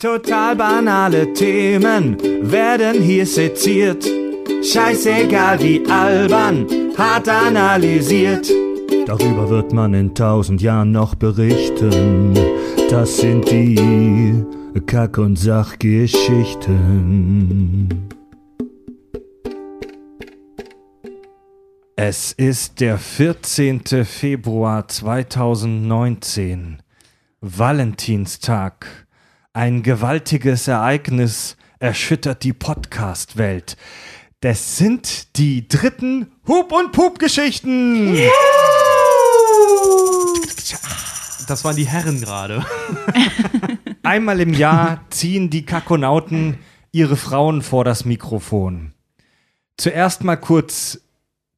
Total banale Themen werden hier seziert. Scheißegal wie albern, hart analysiert. Darüber wird man in tausend Jahren noch berichten. Das sind die Kack- und Sachgeschichten. Es ist der 14. Februar 2019, Valentinstag. Ein gewaltiges Ereignis erschüttert die Podcast-Welt. Das sind die dritten Hub- und Pup-Geschichten. Das waren die Herren gerade. Einmal im Jahr ziehen die Kakonauten ihre Frauen vor das Mikrofon. Zuerst mal kurz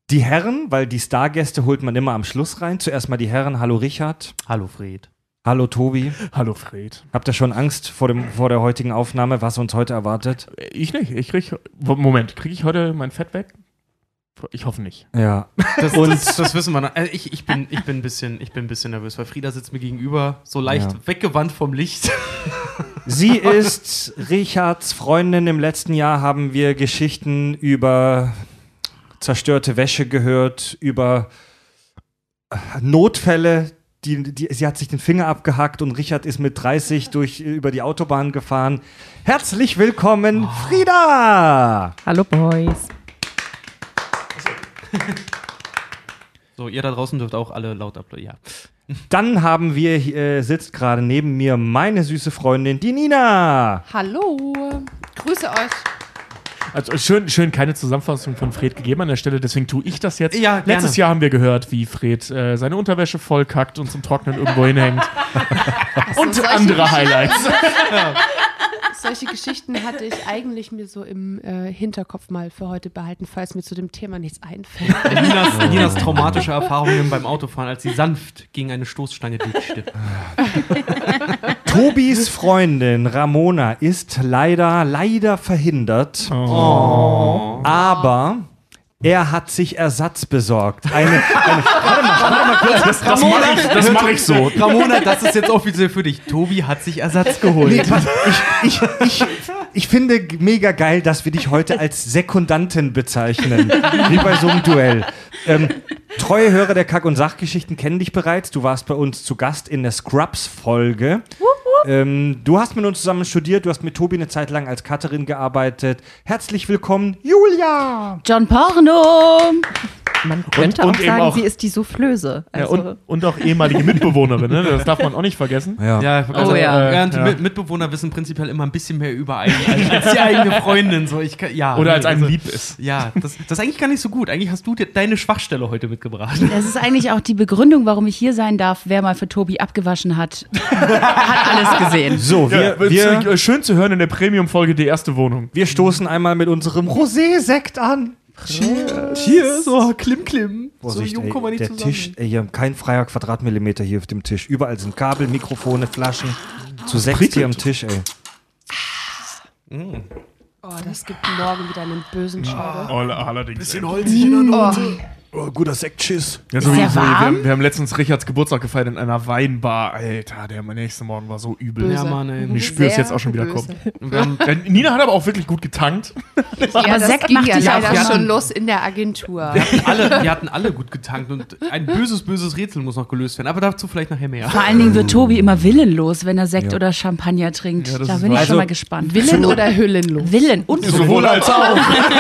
die Herren, weil die Stargäste holt man immer am Schluss rein. Zuerst mal die Herren. Hallo Richard. Hallo Fred. Hallo Tobi. Hallo Fred. Habt ihr schon Angst vor, dem, vor der heutigen Aufnahme, was uns heute erwartet? Ich nicht. Ich krieg. Moment, kriege ich heute mein Fett weg? Ich hoffe nicht. Ja. Das, und das, das wissen wir noch. Also ich, ich, bin, ich, bin ein bisschen, ich bin ein bisschen nervös, weil Frieda sitzt mir gegenüber, so leicht Ja. weggewandt vom Licht. Sie ist Richards Freundin. Im letzten Jahr haben wir Geschichten über zerstörte Wäsche gehört, über Notfälle. Die, die, sie hat sich den Finger abgehackt und Richard ist mit 30 durch, über die Autobahn gefahren. Herzlich willkommen, Frieda! Hallo Boys. So, ihr da draußen dürft auch alle laut applaudieren. Ja. Dann haben wir, äh, sitzt gerade neben mir meine süße Freundin, die Nina. Hallo, grüße euch. Also schön, schön keine Zusammenfassung von Fred gegeben an der Stelle, deswegen tue ich das jetzt. Ja. Letztes Jahr haben wir gehört, wie Fred äh, seine Unterwäsche vollkackt und zum Trocknen irgendwo hinhängt. und andere Highlights. Solche Geschichten hatte ich eigentlich mir so im äh, Hinterkopf mal für heute behalten, falls mir zu dem Thema nichts einfällt. Ninas, Ninas traumatische Erfahrungen beim Autofahren, als sie sanft gegen eine Stoßstange ditchte. Tobis Freundin Ramona ist leider, leider verhindert. Aber er hat sich Ersatz besorgt. Eine, eine, warte mal, warte mal kurz. Das, das mache ich, das mach ich so. Ramona, das ist jetzt offiziell für dich. Tobi hat sich Ersatz geholt. Nee, pass, ich, ich, ich, ich finde mega geil, dass wir dich heute als Sekundantin bezeichnen. wie bei so einem Duell. Ähm, treue Hörer der Kack- und Sachgeschichten kennen dich bereits. Du warst bei uns zu Gast in der Scrubs-Folge. Ähm, du hast mit uns zusammen studiert, du hast mit Tobi eine Zeit lang als Cutterin gearbeitet. Herzlich willkommen, Julia! John Porno. Man könnte und auch eben sagen, auch- sie ist die Soufflöse. Ja, Also, und, und auch ehemalige Mitbewohnerin, ne? das darf man auch nicht vergessen. Ja, also, Oh ja. ja. und die Ja. Mit- Mitbewohner wissen prinzipiell immer ein bisschen mehr über einen als, als die eigene Freundin. So, ich kann, ja, Oder als nee, einem also- lieb ist. Ja, das, das ist eigentlich gar nicht so gut. Eigentlich hast du dir deine Schwachstelle heute mitgebracht. das ist eigentlich auch die Begründung, warum ich hier sein darf. Wer mal für Tobi abgewaschen hat, hat alles gesehen. So, wir, Ja, wir, äh, schön zu hören in der Premium-Folge Die erste Wohnung. wir stoßen einmal mit unserem Rosé-Sekt an. Cheers, oh, klimm, klimm. Vorsicht, so jung ey, kommen wir nicht der zusammen. Tisch, ey, hier haben kein freier Quadratmillimeter hier auf dem Tisch. Überall sind Kabel, Mikrofone, Flaschen. Zu sechs hier am Tisch, ey. Oh, das gibt morgen wieder einen bösen Schauder. Oh, allerdings. Bisschen holzig in der Note. Oh, guter Sektschiss. Ja, so wir, haben, wir haben letztens Richards Geburtstag gefeiert in einer Weinbar. Alter, der nächste Morgen war so übel. Böse. Ja, Mann, ey. Und ich spüre es jetzt auch schon wieder kommen. Haben, ja, Nina hat aber auch wirklich gut getankt. Aber das Sekt macht ja leider ja. schon los in der Agentur. Wir hatten, alle, wir hatten alle gut getankt und ein böses, böses Rätsel muss noch gelöst werden. Aber dazu vielleicht nachher mehr. Vor allen Dingen wird Tobi immer willenlos, wenn er Sekt oder Champagner trinkt. Ja, da bin ich wahr. schon mal Also, gespannt. Willen oder hüllenlos? Willen und Sowohl als auch.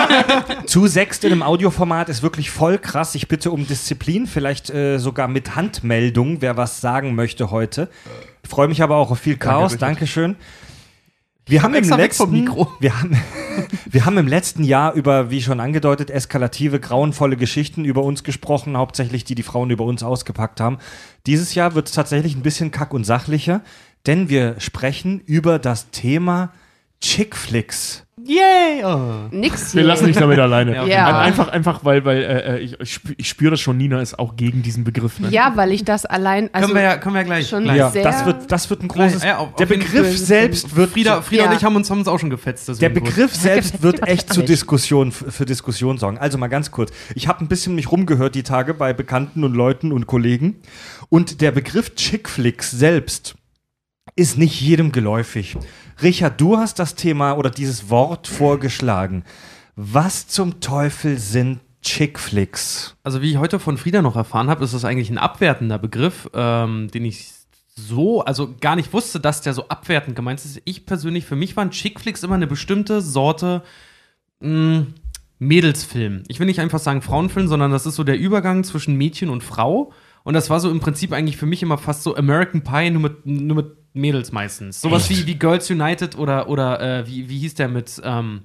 Zu sechst in einem Audioformat ist wirklich voll krass. Ich bitte um Disziplin, vielleicht äh, sogar mit Handmeldung, wer was sagen möchte heute. Ich freue mich aber auch auf viel Chaos. Richard. Dankeschön. Wir haben, im letzten, wir, haben, wir haben im letzten Jahr über, wie schon angedeutet, eskalative, grauenvolle Geschichten über uns gesprochen, hauptsächlich die die Frauen über uns ausgepackt haben. Dieses Jahr wird es tatsächlich ein bisschen kack- und sachlicher, denn wir sprechen über das Thema Chickflicks. Yay! Oh. Nix Wir lassen dich damit alleine. Ja. Ja. Einfach, einfach, weil, weil äh, ich, ich ich spüre das schon, Nina ist auch gegen diesen Begriff. Ne? Ja, weil ich das allein. Also können, wir ja, können wir ja gleich. schon gleich. Ja, sehr- das wird, das wird ein großes. Ja, auf- der auf Begriff Fall. selbst wird. Frieda, Frieda Ja. und ich haben uns, haben uns auch schon gefetzt. der Begriff selbst wird echt zu. Diskussion, für Diskussion sorgen. Also mal ganz kurz. Ich habe ein bisschen mich rumgehört die Tage bei Bekannten und Leuten und Kollegen. Und der Begriff Chickflicks selbst ist nicht jedem geläufig. Richard, du hast das Thema oder dieses Wort vorgeschlagen. Was zum Teufel sind Chick-Flicks? Also wie ich heute von Frieda noch erfahren habe, ist das eigentlich ein abwertender Begriff, ähm, den ich so, also gar nicht wusste, dass der so abwertend gemeint ist. Ich persönlich, für mich waren Chick-Flicks immer eine bestimmte Sorte mh, Mädelsfilm. Ich will nicht einfach sagen Frauenfilm, sondern das ist so der Übergang zwischen Mädchen und Frau. Und das war so im Prinzip eigentlich für mich immer fast so American Pie, nur mit, nur mit Mädels meistens. Sowas wie, wie Girls United oder, oder äh, wie, wie hieß der mit, ähm,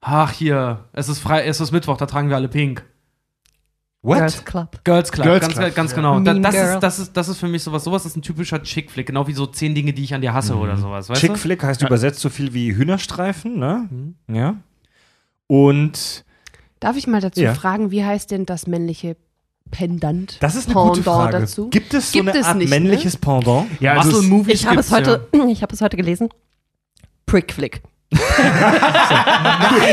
ach hier, es ist frei, es ist Mittwoch, da tragen wir alle pink. Girls Club. Girls Club, Girls ganz, Club, ganz ja. genau. Mean das, Girl. ist, das, ist, das ist für mich sowas. Sowas ist ein typischer Chick-Flick, genau wie so zehn Dinge, die ich an dir hasse oder sowas. Weißt du? Chick-Flick heißt übersetzt so viel wie Hühnerstreifen, ne? Ja. Und Darf ich mal dazu Ja. fragen, wie heißt denn das männliche Pendant? das ist eine gute Pendant Frage. Dazu? Gibt es so Gibt eine es Art nicht, ne? männliches Pendant? Ja, also Muscle es- Movies Ich habe es, gibt's, heute, ich hab es heute gelesen. Prickflick.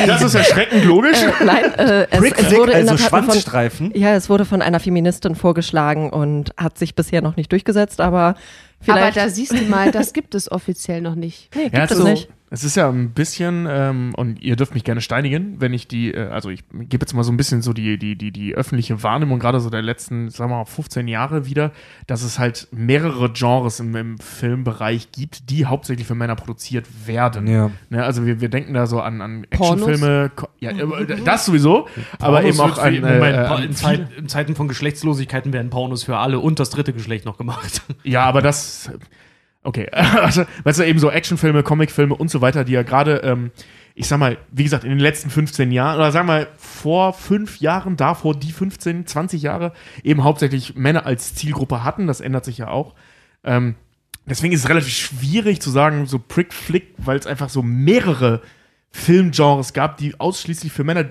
das ist erschreckend logisch. Äh, nein, äh, es, es Prickflick, wurde in also Tat nur von, Schwanzstreifen. ja, es wurde von einer Feministin vorgeschlagen und hat sich bisher noch nicht durchgezt, aber vielleicht. Aber da siehst du mal, das gibt es offiziell noch nicht. nee, gibt Ja, es es ist, nicht. Es ist ja ein bisschen, ähm, und ihr dürft mich gerne steinigen, wenn ich die, äh, also ich gebe jetzt mal so ein bisschen so die, die, die, die öffentliche Wahrnehmung, gerade so der letzten, sagen wir mal, 15 Jahre wieder, dass es halt mehrere Genres im, im Filmbereich gibt, die hauptsächlich für Männer produziert werden. Ja. Ne, also wir, wir denken da so an, an Pornos? Actionfilme, ja, äh, das sowieso, aber eben auch an, in, äh, Moment, äh, in, an Zeit, in Zeiten von Geschlechtslosigkeiten werden Pornos für alle und das dritte Geschlecht noch gemacht. Ja, aber das. Okay. Also, weißt du, eben so Actionfilme, Comicfilme und so weiter, die ja gerade, ähm, ich sag mal, wie gesagt, in den letzten 15 Jahren, oder sagen wir mal, vor fünf Jahren, davor die 15, 20 Jahre, eben hauptsächlich Männer als Zielgruppe hatten. Das ändert sich ja auch. Ähm, deswegen ist es relativ schwierig zu sagen, so Prick Flick, weil es einfach so mehrere Filmgenres gab, die ausschließlich für Männer.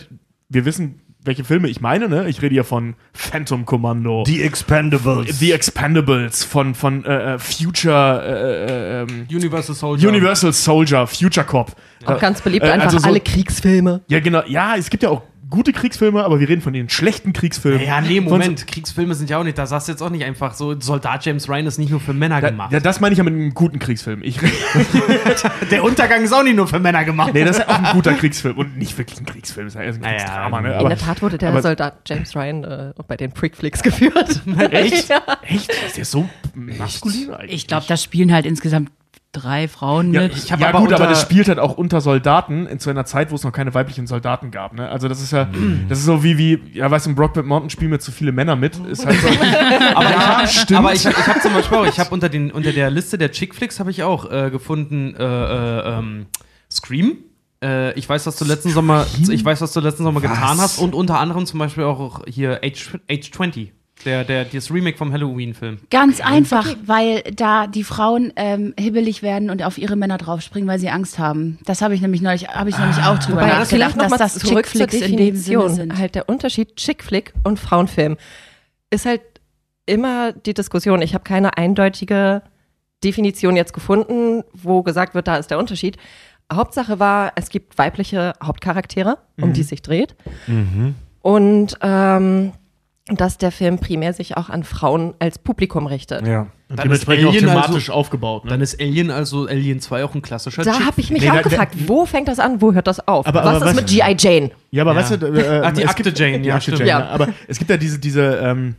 Wir wissen, welche Filme ich meine, ne? Ich rede ja von Phantom Commando. Die Expendables. The Expendables von, von äh, äh, Future äh, äh, ähm, Universal Soldier. Universal Soldier, Future Cop. Auch ganz beliebt, Äh, einfach also so- alle Kriegsfilme. Ja, genau. Ja, es gibt ja auch gute Kriegsfilme, aber wir reden von den schlechten Kriegsfilmen. Ja, nee, Von Moment. Kriegsfilme sind ja auch nicht, da sagst du jetzt auch nicht einfach so, Soldat James Ryan ist nicht nur für Männer So, gemacht. da, ja, das meine ich ja mit einem guten Kriegsfilm. Ich, Der Untergang ist auch nicht nur für Männer gemacht. nee, das ist auch ein guter Kriegsfilm und nicht wirklich ein Kriegsfilm, das ist ja ein Kriegsdrama. Ne? In Aber, der Tat wurde der aber- Soldat James Ryan äh, bei den Prickflicks geführt. Echt? ja. Echt? Ist der so maskulin eigentlich? Ich glaube, da spielen halt insgesamt drei Frauen Ja, mit. ich ja aber gut, aber das spielt halt auch unter Soldaten in zu einer Zeit, wo es noch keine weiblichen Soldaten gab. Ne? Also das ist ja, das ist so wie, wie ja, weißt du, im Brockback Mountain spielen mir zu viele Männer mit. Ist halt so, Aber, Ja, ich, stimmt. aber ich, ich habe zum Beispiel auch, ich habe unter, den- unter der Liste der Chickflicks habe ich auch äh, gefunden äh, äh, ähm, Scream. Äh, ich weiß, was du letzten Sommer, ich weiß, was du letzten Sommer getan hast und unter anderem zum Beispiel auch hier Age, Age 20. Der, der, das Remake vom Halloween-Film. Ganz einfach, weil da die Frauen ähm, hibbelig werden und auf ihre Männer draufspringen, weil sie Angst haben. Das habe ich nämlich neulich, habe ich nämlich auch drüber Wobei, nachgedacht, vielleicht dass nochmal das Chick-Flicks in dem Sinne sind. Halt der Unterschied Chick-Flick und Frauenfilm ist halt immer die Diskussion. Ich habe keine eindeutige Definition jetzt gefunden, wo gesagt wird, da ist der Unterschied. Hauptsache war, es gibt weibliche Hauptcharaktere, um die es sich dreht. Und ähm, dass der Film primär sich auch an Frauen als Publikum richtet. Ja. und Dann dementsprechend auch ist Alien thematisch also- aufgebaut. Ne? Dann ist Alien, also Alien 2, auch ein klassischer Da habe ich mich Nee, auch da- da- gefragt, wo fängt das an, wo hört das auf? Aber- Was aber ist was- mit G.I. Jane? Ja, aber Ja. weißt du, äh, Ach, die es Akte gibt- Jane, die ja, Akte. Jane, Ja. ne? Aber es gibt ja diese, diese ähm,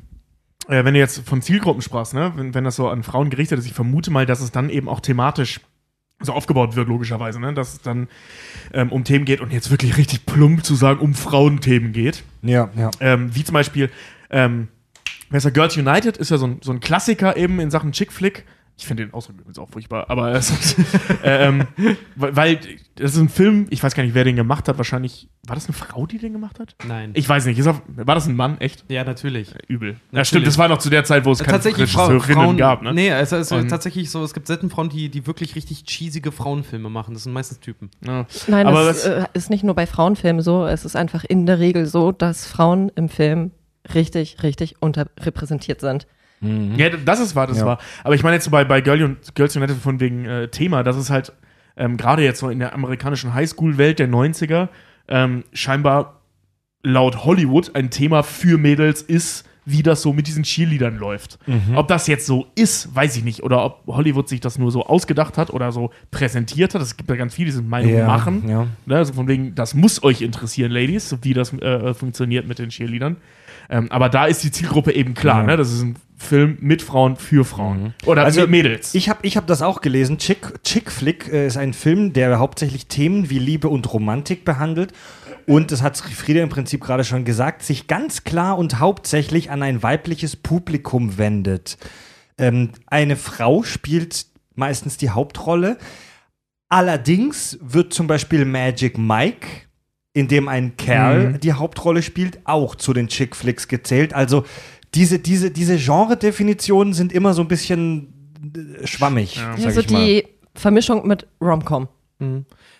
äh, wenn du jetzt von Zielgruppen sprachst, ne? wenn, wenn das so an Frauen gerichtet ist, ich vermute mal, dass es dann eben auch thematisch so aufgebaut wird, logischerweise, ne? dass es dann ähm, um Themen geht und jetzt wirklich richtig plump zu sagen, um Frauenthemen geht. Ja, ja. Ähm, wie zum Beispiel, ähm, wer ist der Girls United ist ja so ein, so ein Klassiker eben in Sachen Chick-Flick. Ich finde den Ausdruck übrigens auch furchtbar, aber es ist, ähm, weil, weil das ist ein Film, ich weiß gar nicht, wer den gemacht hat, wahrscheinlich, war das eine Frau, die den gemacht hat? Nein. Ich weiß nicht, ist auf, war das ein Mann, echt? ja, natürlich. Übel. Ja, Natürlich. stimmt, das war noch zu der Zeit, wo es keine tatsächlich Frau, Regisseurinnen Frauen gab, ne? Nee, es ist Und- tatsächlich so, es gibt selten Frauen, die, die wirklich richtig cheesige Frauenfilme machen. Das sind meistens Typen. Ja. Nein, Aber das äh, ist nicht nur bei Frauenfilmen so. Es ist einfach in der Regel so, dass Frauen im Film richtig, richtig unterrepräsentiert sind. Ja, das ist wahr, das Ja. war. Aber ich meine jetzt so bei, bei Girl und, Girls United von wegen äh, Thema, das ist halt ähm, gerade jetzt so in der amerikanischen Highschool-Welt der 90er ähm, scheinbar laut Hollywood ein Thema für Mädels ist, wie das so mit diesen Cheerleadern läuft. Ob das jetzt so ist, weiß ich nicht. Oder ob Hollywood sich das nur so ausgedacht hat oder so präsentiert hat. Es gibt ja ganz viele, die sind Meinung Ja, machen. ja. Ne, also von wegen, das muss euch interessieren, Ladies, wie das äh, funktioniert mit den Cheerleadern. Ähm, aber da ist die Zielgruppe eben klar. Ja. Ne? Das ist ein Film mit Frauen für Frauen. Oder Also, mit Mädels. Ich habe ich hab das auch gelesen. Chick, Chick Flick äh, ist ein Film, der hauptsächlich Themen wie Liebe und Romantik behandelt. Und, das hat Frieda im Prinzip gerade schon gesagt, sich ganz klar und hauptsächlich an ein weibliches Publikum wendet. Ähm, eine Frau spielt meistens die Hauptrolle. Allerdings wird zum Beispiel Magic Mike, in dem ein Kerl die Hauptrolle spielt, auch zu den Chick Flicks gezählt. Also diese, diese, diese Genre-Definitionen sind immer so ein bisschen äh, schwammig, Ja, sag so ich mal. die Vermischung mit Romcom.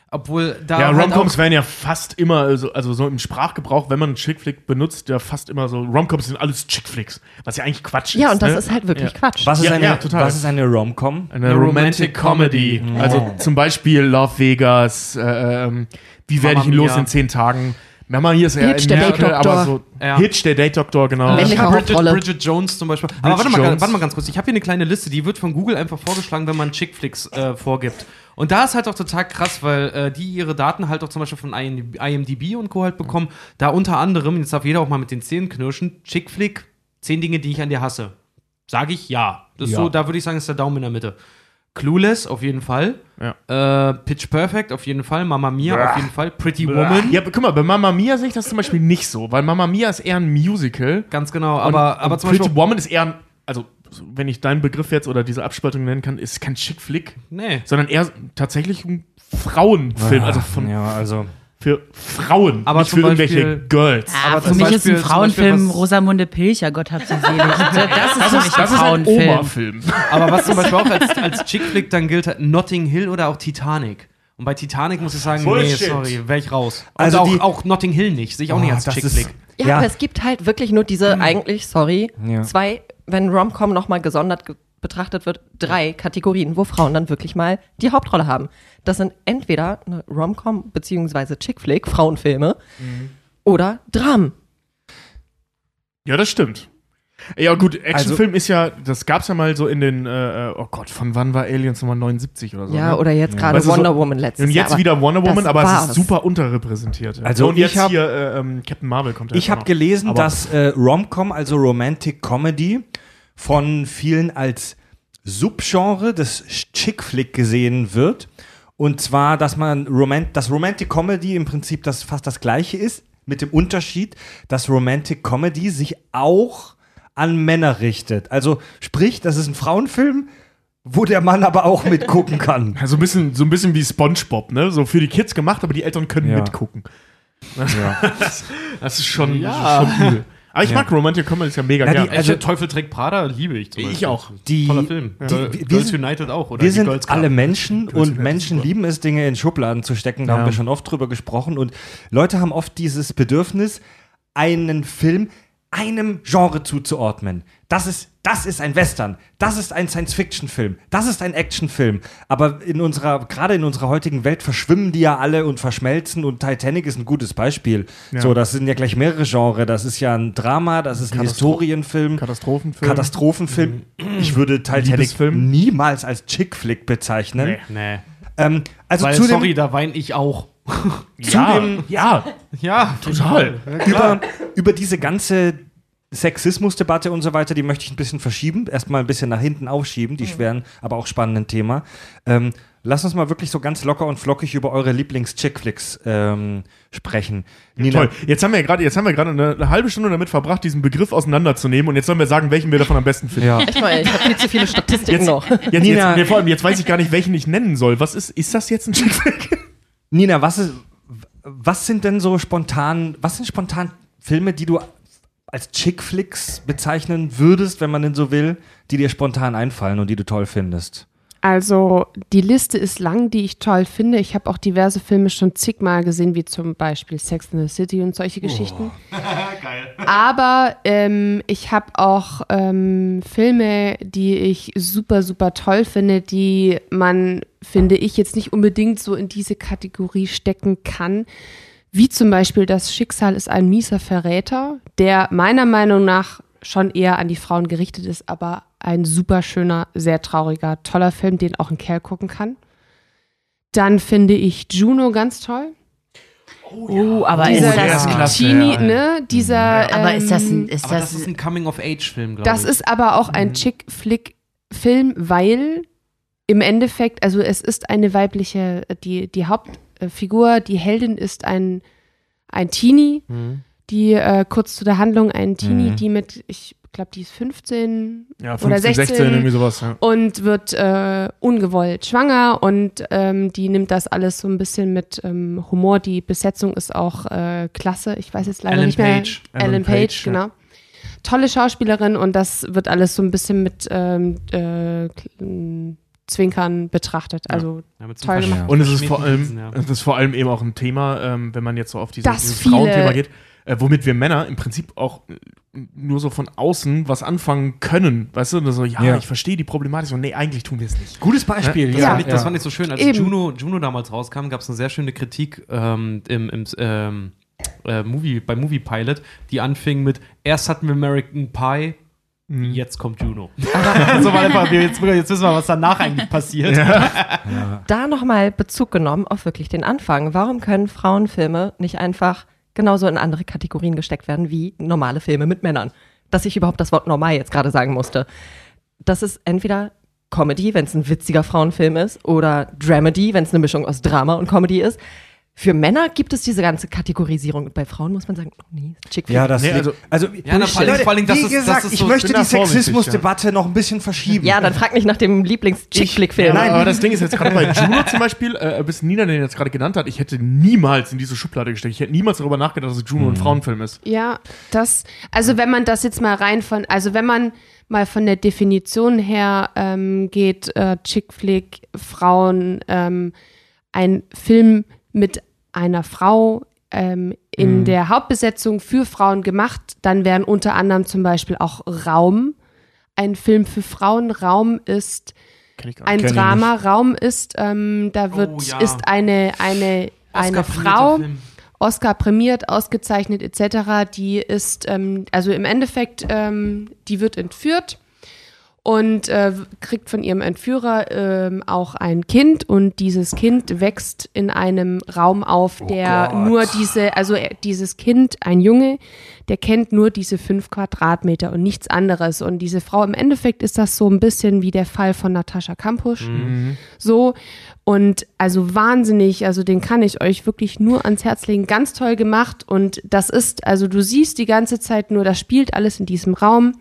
Obwohl da Ja, halt Romcoms werden ja fast immer, so, also so im Sprachgebrauch, wenn man einen Chick-Flick benutzt, ja fast immer so, Romcoms sind alles Chick-Flicks, was ja eigentlich Quatsch ist. Ja, und das ne? ist halt wirklich Ja. Quatsch. Was ist, Ja, eine, ja, total. was ist eine Rom-Com? Eine Eine Romantic Romantic Comedy. Comedy. Also zum Beispiel Love Vegas, äh, ähm, Wie werde ich ihn los in zehn Tagen? Mama hier ist ja Hitch, der Merkel, Date-Doktor. aber so Ja. Hitch, der Date-Doktor, genau. Männliche Ich hab Bridget. Bridget Jones zum Beispiel. Aber warte mal, Jones. warte mal ganz kurz. Ich habe hier eine kleine Liste, die wird von Google einfach vorgeschlagen, wenn man Chickflicks äh, vorgibt. Und da ist halt auch total krass, weil äh, die ihre Daten halt auch zum Beispiel von IMDb und Co. halt bekommen. Da unter anderem, jetzt darf jeder auch mal mit den Zähnen knirschen, Chickflick, zehn Dinge, die ich an dir hasse. Sage ich ja. Das Ja. so, da würde ich sagen, ist der Daumen in der Mitte. Clueless auf jeden Fall. Äh, Pitch Perfect auf jeden Fall. Mamma Mia auf jeden Fall. Pretty Woman. Ja, aber guck mal, bei Mama Mia sehe ich das zum Beispiel nicht so, weil Mama Mia ist eher ein Musical. Ganz genau. Und- Aber, aber und zum Pretty Beispiel. Woman ist eher ein, also wenn ich deinen Begriff jetzt oder diese Abspaltung nennen kann, ist kein Chick-Flick, Nee. sondern eher tatsächlich ein Frauenfilm, also von, Ja, also. Für Frauen, Aber nicht für irgendwelche Beispiel- Girls. Ah, Aber für mich ist Beispiel- ein zum Frauenfilm Rosamunde Pilcher, Gott hab sie selig. Das ist für mich ein das ist ein Frauenfilm. Oma-Film. Aber was zum Beispiel auch als, als Chick-Flick dann gilt, Notting Hill oder auch Titanic. Und bei Titanic muss ich sagen, Bullshit. nee, sorry, wäre ich raus. Und Also auch, die- auch Notting Hill nicht, sehe ich auch nicht Oh, als das Chick-Flick. ist- Ja, Ja. aber es gibt halt wirklich nur diese eigentlich, sorry, Ja. zwei, wenn Romcom nochmal gesondert ge betrachtet wird, drei Kategorien, wo Frauen dann wirklich mal die Hauptrolle haben. Das sind entweder eine Romcom beziehungsweise Chick-Flick, Frauenfilme, oder Dramen. Ja, das stimmt. Ja, gut, Actionfilm ist ja, das gab's ja mal so in den, äh, oh Gott, von wann war Aliens Nummer 79 oder so? Ja, ne? oder jetzt gerade Weißt du, so- Wonder Woman letztes Und Jahr. jetzt aber wieder Wonder Woman, aber es ist super unterrepräsentiert. Also und jetzt ich hab- hier äh, ähm, Captain Marvel kommt ja Ich habe gelesen, Aber- dass äh, Rom-Com, also Romantic Comedy, von vielen als Subgenre des Chick-Flick gesehen wird. Und zwar, dass man Romant dass Romantic Comedy im Prinzip das fast das gleiche ist, mit dem Unterschied, dass Romantic Comedy sich auch an Männer richtet. Also sprich, das ist ein Frauenfilm, wo der Mann aber auch mitgucken kann. Ja, so ein bisschen, so ein bisschen wie SpongeBob, ne? So für die Kids gemacht, aber die Eltern können Ja. mitgucken. das, das ist schon, Ja. das ist schon übel. Aber ich mag Romantic Comedy, ist ja mega Ja, die- gern. Also- Teufel trägt Prada liebe ich zum Ich Beispiel. auch. Die- Toller Film. die- wir- wir Girls sind- United auch. Oder wir die sind alle Menschen Girls und United Menschen lieben es, Dinge in Schubladen zu stecken. Da Ja. haben wir schon oft drüber gesprochen. Und Leute haben oft dieses Bedürfnis, einen Film einem Genre zuzuordnen. Das ist, das ist ein Western, das ist ein Science-Fiction-Film, das ist ein Actionfilm. Aber in unserer, gerade in unserer heutigen Welt verschwimmen die ja alle und verschmelzen und Titanic ist ein gutes Beispiel. Ja. So, das sind ja gleich mehrere Genres. Das ist ja ein Drama, das ist ein Katastro- Historienfilm. Katastrophenfilm. Katastrophenfilm. Ich würde Titanic niemals als Chick-Flick bezeichnen. Nee. Nee. Ähm, also Weil, sorry, da weine ich auch. Ja, dem- ja, Ja, total. über, über diese ganze Sexismusdebatte und so weiter, die möchte ich ein bisschen verschieben, erstmal ein bisschen nach hinten aufschieben, die schweren, aber auch spannenden Thema. Ähm, lass uns mal wirklich so ganz locker und flockig über eure Lieblings-Chick-Flicks ähm, sprechen. Nina, Toll. Jetzt haben wir ja gerade, jetzt haben wir gerade eine, eine halbe Stunde damit verbracht, diesen Begriff auseinanderzunehmen und jetzt sollen wir sagen, welchen wir davon am besten finden. Ja. Ich meine, ich habe viel zu viele Statistiken Jetzt, noch. jetzt, Nina- jetzt, nee, vor allem, jetzt weiß ich gar nicht, welchen ich nennen soll. Was ist, ist das jetzt ein Chick-Flick? Nina, was, ist, was sind denn so spontan, was sind spontan Filme, die du als Chick-Flicks bezeichnen würdest, wenn man denn so will, die dir spontan einfallen und die du toll findest? Also die Liste ist lang, die ich toll finde. Ich habe auch diverse Filme schon zigmal gesehen, wie zum Beispiel Sex in the City und solche Geschichten. Aber ähm, ich habe auch ähm, Filme, die ich super, super toll finde, die man, finde ich, jetzt nicht unbedingt so in diese Kategorie stecken kann. Wie zum Beispiel Das Schicksal ist ein mieser Verräter, der meiner Meinung nach schon eher an die Frauen gerichtet ist, aber ein super schöner, sehr trauriger, toller Film, den auch ein Kerl gucken kann. Dann finde ich Juno ganz toll. Oh, aber Dieser ist der das, klasse, Teenie, ja. ne? Dieser. aber ist das ein, ähm, ist das, das ist ein Coming-of-Age-Film, glaube ich. Das ist aber auch ein Chick-Flick-Film, weil im Endeffekt, also es ist eine weibliche, die, die Hauptfigur, die Heldin ist ein, ein Teenie, Mhm. die äh, kurz zu der Handlung, ein Teenie, Mhm. die mit, ich glaube, die ist 15 Ja, Oder 15, 16, 16, irgendwie sowas. Ja. und wird äh, ungewollt schwanger und ähm, die nimmt das alles so ein bisschen mit ähm, Humor. Die Besetzung ist auch äh, klasse. Ich weiß jetzt leider Ellen nicht mehr. Page. Ellen, Ellen Page, Page, ja. genau. Tolle Schauspielerin und das wird alles so ein bisschen mit ähm, Zwinkern betrachtet. Also Ja, toll gemacht. Und es ist, vor allem, ja. es ist vor allem eben auch ein Thema, ähm, wenn man jetzt so auf dieses viele- Frauenthema geht, äh, womit wir Männer im Prinzip auch äh, nur so von außen was anfangen können. Weißt du, Und so, ja, Ja. ich verstehe die Problematik. So, nee, eigentlich tun wir es nicht. Gutes Beispiel, Das, Ja. fand ich, das fand ich so schön. Als Eben. Juno, Juno damals rauskam, gab es eine sehr schöne Kritik ähm, im, im ähm, äh, Movie, bei Movie Pilot, die anfing mit: Erst hatten wir American Pie, jetzt kommt Juno. so war einfach, jetzt, jetzt wissen wir, was danach eigentlich passiert. Da nochmal Bezug genommen auf wirklich den Anfang. Warum können Frauenfilme nicht einfach genauso in andere Kategorien gesteckt werden wie normale Filme mit Männern? Dass ich überhaupt das Wort normal jetzt gerade sagen musste. Das ist entweder Comedy, wenn es ein witziger Frauenfilm ist, oder Dramedy, wenn es eine Mischung aus Drama und Comedy ist. Für Männer gibt es diese ganze Kategorisierung und bei Frauen muss man sagen, oh nee, Chick Ja, das Nee, also- also, Ja, na, vor allem- das wie ist- das gesagt, ist ich so- möchte bin die Sexismusdebatte noch ein bisschen verschieben. Ja, dann frag mich nach dem Lieblings-Chick-Flick-Film. Ja, Nein. aber das Ding ist jetzt gerade bei Juno zum Beispiel, äh, bis Nina den jetzt gerade genannt hat, ich hätte niemals in diese Schublade gesteckt. Ich hätte niemals darüber nachgedacht, dass Juno ein Frauenfilm ist. Ja, das, also wenn man das jetzt mal rein von, also wenn man mal von der Definition her ähm, geht, äh, Chick Flick, Frauen, ähm, ein Film mit einer Frau ähm, in der Hauptbesetzung für Frauen gemacht, dann wären unter anderem zum Beispiel auch Raum ein Film für Frauen. Raum ist ein Kenn Drama. Raum ist, ähm, da wird, Oh, ja. ist eine, eine, eine Frau. Film. Oscar prämiert, ausgezeichnet etc. Die ist, ähm, also im Endeffekt, ähm, die wird entführt und äh, kriegt von ihrem Entführer ähm, auch ein Kind und dieses Kind wächst in einem Raum auf, der nur diese, also er- dieses Kind, ein Junge, der kennt nur diese fünf Quadratmeter und nichts anderes. Und diese Frau, im Endeffekt ist das so ein bisschen wie der Fall von Natascha Kampusch. So. Und also wahnsinnig, also den kann ich euch wirklich nur ans Herz legen. Ganz toll gemacht. Und das ist, also du siehst die ganze Zeit nur, das spielt alles in diesem Raum,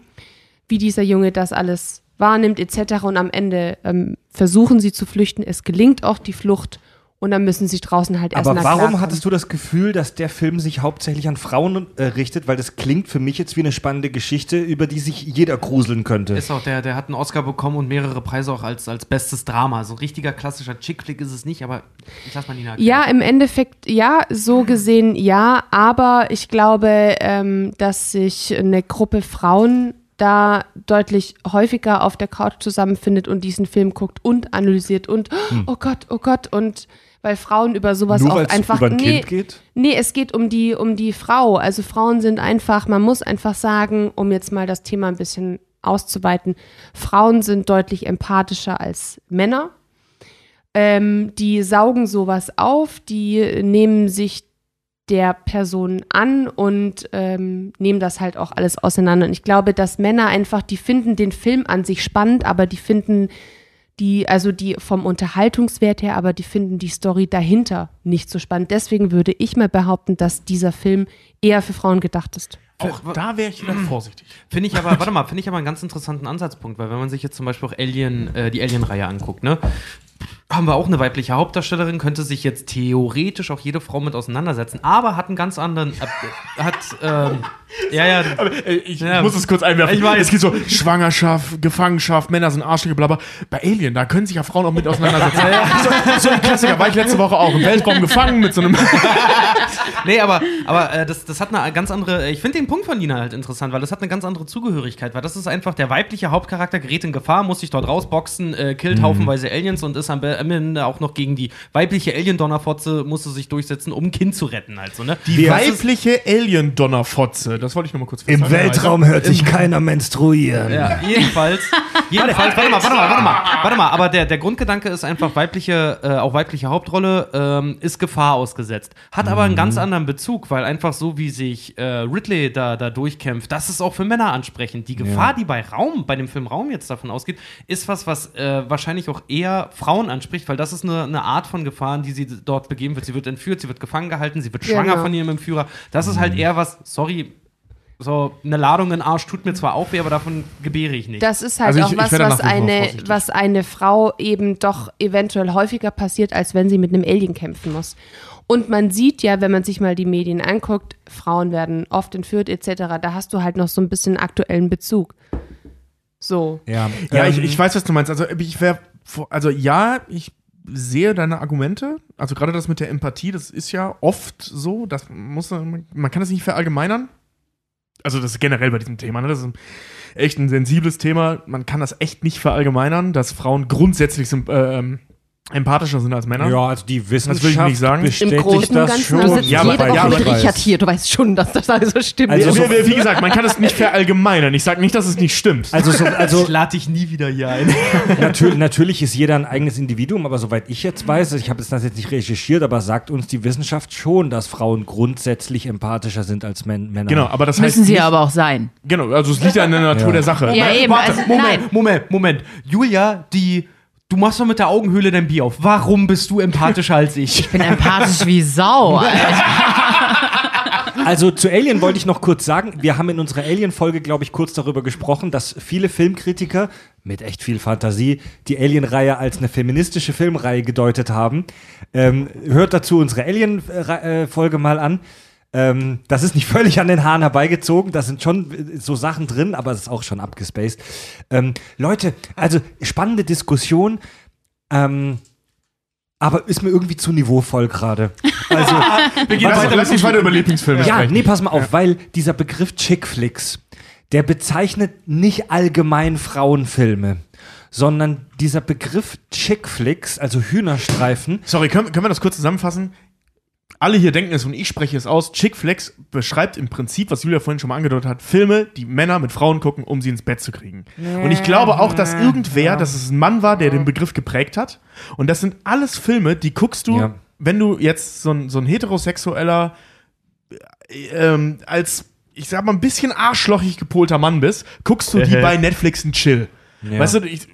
wie dieser Junge das alles wahrnimmt, etc. Und am Ende ähm, versuchen sie zu flüchten. Es gelingt auch die Flucht. Und dann müssen sie draußen halt erst Aber warum klarkommen. hattest du das Gefühl, dass der Film sich hauptsächlich an Frauen äh, richtet? Weil das klingt für mich jetzt wie eine spannende Geschichte, über die sich jeder gruseln könnte. Ist auch der, der hat einen Oscar bekommen und mehrere Preise auch als, als bestes Drama. So ein richtiger klassischer Chick-Flick ist es nicht, aber ich lass mal Nina erklären. Ja, im Endeffekt, ja, so gesehen ja, aber ich glaube, ähm, dass sich eine Gruppe Frauen da deutlich häufiger auf der Couch zusammenfindet und diesen Film guckt und analysiert und oh Gott, oh Gott und weil Frauen über sowas Nur auch einfach über ein nee, Kind geht? Nee, es geht um die, um die Frau. Also Frauen sind einfach, man muss einfach sagen, um jetzt mal das Thema ein bisschen auszuweiten, Frauen sind deutlich empathischer als Männer. Ähm, die saugen sowas auf, die nehmen sich der Person an und ähm, nehmen das halt auch alles auseinander. Und ich glaube, dass Männer einfach, die finden den Film an sich spannend, aber die finden die, also die vom Unterhaltungswert her, aber die finden die Story dahinter nicht so spannend. Deswegen würde ich mal behaupten, dass dieser Film eher für Frauen gedacht ist. Auch da wäre ich wieder vorsichtig. Finde ich aber, warte mal, finde ich aber einen ganz interessanten Ansatzpunkt, weil wenn man sich jetzt zum Beispiel auch Alien, äh, die Alien-Reihe anguckt, ne? Haben wir auch eine weibliche Hauptdarstellerin, könnte sich jetzt theoretisch auch jede Frau mit auseinandersetzen, aber hat einen ganz anderen, äh, hat, ähm, ja, ja, Äh, ich Ja. muss es kurz einwerfen. Ich weiß. Es geht so Schwangerschaft, Gefangenschaft, Männer sind Arschlöcher, bla bla. Bei Alien, da können sich ja Frauen auch mit auseinandersetzen. so, so ein Klassiker war ich letzte Woche auch im Weltraum gefangen mit so einem. Nee, aber, aber äh, das, das hat eine ganz andere. Ich finde den Punkt von Nina halt interessant, weil das hat eine ganz andere Zugehörigkeit, weil das ist einfach der weibliche Hauptcharakter gerät in Gefahr, muss sich dort rausboxen, äh, killt haufenweise Aliens und ist am Ende auch noch gegen die weibliche Alien-Donnerfotze, musste sich durchsetzen, um ein Kind zu retten, halt so, ne? Die ist- weibliche Alien-Donnerfotze, Äh, das wollte ich noch mal kurz Im festhalten. Weltraum hört sich keiner menstruieren. Ja, jedenfalls. jedenfalls, warte mal, warte mal, warte mal, warte mal. Aber der, der Grundgedanke ist einfach, weibliche, äh, auch weibliche Hauptrolle ähm, ist Gefahr ausgesetzt. Hat aber einen Mhm. ganz anderen Bezug, weil einfach so, wie sich äh, Ridley da, da durchkämpft, das ist auch für Männer ansprechend. Die Gefahr, die bei Raum, bei dem Film Raum jetzt davon ausgeht, ist was, was äh, wahrscheinlich auch eher Frauen anspricht, weil das ist eine, eine Art von Gefahren, die sie dort begeben wird. Sie wird entführt, sie wird gefangen gehalten, sie wird Genau. schwanger von ihrem Entführer. Das ist halt eher was, sorry, so eine Ladung in den Arsch tut mir zwar auch weh, aber davon gebäre ich nicht. Das ist halt Also ich- auch ich was, werde was eine, was eine Frau eben doch eventuell häufiger passiert, als wenn sie mit einem Alien kämpfen muss. Und man sieht ja, wenn man sich mal die Medien anguckt, Frauen werden oft entführt etc. Da hast du halt noch so ein bisschen aktuellen Bezug. So. Ja, Ja, ich, ähm, ich weiß, was du meinst. Also ich wäre, also ja, ich sehe deine Argumente. Also gerade das mit der Empathie, das ist ja oft so. Das muss man, kann das nicht verallgemeinern. Also das ist generell bei diesem Thema. Ne? Das ist echt ein sensibles Thema. Man kann das echt nicht verallgemeinern, dass Frauen grundsätzlich sind, ähm, empathischer sind als Männer. Ja, also die Wissenschaft will ich nicht sagen. Im bestätigt Großen und das Ganzen, schon. Ja, aber jede Woche ja, mit aber- Richard hier. Du weißt schon, dass das also stimmt. Also so- wie, wie gesagt, man kann es nicht verallgemeinern. Ich sage nicht, dass es nicht stimmt. Also, so, also ich lade dich nie wieder hier ein. natürlich, natürlich ist jeder ein eigenes Individuum, aber soweit ich jetzt weiß, ich habe das jetzt nicht recherchiert, aber sagt uns die Wissenschaft schon, dass Frauen grundsätzlich empathischer sind als Män Männer. genau, aber das heißt Müssen sie nicht, aber auch sein. Genau, also es liegt ja in der Natur Ja. der Sache. Ja, eben. Warte, also, Moment, nein. Moment, Moment. Julia, die. Du machst doch mit der Augenhöhle dein Bier auf. Warum bist du empathischer als ich? Ich bin empathisch wie Sau. Also zu Alien wollte ich noch kurz sagen, wir haben in unserer Alien-Folge, glaube ich, kurz darüber gesprochen, dass viele Filmkritiker mit echt viel Fantasie die Alien-Reihe als eine feministische Filmreihe gedeutet haben. Ähm, hört dazu unsere Alien-Folge mal an. Ähm, das ist nicht völlig an den Haaren herbeigezogen, da sind schon äh, so Sachen drin, aber es ist auch schon abgespaced. Ähm, Leute, also spannende Diskussion. Ähm, aber ist mir irgendwie zu niveauvoll gerade. Also, Wir gehen Lass, weiter lass uns weiter über Lieblingsfilme ja, sprechen. nee, pass mal auf, weil dieser Begriff Chick-Flicks, der bezeichnet nicht allgemein Frauenfilme, sondern dieser Begriff Chick-Flicks, also Hühnerstreifen, Sorry, können, können wir das kurz zusammenfassen? Alle hier denken es und ich spreche es aus. Chick Flicks beschreibt im Prinzip, was Julia vorhin schon mal angedeutet hat, Filme, die Männer mit Frauen gucken, um sie ins Bett zu kriegen. Und ich glaube auch, dass irgendwer, dass es ein Mann war, der den Begriff geprägt hat. Und das sind alles Filme, die guckst du, Ja. wenn du jetzt so ein, so ein heterosexueller, äh, ähm, als, ich sag mal, ein bisschen arschlochig gepolter Mann bist, guckst du die bei Netflix und chill. Weißt du, ich,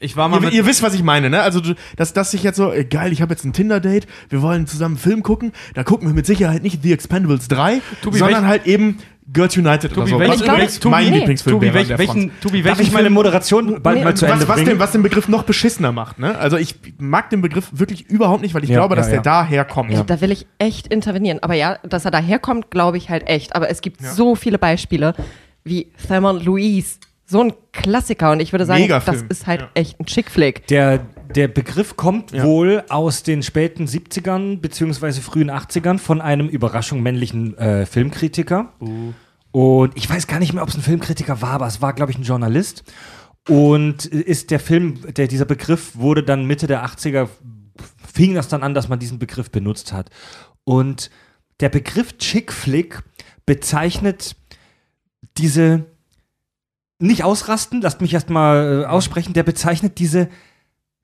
Ich war mal Ihr, ihr wisst, was ich meine, ne? Also, du, dass, dass ich jetzt so, geil, ich habe jetzt ein Tinder-Date, wir wollen zusammen einen Film gucken, da gucken wir mit Sicherheit nicht The Expendables 3, Tobi, sondern welch- halt eben Girls United Tobi, oder so. welch- Was mein nee. Lieblingsfilm Tobi, wäre welch, der welchen. Tobi, Darf ich welchen meine Moderation bald Nee, mal zu Ende Was, was, bringen? den, was den Begriff noch beschissener macht, ne? Also ich mag den Begriff wirklich überhaupt nicht, weil ich Ja, glaube, dass ja, der ja. daher kommt. Ey, Da will ich echt intervenieren. Aber ja, dass er daherkommt, glaube ich halt echt. Aber es gibt so viele Beispiele wie Thelma Louise. So ein Klassiker. Und ich würde sagen, Megafilm. das ist halt Ja. echt ein Chick-Flick. Der, der Begriff kommt Ja. wohl aus den späten 70ern beziehungsweise frühen 80ern von einem Überraschung männlichen äh, Filmkritiker. Und ich weiß gar nicht mehr, ob es ein Filmkritiker war, aber es war, glaube ich, ein Journalist. Und ist der Film, der, dieser Begriff wurde dann Mitte der 80er, fing das dann an, dass man diesen Begriff benutzt hat. Und der Begriff Chick Flick bezeichnet diese nicht ausrasten, lasst mich erst mal äh, aussprechen, der bezeichnet diese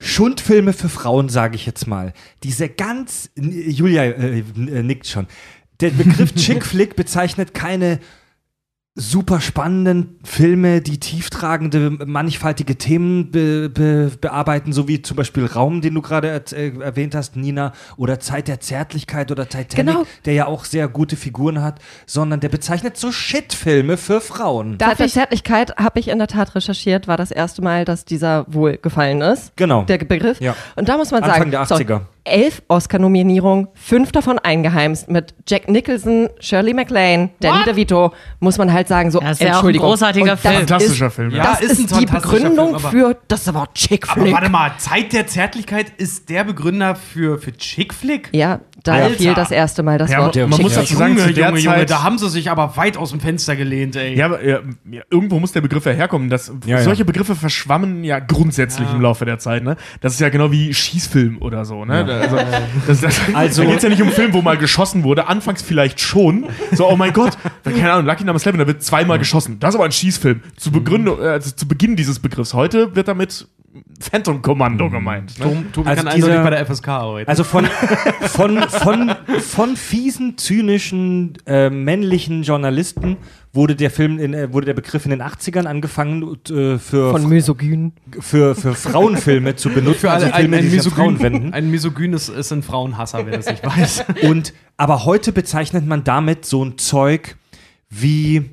Schundfilme für Frauen, sage ich jetzt mal. Diese ganz, Julia äh, äh, nickt schon. Der Begriff Chick Flick bezeichnet keine super spannenden Filme, die tieftragende, mannigfaltige Themen be, be, bearbeiten, so wie zum Beispiel Raum, den du gerade er, äh, erwähnt hast, Nina, oder Zeit der Zärtlichkeit oder Titanic, Genau. der ja auch sehr gute Figuren hat, sondern der bezeichnet so Shit-Filme für Frauen. Darf Darf der ich- Zärtlichkeit habe ich in der Tat recherchiert, war das erste Mal, dass dieser wohl gefallen ist. Genau. Der Begriff. Ja. Und da muss man Anfang sagen, der so, 80er. Elf Oscar-Nominierungen, fünf davon eingeheimst mit Jack Nicholson, Shirley MacLaine, Danny DeVito, muss man halt sagen, so, Das ist ja auch ein Entschuldigung. großartiger Und das Film. Fantastischer ist, Film, ja. Ja, Das ist ist, ein die fantastischer Begründung Film, aber- für das Wort Chick Aber Flick. warte mal, Zeit der Zärtlichkeit ist der Begründer für, für Chick-Flick? Ja, da Alter. fiel das erste Mal das Ja, Wort man Chick muss Flick. dazu sagen, Junge, zu der Junge, Junge, da haben sie sich aber weit aus dem Fenster gelehnt, ey. Ja, aber ja, ja, irgendwo muss der Begriff ja herkommen. Das, Ja, solche Begriffe verschwammen ja grundsätzlich Ja. im Laufe der Zeit. Ne? Das ist ja genau wie Schießfilm oder so. Ne? Also, das, das, Also- da geht es ja nicht um einen Film, wo mal geschossen wurde. Anfangs vielleicht schon. So, oh mein Gott, keine Ahnung, Lucky Number 11, da wird zweimal geschossen. Das ist aber ein Schießfilm. Zu, Begründung, äh, also zu Beginn dieses Begriffs. Heute wird damit Phantom Commando gemeint. Ne? Tom, Tobi Also kann dieser- bei der FSK arbeiten. Also von, von, von, von fiesen, zynischen, äh, männlichen Journalisten wurde der Film, in, äh, wurde der Begriff in den 80ern angefangen äh, für, Von Misogyn. für, für Frauenfilme zu benutzen, für alle also ein, Filme, ein, die sich an Frauen Misogyn, wenden. ein Misogyn ist, ist ein Frauenhasser, wer das nicht weiß. Und, aber heute bezeichnet man damit so ein Zeug wie,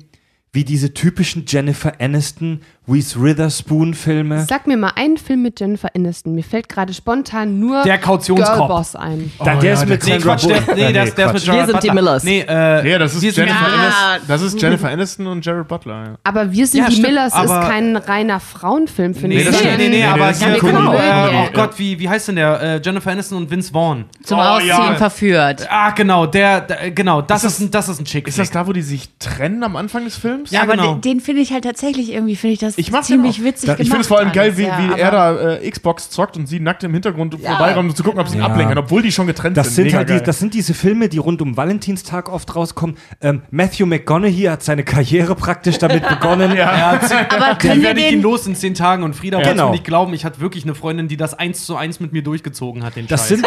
wie diese typischen Jennifer Aniston, Reese Witherspoon Filme. Sag mir mal einen Film mit Jennifer Aniston. Mir fällt gerade spontan nur Der Kautionscop. Girlboss ein. Da, der ja, ist mit Nee, Sandra Quatsch, der, Bullock. nee, Ja, der, ist- mit. Wir sind die Butler. Millers. Nee, äh, Ja, das ist, Jennifer Ja. Aniston, das ist Jennifer Aniston und Jared Butler. Ja. Aber Wir sind Ja, die stimmt, Millers aber- ist kein reiner Frauenfilm, finde Nee, ich. das nee, nee, Nee, aber das ist hier, guck mal, oh Gott, wie, wie heißt denn der? Äh, Jennifer Aniston und Vince Vaughn. Zum Oh, Ausziehen ja. verführt. Ah, genau, der, der genau, das Ist ist, ein, das ist ein Chick. Ist das da, wo die sich trennen am Anfang des Films? Ja, aber genau. den, den finde ich halt tatsächlich irgendwie, finde ich das Ich mag's ziemlich ja auch. witzig Da, gemacht. ich finde es vor allem geil, wie, ja, wie er da äh, Xbox zockt und sie nackt im Hintergrund vorbeikommt, um zu gucken, ob sie ihn Ja. ablenken, obwohl die schon getrennt Das sind, Mega halt die, das sind diese Filme, die rund um Valentinstag oft rauskommen. Ähm, Matthew McConaughey hat seine Karriere praktisch damit begonnen. Ja, Aber können wir werde ich ihn den, los in zehn Tagen und Frieda wollte Genau. mir nicht glauben, ich hatte wirklich eine Freundin, die das eins zu eins mit mir durchgezogen hat, den Das Scheiß. sind,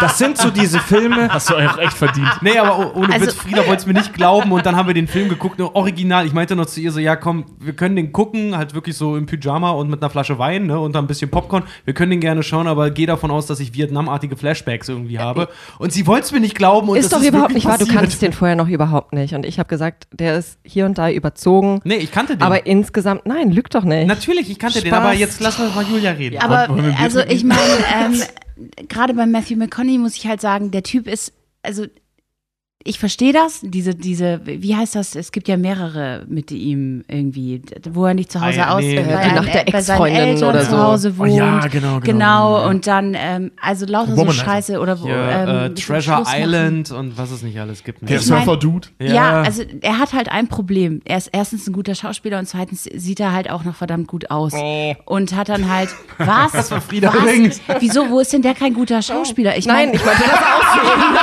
das sind so diese Filme. Hast du auch echt verdient. Nee, aber oh- ohne Also- Witz, Frieda wollte es mir nicht glauben und dann haben wir den Film geguckt, nur original. Ich meinte noch zu ihr so, ja komm, wir können den gucken, halt wirklich so im Pyjama und mit einer Flasche Wein ne, und dann ein bisschen Popcorn. Wir können den gerne schauen, aber geh davon aus, dass ich Vietnamartige Flashbacks irgendwie habe. Und sie wollte es mir nicht glauben und Ist das doch überhaupt wirklich nicht wahr. Du kanntest den vorher noch überhaupt nicht. Und ich habe gesagt, der ist hier und da überzogen. Nee, ich kannte den. Aber insgesamt, nein, lügt doch nicht. Natürlich, ich kannte den, Spaß. aber jetzt lassen wir mal Julia reden. aber Bier also ich meine, ähm, gerade bei Matthew McConaughey muss ich halt sagen, der Typ ist, also ich verstehe das, diese, diese, wie heißt das? Es gibt ja mehrere mit ihm irgendwie, wo er nicht zu Hause Ah ja, aus, nee. bei, Nacht der Ex-Freundin oder zu so. Hause Oh wohnt. ja, genau, genau. Genau, und dann, ähm, also lauter so Womanizer. Scheiße oder wo. Ähm, äh, mit dem Treasure. Island und was es nicht alles gibt. Der Ich mein- Surfer-Dude. Ja. also er hat halt ein Problem. Er ist erstens ein guter Schauspieler und zweitens sieht er halt auch noch verdammt gut aus. Und hat dann halt, was? Das war Frieda was? Wieso, wo ist denn der kein guter Schauspieler? Ich Nein, mein, ich meinte das Aussehen.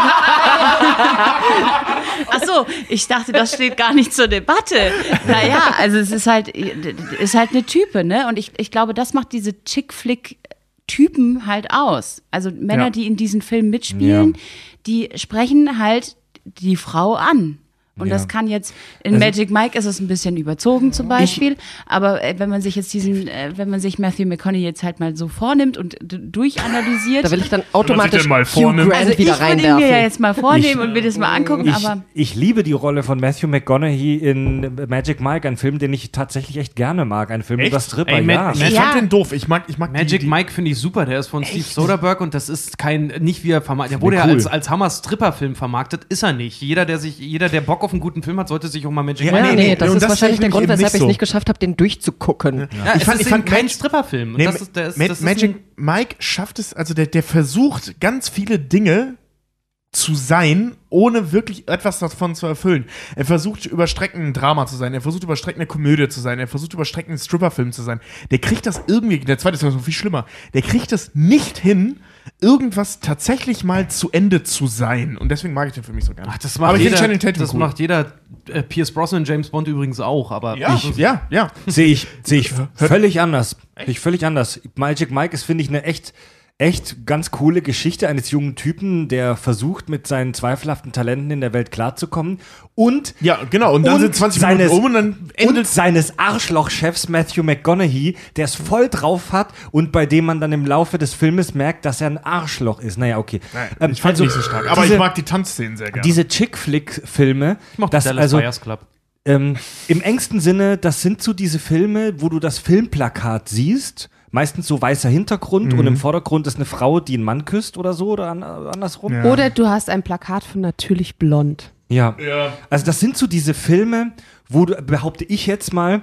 ach so, ich dachte, das steht gar nicht zur Debatte. Naja, also es ist halt, ist halt eine Type, ne? Und ich, ich glaube, das macht diese Chick-Flick-Typen halt aus. Also Männer, Ja. die in diesen Filmen mitspielen, Ja. die sprechen halt die Frau an. Und Ja. das kann jetzt, in Magic Mike ist es ein bisschen überzogen zum Beispiel, aber äh, wenn man sich jetzt diesen, äh, wenn man sich Matthew McConaughey jetzt halt mal so vornimmt und durchanalysiert. Da will ich dann automatisch mal vornimmt. Grant also ich wieder würde ihn reinwerfen. mir ja jetzt mal vornehmen und mir das mal angucken, Ich, aber ich liebe die Rolle von Matthew McConaughey in Magic Mike, ein Film, den ich tatsächlich echt gerne mag. Ein Film Echt? über Stripper, Ey, ja. Ich Ja. fand den doof. Ich mag, ich mag die- Magic die, Mike finde ich super, der ist von Steve Soderbergh und das ist kein, nicht wie er vermarktet, der wurde ja cool. als, als Hammer-Stripper-Film vermarktet, ist er nicht. Jeder, der sich, jeder, der Bock auf einen guten Film hat, sollte sich auch mal Magic Ja, Mike Ja, Nee, nee, nee, das ist das wahrscheinlich der ich Grund, weshalb ich es so. nicht geschafft habe, den durchzugucken. Ja, Ich fand- ich fand kein Stripper-Film. Und Nee, das ist, der ist, Ma- das ist Magic Mike schafft es, also der, der versucht ganz viele Dinge zu sein, ohne wirklich etwas davon zu erfüllen. Er versucht über Strecken ein Drama zu sein, er versucht über Strecken eine Komödie zu sein, er versucht über Strecken ein Stripperfilm zu sein. Der kriegt das irgendwie, der zweite ist noch viel schlimmer, der kriegt das nicht hin, irgendwas tatsächlich mal zu Ende zu sein. Und deswegen mag ich den für mich so gerne. Ach, das macht Aber ich jeder, finde Channing Tatum das cool. macht jeder äh, Pierce Brosnan, James Bond übrigens auch, aber ja, ja, ja. Sehe ich, sehe ich völlig anders. Sehe ich völlig anders. Magic Mike ist, finde ich, eine echt, echt ganz coole Geschichte eines jungen Typen, der versucht, mit seinen zweifelhaften Talenten in der Welt klarzukommen und Ja, genau. Und dann Und sind 20 seines- Minuten um und dann und endet seines Arschlochchefs Matthew McConaughey, der es voll drauf hat und bei dem man dann im Laufe des Filmes merkt, dass er ein Arschloch ist. Naja, okay. Ähm, ich fand also nicht so stark. Aber diese, ich mag die Tanzszenen sehr gerne. diese Chick-Flick-Filme, das Dallas also Buyers Club. ähm, im engsten Sinne, das sind so diese Filme, wo du das Filmplakat siehst. Meistens so weißer Hintergrund und im Vordergrund ist eine Frau, die einen Mann küsst oder so oder an, andersrum. Ja. Oder du hast ein Plakat von Natürlich Blond. Ja. ja. Also das sind so diese Filme, wo du, behaupte ich jetzt mal,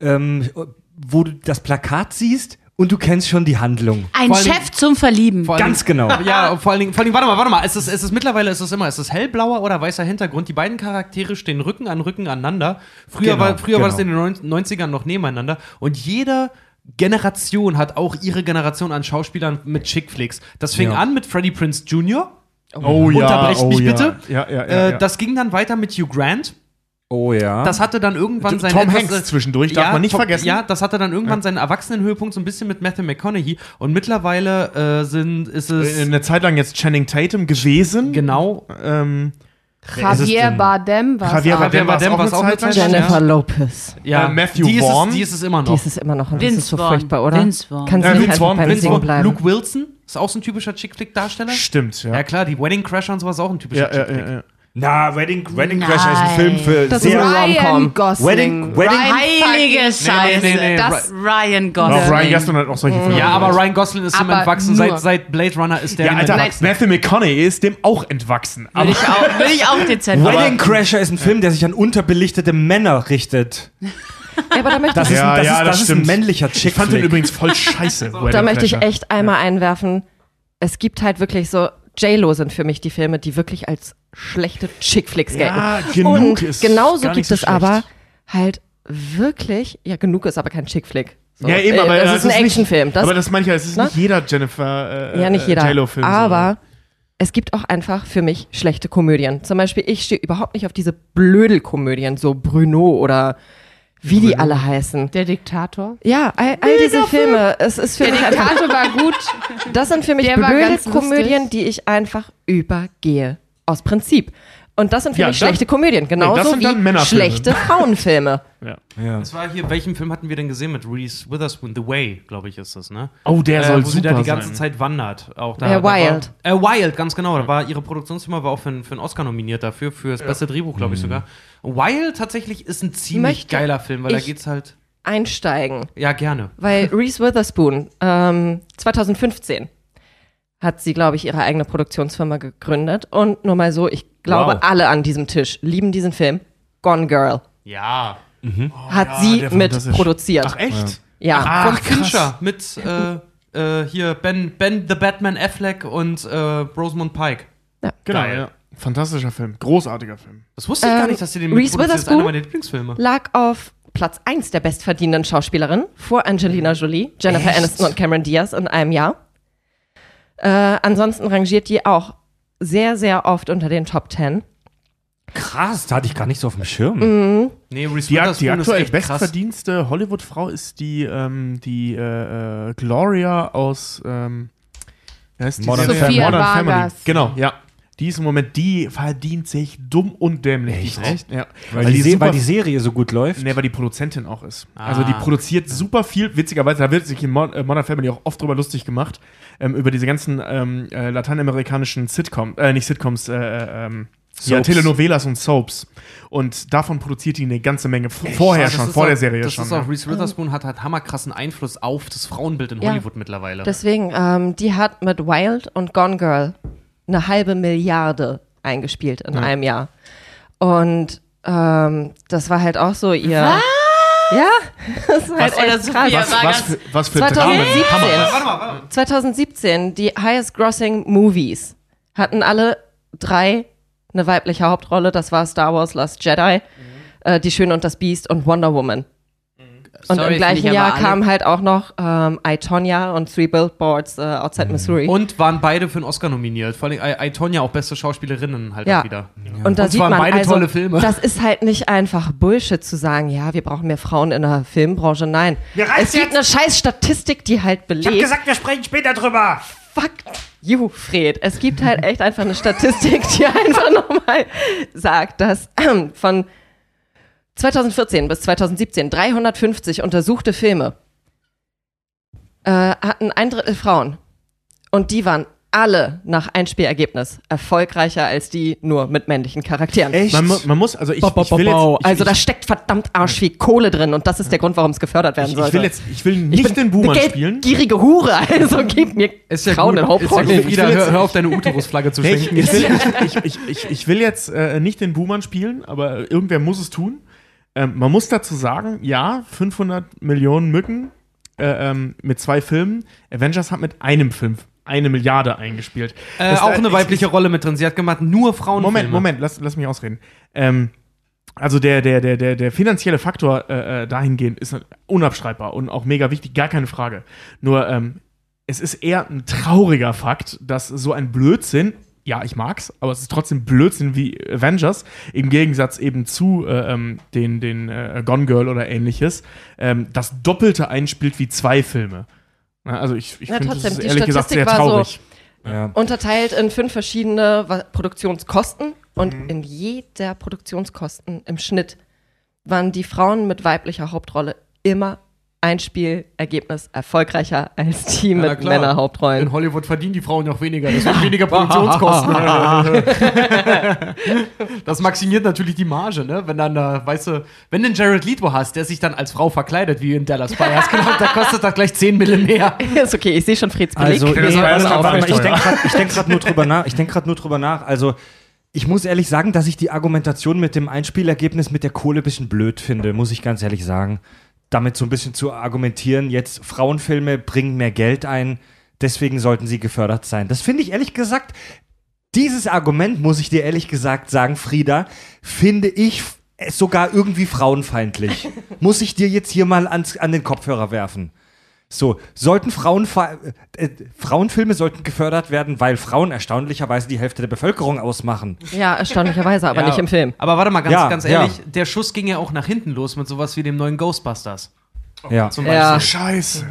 ähm, wo du das Plakat siehst und du kennst schon die Handlung. ein Chef zum Verlieben. Ganz genau. Ja, vor allen Dingen, vor allen Dingen, warte mal, warte mal. Es ist, es ist mittlerweile, es ist immer, es ist hellblauer oder weißer Hintergrund. Die beiden Charaktere stehen Rücken an Rücken aneinander. Früher, Genau, war, früher war das in genau. den 90ern noch nebeneinander. Und jeder Generation hat auch ihre Generation an Schauspielern mit Chickflicks. Das fing Ja. an mit Freddie Prince Jr. Oh Unterbrecht mich ja. bitte. Ja, ja, ja. Äh, ja. Das ging dann weiter mit Hugh Grant. Oh ja. Das hatte dann irgendwann sein Tom Hanks äh, zwischendurch, darf man nicht Tom- vergessen. Ja, das hatte dann irgendwann seinen Erwachsenenhöhepunkt so ein bisschen mit Matthew McConaughey und mittlerweile äh, sind ist es Äh, eine Zeit lang jetzt Channing Tatum gewesen. genau Ähm, Javier denn? Bardem war Javier Javier Bardem Bardem war es auch auch eine Zeit Jennifer Lopez. ja, Äh, Matthew die ist Vaughn. es, die ist es immer Die noch. ist es immer noch und das Vince ist so Vaughn. furchtbar, oder? Vince Vaughn. Kann sie Ja, nicht Vince Vaughn, beim Vince Singen Vaughn. bleiben? Luke Wilson ist auch so ein typischer Chick-Flick-Darsteller. Stimmt, ja. Ja klar, die Wedding Crasher und sowas auch ein typischer Ja, ja, Chick-Flick. ja, ja. Na, Wedding, Wedding Crasher ist ein. Film für Das sehr. Ryan Rom-Com. Gosling. Wedding- Wedding- Heilige Scheiße. nee, nee, das Ryan Auch Gosling. Ryan Gosling hat auch solche Filme. Ja, aber Ryan Gosling ist ihm entwachsen. Seit, seit Blade Runner ist der Ja, Alter, entwachsen. Matthew McConaughey ist dem auch entwachsen. Will Aber ich auch, will ich auch dezent Wedding Crasher ist ein Film, der sich an unterbelichtete Männer richtet. Ja, aber da möchte Das ich, ist, Ja, ein, das ja, ist, das das ist ein männlicher ich fand den übrigens voll scheiße. da möchte ich echt einmal einwerfen. Es gibt halt wirklich so, J-Lo sind für mich die Filme, die wirklich als schlechte Chick-Flicks gelten. Ja, genug Und ist genauso gibt so es schlecht. aber halt wirklich, ja, genug ist aber kein Chick-Flick. So, Ja, eben, äh, aber das das ist ein Actionfilm. Aber das meine ich ja, es ist Ne? nicht jeder Jennifer äh, Ja, nicht jeder. J-Lo-Film. so. aber es gibt auch einfach für mich schlechte Komödien. Zum Beispiel, ich stehe überhaupt nicht auf diese Blödelkomödien, so Bruno oder wie die alle heißen. Der Diktator. Ja, all, all diese Filme. Es ist für Der mich einfach, Diktator war gut. das sind für mich Blödelkomödien, lustig. die ich einfach übergehe. Aus Prinzip. Und das sind für Ja, mich schlechte Komödien. Genauso das sind dann wie schlechte Frauenfilme. Ja. Das war hier, welchen Film hatten wir denn gesehen mit Reese Witherspoon? The Way, glaube ich, ist das, ne? Oh, der Äh, soll wo sie da die ganze sein. Zeit wandert. Auch da, Ja, da Wild. War, äh, Wild, ganz genau. Da war ihre Produktionsfirma war auch für, einen- für einen Oscar nominiert dafür, für das beste Drehbuch, glaube ich sogar. Wild tatsächlich ist ein ziemlich Möchte geiler Film, weil da geht's halt. Einsteigen. Ja, gerne. Weil Reese Witherspoon ähm, 2015 hat sie, glaube ich, ihre eigene Produktionsfirma gegründet. Und nur mal so, ich glaube, Wow. alle an diesem Tisch lieben diesen Film. Gone Girl. Ja. Hat ja, sie mit produziert. Ach, echt? ja. Ach, Von. Fincher mit äh, äh, hier Ben, Ben the Batman Affleck und äh, Rosamund Pike. Genau, Geil. ja. Fantastischer Film. Großartiger Film. Das wusste ich Ähm, gar nicht, dass sie den Reese mitproduziert. Das ist Witherspoon? einer meiner Lieblingsfilme. lag auf Platz 1 der bestverdienenden Schauspielerin vor Angelina Jolie, Jennifer Echt? Aniston und Cameron Diaz in einem Jahr. Äh, ansonsten rangiert die auch sehr, sehr oft unter den Top 10. Krass, da hatte ich gar nicht so auf dem Schirm. Mhm. Nee, Reese Die, die aktuell bestverdienste Hollywood-Frau ist die, ähm, die äh, äh, Gloria aus ähm, wie heißt die Modern Modern. Family. Genau, ja. Die ist im Moment, die verdient sich dumm und dämlich. die Echt? Frau. Ja. Weil, die, Se- super- weil die Serie so gut läuft. Nee, weil die Produzentin auch ist. Ah. Also die produziert super viel, witzigerweise, da wird sich in Mod- äh, Modern Family auch oft drüber lustig gemacht, ähm, über diese ganzen ähm, äh, lateinamerikanischen Sitcoms, äh, nicht Sitcoms, äh, äh, ähm, ja, Soaps. Telenovelas und Soaps. Und davon produziert die eine ganze Menge. F- Vorher Das schon, vor auch, der Serie das schon. ist ja. auch, Reese Witherspoon hat halt hammerkrassen Einfluss auf das Frauenbild in Ja. Hollywood mittlerweile. Deswegen, ähm, die hat mit Wild und Gone Girl eine halbe Milliarde eingespielt in einem Jahr. Und ähm, das war halt auch so ihr. Ja, das war halt Oder echt krass. Was, was, für, was für 2017. Dramen. warte mal, warte mal. 2017, die highest grossing Movies hatten alle drei eine weibliche Hauptrolle. Das war Star Wars Last Jedi, äh, Die Schöne und das Biest und Wonder Woman. Und Sorry, im gleichen Jahr aber alle- kam halt auch noch ähm, I, Tonya und Three Billboards äh, Outside Missouri. Und waren beide für einen Oscar nominiert. Vor allem I, I, Tonya auch beste Schauspielerinnen halt Ja. auch wieder. Und da Und sieht zwar man beide also, tolle Filme. das ist halt nicht einfach Bullshit zu sagen, ja, wir brauchen mehr Frauen in der Filmbranche. Nein, es gibt eine scheiß Statistik, die halt Ich hab belegt. gesagt, wir sprechen später drüber. Fuck you, Fred. Es gibt halt echt einfach eine Statistik, die einfach nochmal sagt, dass ähm, von 2014 bis 2017 350 untersuchte Filme äh, hatten ein Drittel Frauen. Und die waren alle nach Einspielergebnis erfolgreicher als die nur mit männlichen Charakteren. Echt? Man, man muss, also ich, Bau, bau, ich will jetzt, ich, Also da steckt verdammt arsch viel Kohle drin und das ist der Grund, warum es gefördert werden sollte. ich will jetzt, ich will Ich nicht bin den Boomer eine spielen. geldgierige Hure, also gib mir Ist ja Frauen gut. in Hauptrollen. Ist ja Ida, hör, hör auf, deine Uterusflagge zu schwenken. ich, will, ich, ich, ich, ich, ich will jetzt äh, nicht den Boomer spielen, aber irgendwer muss es tun. Ähm, man muss dazu sagen, ja, 500 Millionen Mücken äh, ähm, mit zwei Filmen. Avengers hat mit einem Film eine Milliarde eingespielt. äh, auch eine ich- weibliche Rolle mit drin. Sie hat gemacht nur Frauenfilme. Moment, Moment, lass, lass mich ausreden. Ähm, also der, der, der, der, der finanzielle Faktor äh, äh, dahingehend ist unabstreitbar und auch mega wichtig, gar keine Frage. Nur ähm, es ist eher ein trauriger Fakt, dass so ein Blödsinn, ja, ich mag's, aber es ist trotzdem Blödsinn wie Avengers, im Gegensatz eben zu äh, ähm, den, den äh, Gone Girl oder ähnliches, ähm, das Doppelte einspielt wie zwei Filme. Na, also ich, ich Ja, finde das ist ehrlich gesagt sehr war so- traurig. Ja. Unterteilt in fünf verschiedene Produktionskosten und Mhm. in jeder Produktionskosten im Schnitt waren die Frauen mit weiblicher Hauptrolle immer ein Spielergebnis erfolgreicher als die Ja, mit klar. In Männerhauptrollen. Hollywood verdienen die Frauen noch weniger, deswegen weniger Produktionskosten. das maximiert natürlich die Marge, ne? Wenn dann, da, weißt du, wenn du einen Jared Leto hast, der sich dann als Frau verkleidet, wie in Dallas Buyers, genau, da kostet das gleich 10 Mille mehr. ist okay, ich sehe schon Freds Beleg. Also, das nee, mal, ich denke gerade denk nur drüber nach. Ich denke gerade nur drüber nach. Also, ich muss ehrlich sagen, dass ich die Argumentation mit dem Einspielergebnis mit der Kohle ein bisschen blöd finde, muss ich ganz ehrlich sagen. Damit so ein bisschen zu argumentieren, jetzt Frauenfilme bringen mehr Geld ein, deswegen sollten sie gefördert sein. Das finde ich ehrlich gesagt, dieses Argument, muss ich dir ehrlich gesagt sagen, Frieda, finde ich sogar irgendwie frauenfeindlich. muss ich dir jetzt hier mal ans, an den Kopfhörer werfen. So, sollten Frauen, äh, Frauenfilme sollten gefördert werden, weil Frauen erstaunlicherweise die Hälfte der Bevölkerung ausmachen. Ja, erstaunlicherweise, aber Ja, nicht im Film. Aber warte mal, ganz, Ja, ganz ja. ehrlich, der Schuss ging ja auch nach hinten los mit sowas wie dem neuen Ghostbusters. Ja. Zum Ja. Beispiel. Scheiße.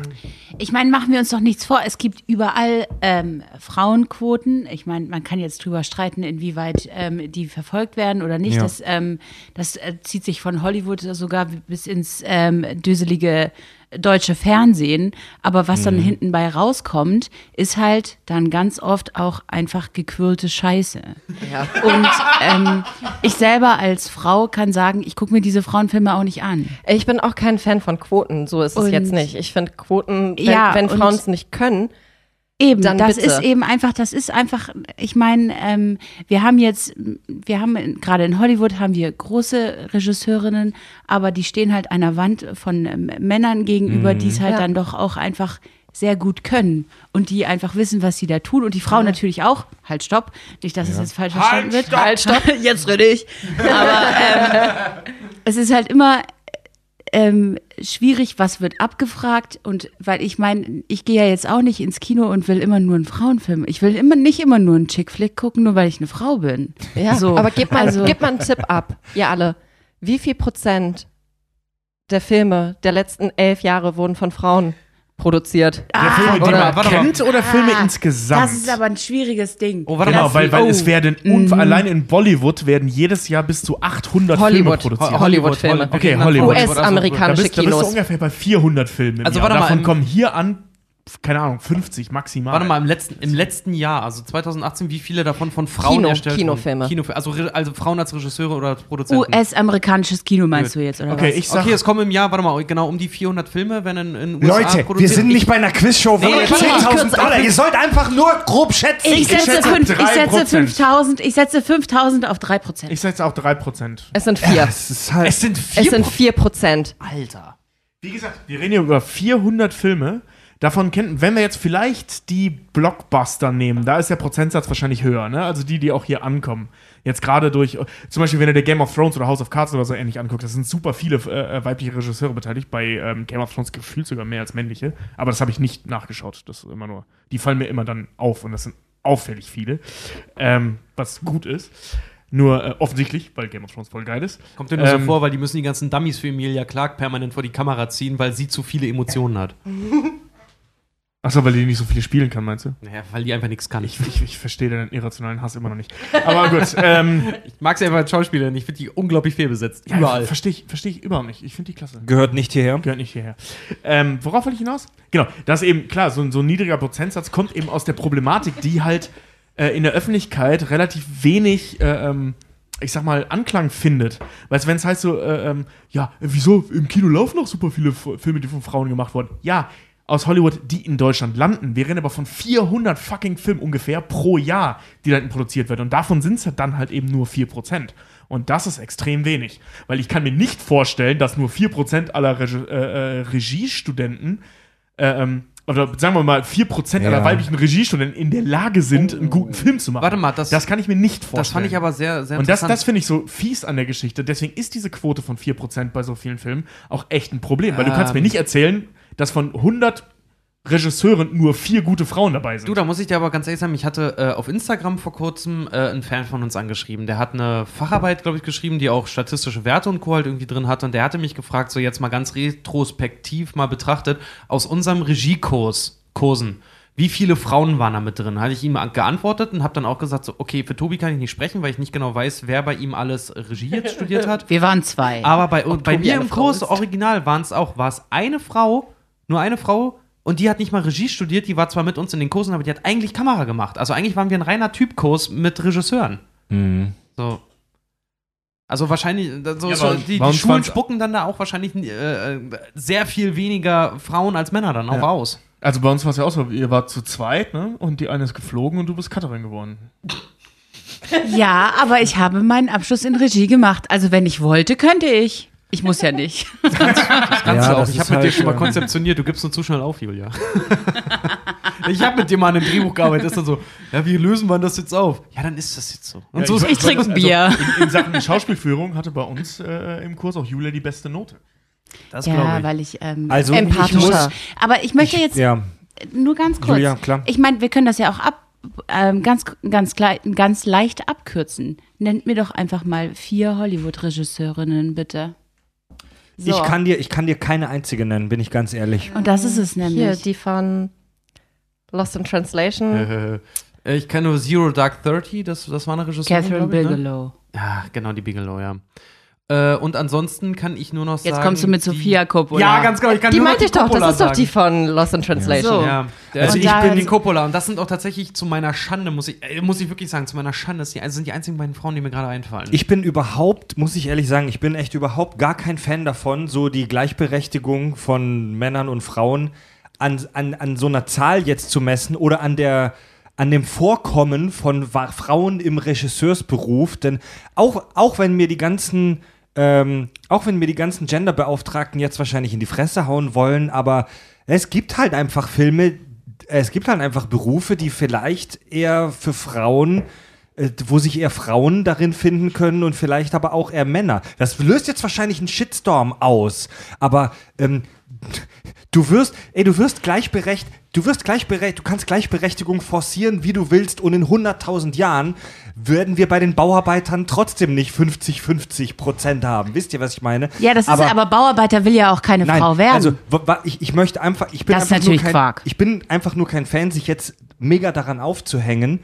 Ich meine, machen wir uns doch nichts vor. Es gibt überall ähm, Frauenquoten. Ich meine, man kann jetzt drüber streiten, inwieweit ähm, die verfolgt werden oder nicht. Ja. Das, ähm, das äh, zieht sich von Hollywood sogar bis ins ähm, düselige deutsche Fernsehen. Aber was dann hinten bei rauskommt, ist halt dann ganz oft auch einfach gequirlte Scheiße. Ja. Und ähm, ich selber als Frau kann sagen, ich gucke mir diese Frauenfilme auch nicht an. Ich bin auch kein Fan von Quoten, so ist es Und- jetzt nicht. Ich finde Quoten, wenn, Ja, wenn Frauen es nicht können, Eben, Dann das bitte. ist eben einfach, das ist einfach, ich meine, ähm, wir haben jetzt, wir haben in- gerade in Hollywood haben wir große Regisseurinnen, aber die stehen halt einer Wand von ähm, Männern gegenüber, die es halt Ja. dann doch auch einfach sehr gut können und die einfach wissen, was sie da tun und die Frauen natürlich auch. Halt, stopp. Nicht, dass es jetzt falsch verstanden wird. Halt, stopp. Jetzt rede ich. Aber ähm, es ist halt immer ähm, schwierig, was wird abgefragt und weil ich meine, ich gehe ja jetzt auch nicht ins Kino und will immer nur einen Frauenfilm. Ich will immer nicht immer nur einen Chick-Flick gucken, nur weil ich eine Frau bin. Ja, So, aber gebt mal, also- gebt mal einen Tipp ab, ihr alle. Wie viel Prozent der Filme der letzten elf Jahre wurden von Frauen produziert? Der Filme, oder- man warte mal. kennt oder Filme Ah, insgesamt? Das ist aber ein schwieriges Ding. Oh, warte Genau, mal. weil, weil oh. es werden, un allein in Bollywood werden jedes Jahr bis zu 800 Filme Hollywood. produziert. Ho- Hollywood-Filme. Okay, reden dann Hollywood. US-amerikanische bist, da bist du Kinos. ungefähr bei 400 Filmen Also Jahr. warte mal, Davon kommen hier an, keine Ahnung, 50 maximal. Warte mal, im letzten, im letzten Jahr, also 2018, wie viele davon von Frauen Kino- erstellt Kinofilme. wurden? Kinofilme. Also, also Frauen als Regisseure oder als Produzenten. US-amerikanisches Kino meinst du jetzt, oder Okay, was? ich sag, Okay, es kommen im Jahr, warte mal, genau um die 400 Filme, wenn in, in USA Leute, wir sind nicht bei einer Quizshow von Nee, ich- 10.000 ich- Dollar. Ihr sollt einfach nur grob schätzen. Ich setze, fünf, ich 3%. setze 5000, ich setze 5000 auf 3%. ich setze auch 3%. Es sind vier. Es ist halt. Es sind vier es sind vier Prozent. Alter. Wie gesagt, wir reden hier über 400 Filme. Davon kennen, wenn wir jetzt vielleicht die Blockbuster nehmen, da ist der Prozentsatz wahrscheinlich höher, ne? Also die, die auch hier ankommen. Jetzt gerade durch, zum Beispiel, wenn du dir Game of Thrones oder House of Cards oder so ähnlich anguckst, das sind super viele äh, weibliche Regisseure beteiligt. Bei ähm, Game of Thrones gefühlt sogar mehr als männliche. Aber das habe ich nicht nachgeschaut. Das ist immer nur, die fallen mir immer dann auf und das sind auffällig viele. Ähm, was gut ist. Nur äh, offensichtlich, weil Game of Thrones voll geil ist. Kommt dir nur so Ähm, vor, weil die müssen die ganzen Dummies für Emilia Clark permanent vor die Kamera ziehen, weil sie zu viele Emotionen hat. Achso, weil die nicht so viele spielen kann, meinst du? Naja, weil die einfach nichts kann. Ich, ich, ich verstehe den irrationalen Hass immer noch nicht. Aber gut, ähm, Ich mag sie einfach als Schauspielerin. Ich finde die unglaublich fehlbesetzt. Überall. Verstehe ich, versteh ich überhaupt nicht. Ich finde die klasse. Gehört nicht hierher. Gehört nicht hierher. Ähm, worauf will ich hinaus? Genau, das ist eben, klar, so, ein- so ein niedriger Prozentsatz kommt eben aus der Problematik, die halt äh, in der Öffentlichkeit relativ wenig, äh, ähm, ich sag mal, Anklang findet. Weißt du, wenn es heißt so, äh, ähm, ja, äh, wieso, im Kino laufen noch super viele F Filme, die von Frauen gemacht wurden. Ja, aus Hollywood, die in Deutschland landen. Wir reden aber von 400 fucking Filmen ungefähr pro Jahr, die dann produziert werden. Und davon sind es dann halt eben nur 4%. Und das ist extrem wenig. Weil ich kann mir nicht vorstellen, dass nur 4% aller Regi äh, äh, Regiestudenten äh, ähm, oder sagen wir mal 4% Ja. aller weiblichen Regiestudenten in der Lage sind, einen guten Film zu machen. Warte mal, das- das kann ich mir nicht vorstellen. Das fand ich aber sehr, sehr Und das, das finde ich so fies an der Geschichte. Deswegen ist diese Quote von 4% bei so vielen Filmen auch echt ein Problem. Weil du kannst mir Ähm. nicht erzählen, dass von 100 Regisseuren nur vier gute Frauen dabei sind. Du, da muss ich dir aber ganz ehrlich sagen, ich hatte äh, auf Instagram vor kurzem äh, einen Fan von uns angeschrieben. Der hat eine Facharbeit, glaube ich, geschrieben, die auch statistische Werte und Co. halt irgendwie drin hat. Und der hatte mich gefragt, so jetzt mal ganz retrospektiv mal betrachtet, aus unserem Regiekurs, Kursen, wie viele Frauen waren da mit drin? Hatte ich ihm an- geantwortet und habe dann auch gesagt, so, okay, für Tobi kann ich nicht sprechen, weil ich nicht genau weiß, wer bei ihm alles Regie jetzt studiert hat. Wir waren zwei. Aber bei, bei mir im Kurs, original, waren es auch, war es eine Frau, nur eine Frau, und die hat nicht mal Regie studiert, die war zwar mit uns in den Kursen, aber die hat eigentlich Kamera gemacht. Also eigentlich waren wir ein reiner Typkurs mit Regisseuren. Mhm. So. Also wahrscheinlich, so, Ja, so, die, die Schulen spucken dann da auch wahrscheinlich äh, äh, sehr viel weniger Frauen als Männer dann auch Ja. aus. Also bei uns war es ja auch so, ihr wart zu zweit, ne? Und die eine ist geflogen und du bist Cutterin geworden. ja, aber ich habe meinen Abschluss in Regie gemacht. Also wenn ich wollte, könnte ich. Ich muss ja nicht. Das kannst Ja, du auch. das Ich habe mit dir halt, schon mal konzeptioniert. Du gibst uns zu schnell auf, Julia. ich habe mit dir mal an einem Drehbuch gearbeitet. Das ist dann so, ja, wie lösen wir das jetzt auf? Ja, dann ist das jetzt so. Und Ja, so Ich trinke ein Bier. In, in Sachen Schauspielführung hatte bei uns äh, im Kurs auch Julia die beste Note. das Ja, glaube ich. weil ich. Ähm, Also, Empathischer. ich muss, aber ich möchte jetzt ja, nur ganz kurz. Julia, klar. Ich meine, wir können das ja auch ab, ähm, ganz, ganz, ganz leicht abkürzen. Nennt mir doch einfach mal vier Hollywood-Regisseurinnen, bitte. So. ich, kann dir, ich kann dir keine einzige nennen, bin ich ganz ehrlich. Und das ist es Hier, nämlich. die von Lost in Translation. Äh, ich kenne nur Zero Dark Thirty, das, das war eine Regisseurin. Catherine ne? Bigelow. Ja, genau, die Bigelow, ja. Äh, und ansonsten kann ich nur noch sagen. Jetzt kommst du mit die- Sofia Coppola. Ja, ganz genau. Ich kann Die nur noch meinte ich doch, Coppola das ist doch die von Lost in Translation. So. Ja, Also Und ich bin die Coppola und das sind auch tatsächlich zu meiner Schande, muss ich, äh, muss ich wirklich sagen, zu meiner Schande, das sind die- also sind die einzigen beiden Frauen, die mir gerade einfallen. Ich bin überhaupt, muss ich ehrlich sagen, ich bin echt überhaupt gar kein Fan davon, so die Gleichberechtigung von Männern und Frauen an, an, an so einer Zahl jetzt zu messen oder an der an dem Vorkommen von Frauen im Regisseursberuf, denn auch, auch wenn mir die ganzen ähm, auch wenn mir die ganzen Genderbeauftragten jetzt wahrscheinlich in die Fresse hauen wollen, aber es gibt halt einfach Filme, es gibt halt einfach Berufe, die vielleicht eher für Frauen äh, wo sich eher Frauen darin finden können und vielleicht aber auch eher Männer. Das löst jetzt wahrscheinlich einen Shitstorm aus, aber ähm, du wirst, ey, du wirst gleichberechtigt, du wirst gleichberechtigt, du kannst Gleichberechtigung forcieren, wie du willst und in 100.000 Jahren werden wir bei den Bauarbeitern trotzdem nicht 50-50 Prozent haben. Wisst ihr, was ich meine? Ja, das ist aber Bauarbeiter will ja auch keine Nein, Frau werden. also ich, ich möchte einfach, ich bin Das ist einfach natürlich nur kein, Quark. ich bin einfach nur kein Fan, sich jetzt mega daran aufzuhängen,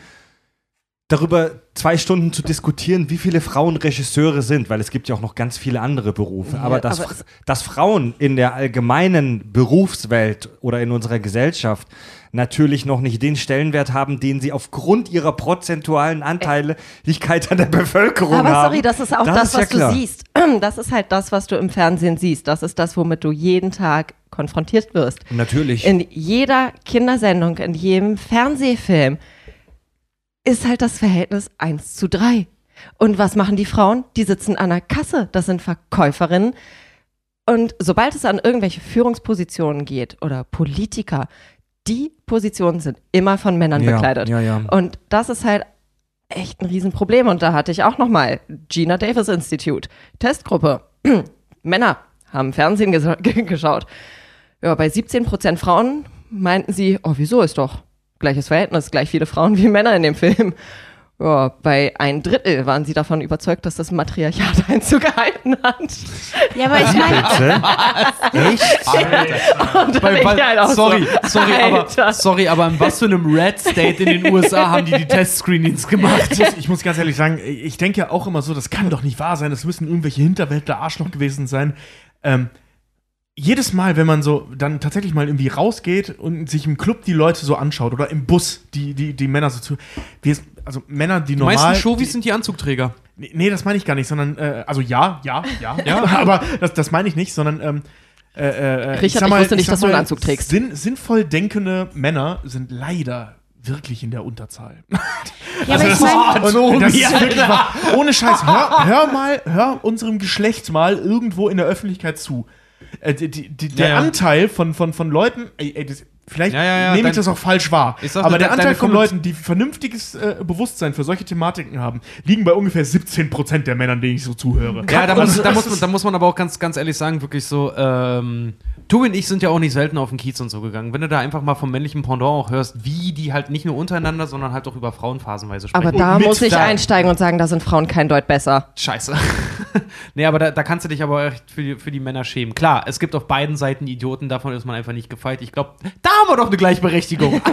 darüber zwei Stunden zu diskutieren, wie viele Frauen Regisseure sind, weil es gibt ja auch noch ganz viele andere Berufe. aber, dass, aber Fra- dass Frauen in der allgemeinen Berufswelt oder in unserer Gesellschaft natürlich noch nicht den Stellenwert haben, den sie aufgrund ihrer prozentualen Anteiligkeit an der Bevölkerung Aber haben. sorry, das ist auch das, ja was klar. du siehst. Das ist halt das, was du im Fernsehen siehst. Das ist das, womit du jeden Tag konfrontiert wirst. Natürlich. In jeder Kindersendung, in jedem Fernsehfilm ist halt das Verhältnis 1 zu 3. Und was machen die Frauen? Die sitzen an der Kasse. Das sind Verkäuferinnen. Und sobald es an irgendwelche Führungspositionen geht oder Politiker, die Positionen sind immer von Männern ja, bekleidet. Ja, ja. Und das ist halt echt ein Riesenproblem. Und da hatte ich auch nochmal Gina Davis Institute, Testgruppe. Männer haben Fernsehen ges geschaut. Ja, bei 17 Prozent Frauen meinten sie, oh, wieso ist doch gleiches Verhältnis, gleich viele Frauen wie Männer in dem Film. Ja, bei ein Drittel waren sie davon überzeugt, dass das Matriarchat Einzug gehalten hat. ja, aber ich meine? Echt? Da Bei, bei, halt auch sorry, so, sorry, aber, Alter. sorry, aber in was für einem Red State in den USA haben die die Testscreenings gemacht? Ich muss, ich muss ganz ehrlich sagen, ich denke ja auch immer so, das kann doch nicht wahr sein, das müssen irgendwelche Hinterwäldler Arschloch gewesen sein. Ähm, jedes Mal, wenn man so dann tatsächlich mal irgendwie rausgeht und sich im Club die Leute so anschaut oder im Bus die, die, die Männer so zu. Also Männer, die Die normal. meisten Showies die, sind die Anzugträger. Nee, das meine ich gar nicht, sondern, äh, also ja, ja, ja, ja. aber das, das meine ich nicht, sondern, ähm, äh, äh, Richard, sag ich wusste nicht, sag dass du einen mal, Anzug trägst. Sinn, sinnvoll denkende Männer sind leider wirklich in der Unterzahl. ja, aber ich meine, Und das ist wirklich wahr. Ohne Scheiß, hör, hör mal, hör unserem Geschlecht mal irgendwo in der Öffentlichkeit zu. Äh, die, die, der Ja, ja. Anteil von, von, von Leuten, ey, ey, das, Vielleicht Ja, ja, ja, nehme ich das auch falsch wahr. Aber der de- Anteil von Leuten, die vernünftiges äh, Bewusstsein für solche Thematiken haben, liegen bei ungefähr 17% der Männern, denen ich so zuhöre. Ja, da muss, da, muss man, da muss man aber auch ganz, ganz ehrlich sagen, wirklich so, ähm, Tobi und ich sind ja auch nicht selten auf den Kiez und so gegangen. Wenn du da einfach mal vom männlichen Pendant auch hörst, wie die halt nicht nur untereinander, sondern halt auch über Frauen phasenweise sprechen. Aber da muss ich da- einsteigen und sagen, da sind Frauen kein Deut besser. Scheiße. nee, aber da, da kannst du dich aber echt für die, für die Männer schämen. Klar, es gibt auf beiden Seiten Idioten, davon ist man einfach nicht gefeit. Ich glaube, da haben wir doch eine Gleichberechtigung.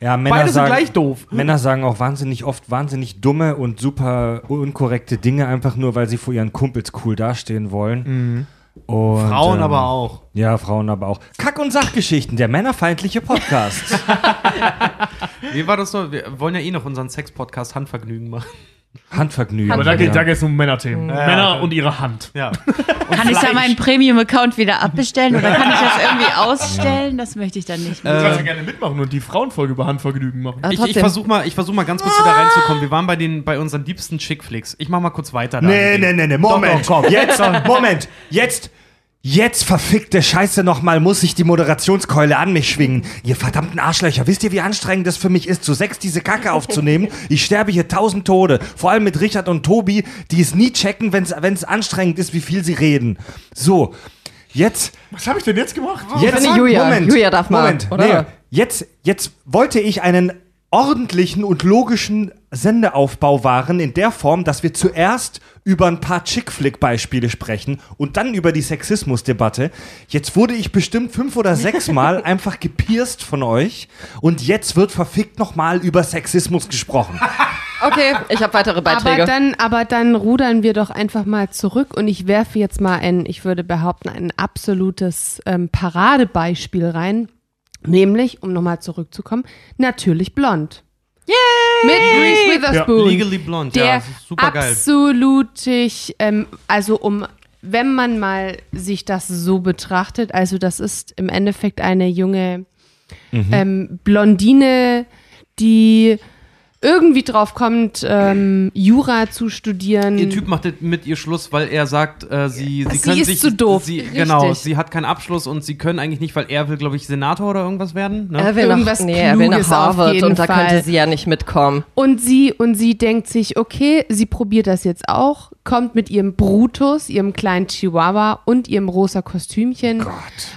Ja, Männer Beide sind sagen, gleich doof. Männer sagen auch wahnsinnig oft wahnsinnig dumme und super unkorrekte Dinge, einfach nur, weil sie vor ihren Kumpels cool dastehen wollen. Und, Frauen ähm, aber auch. Ja, Frauen aber auch. Kack- und Sachgeschichten, der männerfeindliche Podcast. Wie war das so? Wir wollen ja eh noch unseren Sex-Podcast Handvergnügen machen. Handvergnügen. Aber da geht ja. da geht's um Männerthemen. Ja, Männer ja. und ihre Hand. Ja. Kann ich da meinen Premium-Account wieder abbestellen oder kann ich das irgendwie ausstellen? Das möchte ich dann nicht Du mehr. kannst ja gerne mitmachen und die Frauenfolge über Handvergnügen machen. Aber Ich, ich versuche mal, ich versuch mal ganz kurz wieder reinzukommen. Wir waren bei, den, bei unseren liebsten Chickflicks. Ich mach mal kurz weiter. da. Nee, nee, nee, nee, Moment. Doch, doch, komm. Jetzt, Moment. Jetzt, jetzt verfickte Scheiße nochmal, muss ich die Moderationskeule an mich schwingen. Ihr verdammten Arschlöcher, wisst ihr, wie anstrengend es für mich ist, zu sechs diese Kacke aufzunehmen? Ich sterbe hier tausend Tode. Vor allem mit Richard und Tobi, die es nie checken, wenn es anstrengend ist, wie viel sie reden. So, jetzt Was habe ich denn jetzt gemacht? Jetzt, finde Julia. Julia darf mal, Moment, oder? Nee, jetzt, jetzt wollte ich einen ordentlichen und logischen Sendeaufbau wahren in der Form, dass wir zuerst über ein paar Chick-Flick-Beispiele sprechen und dann über die Sexismusdebatte. Jetzt wurde ich bestimmt fünf oder sechs Mal einfach gepierst von euch und jetzt wird verfickt nochmal über Sexismus gesprochen. Okay, ich habe weitere Beiträge. Aber dann, aber dann rudern wir doch einfach mal zurück und ich werfe jetzt mal ein, ich würde behaupten, ein absolutes ähm, Paradebeispiel rein. Nämlich, um nochmal zurückzukommen, natürlich blond. Yay! Mit Reese Witherspoon. Legally Blonde, der ja, das ist super geil. absolutig, ähm, also um, wenn man mal sich das so betrachtet, also das ist im Endeffekt eine junge ähm, Blondine, die irgendwie drauf kommt, ähm, Jura zu studieren. Ihr Typ macht mit ihr Schluss, weil er sagt, äh, sie, sie Sie können ist sich. zu doof. Sie, genau, sie hat keinen Abschluss und sie können eigentlich nicht, weil er will, glaube ich, Senator oder irgendwas werden. Ne? er will nach, irgendwas nee, er will nach Harvard und da Fall. könnte sie ja nicht mitkommen. Und sie, und sie denkt sich, okay, sie probiert das jetzt auch, kommt mit ihrem Brutus, ihrem kleinen Chihuahua und ihrem rosa Kostümchen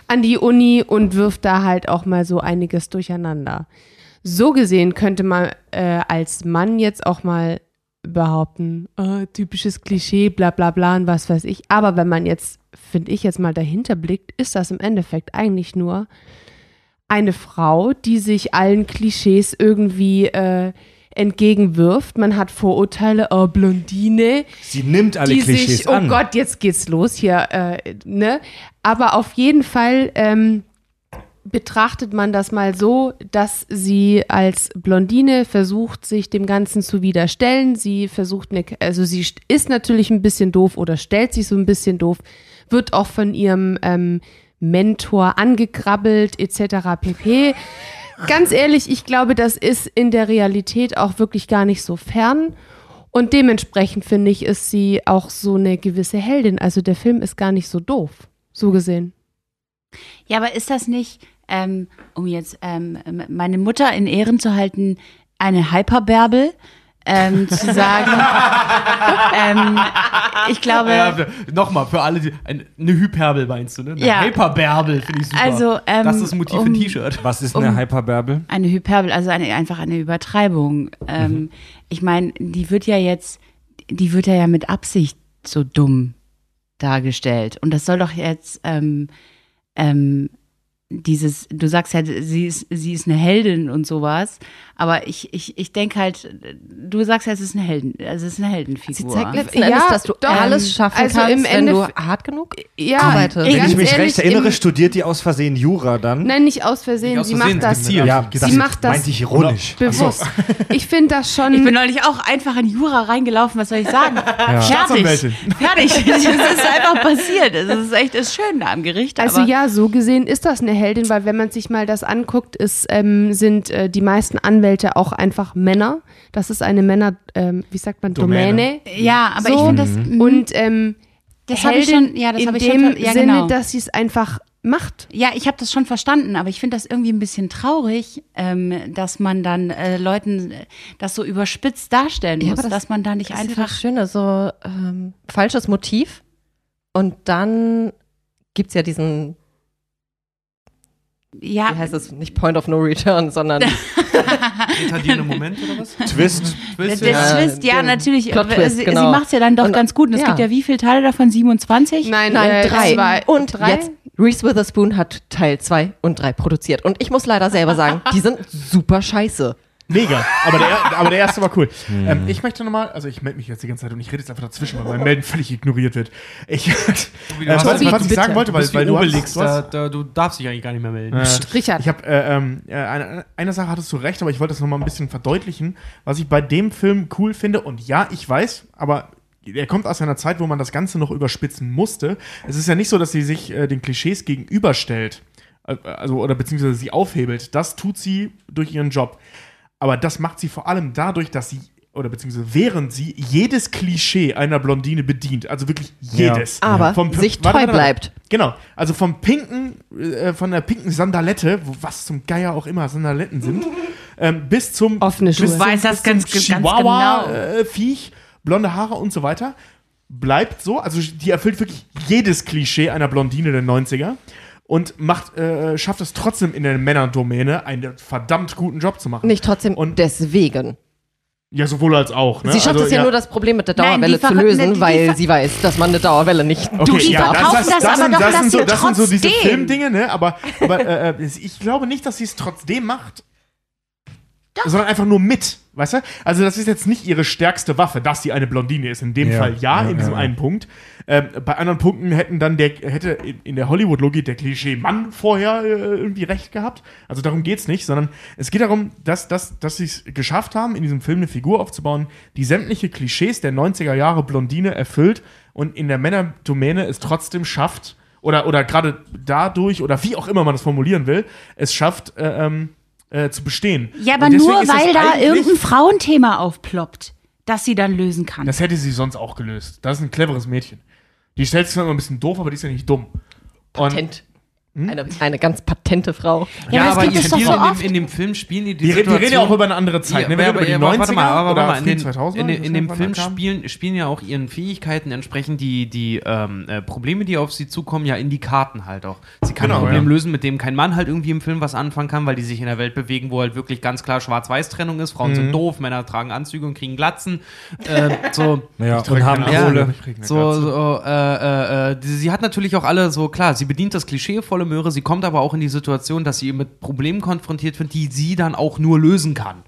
an die Uni und wirft da halt auch mal so einiges durcheinander. So gesehen könnte man äh, als Mann jetzt auch mal behaupten, äh, typisches Klischee, bla bla bla und was weiß ich. Aber wenn man jetzt, finde ich, jetzt mal dahinter blickt, ist das im Endeffekt eigentlich nur eine Frau, die sich allen Klischees irgendwie äh, entgegenwirft. Man hat Vorurteile, oh, Blondine, Sie nimmt alle die Klischees sich, oh an. Gott, jetzt geht's los hier, äh, ne? Aber auf jeden Fall ähm, betrachtet man das mal so, dass sie als Blondine versucht, sich dem Ganzen zu widerstellen. Sie versucht, eine, also sie st- ist natürlich ein bisschen doof oder stellt sich so ein bisschen doof, wird auch von ihrem ähm, Mentor angekrabbelt etc. pp. Ganz ehrlich, ich glaube, das ist in der Realität auch wirklich gar nicht so fern. Und dementsprechend finde ich, ist sie auch so eine gewisse Heldin. Also der Film ist gar nicht so doof, so gesehen. Ja, aber ist das nicht, ähm, um jetzt ähm, meine Mutter in Ehren zu halten, eine Hyperbärbel? Ähm, zu sagen, ähm, ich glaube, Ja, Nochmal, für alle, die, ein, eine Hyperbel meinst du, ne? Eine Ja. Hyperbärbel finde ich super. Also, ähm, das ist das Motiv um- für ein T-Shirt. Was ist eine Um- Hyperbärbel? eine Hyperbel, also eine, einfach eine Übertreibung. Ähm, ich meine, die wird ja jetzt, die wird ja mit Absicht so dumm dargestellt. Und das soll doch jetzt ähm, ähm, dieses, du sagst ja, sie ist, sie ist eine Heldin und sowas, aber ich, ich, ich denke halt, du sagst ja, es ist eine Heldin, also es ist eine Heldenfigur. Sie zeigt letzten Ja, Endes, dass du doch. alles schaffen Also kannst, im wenn du hart genug Ja, arbeitest. Wenn ich mich ehrlich, recht erinnere, studiert die aus Versehen Jura dann. Nein, nicht aus Versehen. Nicht aus sie Versehen, macht das gezielt. ja, Sie das macht das- meinte ich ironisch. bewusst. Ich finde das schon. ich bin neulich auch einfach in Jura reingelaufen, was soll ich sagen? Fertig. Staatsanwältin. Fertig. Es ist einfach passiert. Es ist echt ist schön da am Gericht. Also aber ja, so gesehen ist das eine Heldin, weil wenn man sich mal das anguckt, ist, ähm, sind äh, die meisten Anwälte auch einfach Männer. Das ist eine Männer, ähm, wie sagt man, Domäne. Domäne. Ja, aber So. ich finde das. Und ähm, Das habe ich schon, ja, das in ich dem schon, ja, Sinne, genau. dass sie es einfach macht. Ja, ich habe das schon verstanden, aber ich finde das irgendwie ein bisschen traurig, ähm, dass man dann äh, Leuten äh, das so überspitzt darstellen Ja, muss, aber das dass man da nicht Das ist ja einfach. das Schöne, so ähm, falsches Motiv. Und dann gibt es ja diesen, Ja, wie heißt es, nicht Point of No Return, sondern Retardierende Moment oder was? Twist. Twist, der ja. Twist, ja, natürlich. Plot-Twist, sie genau. sie macht es ja dann doch Und- ganz gut. Und es ja. gibt ja wie viele Teile davon? 27? Nein, nein, äh, drei. Zwei. Und drei? jetzt, Reese Witherspoon hat Teil 2 und 3 produziert. Und ich muss leider selber sagen, die sind super scheiße. Mega. Aber der, aber der erste war cool. Ähm, ich möchte nochmal, also ich melde mich jetzt die ganze Zeit und ich rede jetzt einfach dazwischen, weil mein Melden völlig ignoriert wird. Ich, äh, was, was ich bitte. sagen wollte, Du weil, weil du Obelix, hast, du hast da, da, du darfst dich eigentlich gar nicht mehr melden. Äh, Richard. Ich habe äh, ähm, äh, eine, eine Sache hattest du recht, aber ich wollte das nochmal ein bisschen verdeutlichen, was ich bei dem Film cool finde. Und ja, ich weiß, aber er kommt aus einer Zeit, wo man das Ganze noch überspitzen musste. Es ist ja nicht so, dass sie sich äh, den Klischees gegenüberstellt, äh, also oder beziehungsweise sie aufhebelt. Das tut sie durch ihren Job. Aber das macht sie vor allem dadurch, dass sie oder beziehungsweise während sie jedes Klischee einer Blondine bedient, also wirklich jedes. Aber Vom- sich treu warte, warte. bleibt. Genau, also vom pinken, äh, von der pinken Sandalette, wo, was zum Geier auch immer Sandaletten sind, ähm, bis zum Offene Schuhe. bis weißt das ganz- ganz Chihuahua, genau. äh, Viech, blonde Haare und so weiter, bleibt so. Also die erfüllt wirklich jedes Klischee einer Blondine der 90er und macht, äh, schafft es trotzdem in der Männerdomäne einen verdammt guten Job zu machen. Nicht trotzdem Und- deswegen. Ja, sowohl als auch. Ne? Sie schafft Also, es ja, nur, das Problem mit der Nein, Dauerwelle zu verra- lösen, die weil sie weiß, dass man eine Dauerwelle nicht Okay, die ja, verkaufen das aber sind, doch das sind so, das sind so diese trotzdem. Filmdinge, ne? Aber, aber äh, ich glaube nicht, dass sie es trotzdem macht. Sondern einfach nur mit, weißt du? Also das ist jetzt nicht ihre stärkste Waffe, dass sie eine Blondine ist. In dem Ja, Fall ja, ja, in diesem ja, einen Punkt. Ähm, bei anderen Punkten hätten dann der hätte in- der Hollywood-Logik der Klischee-Mann vorher äh, irgendwie recht gehabt. Also darum geht's nicht, sondern es geht darum, dass, dass, dass sie es geschafft haben, in diesem Film eine Figur aufzubauen, die sämtliche Klischees der 90er Jahre Blondine erfüllt und in der Männerdomäne es trotzdem schafft, oder, oder gerade dadurch, oder wie auch immer man das formulieren will, es schafft, äh, ähm, äh, zu bestehen. Ja, aber Und nur weil da irgendein Frauenthema aufploppt, das sie dann lösen kann. Das hätte sie sonst auch gelöst. Das ist ein cleveres Mädchen. Die stellt sich zwar immer ein bisschen doof, aber die ist ja nicht dumm. Und Patent. Eine, eine ganz patente Frau. Ja, aber es gibt die spielen so in, oft. dem, in dem Film spielen die die wir, reden- wir reden ja Situation- auch über eine andere Zeit. Ja, ne? Wir reden aber- über die aber 90er warte mal, aber oder mal, in frühen den, 2000er. in, den- in dem Film spielen, spielen ja auch ihren Fähigkeiten entsprechend die, die ähm, äh, Probleme, die auf sie zukommen, ja in die Karten halt auch. Sie kann Genau, ein Problem ja. lösen, mit dem kein Mann halt irgendwie im Film was anfangen kann, weil die sich in der Welt bewegen, wo halt wirklich ganz klar Schwarz-Weiß-Trennung ist. Frauen Mhm. sind doof, Männer tragen Anzüge und kriegen Glatzen. äh, so, Ja, und haben Ja. Kohle. So, so äh, äh, äh, die- sie hat natürlich auch alle so, klar, sie bedient das Klischee volle Möhre, sie kommt aber auch in die Situation, dass sie mit Problemen konfrontiert wird, die sie dann auch nur lösen kann.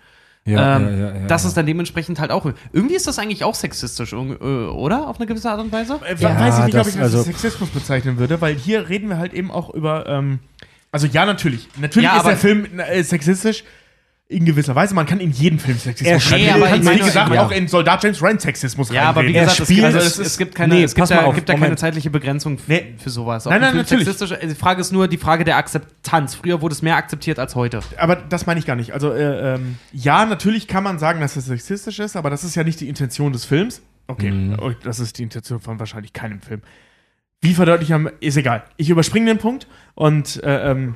Ja, ähm, ja, ja, ja, das ja. ist dann dementsprechend halt auch. Irgendwie ist das eigentlich auch sexistisch, äh, oder? Auf eine gewisse Art und Weise? Äh, Ja, weiß ich nicht, ob ich das also- als Sexismus bezeichnen würde, weil hier reden wir halt eben auch über. Ähm, also ja, natürlich. Natürlich Ja, ist aber- der Film äh, sexistisch. In gewisser Weise, man kann in jedem Film Sexismus Er spielt- Du aber wie gesagt, ja. auch in Soldat James Ryan Sexismus Ja, aber wie gesagt, es spielt- gibt, also es gibt keine, Nee, es gibt da, gibt da keine zeitliche Begrenzung Nee. für sowas. Nein, ein nein, Film natürlich. sexistisch- Die Frage ist nur die Frage der Akzeptanz. Früher wurde es mehr akzeptiert als heute. aber das meine ich gar nicht. Also, äh, ähm, ja, natürlich kann man sagen, dass es sexistisch ist, aber das ist ja nicht die Intention des Films. Okay, oh, das ist die Intention von wahrscheinlich keinem Film. Wie verdeutlicht haben, ist egal. Ich überspringe den Punkt und äh, ähm,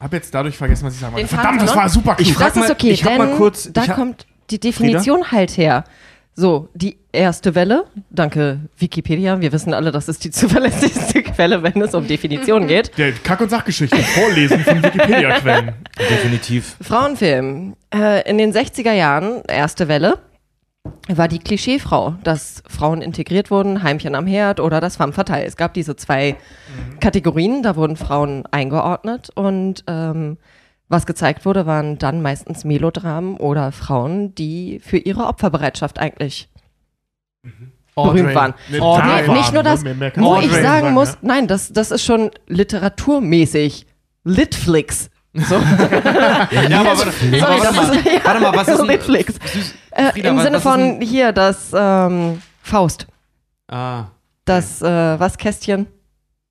habe jetzt dadurch vergessen, was ich sagen wollte. Verdammt, das verloren? war super klug. frag Das ist mal- okay, ich denn mal kurz- da ich kommt die Definition halt her. So, die erste Welle, danke Wikipedia, wir wissen alle, das ist die zuverlässigste Quelle, wenn es um Definitionen geht. Der Kack- und Sachgeschichte vorlesen von Wikipedia-Quellen. Definitiv. Frauenfilm. Äh, in den 60er Jahren, erste Welle, war die Klischeefrau, dass Frauen integriert wurden, Heimchen am Herd oder das Femme fatale. Es gab diese zwei Kategorien, da wurden Frauen eingeordnet und ähm, was gezeigt wurde, waren dann meistens Melodramen oder Frauen, die für ihre Opferbereitschaft eigentlich berühmt waren. Da nee, nicht nur das, man ich sagen, muss, ne? nein, das, das ist schon literaturmäßig. Litflix. So. Ja, aber warte, Sorry, warte mal, ist, ja, warte mal, was ist Netflix. Süß- Äh, Frieda, Im was- Sinne von hier das ähm, Faust. Ah, Das, äh, was Kästchen?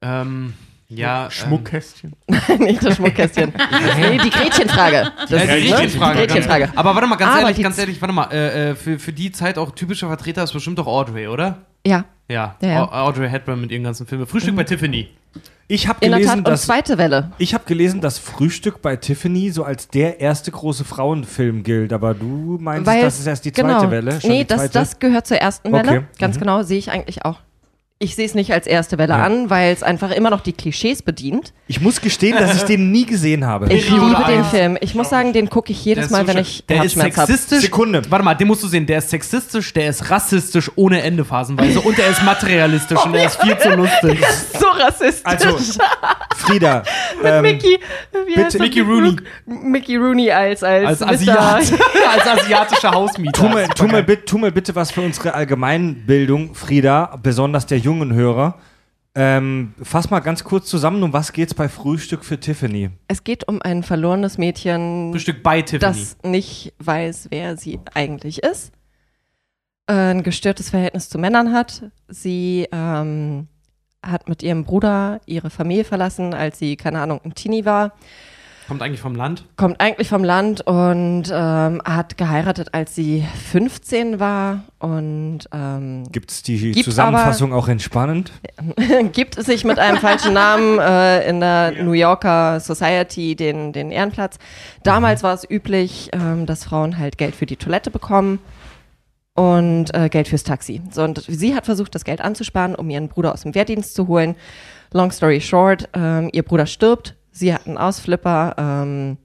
ähm, ja. ähm, Schmuckkästchen. Nicht das Schmuckkästchen. nee, die Gretchenfrage. Das, Ja, die ne? Gretchenfrage. Die Gretchenfrage. Aber warte mal, ganz Aber ehrlich, ganz ehrlich, warte mal. Äh, äh, für, für die Zeit auch typischer Vertreter ist bestimmt doch Audrey, oder? Ja. Ja, Ja, ja. Au- Audrey Hepburn mit ihren ganzen Filmen. Frühstück bei Tiffany. Ich habe gelesen, dass zweite Welle. ich habe gelesen, dass Frühstück bei Tiffany so als der erste große Frauenfilm gilt, aber du meinst, das ist erst die zweite genau. Welle. schon nee, das, das gehört zur ersten Welle. Okay. Ganz Mhm. genau, sehe ich eigentlich auch. Ich sehe es nicht als erste Welle Ja. an, weil es einfach immer noch die Klischees bedient. Ich muss gestehen, dass ich den nie gesehen habe. Ich Periode liebe den. Film. Ich muss sagen, den gucke ich jedes Mal, so wenn ich Der ist sexistisch. Sekunde. Warte mal, den musst du sehen. Der ist sexistisch, der ist rassistisch ohne Ende phasenweise und der ist materialistisch und der ist viel zu lustig. So rassistisch. Also, Frieda, ähm, Mickey, wie bitte- heißt? Mickey Rooney. Mickey Rooney als, als, Als. Asiat. als asiatischer Hausmieter. tu, mal, Super tu, mal tu mal bitte was für unsere Allgemeinbildung, Frieda, besonders der jungen Hörer. Ähm, fass mal ganz kurz zusammen, um was geht's bei Frühstück für Tiffany? Es geht um ein verlorenes Mädchen, Frühstück bei Tiffany. das nicht weiß, wer sie eigentlich ist. Äh, Ein gestörtes Verhältnis zu Männern hat. Sie ähm, hat mit ihrem Bruder ihre Familie verlassen, als sie, keine Ahnung, ein Teenie war. Kommt eigentlich vom Land. Kommt eigentlich vom Land und ähm, hat geheiratet, als sie 15 war und ähm, Gibt's die Gibt Zusammenfassung auch entspannend? gibt es sich mit einem falschen Namen äh, in der New Yorker Society den, den Ehrenplatz. Damals war es üblich, ähm, dass Frauen halt Geld für die Toilette bekommen und äh, Geld fürs Taxi. So, und sie hat versucht, das Geld anzusparen, um ihren Bruder aus dem Wehrdienst zu holen. Long story short, ähm, ihr Bruder stirbt, sie hat einen Ausflipper, ähm,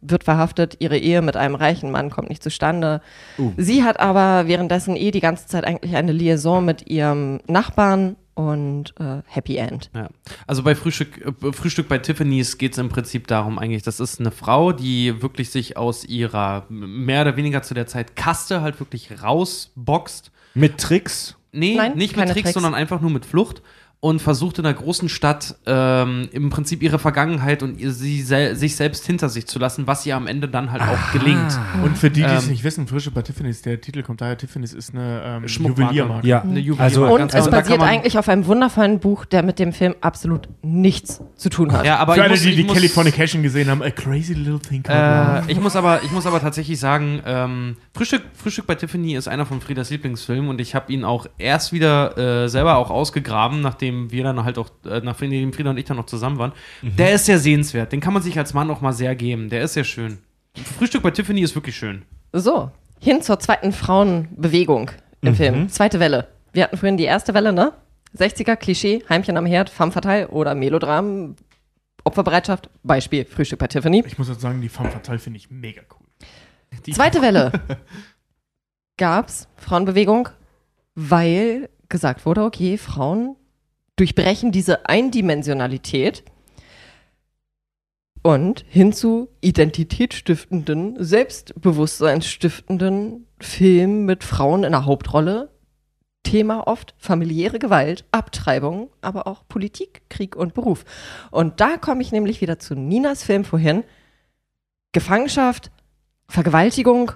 wird verhaftet, ihre Ehe mit einem reichen Mann kommt nicht zustande. Uh. Sie hat aber währenddessen eh die ganze Zeit eigentlich eine Liaison mit ihrem Nachbarn und äh, Happy End. Ja. Also bei Frühstück, äh, Frühstück bei Tiffany's geht es im Prinzip darum, eigentlich, das ist eine Frau, die wirklich sich aus ihrer mehr oder weniger zu der Zeit Kaste halt wirklich rausboxt. Mit Tricks? Nee, Nein, nicht mit Tricks, Tricks. sondern einfach nur mit Flucht und versucht in einer großen Stadt ähm, im Prinzip ihre Vergangenheit und ihr, sie sel sich selbst hinter sich zu lassen, was ihr am Ende dann halt auch gelingt. Und für die, die es Ähm, nicht wissen, Frische bei Tiffany's, der Titel kommt daher, Tiffany's ist eine ähm, Schmuckmarke. Juweliermarke. Ja. Eine Juwelier- Also- Und es genau. Da kann basiert eigentlich auf einem wundervollen Buch, der mit dem Film absolut nichts zu tun hat. Ja, aber Für alle, muss, die die muss, Californication gesehen haben, A Crazy Little Thing. Äh, ich, muss aber, ich muss aber tatsächlich sagen, ähm, Frühstück, Frühstück bei Tiffany ist einer von Friedas Lieblingsfilmen und ich habe ihn auch erst wieder äh, selber auch ausgegraben, nachdem wir dann halt auch, äh, nachdem Frieda und ich dann noch zusammen waren. Der ist sehr sehenswert, den kann man sich als Mann auch mal sehr geben, der ist sehr schön. Frühstück bei Tiffany ist wirklich schön. So, hin zur zweiten Frauenbewegung im Film. Zweite Welle. Wir hatten vorhin die erste Welle, ne? 60er, Klischee, Heimchen am Herd, femme fatale oder Melodram, Opferbereitschaft, Beispiel Frühstück bei Tiffany. Ich muss jetzt sagen, die Femme Fatale finde ich mega cool. Die- Zweite Welle gab's Frauenbewegung, weil gesagt wurde, okay, Frauen durchbrechen diese Eindimensionalität und hin zu identitätsstiftenden, selbstbewusstseinsstiftenden Filmen mit Frauen in der Hauptrolle. Thema oft familiäre Gewalt, Abtreibung, aber auch Politik, Krieg und Beruf. Und da komme ich nämlich wieder zu Ninas Film vorhin. Gefangenschaft, Vergewaltigung,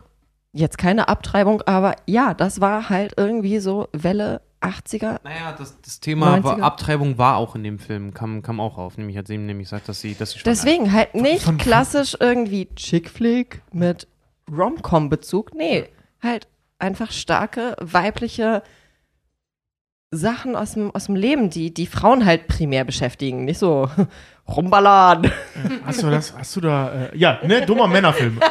jetzt keine Abtreibung, aber ja, das war halt irgendwie so Welle 80er. Naja, das, das Thema war, 90er. Abtreibung war auch in dem Film, kam, kam auch auf, nämlich hat sie ihm nämlich gesagt, dass sie, dass sie. Deswegen halt nicht von- klassisch irgendwie Chick-Flick mit Rom-Com-Bezug. Nee, halt einfach starke weibliche Sachen aus dem, aus dem Leben, die die Frauen halt primär beschäftigen. Nicht so rumballern. Hast du das, hast du da, äh, ja, ne, dummer Männerfilm.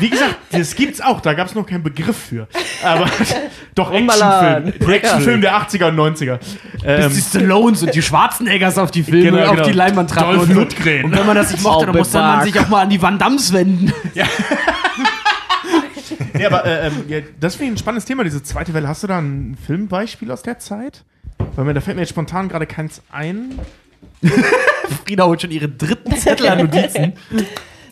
Wie gesagt, das gibt's auch, da gab's noch keinen Begriff für. Aber doch. Actionfilm. Actionfilm der 80er und 90er. Bis Ähm, die Stallones und die Schwarzeneggers auf die Filme, Genau, auf genau. die Leinwand traten. Dolph Und. Lundgren. und wenn man das nicht mochte, dann musste man sich auch mal an die Van Dams wenden. nee, aber äh, ja, das finde ich ein spannendes Thema, diese zweite Welle. Hast du da ein Filmbeispiel aus der Zeit? Weil mir, da fällt mir jetzt spontan gerade keins ein. Frieda holt schon ihre dritten Zettel an Notizen.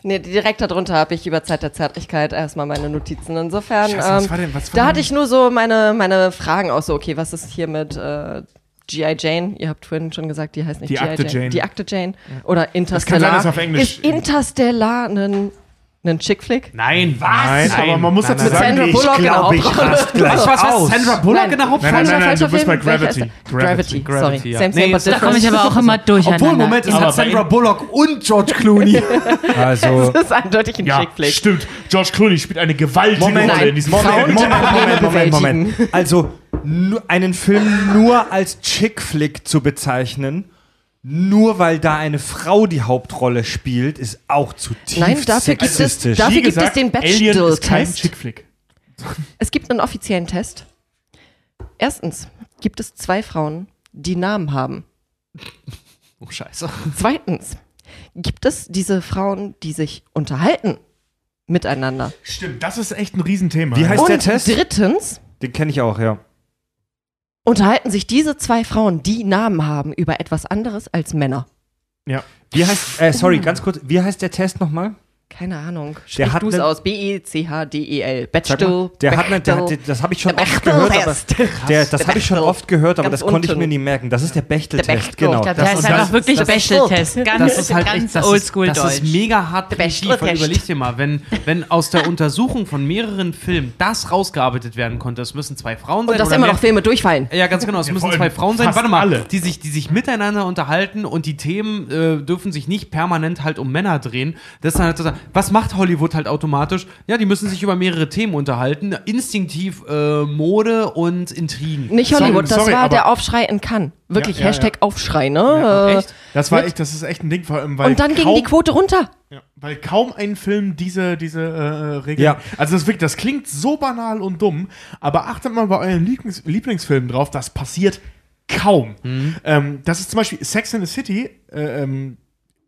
Nee, direkt darunter habe ich über Zeit der Zärtlichkeit erstmal meine Notizen. Insofern, Scheiße, was ähm, war denn- was war da denn- hatte ich nur so meine, meine Fragen aus, so, okay, was ist hier mit äh, G.I. Jane? Ihr habt vorhin schon gesagt, die heißt nicht Die G.I. Akte Jane. Jane. Die Akte Jane. Oder kann Interstellar. sein, dass auf Englisch- Ist Interstellar ein, ein Chick-Flick? Nein, was? Nein, aber man muss dazu Mit sagen, Sandra Bullock in der glaub, ich rast gleich Was, aus. Sandra Bullock in der Hauptrolle? Nein, nein, nein, nein, du bist bei Gravity. Gravity, Gravity, sorry. ja. Same, same, Nee, but da komme ich aber auch immer durcheinander. Obwohl, Moment, es hat Sandra Bullock und George Clooney. Also, Das ist eindeutig ein Ja, Chick-Flick. stimmt. George Clooney spielt eine gewaltige Moment, Rolle in diesem. Moment, Moment, Moment, Moment, Moment. Also, einen Film nur als Chick-Flick zu bezeichnen, nur weil da eine Frau die Hauptrolle spielt, ist auch zutiefst Nein, dafür gibt es- dafür gibt es den. Chick-Flick. Es gibt einen offiziellen Test. Erstens gibt es zwei Frauen, die Namen haben. Oh, scheiße. Zweitens gibt es diese Frauen, die sich unterhalten miteinander. Stimmt, das ist echt ein Riesenthema. Wie heißt Und der Test? drittens Den kenne ich auch, ja. Unterhalten sich diese zwei Frauen, die Namen haben, über etwas anderes als Männer. Ja. Wie heißt, äh, sorry, ganz kurz, wie heißt der Test nochmal? Keine Ahnung. Sprich du es ne- aus. B-E-C-H-D-E-L. Bechdel. der hat, ne, Bechdel. das habe ich schon Der oft gehört, aber der, das habe ich schon oft gehört, aber Ganz das konnte ich mir nie merken. Das ist der Bechtel-Test, genau. Das- der heißt und einfach das- wirklich das ist Bechtel-Test. Ganz, Das ist halt ganz echt, das oldschool ist, das ist mega hart primitiv, weil überleg dir mal, wenn, wenn aus der Untersuchung von mehreren Filmen das rausgearbeitet werden konnte, es müssen zwei Frauen sein Und dass immer noch Filme durchfallen. Ja, ganz genau. Es Ja, müssen zwei Frauen sein, warte mal, alle. die sich, die sich miteinander unterhalten und die Themen äh, dürfen sich nicht permanent halt um Männer drehen. Das ist dann halt so, was macht Hollywood halt automatisch? Ja, die müssen sich über mehrere Themen unterhalten. Instinktiv äh, Mode und Intrigen. Nicht Sorry, Hollywood, das sorry, war der Aufschrei in Cannes. Wirklich, Ja, ja, Hashtag ja. Aufschrei, ne? Ja, Äh, echt? Das war echt, das ist echt ein Ding, vor allem, weil Und dann ging kaum, die Quote runter. Ja, weil kaum ein Film diese, diese äh, Regeln. Ja. Also das, wirklich, das klingt so banal und dumm, aber achtet mal bei euren Lieblings Lieblingsfilmen drauf, das passiert kaum. Mhm. Ähm, das ist zum Beispiel Sex in the City, äh, ähm,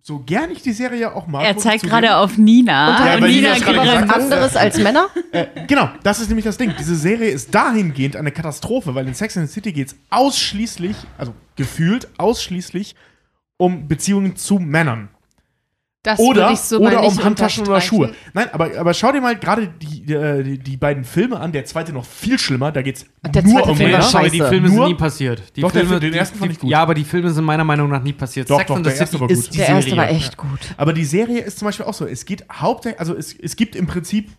so gern ich die Serie auch mag. Er zeigt gerade auf Nina. Ja, und weil Nina Nina anderes als Männer? Äh, genau, das ist nämlich das Ding. Diese Serie ist dahingehend eine Katastrophe, weil in Sex and the City geht es ausschließlich, also gefühlt ausschließlich um Beziehungen zu Männern. Das Oder, würde ich so oder um Handtaschen oder. Schuhe. Nein, aber, aber schau dir mal gerade die, äh, die, die beiden Filme an. Der zweite noch viel schlimmer. Da geht es Der nur um Film Männer. scheiße. aber die Filme Nur- sind nie passiert. Die Doch, der Filme, Film- den die- ersten fand die, ich gut. Ja, aber die Filme sind meiner Meinung nach nie passiert. Doch, Sex doch, der erste City war gut. Der erste Serie. war echt gut. Aber die Serie ist zum Beispiel auch so. Es geht hauptsächlich, also es, es gibt im Prinzip,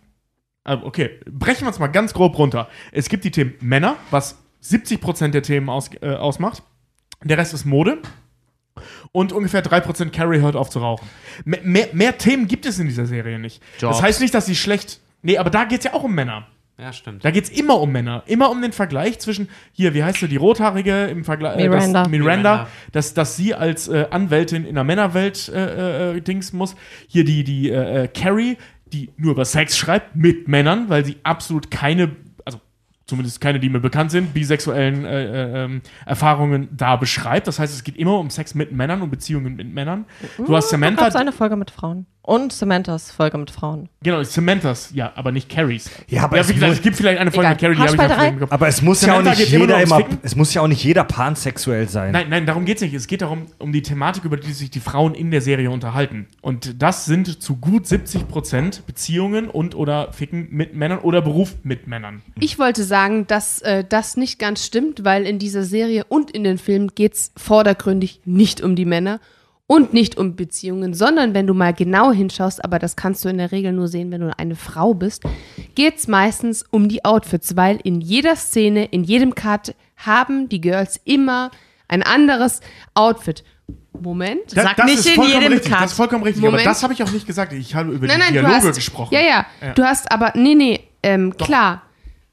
äh, okay, brechen wir es mal ganz grob runter. Es gibt die Themen Männer, was 70% der Themen aus, äh, ausmacht. Der Rest ist Mode. Und ungefähr 3% Carrie hört auf zu rauchen. Mehr, mehr, mehr Themen gibt es in dieser Serie nicht. Jobs. Das heißt nicht, dass sie schlecht. Nee, aber da geht es ja auch um Männer. Ja, stimmt. Da geht es immer um Männer. Immer um den Vergleich zwischen, hier, wie heißt sie, die Rothaarige im Vergleich. Miranda. Äh, das, Miranda, Miranda. Dass, dass sie als äh, Anwältin in der Männerwelt äh, äh, Dings muss. Hier die, die äh, äh, Carrie, die nur über Sex schreibt mit Männern, weil sie absolut keine, zumindest keine, die mir bekannt sind, bisexuellen äh, äh, ähm, Erfahrungen da beschreibt. Das heißt, es geht immer um Sex mit Männern und Beziehungen mit Männern. Du hast Gab Samantha. es eine Folge mit Frauen. Und Samanthas Folge mit Frauen. Genau, Samanthas, ja, aber nicht Carries. Ja, aber ja, es wie gesagt, muss- es gibt vielleicht eine Folge Egal. mit Carrie, die habe ich einfach im Kopf. Aber es muss ja auch nicht immer jeder immer, Ficken? es muss ja auch nicht jeder pansexuell sein. Nein, nein, darum geht es nicht. Es geht darum, um die Thematik, über die sich die Frauen in der Serie unterhalten. Und das sind zu gut 70 Prozent Beziehungen und oder Ficken mit Männern oder Beruf mit Männern. Ich wollte sagen, dass äh, das nicht ganz stimmt, weil in dieser Serie und in den Filmen geht es vordergründig nicht um die Männer und nicht um Beziehungen, sondern wenn du mal genau hinschaust, aber das kannst du in der Regel nur sehen, wenn du eine Frau bist, geht es meistens um die Outfits, weil in jeder Szene, in jedem Cut haben die Girls immer ein anderes Outfit. Moment. Da- Sag das nicht ist in vollkommen jedem richtig, Cut. Das ist vollkommen richtig. Moment. Aber das habe ich auch nicht gesagt. Ich habe über Nein, die nein, Dialoge hast, gesprochen. Ja, ja, Ja. Du hast aber, nee, nee, ähm, klar.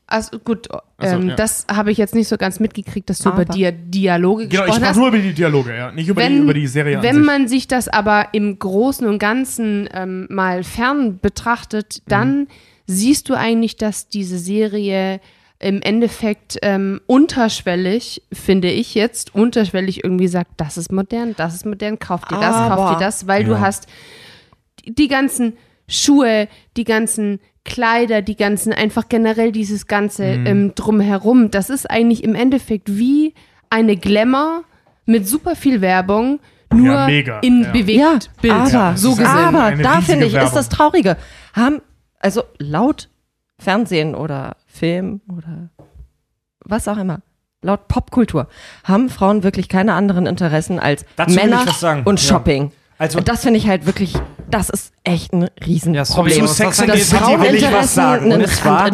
Also gut, Ach so, ähm, ja. das habe ich jetzt nicht so ganz mitgekriegt, dass du Aber. über Dia Dialoge Genau, ich gesprochen sprach hast. nur über die Dialoge, ja. Nicht über, die, über die Serie wenn sich. man sich das aber im Großen und Ganzen ähm, mal fern betrachtet, Mhm. dann siehst du eigentlich, dass diese Serie im Endeffekt ähm, unterschwellig, finde ich jetzt, unterschwellig irgendwie sagt, das ist modern, das ist modern, kauf dir das, kauf Aber- dir das, weil Ja. du hast die ganzen Schuhe, die ganzen Kleider, die ganzen, einfach generell dieses ganze Mhm. ähm, drumherum. Das ist eigentlich im Endeffekt wie eine Glamour mit super viel Werbung, nur Ja, mega, in ja. bewegt Ja, Bild. aber, so gesehen. aber da finde ich, Werbung. ist das Traurige. Haben, also laut Fernsehen oder Film oder was auch immer, laut Popkultur, haben Frauen wirklich keine anderen Interessen als Dazu Männer und Ja. Shopping. Also- und das finde ich halt wirklich, das ist echt ein Ja, Riesenproblem. sorry, Zu Sex das angeht, City Fraueninteressen will ich was sagen. Und zwar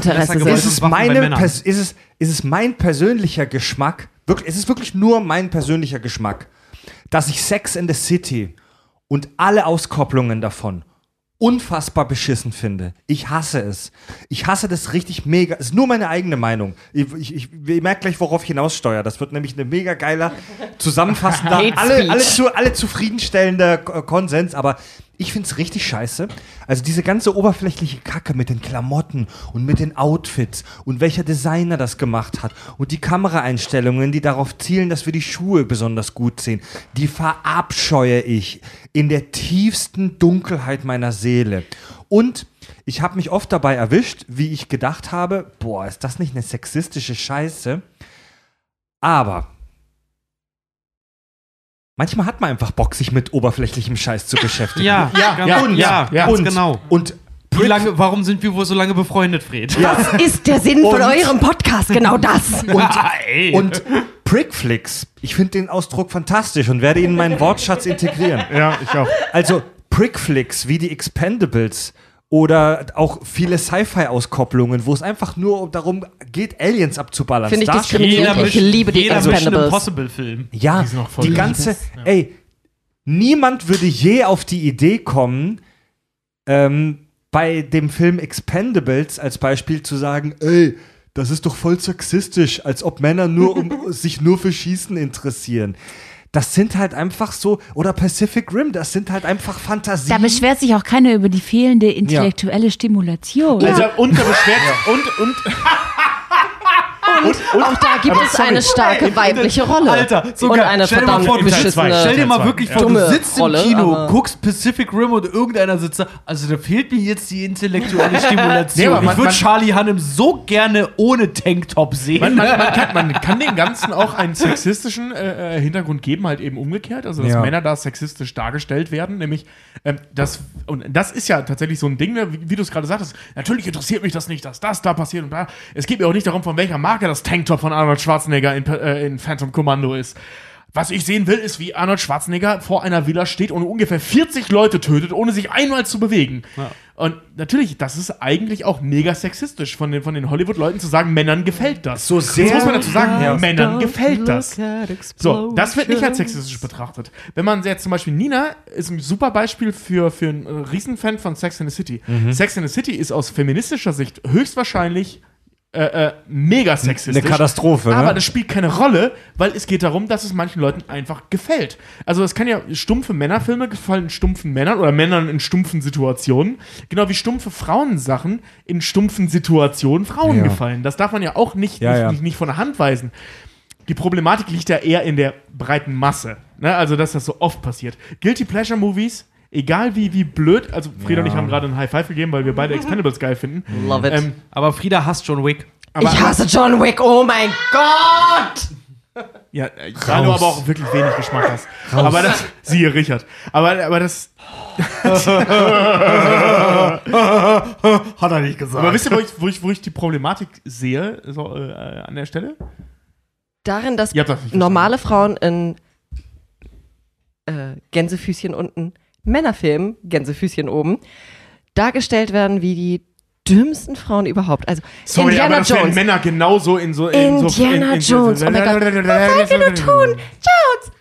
ist es, meine ist, es, ist es mein persönlicher Geschmack, wirklich, es ist wirklich nur mein persönlicher Geschmack, dass ich Sex in the City und alle Auskopplungen davon unfassbar beschissen finde. Ich hasse es. Ich hasse das richtig mega. Ist nur meine eigene Meinung. Ich, ich, ich, ihr merkt gleich, worauf ich hinaussteuere. Das wird nämlich eine mega geiler, zusammenfassender, alle, alle, zu, alle zufriedenstellender Konsens. Aber ich finde es richtig scheiße. Also diese ganze oberflächliche Kacke mit den Klamotten und mit den Outfits und welcher Designer das gemacht hat und die Kameraeinstellungen, die darauf zielen, dass wir die Schuhe besonders gut sehen, die verabscheue ich in der tiefsten Dunkelheit meiner Seele. Und ich habe mich oft dabei erwischt, wie ich gedacht habe, boah, ist das nicht eine sexistische Scheiße? Aber manchmal hat man einfach Bock, sich mit oberflächlichem Scheiß zu beschäftigen. Ja, Ja, ja, und, ja, ja. ganz und, genau. Und Wie lange, warum sind wir wohl so lange befreundet, Fred? Das ist der Sinn von Und- eurem Podcast, genau das. und, und Prickflix, ich finde den Ausdruck fantastisch und werde ihn in meinen Wortschatz integrieren. Ja, ich auch. Also Prickflicks wie die Expendables oder auch viele Sci-Fi-Auskopplungen, wo es einfach nur darum geht, Aliens abzuballern. Finde ich diskriminierend. Ich liebe die jeder Mission Expendables. Impossible Film. Ja, Die die ganze, ey, niemand würde je auf die Idee kommen, ähm, bei dem Film Expendables als Beispiel zu sagen, ey, das ist doch voll sexistisch, als ob Männer nur um sich nur für Schießen interessieren. Das sind halt einfach so, oder Pacific Rim, das sind halt einfach Fantasien. Da beschwert sich auch keiner über die fehlende intellektuelle Stimulation. Also, und der beschwert und, und, und, und, Auch da gibt es sorry. eine starke weibliche Rolle. Alter, so und eine Stell dir mal verdammt vor, beschissene. Stell dir mal wirklich Ja. vor, du sitzt im Rolle, Kino, guckst Pacific Rim und irgendeiner sitzt da. Also da fehlt mir jetzt die intellektuelle Nee, Stimulation. aber man- ich würde Charlie Hannem so gerne ohne Tanktop sehen. Man, man, man, kann, man kann dem Ganzen auch einen sexistischen äh, äh, Hintergrund geben, halt eben umgekehrt. Also, dass Ja. Männer da sexistisch dargestellt werden. Nämlich, ähm, das, und das ist ja tatsächlich so ein Ding, ne, wie, wie du es gerade sagtest. Natürlich interessiert mich das nicht, dass das da passiert und da. Es geht mir auch nicht darum, von welcher Marke das Tanktop von Arnold Schwarzenegger in, äh, in Phantom Commando ist. Was ich sehen will, ist, wie Arnold Schwarzenegger vor einer Villa steht und ungefähr 40 Leute tötet, ohne sich einmal zu bewegen. Und natürlich, das ist eigentlich auch mega sexistisch von den, von den Hollywood-Leuten zu sagen, Männern gefällt das. So sehr- Das muss man dazu sagen, Ja. Männern gefällt das. So, das wird nicht als sexistisch betrachtet. Wenn man jetzt zum Beispiel Nina ist ein super Beispiel für, für einen Riesenfan von Sex in the City. Mhm. Sex in the City ist aus feministischer Sicht höchstwahrscheinlich äh, äh, mega sexistisch. Eine Katastrophe, ne? Aber das spielt keine Rolle, weil es geht darum, dass es manchen Leuten einfach gefällt. Also es kann ja stumpfe Männerfilme gefallen stumpfen Männern oder Männern in stumpfen Situationen, genau wie stumpfe Frauensachen in stumpfen Situationen Frauen Ja. gefallen. Das darf man ja auch nicht, Ja, nicht, ja. Nicht, nicht von der Hand weisen. Die Problematik liegt ja eher in der breiten Masse. Ne? Also, dass das so oft passiert. Guilty Pleasure Movies, egal wie, wie blöd, also Frieda und ich haben gerade einen High Five gegeben, weil wir beide Expendables geil finden. Love it. Ähm, Aber Frieda hasst John Wick. aber, ich hasse John Wick, oh mein Gott! Ja, äh, da du aber auch wirklich wenig Geschmack hast. Aber das, siehe Richard. Aber, aber das, Hat er nicht gesagt. aber wisst ihr, wo ich, wo ich, wo ich die Problematik sehe, so, äh, an der Stelle? Darin, dass das normale Frauen in äh, Gänsefüßchen unten, Männerfilmen, Gänsefüßchen oben, dargestellt werden wie die dümmsten Frauen überhaupt. Also Sorry, Indiana aber das Jones. Männer genauso in so in so Indiana in, in, Jones, oh mein Gott. Was willst du tun? Jones!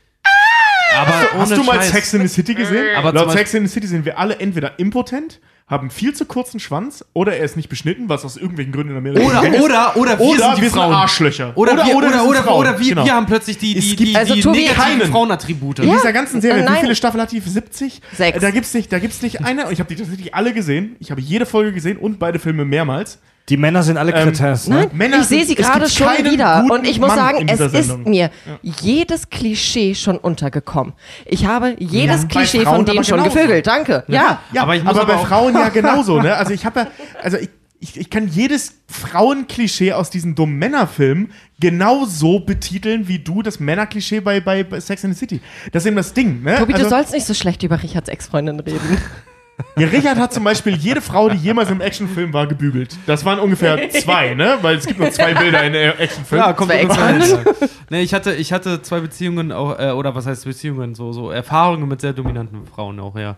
Aber Hast ohne du mal Scheiß. Sex in the City gesehen? Aber Laut Sex in the City sind wir alle entweder impotent, haben viel zu kurzen Schwanz oder er ist nicht beschnitten, was aus irgendwelchen Gründen in Amerika Oder, ist. oder, oder wir oder sind die wir Frauen. sind Arschlöcher. Oder, wir, oder, wir sind oder, Frauen. oder wir, Genau. wir haben plötzlich die, die, die, Also, die Tobi, negativen keinen. Frauenattribute. In dieser ganzen Serie, Äh, wie nein. viele Staffeln hat die? 70? Sechs. Da gibt's nicht, da gibt's nicht eine, und ich habe die tatsächlich alle gesehen. Ich habe jede Folge gesehen und beide Filme mehrmals. Die Männer sind alle Ähm, ne? Nein, Männer ich sehe sie gerade schon wieder. Und ich muss Mann sagen, in es dieser ist Sendung. mir jedes Klischee schon untergekommen. Ich habe jedes Bei Klischee von denen schon genauso. gevögelt. Danke. Ja. Ja, Aber aber, ich muss aber bei Frauen ja genauso, ne? Also ich habe ja, also ich, ich, ich kann jedes Frauenklischee aus diesen dummen Männerfilmen genauso betiteln, wie du das Männerklischee bei, bei, Sex and the City. Das ist eben das Ding, ne? Tobi, also, du sollst nicht so schlecht über Richards Ex-Freundin reden. ja, Richard hat zum Beispiel jede Frau, die jemals im Actionfilm war, gebügelt. Das waren ungefähr zwei, ne? Weil es gibt nur zwei Bilder in der Actionfilm. Ja, kommt hin. nee, ich hatte, ich hatte zwei Beziehungen auch, äh, oder was heißt Beziehungen, so, so Erfahrungen mit sehr dominanten Frauen auch, ja.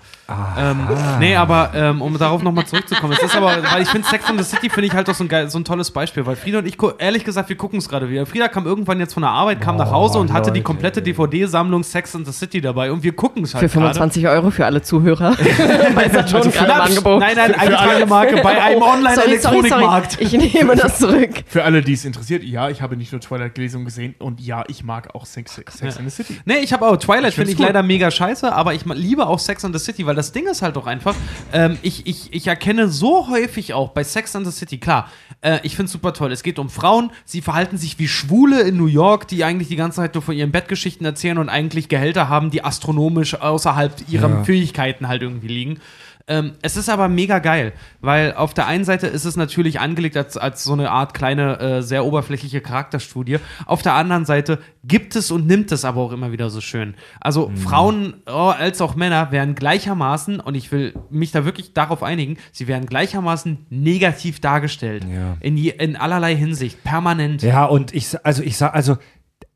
Ähm, nee, aber ähm, um darauf nochmal zurückzukommen, es ist aber, weil ich finde Sex and the City finde ich halt auch so ein, geil, so ein tolles Beispiel, weil Frieda und ich, ehrlich gesagt, wir gucken es gerade wieder. Frieda kam irgendwann jetzt von der Arbeit, kam nach Hause und hatte die komplette DVD-Sammlung Sex and the City dabei und wir gucken es halt Für 25 Euro für alle Zuhörer. bei bei Saturn gerade im Angebot. Nein, nein, eingetragene Marke bei einem. Online-Elektronikmarkt. Ich nehme das zurück. Für alle, die es interessiert, ja, ich habe nicht nur Twilight gelesen und gesehen und ja, ich mag auch Sex, Sex in the City. Nee, ich habe auch Twilight finde ich cool. leider mega scheiße, aber ich liebe auch Sex and the City, weil das Ding ist halt doch einfach, ähm, ich, ich, ich erkenne so häufig auch bei Sex and the City, klar, äh, ich finde es super toll. Es geht um Frauen, sie verhalten sich wie Schwule in New York, die eigentlich die ganze Zeit nur von ihren Bettgeschichten erzählen und eigentlich Gehälter haben, die astronomisch außerhalb ihrer Ja. Fähigkeiten halt irgendwie liegen. Ähm, es ist aber mega geil, weil auf der einen Seite ist es natürlich angelegt als, als so eine Art kleine, äh, sehr oberflächliche Charakterstudie. Auf der anderen Seite gibt es und nimmt es aber auch immer wieder so schön. Also Frauen oh, als auch Männer werden gleichermaßen, und ich will mich da wirklich darauf einigen, sie werden gleichermaßen negativ dargestellt. Ja. In, je, in allerlei Hinsicht, permanent. Ja, und ich, also ich sag, also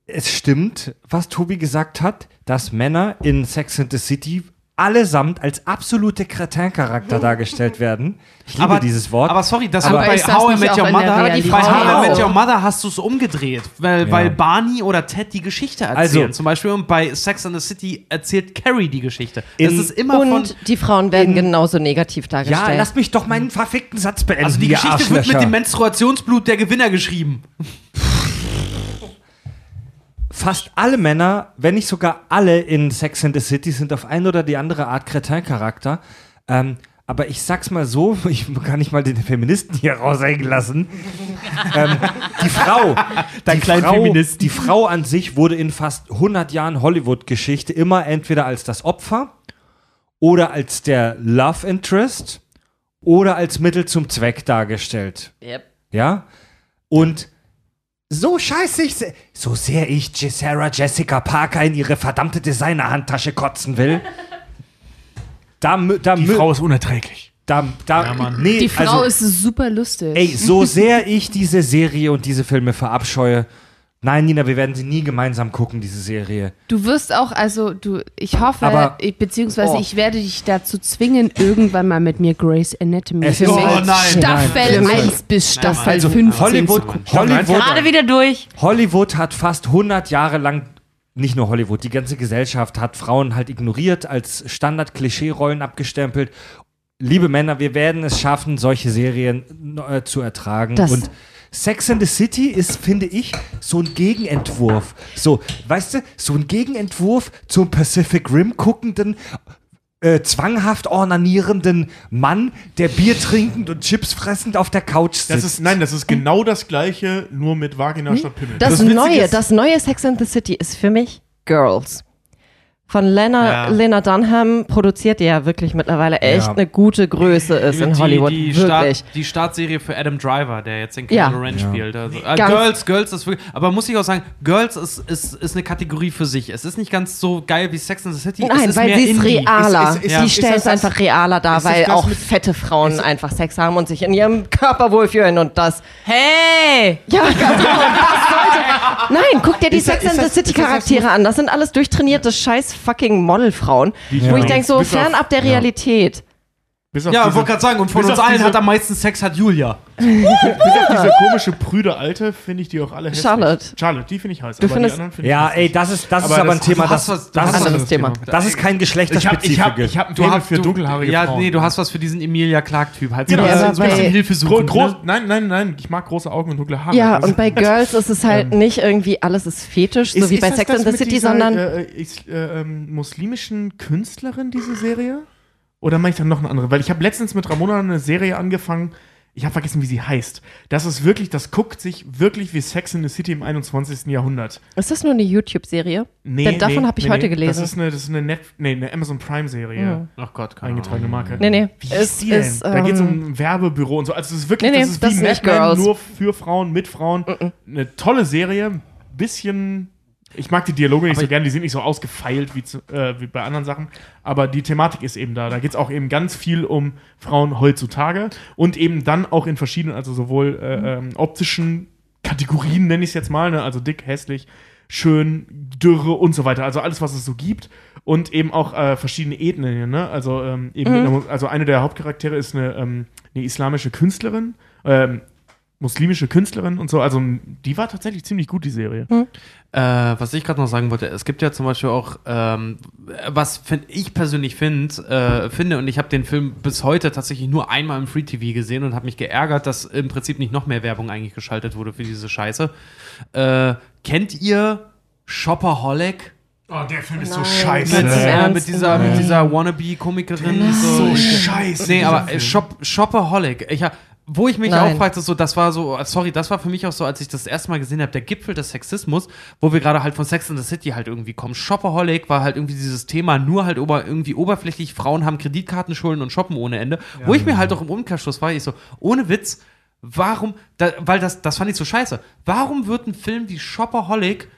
es stimmt, was Tobi gesagt hat, dass Männer in Sex and the City allesamt als absolute Kretin-Charakter dargestellt werden. Ich liebe dieses Wort. Aber sorry, das Aber bei How I Met Your Mother, bei How I? Met Your Mother hast du es umgedreht, weil, Ja. weil Barney oder Ted die Geschichte erzählen. Also- Zum Beispiel und bei Sex and the City erzählt Carrie die Geschichte. In- das ist immer von. Und die Frauen werden in- genauso negativ dargestellt. ja, lass mich doch meinen verfickten Satz beenden. Also die Geschichte wird mit dem Menstruationsblut der Gewinner geschrieben. Fast alle Männer, wenn nicht sogar alle in Sex and the City, sind auf eine oder die andere Art Kretin-Charakter. Ähm, aber ich sag's mal so, ich kann nicht mal den Feministen hier raushängen lassen. ähm, die Frau, Dein die Frau, Feministen. die Frau an sich wurde in fast 100 Jahren Hollywood-Geschichte immer entweder als das Opfer oder als der Love Interest oder als Mittel zum Zweck dargestellt. Yep. Ja? Und so scheiße ich, se- so sehr ich Sarah Jessica Parker in ihre verdammte Designerhandtasche kotzen will. Da, da, Die Frau ist unerträglich. da, da, Ja, Mann. nee, Die Frau also, ist super lustig. ey, so sehr ich diese Serie und diese Filme verabscheue, nein, Nina, wir werden sie nie gemeinsam gucken, diese Serie. Du wirst auch, also du, ich hoffe, Aber- ich, beziehungsweise Oh. ich werde dich dazu zwingen, irgendwann mal mit mir Grey's Anatomy Es ist- mich Oh, nein. Staffel Nein. 1 bis Nein, Staffel also 15 Hollywood, zu gucken. Hollywood, Gerade wieder durch. Hollywood hat fast 100 Jahre lang, nicht nur Hollywood, die ganze Gesellschaft hat Frauen halt ignoriert, als Standard-Klischee-Rollen abgestempelt. Liebe Männer, wir werden es schaffen, solche Serien äh, zu ertragen. Das- Und Sex and the City ist, finde ich, so ein Gegenentwurf. So, weißt du, so ein Gegenentwurf zum Pacific Rim guckenden, äh, zwanghaft ornanierenden Mann, der Bier trinkend und Chips fressend auf der Couch sitzt. Das ist, nein, das ist genau das gleiche, nur mit Vagina statt Pimmel. Das, Das neue, ist- das neue Sex and the City ist für mich Girls. Von Lena, Ja. Lena Dunham produziert, die ja wirklich mittlerweile echt Ja. eine gute Größe ist in die, Hollywood. Die, wirklich. Start, die Startserie für Adam Driver, der jetzt in Ja. Kylo Ren spielt. Also, äh, Girls, Girls ist wirklich. Aber muss ich auch sagen, Girls ist, ist, ist eine Kategorie für sich. Es ist nicht ganz so geil wie Sex and the City. es Nein, ist weil mehr sie ist realer. Ist- ist- ist- Ja. sie ist stellt es einfach realer dar, weil auch mit- fette Frauen einfach Sex haben und sich in ihrem Körper wohlfühlen und das. Hey! Ja, ganz genau. Nein, guck dir die Sex and the City Charaktere an. Das sind alles durchtrainierte scheiß fucking Modelfrauen, wo ich denke so fernab der Realität. Bis auf Ja, diese- wollte gerade sagen, und von uns allen diese- hat am meisten Sex hat Julia. Bis auf diese komische, prüde Alte finde ich die auch alle hässlich. Charlotte. Charlotte, die finde ich heiß. Du aber findest- die anderen finde ich Ja, hässlich. ey, das ist, das ist Aber aber ein Thema, das, was- das, ist, anderes Thema. das ist kein ich habe ich hab, ich hab Faible hast für du, dunkelhaarige ja, Frauen. nee, du hast was für diesen Emilia Clark-Typ. Halt Genau, Ja, so, aber ein Hilfe suchen. groß, ne? nein, nein, nein, ich mag große Augen und dunkle Haare. Ja, und bei Girls ist es halt nicht irgendwie alles ist fetisch, so wie bei Sex and the City, sondern Äh, ist, äh, ähm, muslimischen Künstlerin, diese Serie? Oder meine ich dann noch eine andere? Weil ich habe letztens mit Ramona eine Serie angefangen, ich habe vergessen, wie sie heißt. Das ist wirklich, das guckt sich wirklich wie Sex in the City im 21. Jahrhundert. ist das nur eine YouTube-Serie? Nee, Denn davon nee, habe ich nee, heute nee. gelesen. Das ist eine, das ist eine, Net, nee, eine Amazon Prime-Serie. Ach Gott, keine Eingetragene. Marke. Nee, nee. Wie hieß die denn? da geht es um ein Werbebüro und so. Also es ist wirklich, Nee, nee, das ist das wie ist Mad Men, Girls. nur für Frauen, mit Frauen. Eine tolle Serie, bisschen. Ich mag die Dialoge nicht Aber so ich- gern, die sind nicht so ausgefeilt wie, zu, äh, wie bei anderen Sachen. Aber die Thematik ist eben da. Da geht es auch eben ganz viel um Frauen heutzutage und eben dann auch in verschiedenen, also sowohl äh, ähm, optischen Kategorien, nenne ich es jetzt mal, ne? also dick, hässlich, schön, dürre und so weiter. Also alles, was es so gibt. Und eben auch äh, verschiedene Ethnien. Ne? Also, ähm, eben, also eine der Hauptcharaktere ist eine, ähm, eine islamische Künstlerin. Ähm, muslimische Künstlerin und so. Also die war tatsächlich ziemlich gut, die Serie. Äh, was ich gerade noch sagen wollte, es gibt ja zum Beispiel auch, ähm, was find, ich persönlich find, äh, finde, und ich habe den Film bis heute tatsächlich nur einmal im Free TV gesehen und habe mich geärgert, dass im Prinzip nicht noch mehr Werbung eigentlich geschaltet wurde für diese Scheiße. Äh, kennt ihr Shopaholic? Oh, der Film ist so Nein. scheiße. Mit- Mit, äh, mit dieser, mit dieser Wannabe-Komikerin. so ich- scheiße. Nee, aber. Shop, Shopaholic. Ich, wo ich mich Nein. auch fragte, so, das war so, sorry, das war für mich auch so, als ich das erste Mal gesehen habe, der Gipfel des Sexismus, wo wir gerade halt von Sex in the City halt irgendwie kommen. Shopaholic war halt irgendwie dieses Thema, nur halt ober, irgendwie oberflächlich, Frauen haben Kreditkartenschulden und shoppen ohne Ende. wo ich mir halt auch im Umkehrschluss war, ich so, ohne Witz, warum, da, weil das, das fand ich so scheiße, warum wird ein Film wie Shopaholic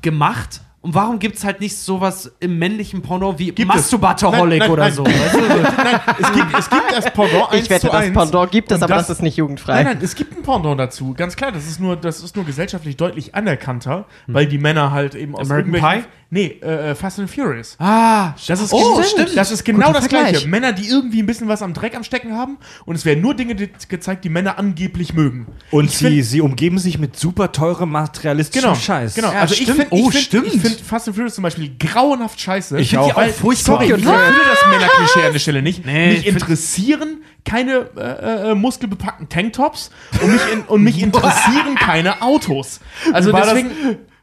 gemacht und warum gibt es halt nicht sowas im männlichen Porno wie Gibt. Masturbatorholic Nein, nein, oder nein. so? Weißt du? Nein, es gibt, es gibt das Pendant 1 Ich wette, das 1. Pendant gibt es, aber das, ist nicht jugendfrei. Nein, nein, es gibt ein Pendant dazu. Ganz klar, das ist nur, das ist nur gesellschaftlich deutlich anerkannter, weil die Männer halt eben aus American Pie? Nee, äh, Fast and Furious. Ah, Das ist, Oh, stimmt. Das ist genau Guter das Gleiche. Vergleich. Männer, die irgendwie ein bisschen was am Dreck am Stecken haben und es werden nur Dinge ge- gezeigt, die Männer angeblich mögen. Und Ich sie, sie umgeben sich mit super teurem materialistischem Genau, Scheiß. genau. Ja, also ich stimmt. finde Oh, ich find, stimmt. ich find Fast and Furious zum Beispiel grauenhaft scheiße. Ich die auch, weil, auch furchtbar. Sorry, ich erfülle das Männerklischee an der Stelle nicht. Nee, mich ich interessieren keine äh, äh, muskelbepackten Tanktops und mich, in, und mich interessieren keine Autos. Also war das- deswegen...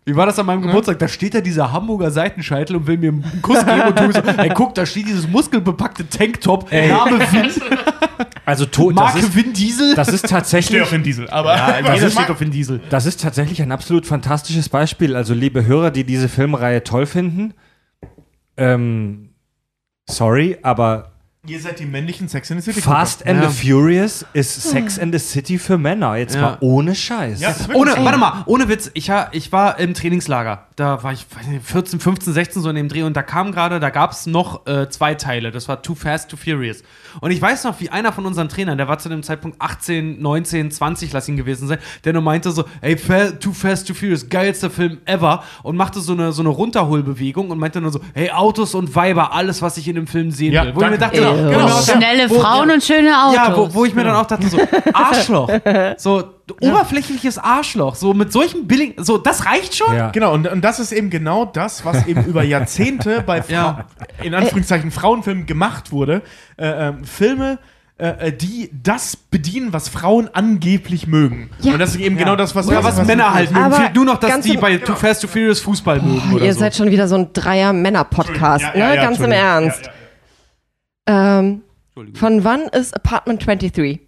Wie war das an meinem Geburtstag? Da steht da dieser Hamburger Seitenscheitel und will mir einen Kuss geben und du so, ey, guck, da steht dieses muskelbepackte Tanktop, Name Vin, Also to, das, Marke ist, Vin Diesel. das ist Stehe tatsächlich. auf den Diesel, aber ja, ich steht auf Vin Diesel. Das ist tatsächlich ein absolut fantastisches Beispiel. Also, liebe Hörer, die diese Filmreihe toll finden, ähm, sorry, aber Ihr seid die männlichen Sex in the City. Fast Gucker. and Ja. the Furious ist Sex and the City für Männer. Jetzt Ja. mal ohne Scheiß. Ja, Ohne, so. warte mal, ohne Witz, ich, ich war im Trainingslager. Da war ich weiß nicht, 14, 15, 16 so in dem Dreh und da kam gerade, da gab es noch äh, zwei Teile. Das war Too Fast, Too Furious. Und ich weiß noch, wie einer von unseren Trainern, der war zu dem Zeitpunkt 18, 19, 20, lass ihn gewesen sein, der nur meinte so, ey, Fa Too Fast, Too Furious, geilster Film ever und machte so eine, so eine Runterholbewegung und meinte nur so, hey, Autos und Weiber, alles, was ich in dem Film sehen Ja, will. Wo ich mir danke. dachte, Genau, wo mir genau. dachte, Schnelle wo- Frauen und schöne Autos. ja, wo, wo ich mir dann auch dachte, so, Arschloch. So, oberflächliches Arschloch. So mit solchen billigen, so, das reicht schon? Ja. Genau, und, und das ist eben genau das, was eben über Jahrzehnte bei Fra Ja. in Anführungszeichen Frauenfilmen gemacht wurde. Äh, ähm, Filme, äh, die das bedienen, was Frauen angeblich mögen. Ja. Und das ist eben genau das, was Oder was Männer halt mögen. Aber nur noch, dass die bei Too Fast, Too Furious Fußball mögen oder Ihr so. seid schon wieder so ein Dreier-Männer-Podcast, Ja, ja, ne? ja, Ganz im. Ernst. Ja, ja, Ähm, von wann ist Apartment 23?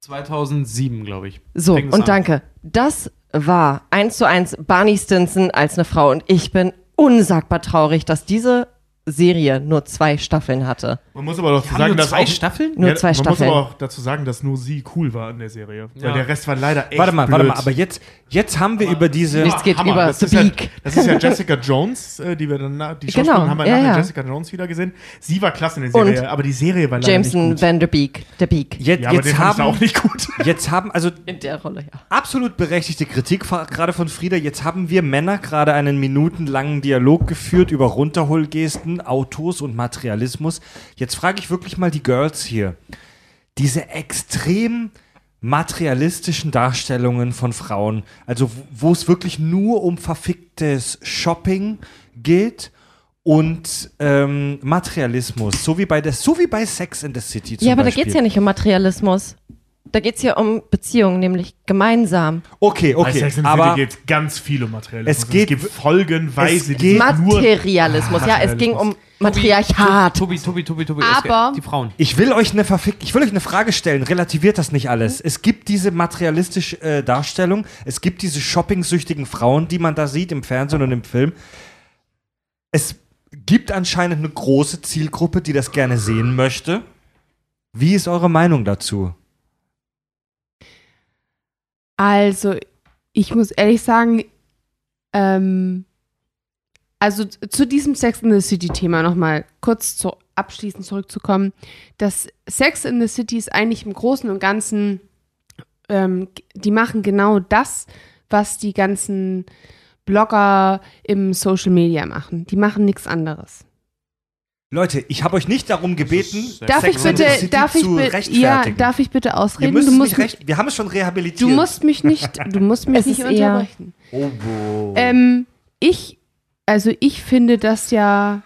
2007, glaube ich. So, Fing es und an. danke. Das war eins zu eins Barney Stinson als eine Frau. Und ich bin unsagbar traurig, dass diese Serie nur zwei Staffeln hatte. Man muss aber doch Haben sagen, nur dass zwei auch, Staffeln? Nur ja, zwei man Staffeln. muss aber auch dazu sagen, dass nur sie cool war in der Serie. Weil Ja. der Rest war leider echt Warte mal, warte blöd. mal, aber jetzt, jetzt haben wir über diese. Nichts geht Hammer. über das The ist ja, Beak. Das ist ja Jessica Jones, äh, die wir dann, die Genau, haben wir ja, nachher ja. Jessica Jones wieder gesehen. Sie war klasse in der Und Serie, aber die Serie war leider Jameson nicht gut. Van der Beek. Der Beak. Jetzt, Ja, aber jetzt, den haben, auch nicht gut. jetzt haben, also In der Rolle, ja. absolut berechtigte Kritik gerade von Frieda. Jetzt haben wir Männer gerade einen minutenlangen Dialog geführt über Runterholgesten, Autos und Materialismus. Jetzt frage ich wirklich mal die Girls hier. Diese extrem materialistischen Darstellungen von Frauen, also wo- wo es wirklich nur um verficktes Shopping geht und ähm, Materialismus, so wie bei der, so wie bei Sex in the City zum Ja, aber Beispiel. da geht es ja nicht um Materialismus. Da geht es ja um Beziehungen, nämlich gemeinsam. Okay, Bei okay, Sex and the aber City geht ganz viel um Materialismus. Es geht- es gibt folgenweise es geht- nur Materialismus. Ja, es ging um Matriarchat. Tobi, Tobi, Tobi, Tobi. Aber- die Frauen. Ich will euch eine verfick ich will euch eine Frage stellen, relativiert das nicht alles. Es gibt diese materialistische äh, Darstellung, es gibt diese shopping-süchtigen Frauen, die man da sieht im Fernsehen und im Film. Es gibt anscheinend eine große Zielgruppe, die das gerne sehen möchte. Wie ist eure Meinung dazu? Also, ich muss ehrlich sagen, ähm, also zu diesem Sex in the City-Thema nochmal kurz zu, abschließend zurückzukommen. Das Sex in the City ist eigentlich im Großen und Ganzen, ähm, die machen genau das, was die ganzen Blogger im Social Media machen. Die machen nichts anderes. Leute, ich habe euch nicht darum gebeten, Darf ich Sex bitte, darf ich zu bitte, ja, rechtfertigen. darf ich bitte ausreden? müssen Du musst, recht, wir haben es schon rehabilitiert. du musst mich nicht, du musst mich Es nicht unterbrechen. Oh, wo. Ähm, ich, also ich finde das ja.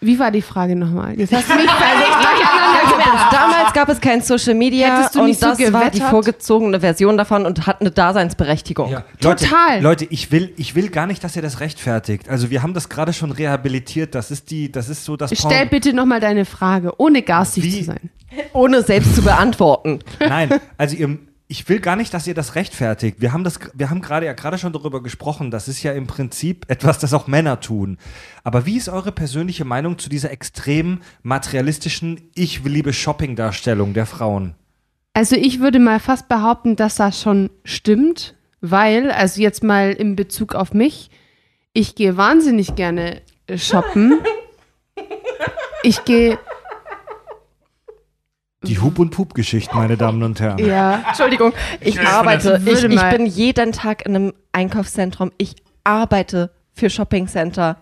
Wie war die Frage nochmal? Jetzt hast du mich völlig durcheinander gebracht. Damals gab es kein Social Media Hättest du und nicht so das war die vorgezogene Version davon und hat eine Daseinsberechtigung. Ja. Leute, Total. Leute, ich will, ich will gar nicht, dass ihr das rechtfertigt. Also wir haben das gerade schon rehabilitiert. Das ist die, das ist so das Stell bitte nochmal deine Frage, ohne garstig Wie- zu sein. Ohne selbst zu beantworten. Nein, also ihr, ich will gar nicht, dass ihr das rechtfertigt. Wir haben das, wir haben gerade ja gerade schon darüber gesprochen. Das ist ja im Prinzip etwas, das auch Männer tun. Aber wie ist eure persönliche Meinung zu dieser extrem materialistischen Ich liebe Shopping-Darstellung der Frauen? Also ich würde mal fast behaupten, dass das schon stimmt, weil, also jetzt mal in Bezug auf mich, ich gehe wahnsinnig gerne shoppen. Ich gehe, Die Hub- und Pup-Geschichten, meine Damen und Herren. ja, Entschuldigung, ich arbeite. Ich, ich bin jeden Tag in einem Einkaufszentrum. Ich arbeite für Shoppingcenter.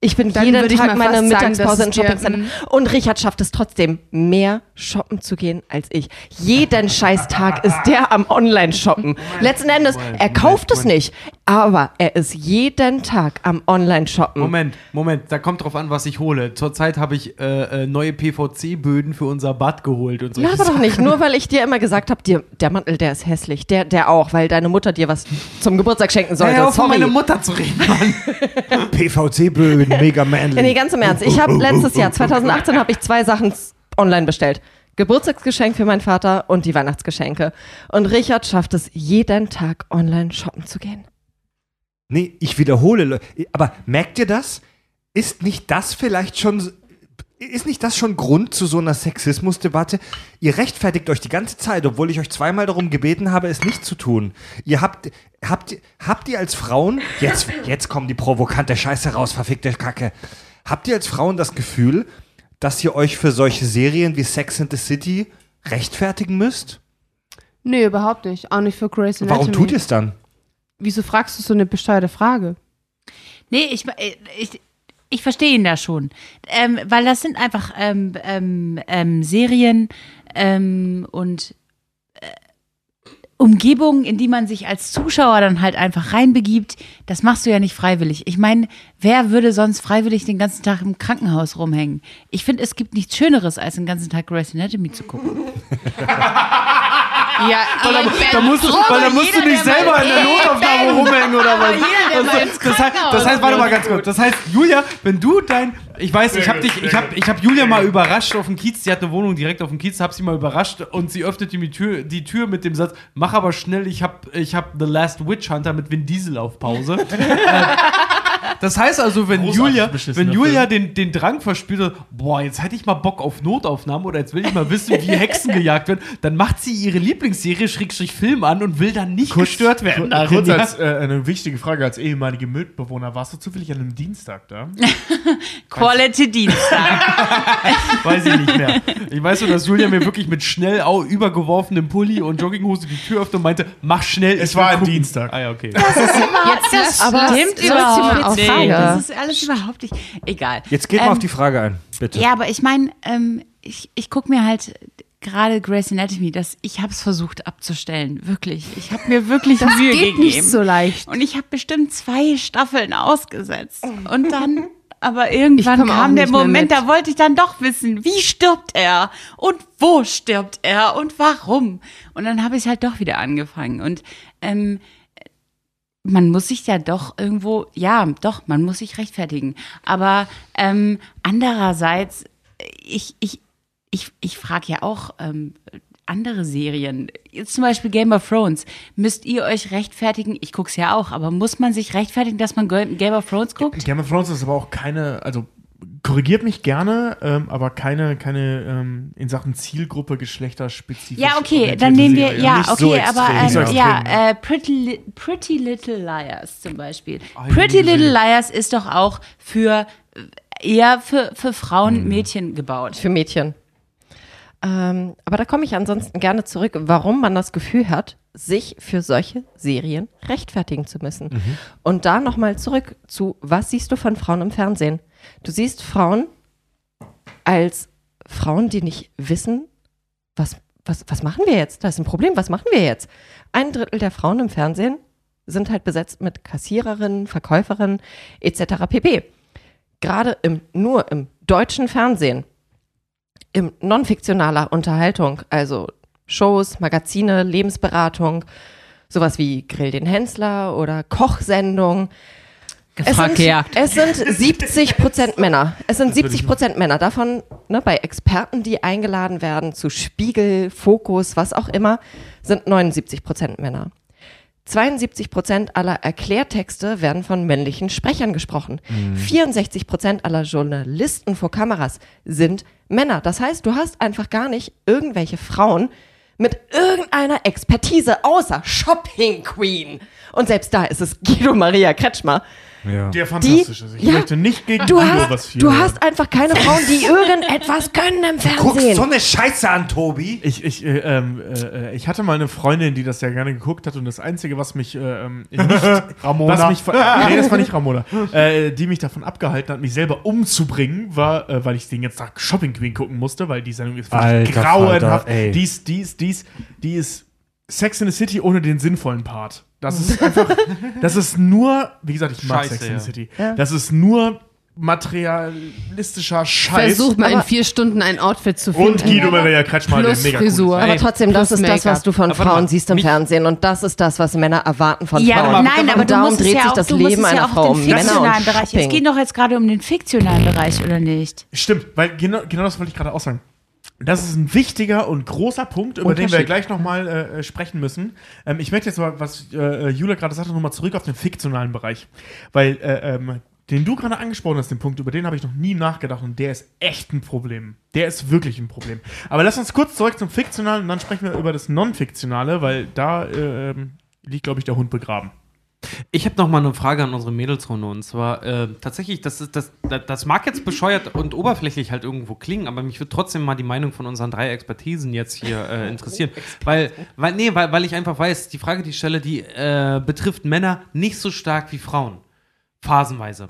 Ich bin Dann jeden Tag meine Mittagspause in dir, Shoppingcenter. mm. Und Richard schafft es trotzdem, mehr shoppen zu gehen als ich. Jeden Scheißtag ist der am Online-Shoppen. Letzten Endes, er kauft es nicht, aber er ist jeden Tag am Online-Shoppen. Moment, Moment, da kommt drauf an, was ich hole. Zurzeit habe ich äh, äh, neue PVC-Böden für unser Bad geholt und so. Na, aber doch nicht. Nur weil ich dir immer gesagt habe, dir, der Mantel, der ist hässlich. Der, der auch, weil deine Mutter dir was zum Geburtstag schenken sollte. Hör auf, Sorry. meine Mutter zu reden, Mann. PVC-Böden, mega Ja, manly. nee, ganz im Ernst. Ich habe letztes Jahr, 2018, habe ich zwei Sachen online bestellt. Geburtstagsgeschenk für meinen Vater und die Weihnachtsgeschenke. Und Richard schafft es, jeden Tag online shoppen zu gehen. Nee, ich wiederhole, Le- aber merkt ihr das? Ist nicht das vielleicht schon, ist nicht das schon Grund zu so einer Sexismusdebatte? Ihr rechtfertigt euch die ganze Zeit, obwohl ich euch zweimal darum gebeten habe, es nicht zu tun. Ihr habt, habt, habt ihr als Frauen, jetzt, jetzt kommt die provokante Scheiße raus, verfickte Kacke. Habt ihr als Frauen das Gefühl, dass ihr euch für solche Serien wie Sex and the City rechtfertigen müsst? nee, überhaupt nicht. Auch nicht für Grace Anatomy. Warum tut ihr es dann? Wieso fragst du so eine bescheuerte Frage? Nee, ich, äh, ich, ich verstehe ihn da schon. Ähm, weil das sind einfach ähm, ähm, ähm, Serien ähm, und äh, Umgebungen, in die man sich als Zuschauer dann halt einfach reinbegibt. Das machst du ja nicht freiwillig. Ich meine, wer würde sonst freiwillig den ganzen Tag im Krankenhaus rumhängen? Ich finde, es gibt nichts Schöneres, als den ganzen Tag Grey's Anatomy zu gucken. ja, aber Da musst du, weil da musst du nicht selber in der Notaufnahme rumhängen oder was. der mal ins Das, das, heißt, das heißt, warte mal ganz kurz. Das heißt, Julia, wenn du dein, ich weiß, ich habe dich, ich habe, ich habe Julia mal überrascht auf dem Kiez. Sie hat eine Wohnung direkt auf dem Kiez, habe sie mal überrascht und sie öffnet die Tür, die Tür mit dem Satz: Mach aber schnell, ich habe, ich habe The Last Witch Hunter mit Vin Diesel auf Pause. Äh, Das heißt also, wenn Großartig Julia, wenn Julia den, den Drang verspürt, boah, jetzt hätte ich mal Bock auf Notaufnahme oder jetzt will ich mal wissen, wie Hexen gejagt werden, dann macht sie ihre Lieblingsserie Schrägstrich Film an und will dann nicht gestört werden. Kur- darin, Kurz ja. als äh, eine wichtige Frage als ehemalige Mitbewohner. Warst du zufällig an einem Dienstag da? Quality Dienstag. Weiß ich nicht mehr. Ich weiß nur, dass Julia mir wirklich mit schnell au übergeworfenem Pulli und Jogginghose die Tür öffnet und meinte, mach schnell. Es war ein gucken. Dienstag. Ah ja, okay. Jetzt das aber stimmt überhaupt mal nicht. fragen? Das ist alles überhaupt nicht. Egal. Jetzt geht mal Ähm, auf die Frage ein, bitte. Ja, aber ich meine, ähm, ich, ich gucke mir halt gerade Grey's Anatomy, das, ich habe es versucht abzustellen, wirklich. Ich habe mir wirklich Das Mühe geht gegeben. nicht so leicht. Und ich habe bestimmt zwei Staffeln ausgesetzt. Und dann, aber irgendwann kam der Moment, da wollte ich dann doch wissen, wie stirbt er und wo stirbt er und warum. Und dann habe ich halt doch wieder angefangen. Und ähm, man muss sich ja doch irgendwo, ja, doch, man muss sich rechtfertigen. Aber ähm, andererseits, ich, ich, ich, ich frage ja auch ähm, andere Serien. Jetzt zum Beispiel Game of Thrones. Müsst ihr euch rechtfertigen? Ich gucke es ja auch, aber muss man sich rechtfertigen, dass man Game of Thrones guckt? Game of Thrones ist aber auch keine, also korrigiert mich gerne, ähm, aber keine, keine ähm, in Sachen Zielgruppe geschlechterspezifisch. Ja, okay, dann nehmen wir, Serie. ja, Nicht okay, so aber ähm, so ja, äh, Pretty, Pretty Little Liars zum Beispiel. hab ich Pretty. Little Liars ist doch auch für eher für, für Frauen, Mhm. Mädchen gebaut. Für Mädchen. Ähm, aber da komme ich ansonsten gerne zurück, warum man das Gefühl hat, sich für solche Serien rechtfertigen zu müssen. Und da nochmal zurück zu, was siehst du von Frauen im Fernsehen? Du siehst Frauen als Frauen, die nicht wissen, was, was, was machen wir jetzt? Da ist ein Problem, was machen wir jetzt? Ein Drittel der Frauen im Fernsehen sind halt besetzt mit Kassiererinnen, Verkäuferinnen etc. pp. Gerade im, nur im deutschen Fernsehen, im non-fiktionaler Unterhaltung, also Shows, Magazine, Lebensberatung, sowas wie Grill den Hensler oder Kochsendung. Es Gefragt, sind, gejagt. es sind 70 Prozent Männer. Es sind 70 Prozent Männer. Davon ne, bei Experten, die eingeladen werden zu Spiegel, Fokus, was auch immer, sind 79 Prozent Männer. 72 Prozent aller Erklärtexte werden von männlichen Sprechern gesprochen. 64 Prozent aller Journalisten vor Kameras sind Männer. Das heißt, du hast einfach gar nicht irgendwelche Frauen mit irgendeiner Expertise außer Shopping Queen. Und selbst da ist es Guido Maria Kretschmer. Ja. Der fantastisch ist. Ich ja, möchte nicht gegen Du hast, was viel du hören. hast einfach keine Frauen, die irgendetwas können im Guckst so Fernsehen. eine Scheiße an, Tobi. Ich, ich, äh, ähm, äh, ich hatte mal eine Freundin, die das ja gerne geguckt hat und das Einzige, was mich äh, ähm, nicht, Ramona. was mich, nee, das war nicht Ramona, äh, die mich davon abgehalten hat, mich selber umzubringen, war, äh, weil ich den ganzen Tag Shopping Queen gucken musste, weil die Sendung ist wirklich grauenhaft. Falter, ey. Die ist, die ist, die ist, die ist Sex in the City ohne den sinnvollen Part. Das ist einfach, das ist nur, wie gesagt, ich mag Scheiße, Sex in ja. the City. Ja. Das ist nur materialistischer Scheiß. Versuch mal in Aber- vier Stunden ein Outfit zu finden. und Guido Maria Kretschmer, der Plus mega cool ist. Frisur. Aber Ey, trotzdem, das plus ist das, was du von Aber warte Frauen mal, siehst im mich- Fernsehen. Und das ist das, was Männer erwarten von Ja, Frauen. nein, aber und du darum musst es dreht ja sich auch, das du musst Leben es ja einer auch Frau den um Männer fiktionalen und Bereich. Es Shopping. geht doch jetzt gerade um den fiktionalen Bereich, oder nicht? Stimmt, weil genau, genau das wollte ich gerade auch sagen. Das ist ein wichtiger und großer Punkt, über den wir gleich nochmal äh, sprechen müssen. Ähm, ich möchte jetzt mal, was äh, Jula gerade sagte, nochmal zurück auf den fiktionalen Bereich. Weil, äh, ähm, den du gerade angesprochen hast, den Punkt, über den habe ich noch nie nachgedacht und der ist echt ein Problem. Der ist wirklich ein Problem. Aber lass uns kurz zurück zum Fiktionalen und dann sprechen wir über das Non-Fiktionale, weil da äh, ähm, liegt, glaube ich, der Hund begraben. Ich habe noch mal eine Frage an unsere Mädelsrunde und zwar äh, tatsächlich, das, ist, das, das, das mag jetzt bescheuert und oberflächlich halt irgendwo klingen, aber mich würde trotzdem mal die Meinung von unseren drei Expertisen jetzt hier äh, interessieren, weil, weil nee, weil, weil ich einfach weiß, die Frage, die ich stelle, die äh, betrifft Männer nicht so stark wie Frauen, phasenweise.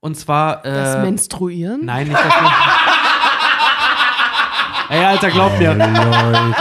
Und zwar Das äh, Menstruieren? nein, nicht das. Ey, Alter, glaub mir. Leute, ey.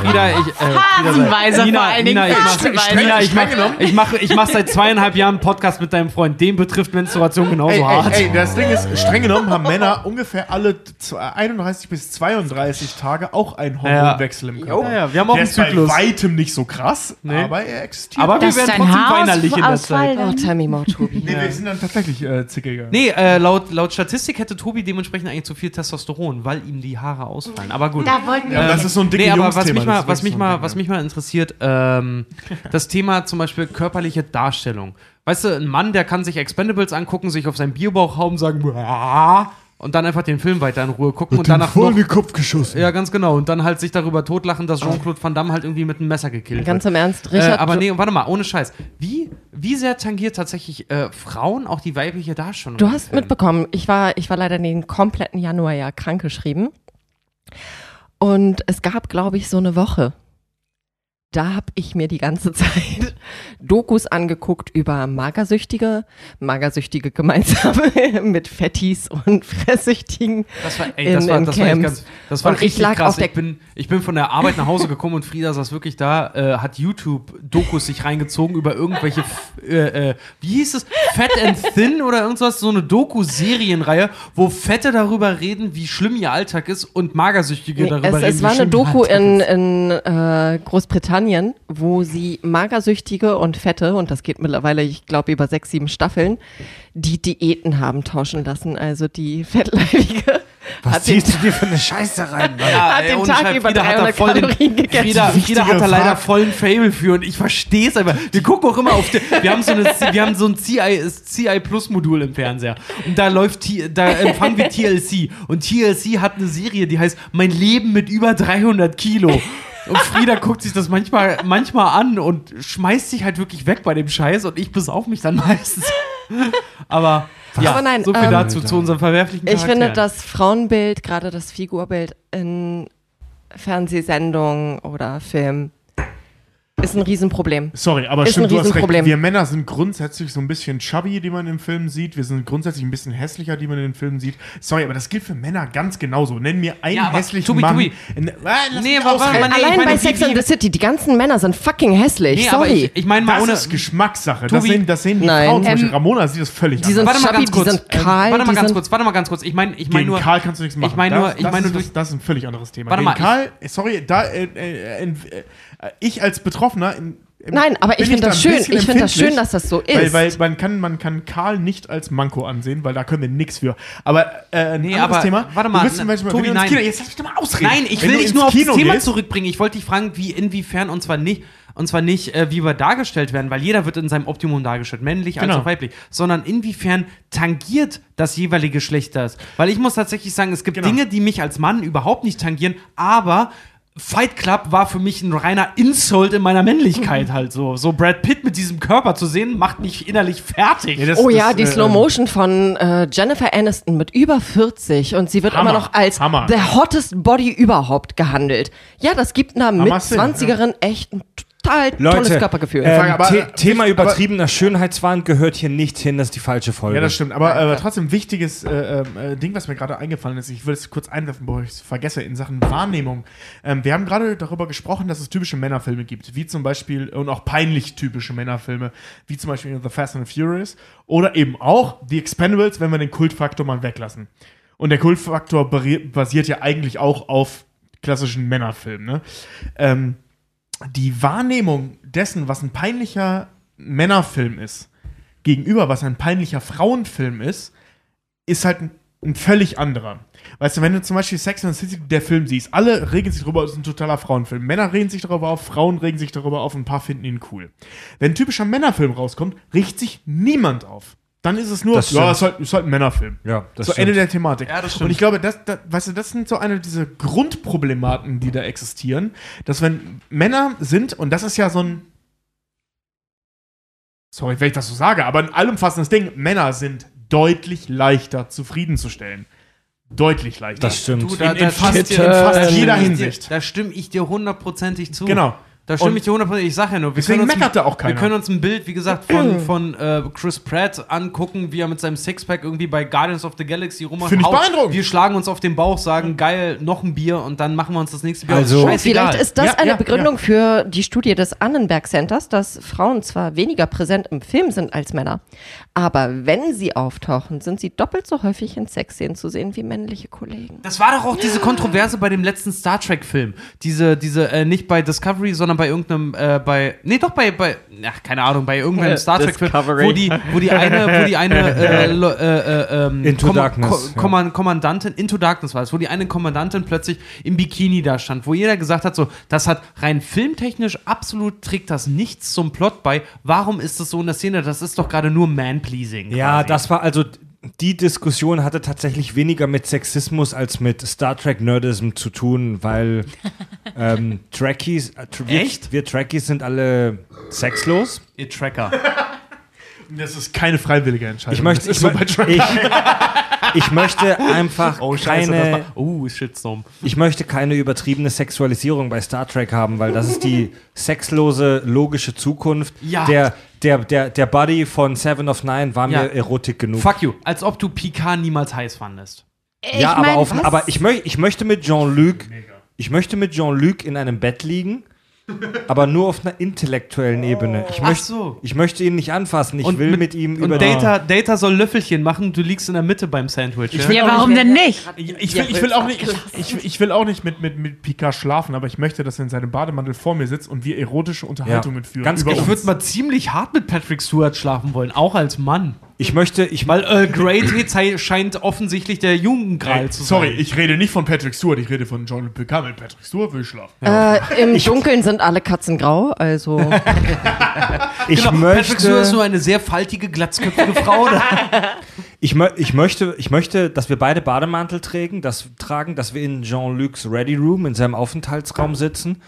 Frieda, ich, äh, Phasenweise Nina, vor allen Dingen. Nina, ich mach. Nina, ich mach, ich mach, ich mach seit zweieinhalb Jahren einen Podcast mit deinem Freund. Den betrifft Menstruation genauso Ey, hart. ey, ey, das Ding ist, streng genommen haben Männer ungefähr alle z- 31 bis 32 Tage auch einen Hormonwechsel im Körper. Ja, ja, wir haben auch Der einen ist bei Zyklus. weitem nicht so krass, Nee. aber er existiert. Aber wir werden trotzdem Haar weinerlich in der Zeit. Oh, me more, Tobi. nee, wir sind dann tatsächlich äh, zickiger. Nee, äh, laut, laut Statistik hätte Tobi dementsprechend eigentlich zu viel Testosteron, weil ihm die Haare ausfallen. Aber gut. Da wollten wir. Ja, das ist so ein dicke Nee, aber was mich, das mal, was, mich so mal, was mich mal interessiert, ähm, das Thema zum Beispiel körperliche Darstellung. Weißt du, ein Mann, der kann sich Expendables angucken, sich auf seinen Bierbauch hauen, sagen, und dann einfach den Film weiter in Ruhe gucken und danach noch, den Kopf geschossen. ja, ganz genau. Und dann halt sich darüber totlachen, dass Jean-Claude Van Damme halt irgendwie mit einem Messer gekillt Ganz wird. im Ernst, Äh, Richard. aber nee, warte mal, ohne Scheiß. Wie, wie sehr tangiert tatsächlich äh, Frauen auch die weibliche Darstellung? Du hast mitbekommen, ich war, ich war leider den kompletten Januar ja krankgeschrieben. Und es gab, glaube ich, so eine Woche. Da habe ich mir die ganze Zeit Dokus angeguckt über Magersüchtige, Magersüchtige gemeinsam mit Fettis und Fresssüchtigen. Das war, ey, in- das war, in das war echt Camps. ganz, das war richtig krass. ich, bin, ich bin von der Arbeit nach Hause gekommen und Frieda saß wirklich da, äh, hat YouTube-Dokus sich reingezogen über irgendwelche, äh, äh, wie hieß es, Fat and Thin oder irgendwas, so eine Doku-Serienreihe, wo Fette darüber reden, wie schlimm ihr Alltag ist und Magersüchtige Nee, darüber es, reden. es wie war eine Doku in, in äh, Großbritannien, wo sie Magersüchtige und Fette, und das geht mittlerweile, ich glaube, über sechs, sieben Staffeln, die Diäten haben tauschen lassen. Also die Fettleibige Was hat den, ziehst du dir für eine Scheiße rein? Mann? Ja, hat ey, den Tag über Frieda hat da 300 voll den- Kalorien gegessen. Frieda, Frieda hat da leider vollen Fable für und ich verstehe es aber. Wir gucken auch immer auf der, wir haben so, eine, wir haben so ein CI, CI Plus Modul im Fernseher und da läuft, da empfangen wir TLC und TLC hat eine Serie, die heißt Mein Leben mit über 300 Kilo. Und Frieda guckt sich das manchmal, manchmal an und schmeißt sich halt wirklich weg bei dem Scheiß und ich besauf mich dann meistens. Aber, ja, Aber nein, so viel ähm, dazu, zu unserem verwerflichen Ich finde das Frauenbild, gerade das Figurbild in Fernsehsendungen oder Filmen ist ein Riesenproblem. Sorry, aber Ist stimmt, ein du hast recht. Riesenproblem. Wir Männer sind grundsätzlich so ein bisschen chubby, die man im Film sieht. Wir sind grundsätzlich ein bisschen hässlicher, die man in den Filmen sieht. Sorry, aber das gilt für Männer ganz genauso. Nenn mir einen Ja, hässlichen Tobi, Mann. Tobi. In, lass Nee, mich aber nee, Allein meine, bei Sex wie- and the City, die ganzen Männer sind fucking hässlich. Nee, aber Sorry. ich, ich meine mal Das ohne. ist Geschmackssache. Das Tobi- sehen, das sehen die Nein. Frauen. Zum Beispiel Ähm, Ramona sieht das völlig die sind Warte mal chubby, ganz kurz. die sind äh, kahl, warte mal ganz kurz, warte mal ganz kurz. Ich meine, ich meine nur. Karl kannst du nichts machen. Ich meine nur, das, ich das meine was- das ist ein völlig anderes Thema. Warte mal, Karl, äh, sorry, da, äh, äh, äh, äh, ich als Betroffener. in- im- Nein, aber ich finde da das schön. Ich finde das schön, dass das so Weil, ist. weil man, kann, man kann Karl nicht als Manko ansehen, weil da können wir nichts für. Aber äh, ein Nee, anderes aber Thema. warte mal, du bist zum ne, Beispiel, Tobi, wenn nein. Kino, jetzt lass mich doch mal ausreden. Nein, ich Wenn will dich nur auf das Kino Thema gehst, zurückbringen. Ich wollte dich fragen, wie inwiefern und zwar nicht und zwar nicht, äh, wie wir dargestellt werden, weil jeder wird in seinem Optimum dargestellt, männlich als Genau. auch weiblich, sondern inwiefern tangiert das jeweilige Geschlecht das. Weil ich muss tatsächlich sagen, es gibt Genau. Dinge, die mich als Mann überhaupt nicht tangieren, aber Fight Club war für mich ein reiner Insult in meiner Männlichkeit halt so. So Brad Pitt mit diesem Körper zu sehen, macht mich innerlich fertig. Ja, das- Oh ja, das, die äh, Slow Motion von äh, Jennifer Aniston mit über 40 und sie wird Hammer, immer noch als Hammer. the hottest body überhaupt gehandelt. Ja, das gibt einer mit Hammer Sinn, 20erin echt ein total Leute, tolles Körpergefühl. ähm, Frage, aber- The aber- Thema aber- übertriebener Schönheitswahn gehört hier nicht hin, das ist die falsche Folge. Ja, das stimmt. Aber äh, trotzdem wichtiges äh, äh, Ding, was mir gerade eingefallen ist. Ich will es kurz einwerfen, bevor ich es vergesse, in Sachen Wahrnehmung. Ähm, wir haben gerade darüber gesprochen, dass es typische Männerfilme gibt, wie zum Beispiel, und auch peinlich typische Männerfilme, wie zum Beispiel The Fast and the Furious oder eben auch The Expendables, wenn wir den Kultfaktor mal weglassen. Und der Kultfaktor basiert ja eigentlich auch auf klassischen Männerfilmen. Ne? Ähm, die Wahrnehmung dessen, was ein peinlicher Männerfilm ist, gegenüber, was ein peinlicher Frauenfilm ist, ist halt ein, ein völlig anderer. Weißt du, wenn du zum Beispiel Sex and the City, der Film siehst, alle regen sich darüber, es ist ein totaler Frauenfilm. Männer regen sich darüber auf, Frauen regen sich darüber auf, ein paar finden ihn cool. Wenn ein typischer Männerfilm rauskommt, regt sich niemand auf. Dann ist es nur, Das ja, es ist halt, ist halt ein Männerfilm. Ja, das so stimmt. Ende der Thematik. Ja, das stimmt. Und ich glaube, das, das, weißt du, das sind so eine dieser Grundproblematen, die da existieren, dass wenn Männer sind, und das ist ja so ein, sorry, wenn ich das so sage, aber ein allumfassendes Ding, Männer sind deutlich leichter zufriedenzustellen. Deutlich leichter. Das stimmt. Du, da, In- da in fast- in fast jeder Hinsicht. Da stimme ich dir hundertprozentig zu. Genau. Da stimme ich dir hundertprozentig. Ich sage ja nur, wir deswegen können, uns, meckert da auch wir keiner. können uns ein Bild, wie gesagt, von, von äh, Chris Pratt angucken, wie er mit seinem Sixpack irgendwie bei Guardians of the Galaxy rummacht. Finde ich Haut- beeindruckend. Wir schlagen uns auf den Bauch, sagen, geil, noch ein Bier und dann machen wir uns das nächste Bier. Also-. Scheißegal. Vielleicht ist das Ja, eine ja, Begründung für die Studie des Annenberg Centers, dass Frauen zwar weniger präsent im Film sind als Männer, aber wenn sie auftauchen, sind sie doppelt so häufig in Sexszenen zu sehen wie männliche Kollegen. Das war doch auch diese Kontroverse bei dem letzten Star Trek-Film. Diese, diese, äh, nicht bei Discovery, sondern bei irgendeinem, äh, bei, nee, doch bei, bei, ach, keine Ahnung, bei irgendeinem Äh, Star Trek-Film, wo die, wo die eine, wo die eine, äh, äh, äh, ähm, Into Kom- Darkness, Ko ja. Kommand Kommandantin, Into Darkness war es, wo die eine Kommandantin plötzlich im Bikini da stand, wo jeder gesagt hat, so, das hat rein filmtechnisch absolut, trägt das nichts zum Plot bei. Warum ist das so in der Szene? Das ist doch gerade nur Man-Pleasing. Ja, das war also die Diskussion hatte tatsächlich weniger mit Sexismus als mit Star Trek Nerdism zu tun, weil ähm, Trekkies, äh, tr- wir, Echt? wir Trekkies sind alle sexlos. Ihr Tracker. Das ist keine freiwillige Entscheidung. Ich möchte, das ich, so ich, ich möchte einfach Oh, das keine, war, oh, Shitstorm. ich möchte keine übertriebene Sexualisierung bei Star Trek haben, weil das ist die sexlose logische Zukunft. Ja. Der, der, der, der Buddy von Seven of Nine war Ja. mir Erotik genug. Fuck you. Als ob du Picard niemals heiß fandest. Ja, aber, mein, auf, was? aber ich, möch, ich möchte mit Jean-Luc, ich möchte mit Jean-Luc in einem Bett liegen, aber nur auf einer intellektuellen Ebene. Ich, Ach möcht, so. ich möchte ihn nicht anfassen. Ich will mit, ihm über Und Data, Data soll Löffelchen machen, du liegst in der Mitte beim Sandwich. ja? Ja, warum denn nicht? Ich, ich, will, ich will auch nicht, ich, ich, will auch nicht mit, mit, mit Picard schlafen, aber ich möchte, dass er in seinem Bademantel vor mir sitzt und wir erotische Unterhaltungen Ja, führen. ganz über genau. Ich uns. würde mal ziemlich hart mit Patrick Stewart schlafen wollen, auch als Mann. Ich möchte, ich Weil Earl Grey scheint offensichtlich der Jugendgral Ey, zu sein. sorry, ich rede nicht von Patrick Stewart, ich rede von John Picard. Mit Patrick Stewart will ich schlafen. Äh, Im Dunkeln sind alle Katzen grau, also ich Genau, Patrick Stewart ist möchte, nur eine sehr faltige, glatzköpfige Frau. ich, mö ich möchte, ich möchte, dass wir beide Bademantel tragen, das, tragen, dass wir in Jean-Lucs Ready Room in seinem Aufenthaltsraum sitzen.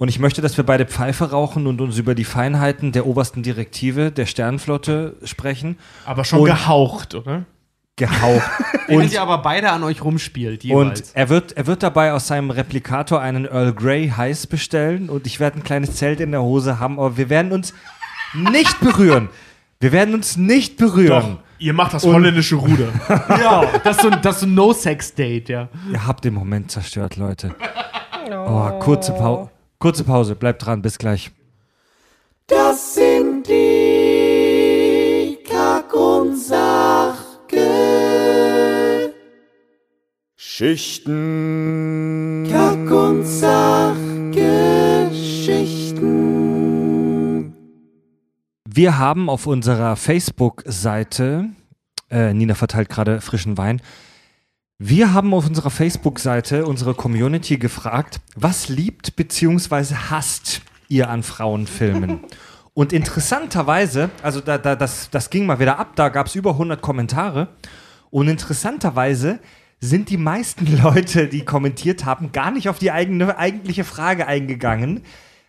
Und ich möchte, dass wir beide Pfeife rauchen und uns über die Feinheiten der obersten Direktive der Sternenflotte sprechen. Aber schon Und- gehaucht, oder? gehaucht. Und ihr aber beide an euch rumspielt, und jeweils. er wird, er wird dabei aus seinem Replikator einen Earl Grey Heiß bestellen und ich werde ein kleines Zelt in der Hose haben, aber wir werden uns nicht berühren. Wir werden uns nicht berühren. Doch, ihr macht das holländische Ruder. ja, das ist so, ein- das ist so ein No-Sex-Date, ja. Ihr habt den Moment zerstört, Leute. Oh, kurze, Pau kurze Pause. Bleibt dran. Bis gleich. Das sind die Kack- und Sachgeschichten. Kack- und Sachgeschichten. Wir haben auf unserer Facebook-Seite, äh, Nina verteilt gerade frischen Wein, wir haben auf unserer Facebook-Seite unsere Community gefragt, was liebt bzw. hasst ihr an Frauenfilmen? Und interessanterweise, also da, da, das, das ging mal wieder ab, da gab es über 100 Kommentare. Und interessanterweise sind die meisten Leute, die kommentiert haben, gar nicht auf die eigene, eigentliche Frage eingegangen,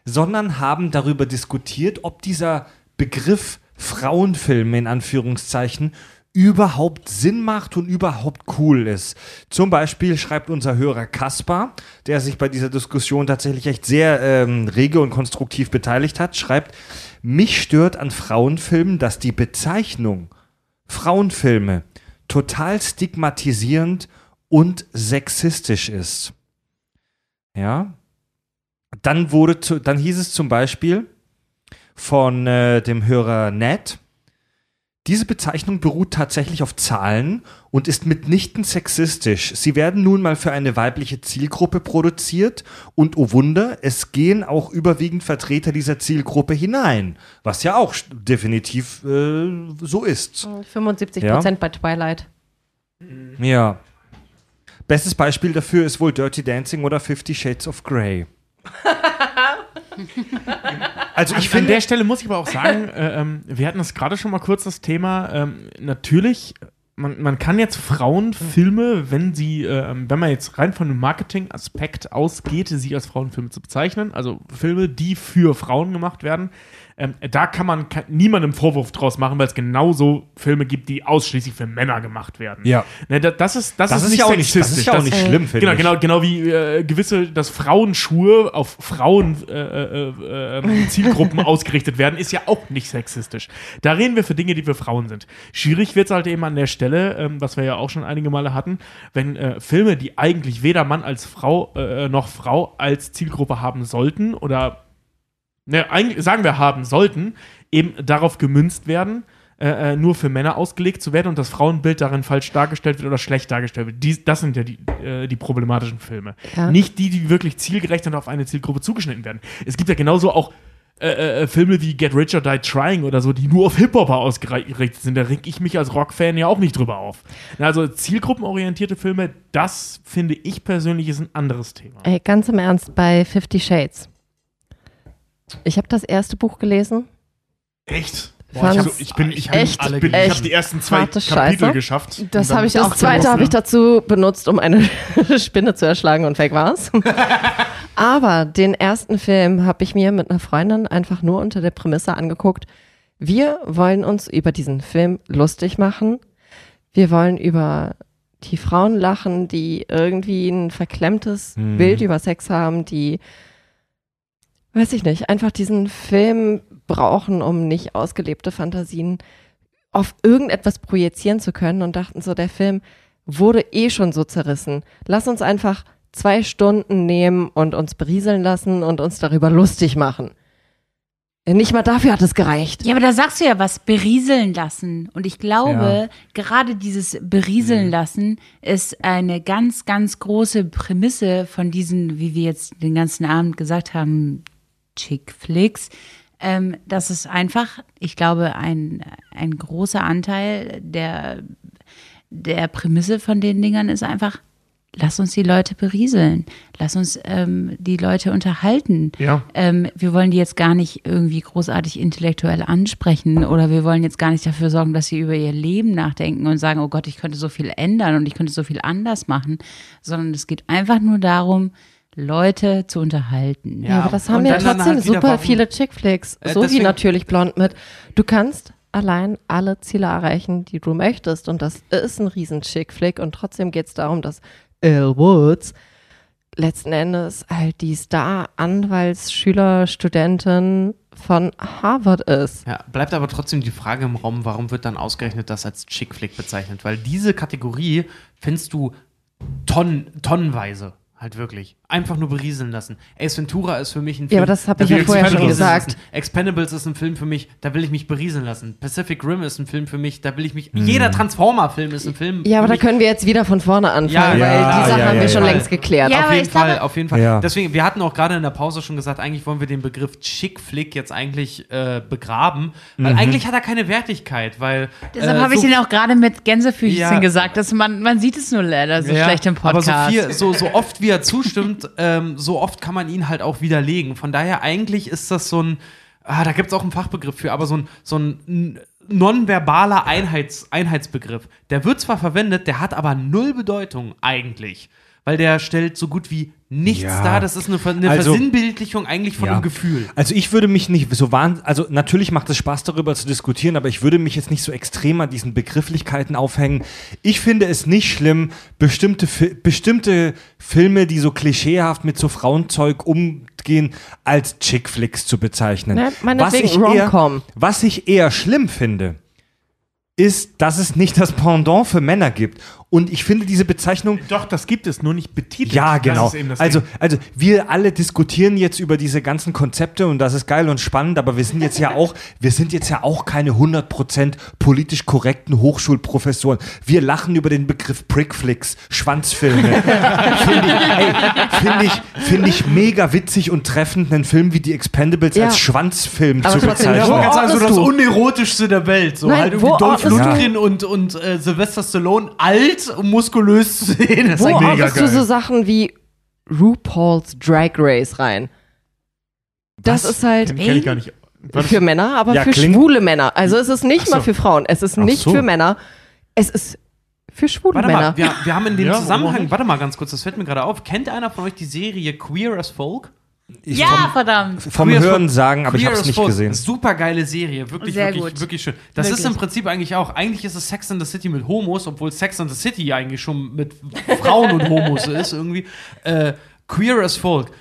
sondern haben darüber diskutiert, ob dieser Begriff Frauenfilm in Anführungszeichen überhaupt Sinn macht und überhaupt cool ist. Zum Beispiel schreibt unser Hörer Kaspar, der sich bei dieser Diskussion tatsächlich echt sehr ähm, rege und konstruktiv beteiligt hat, schreibt, mich stört an Frauenfilmen, dass die Bezeichnung Frauenfilme total stigmatisierend und sexistisch ist. Ja. Dann wurde zu, dann hieß es zum Beispiel von äh, dem Hörer Ned, diese Bezeichnung beruht tatsächlich auf Zahlen und ist mitnichten sexistisch. Sie werden nun mal für eine weibliche Zielgruppe produziert und oh Wunder, es gehen auch überwiegend Vertreter dieser Zielgruppe hinein, was ja auch definitiv äh, so ist. 75 Ja. Prozent bei Twilight. Ja. Bestes Beispiel dafür ist wohl Dirty Dancing oder Fifty Shades of Grey. also ich An finde, der Stelle muss ich aber auch sagen, äh, ähm, wir hatten das gerade schon mal kurz das Thema. Ähm, natürlich, man, man kann jetzt Frauenfilme, wenn sie, äh, wenn man jetzt rein von einem Marketing-Aspekt ausgeht, sie als Frauenfilme zu bezeichnen, also Filme, die für Frauen gemacht werden, ähm, da kann man ka- niemandem Vorwurf draus machen, weil es genauso Filme gibt, die ausschließlich für Männer gemacht werden. Ja. Ne, da, das ist, das, das ist, ist nicht nicht, das ist sexistisch. ja auch Das- nicht schlimm, finde Genau, ich. genau, genau wie äh, gewisse, dass Frauenschuhe auf Frauen äh, äh, äh, äh, Zielgruppen ausgerichtet werden, ist ja auch nicht sexistisch. Da reden wir für Dinge, die für Frauen sind. Schwierig wird es halt eben an der Stelle, ähm, was wir ja auch schon einige Male hatten, wenn äh, Filme, die eigentlich weder Mann als Frau noch Frau als Zielgruppe haben sollten oder ne, eigentlich, sagen wir haben sollten, eben darauf gemünzt werden, äh, äh, nur für Männer ausgelegt zu werden und das Frauenbild darin falsch dargestellt wird oder schlecht dargestellt wird. Dies, das sind ja die, äh, die problematischen Filme. Ja. Nicht die, die wirklich zielgerecht und auf eine Zielgruppe zugeschnitten werden. Es gibt ja genauso auch äh, äh, Filme wie Get Rich or Die Trying oder so, die nur auf Hip-Hopper ausgerichtet sind. Da reg ich mich als Rock-Fan ja auch nicht drüber auf. Also zielgruppenorientierte Filme, das finde ich persönlich ist ein anderes Thema. Ey, ganz im Ernst, bei Fifty Shades. Ich habe das erste Buch gelesen. Echt? Boah, ich hab- ich bin, ich echt, bin, ich bin, ich habe die ersten zwei Kapitel Scheiße. geschafft. Das habe ich Das auch zweite gemacht, habe ich dazu benutzt, um eine Spinne zu erschlagen und weg war's. Aber den ersten Film habe ich mir mit einer Freundin einfach nur unter der Prämisse angeguckt. Wir wollen uns über diesen Film lustig machen. Wir wollen über die Frauen lachen, die irgendwie ein verklemmtes Mhm. Bild über Sex haben, die, weiß ich nicht, einfach diesen Film brauchen, um nicht ausgelebte Fantasien auf irgendetwas projizieren zu können und dachten so, der Film wurde eh schon so zerrissen. Lass uns einfach zwei Stunden nehmen und uns berieseln lassen und uns darüber lustig machen. Nicht mal dafür hat es gereicht. Ja, aber da sagst du ja was, berieseln lassen. Und ich glaube, gerade dieses berieseln lassen ist eine ganz, ganz große Prämisse von diesen, wie wir jetzt den ganzen Abend gesagt haben, Chick Flicks. Ähm, das ist einfach, ich glaube, ein, ein großer Anteil der, der Prämisse von den Dingern ist einfach, lass uns die Leute berieseln. Lass uns ähm, die Leute unterhalten. Ja. Ähm, wir wollen die jetzt gar nicht irgendwie großartig intellektuell ansprechen oder wir wollen jetzt gar nicht dafür sorgen, dass sie über ihr Leben nachdenken und sagen, oh Gott, ich könnte so viel ändern und ich könnte so viel anders machen, sondern es geht einfach nur darum, Leute zu unterhalten. Ja, aber das haben ja trotzdem halt super warum- viele Chickflicks, Äh, so wie natürlich blond mit. Du kannst allein alle Ziele erreichen, die du möchtest. Und das ist ein riesen Chick-Flick. Und trotzdem geht es darum, dass Elle Woods letzten Endes halt die Star-Anwaltsschüler, Studentin von Harvard ist. Ja, bleibt aber trotzdem die Frage im Raum, warum wird dann ausgerechnet das als Chick-Flick bezeichnet? Weil diese Kategorie findest du tonnen, tonnenweise. Halt wirklich. Einfach nur berieseln lassen. Ace Ventura ist für mich ein Film. Ja, aber das hab da ich will ja vorher schon gesagt. Ist ein, Expendables ist ein Film für mich, da will ich mich berieseln lassen. Pacific Rim ist ein Film für mich, da will ich mich. Hm. Jeder Transformer-Film ist ein Film. Ja, aber da können wir jetzt wieder von vorne anfangen, Ja, weil ja, die Sache ja, haben ja, wir schon ja. längst geklärt. Ja, auf aber jeden ich glaube- Fall, auf jeden Fall. Ja. Deswegen, wir hatten auch gerade in der Pause schon gesagt, eigentlich wollen wir den Begriff Chick-Flick jetzt eigentlich äh, begraben, weil Mhm. eigentlich hat er keine Wertigkeit, weil. Deshalb äh, habe ich so den auch gerade mit Gänsefüßchen Ja. gesagt, dass man, man sieht es nur leider so Ja, schlecht im Aber Podcast. so, viel, so, so oft wie er zustimmt, ähm, so oft kann man ihn halt auch widerlegen. Von daher eigentlich ist das so ein, ah, da gibt es auch einen Fachbegriff für, aber so ein, so ein nonverbaler Einheits, Einheitsbegriff. Der wird zwar verwendet, der hat aber null Bedeutung eigentlich. Weil der stellt so gut wie nichts Ja. dar. Das ist eine, eine Also- Versinnbildlichung eigentlich von Ja. einem Gefühl. Also ich würde mich nicht so wahnsinnig, also natürlich macht es Spaß darüber zu diskutieren, aber ich würde mich jetzt nicht so extrem an diesen Begrifflichkeiten aufhängen. Ich finde es nicht schlimm, bestimmte, Fi bestimmte Filme, die so klischeehaft mit so Frauenzeug umgehen, als Chick-Flicks zu bezeichnen. Ne, meinetwegen ich eher, was ich eher schlimm finde, ist, dass es nicht das Pendant für Männer gibt. Und ich finde diese Bezeichnung Doch, das gibt es, nur nicht betitelt. ja, Das genau. ist eben das Also, also wir alle diskutieren jetzt über diese ganzen Konzepte und das ist geil und spannend, aber wir sind jetzt ja auch, wir sind jetzt ja auch keine 100% politisch korrekten Hochschulprofessoren. Wir lachen über den Begriff Prickflicks, Schwanzfilme. Finde ich, ey, find ich, find ich mega witzig und treffend, einen Film wie die Expendables Ja. als Schwanzfilm Aber zu bezeichnen. wo ganz sagen, so ordnest das du? unerotischste der Welt. So Nein, halt wo irgendwie Dolph? Lundgren und, und äh, Sylvester Stallone alt und muskulös zu sehen. Das ist Wo eigentlich- mega ordnest du geil. so Sachen wie RuPaul's Drag Race rein? Das Was? ist halt Kenn, kenn ich gar nicht. War das- für Männer, aber Ja, für klingt- schwule Männer. Also es ist nicht so. mal für Frauen, es ist nicht so. für Männer, es ist für schwule Warte Männer. mal, wir, wir haben in dem Ja, Zusammenhang, warte mal ganz kurz, das fällt mir gerade auf. Kennt einer von euch die Serie Queer as Folk? Ich ja, verdammt. vom Queer Hören sagen, aber ich Queer habe es nicht gesehen. Super geile Serie, wirklich, Sehr wirklich, gut. wirklich schön. Das ist Wirklich. im Prinzip eigentlich auch, eigentlich ist es Sex in the City mit Homos, obwohl Sex in the City ja eigentlich schon mit Frauen und Homos ist irgendwie. Äh, Queer as Folk.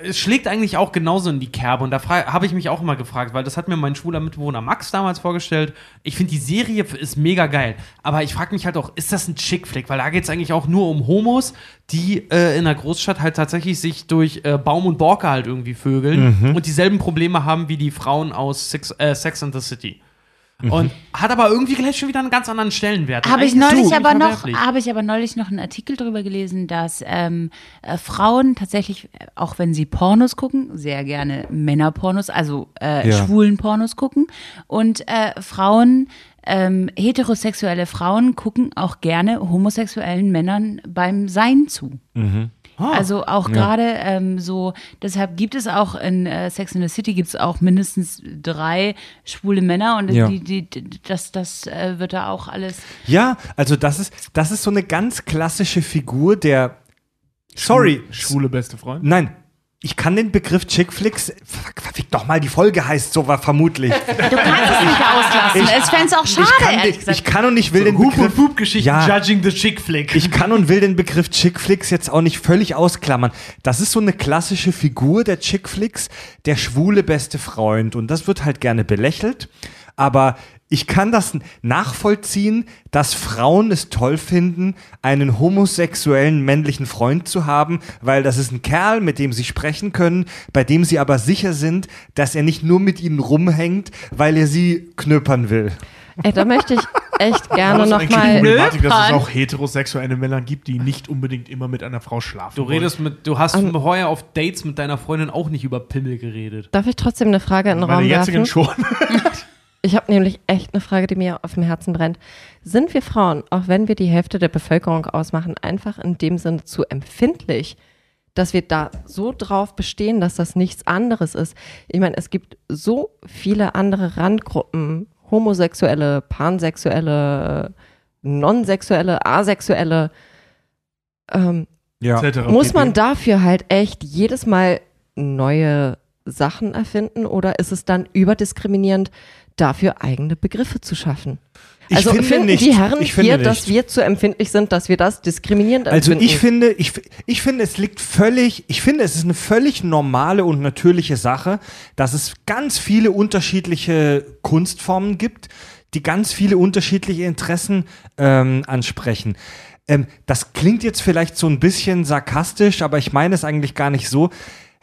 Es schlägt eigentlich auch genauso in die Kerbe und da habe ich mich auch immer gefragt, weil das hat mir mein schwuler Mitbewohner Max damals vorgestellt. Ich finde die Serie ist mega geil, aber ich frage mich halt auch, ist das ein Chick-Flick? Weil da geht es eigentlich auch nur um Homos, die äh, in der Großstadt halt tatsächlich sich durch äh, Baum und Borke halt irgendwie vögeln und dieselben Probleme haben wie die Frauen aus Six, äh, Sex and the City. Und hat aber irgendwie gleich schon wieder einen ganz anderen Stellenwert. Habe ich neulich aber noch, habe ich aber neulich noch einen Artikel darüber gelesen, dass ähm, äh, Frauen tatsächlich, äh, auch wenn sie Pornos gucken, sehr gerne Männerpornos, also äh, Ja. schwulen Pornos gucken und äh, Frauen ähm, heterosexuelle Frauen gucken auch gerne homosexuellen Männern beim Sein zu. Ah. Also auch gerade ähm, so, deshalb gibt es auch in äh, Sex in the City gibt es auch mindestens drei schwule Männer und Ja. die, die, die, das, das äh, wird da auch alles. Ja, also das ist, das ist so eine ganz klassische Figur der. Sorry, Schwule beste Freund. Nein, ich kann den Begriff Chickflicks. Fuck, Verfick doch mal, die Folge heißt so war vermutlich. Du kannst es nicht auslassen. Ich- es fände es auch schade, ich, kann, ehrlich gesagt. ich kann und ich will den Hup Begriff. und Hup-Geschichten, Ja. Judging the Chick Flick. Ich kann und will den Begriff Chickflicks jetzt auch nicht völlig ausklammern. Das ist so eine klassische Figur der Chickflicks, der schwule beste Freund. Und das wird halt gerne belächelt. Aber ich kann das nachvollziehen, dass Frauen es toll finden, einen homosexuellen männlichen Freund zu haben, weil das ist ein Kerl, mit dem sie sprechen können, bei dem sie aber sicher sind, dass er nicht nur mit ihnen rumhängt, weil er sie knöpern will. Ey, da möchte ich echt gerne das ist nochmal. Dass es auch heterosexuelle Männer gibt, die nicht unbedingt immer mit einer Frau schlafen Du wollen. redest mit, du hast Ähm, heuer auf Dates mit deiner Freundin auch nicht über Pimmel geredet. Darf ich trotzdem eine Frage in den Meine Raum jetzigen werfen? schon. Ich habe nämlich echt eine Frage, die mir auf dem Herzen brennt. Sind wir Frauen, auch wenn wir die Hälfte der Bevölkerung ausmachen, einfach in dem Sinne zu empfindlich, dass wir da so drauf bestehen, dass das nichts anderes ist? Ich meine, es gibt so viele andere Randgruppen, homosexuelle, pansexuelle, nonsexuelle, asexuelle. Ähm, Ja. etc. muss man dafür halt echt jedes Mal neue Sachen erfinden oder ist es dann überdiskriminierend, dafür eigene Begriffe zu schaffen. Ich also finde finden nicht. die Herren Ich hier, nicht. dass wir zu empfindlich sind, dass wir das diskriminierend Also empfinden? ich finde, ich, ich finde, es liegt völlig, ich finde, es ist eine völlig normale und natürliche Sache, dass es ganz viele unterschiedliche Kunstformen gibt, die ganz viele unterschiedliche Interessen ähm, ansprechen. Ähm, das klingt jetzt vielleicht so ein bisschen sarkastisch, aber ich meine es eigentlich gar nicht so.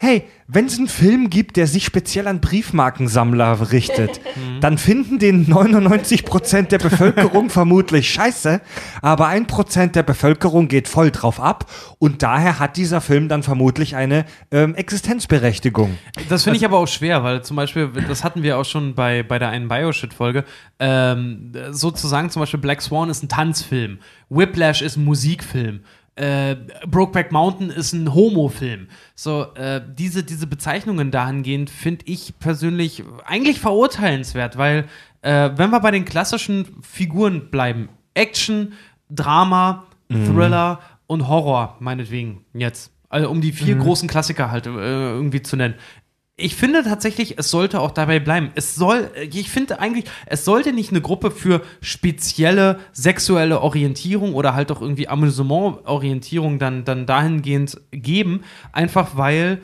Hey, wenn es einen Film gibt, der sich speziell an Briefmarkensammler richtet, dann finden den 99% der Bevölkerung vermutlich scheiße, aber 1% der Bevölkerung geht voll drauf ab und daher hat dieser Film dann vermutlich eine ähm, Existenzberechtigung. Das finde ich aber auch schwer, weil zum Beispiel, das hatten wir auch schon bei, bei der einen Bioshit-Folge, ähm, sozusagen zum Beispiel Black Swan ist ein Tanzfilm, Whiplash ist ein Musikfilm, äh, Brokeback Mountain ist ein Homo-Film. So, äh, diese, diese Bezeichnungen dahingehend finde ich persönlich eigentlich verurteilenswert, weil, äh, wenn wir bei den klassischen Figuren bleiben, Action, Drama, Thriller und Horror, meinetwegen, jetzt. Also um die vier großen Klassiker halt äh, irgendwie zu nennen. Ich finde tatsächlich, es sollte auch dabei bleiben. Es soll, ich finde eigentlich, es sollte nicht eine Gruppe für spezielle sexuelle Orientierung oder halt auch irgendwie Amüsement-Orientierung dann, dann dahingehend geben, einfach weil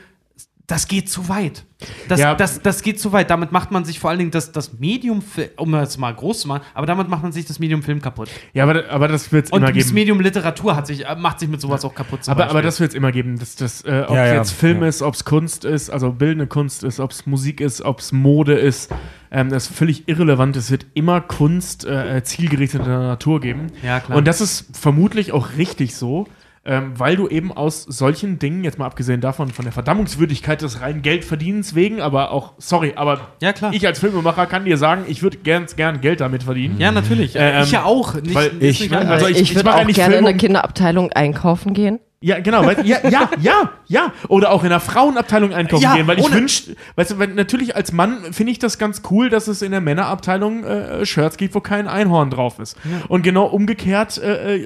das geht zu weit. Das, Ja. das, das geht zu weit. Damit macht man sich vor allen Dingen das, das Medium, um es mal groß zu machen, aber damit macht man sich das Medium Film kaputt. Ja, aber, aber das wird es Und immer das geben. Medium Literatur hat sich, äh, macht sich mit sowas auch kaputt. Aber, aber das wird es immer geben, dass das, äh, ob Ja, ja, jetzt Film ja. ist, ob es Kunst ist, also bildende Kunst ist, ob es Musik ist, ob es Mode ist, ähm, das ist völlig irrelevant. Es wird immer Kunst äh, zielgerichteter Natur geben. Ja, klar. Und das ist vermutlich auch richtig so, ähm, weil du eben aus solchen Dingen, jetzt mal abgesehen davon, von der Verdammungswürdigkeit des reinen Geldverdienens wegen, aber auch, sorry, aber Ja, klar. ich als Filmemacher kann dir sagen, ich würde gern, gern Geld damit verdienen. ja, natürlich. Ähm, ich ja auch. Nicht, weil ich- nicht also anders. ich- ich, ich würde auch gerne in Film der Kinderabteilung einkaufen gehen. Ja, genau. Weil, ja, ja, ja, ja. Oder auch in der Frauenabteilung einkaufen Ja, gehen, weil ich ohne- wünsch, weißt du, weil natürlich als Mann finde ich das ganz cool, dass es in der Männerabteilung äh, Shirts gibt, wo kein Einhorn drauf ist. Und genau umgekehrt äh,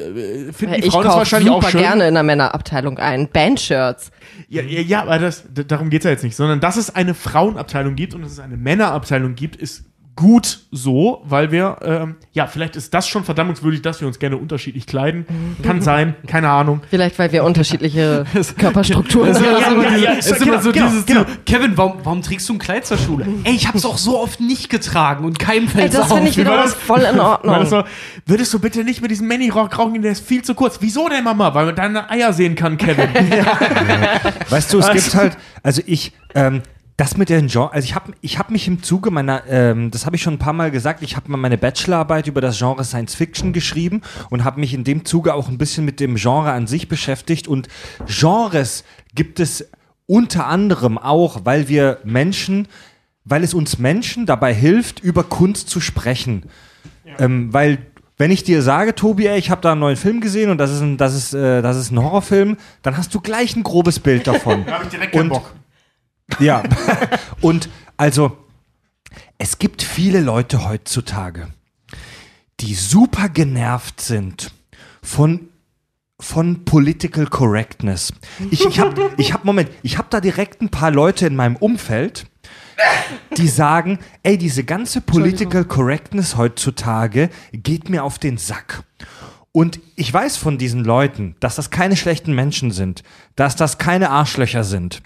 äh, finden die ich Frauen das wahrscheinlich auch schön. gerne in der Männerabteilung ein. Bandshirts. Ja, ja, ja, aber das, darum geht es ja jetzt nicht, sondern dass es eine Frauenabteilung gibt und dass es eine Männerabteilung gibt, ist gut so, weil wir, ähm, ja, vielleicht ist das schon verdammungswürdig, dass wir uns gerne unterschiedlich kleiden. Kann sein, keine Ahnung. Vielleicht, weil wir unterschiedliche Körperstrukturen haben. so, ja, ja, es ja, ist immer genau, so genau, dieses, genau. Kevin, warum, warum trägst du ein Kleid zur Schule? Ey, ich hab's auch so oft nicht getragen und keinem Ey, fällt's das finde ich wieder was voll in Ordnung. das so, würdest du bitte nicht mit diesem Mini-Rock rauchen, der ist viel zu kurz. Wieso denn, Mama? Weil man deine Eier sehen kann, Kevin. Weißt du, es Was? gibt halt, also ich, ähm, das mit den Genre, also ich habe ich hab mich im Zuge meiner, ähm, das habe ich schon ein paar Mal gesagt, ich habe mal meine Bachelorarbeit über das Genre Science Fiction geschrieben und habe mich in dem Zuge auch ein bisschen mit dem Genre an sich beschäftigt und Genres gibt es unter anderem auch, weil wir Menschen, weil es uns Menschen dabei hilft, über Kunst zu sprechen. Ähm, weil wenn ich dir sage, Tobi, ey, ich habe da einen neuen Film gesehen und das ist ein, das ist, äh, das ist ein Horrorfilm, dann hast du gleich ein grobes Bild davon. Da habe ich direkt Und- Ja. Und also, es gibt viele Leute heutzutage, die super genervt sind von von Political Correctness. Ich, ich habe, ich hab, Moment, ich habe da direkt ein paar Leute in meinem Umfeld, die sagen, ey, diese ganze Political Correctness heutzutage geht mir auf den Sack. Und ich weiß von diesen Leuten, dass das keine schlechten Menschen sind, dass das keine Arschlöcher sind.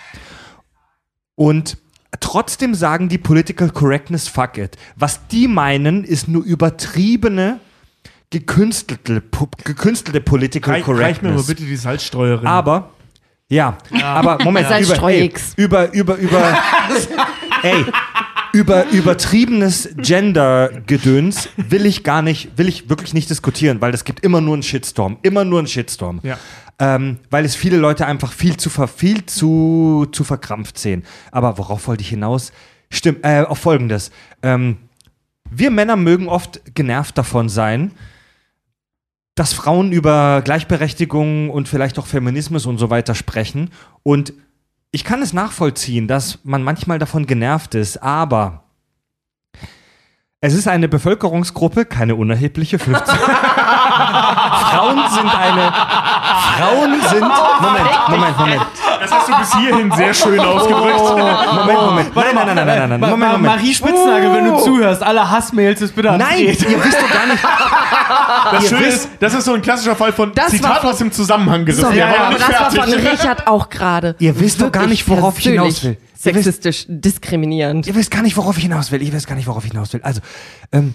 Und trotzdem sagen die Political Correctness fuck it. Was die meinen, ist nur übertriebene, gekünstelte, pu- gekünstelte Political Reich, reich mir mal Correctness. bitte die Salzstreuerin. Aber, ja, aber Moment, Salz über, Streu ey, X. über, über, über, ey, über übertriebenes Gender-Gedöns will ich gar nicht, will ich wirklich nicht diskutieren, weil es gibt immer nur einen Shitstorm, immer nur einen Shitstorm. Ja. Ähm, weil es viele Leute einfach viel zu, viel zu, zu verkrampft sehen. Aber worauf wollte ich hinaus? Stimmt, äh, auf Folgendes. Ähm, wir Männer mögen oft genervt davon sein, dass Frauen über Gleichberechtigung und vielleicht auch Feminismus und so weiter sprechen. Und ich kann es nachvollziehen, dass man manchmal davon genervt ist, aber es ist eine Bevölkerungsgruppe, keine unerhebliche, 15. Frauen sind eine. Frauen sind. Moment, Moment, Moment. Das hast du bis hierhin sehr schön ausgedrückt. Moment, Moment. Nein, nein, nein, nein, nein, Moment, Moment. Marie Spitznagel, wenn du zuhörst, alle Hassmails ist bitte Nein, ihr wisst doch gar nicht. Das Schöne ist, das ist so ein klassischer Fall von Das Zitat aus dem Zusammenhang gerissen. Aber nicht das war von. Richard auch gerade. Ihr wisst doch gar nicht, worauf ich hinaus will. Sexistisch, diskriminierend. Ihr wisst gar nicht, worauf ich hinaus will. Ich weiß gar nicht, worauf ich hinaus will. Also, ähm,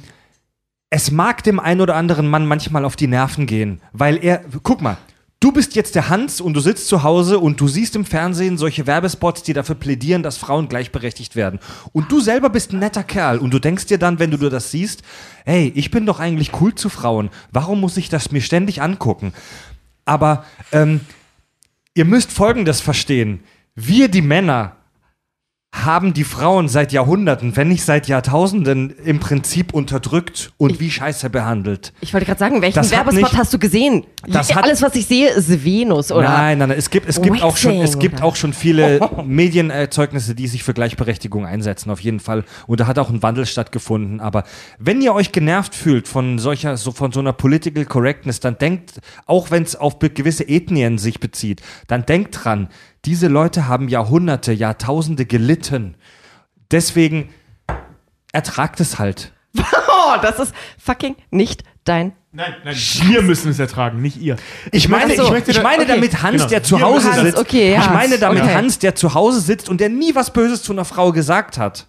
es mag dem einen oder anderen Mann manchmal auf die Nerven gehen, weil er, guck mal, du bist jetzt der Hans und du sitzt zu Hause und du siehst im Fernsehen solche Werbespots, die dafür plädieren, dass Frauen gleichberechtigt werden. Und du selber bist ein netter Kerl und du denkst dir dann, wenn du das siehst, hey, ich bin doch eigentlich cool zu Frauen. Warum muss ich das mir ständig angucken? Aber ähm, ihr müsst Folgendes verstehen. Wir, die Männer, haben die Frauen seit Jahrhunderten, wenn nicht seit Jahrtausenden, im Prinzip unterdrückt und wie scheiße behandelt. Ich wollte gerade sagen, welchen Das Werbespot nicht- hast du gesehen? Das hat- Alles, was ich sehe, ist Venus, oder? Nein, nein, nein. Es gibt, es gibt, auch, schon, es gibt oder? auch schon viele Medienerzeugnisse, die sich für Gleichberechtigung einsetzen, auf jeden Fall. Und da hat auch ein Wandel stattgefunden. Aber wenn ihr euch genervt fühlt von solcher, so von so einer Political Correctness, dann denkt, auch wenn es auf gewisse Ethnien sich bezieht, dann denkt dran, diese Leute haben Jahrhunderte, Jahrtausende gelitten. Deswegen ertragt es halt. Oh, das ist fucking nicht dein. Nein, nein, wir müssen es ertragen, nicht ihr. Ich meine, Ach so, ich, möchte, ich da- meine okay. damit Hans, Genau. der zu Hause müssen- sitzt. okay, ich Hans, meine damit okay. Hans, der zu Hause sitzt und der nie was Böses zu einer Frau gesagt hat.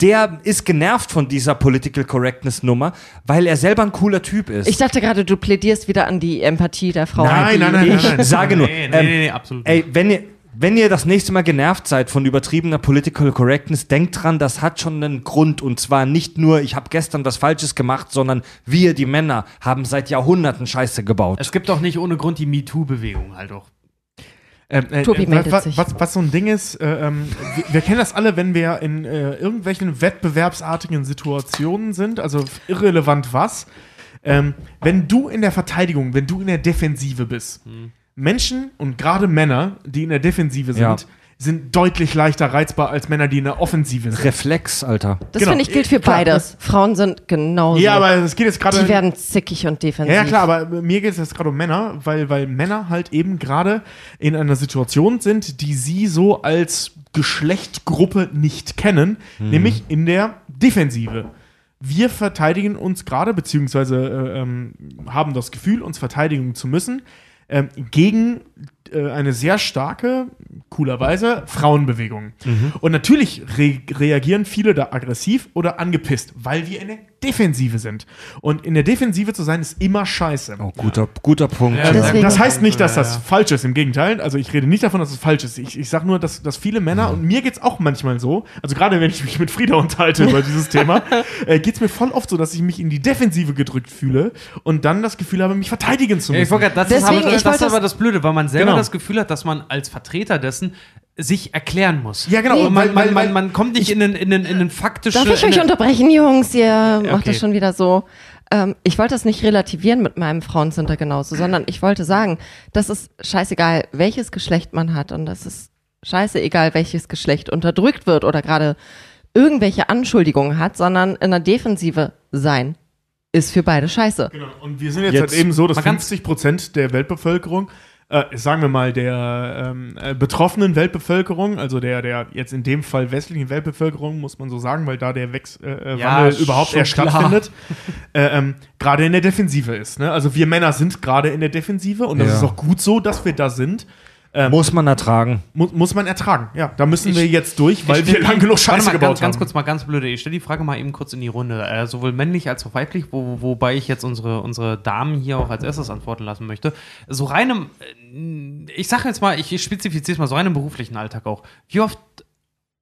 Der ist genervt von dieser Political Correctness Nummer, weil er selber ein cooler Typ ist. Ich dachte gerade, du plädierst wieder an die Empathie der Frau. Nein, nein, nein, nein, ich nein. sage nur, Nee, nee, ähm, nee, nee, absolut ey, wenn ihr, wenn ihr das nächste Mal genervt seid von übertriebener Political Correctness, denkt dran, das hat schon einen Grund. Und zwar nicht nur, ich habe gestern was Falsches gemacht, sondern wir, die Männer, haben seit Jahrhunderten Scheiße gebaut. Es gibt doch nicht ohne Grund die MeToo-Bewegung halt auch. Ähm, äh, Tobi äh, meldet was, sich. Was, was so ein Ding ist, äh, ähm, wir, wir kennen das alle, wenn wir in äh, irgendwelchen wettbewerbsartigen Situationen sind, also irrelevant was. Ähm, wenn du in der Verteidigung, wenn du in der Defensive bist, Menschen und gerade Männer, die in der Defensive sind, Ja. sind deutlich leichter reizbar als Männer, die in der Offensive sind. Reflex, Alter. Das Genau. finde ich gilt für Klar, beides. Frauen sind genauso. ja, aber es geht jetzt gerade. die werden zickig und defensiv. Ja, ja, klar, aber mir geht es jetzt gerade um Männer, weil, weil Männer halt eben gerade in einer Situation sind, die sie so als Geschlechtgruppe nicht kennen, nämlich in der Defensive. Wir verteidigen uns gerade, beziehungsweise äh, ähm, haben das Gefühl, uns verteidigen zu müssen, ähm, gegen eine sehr starke, coolerweise, Frauenbewegung. Und natürlich re reagieren viele da aggressiv oder angepisst, weil wir in der Defensive sind. Und in der Defensive zu sein, ist immer scheiße. Oh, guter, guter Punkt. Ja, Das heißt nicht, dass das Ja, ja. falsch ist, im Gegenteil. Also ich rede nicht davon, dass es falsch ist. Ich, ich sage nur, dass, dass viele Männer, und mir geht's auch manchmal so, also gerade wenn ich mich mit Frieda unterhalte über dieses Thema, äh, geht's mir voll oft so, dass ich mich in die Defensive gedrückt fühle und dann das Gefühl habe, mich verteidigen zu Ja, müssen. ich wollte grad- das ist, Deswegen, aber, ich das ist wollte aber das Blöde, weil man selber Genau. das Gefühl hat, dass man als Vertreter dessen sich erklären muss. Ja, genau, weil- man, weil- man, man, man kommt nicht in den, in den, in den faktischen. Darf ich euch unterbrechen, Jungs? Ihr macht okay. das schon wieder so. Ähm, ich wollte das nicht relativieren mit meinem Frauencenter genauso, sondern ich wollte sagen, das ist scheißegal, welches Geschlecht man hat und das ist scheiße egal, welches Geschlecht unterdrückt wird oder gerade irgendwelche Anschuldigungen hat, sondern in der Defensive sein ist für beide scheiße. Genau. Und wir sind jetzt, Jetzt halt eben so, dass mal ganz- 50 Prozent der Weltbevölkerung, äh, sagen wir mal der ähm, äh, betroffenen Weltbevölkerung, also der, der jetzt in dem Fall westlichen Weltbevölkerung, muss man so sagen, weil da der Wex äh, äh, Ja, Wandel überhaupt erst klar. stattfindet, äh, ähm, gerade in der Defensive ist. Ne? Also wir Männer sind gerade in der Defensive und das Ja. ist auch gut so, dass wir da sind. Muss man ertragen. Mu muss man ertragen. Ja, da müssen Ich- wir jetzt durch, weil wir lang genug Scheiße mal, gebaut ganz, ganz haben. kurz mal ganz blöde. Ich stelle die Frage mal eben kurz in die Runde. Äh, sowohl männlich als auch weiblich, wo, wobei ich jetzt unsere, unsere Damen hier auch als erstes antworten lassen möchte. So rein im, äh, ich sage jetzt mal, ich spezifiziere es mal so rein im beruflichen Alltag auch. Wie oft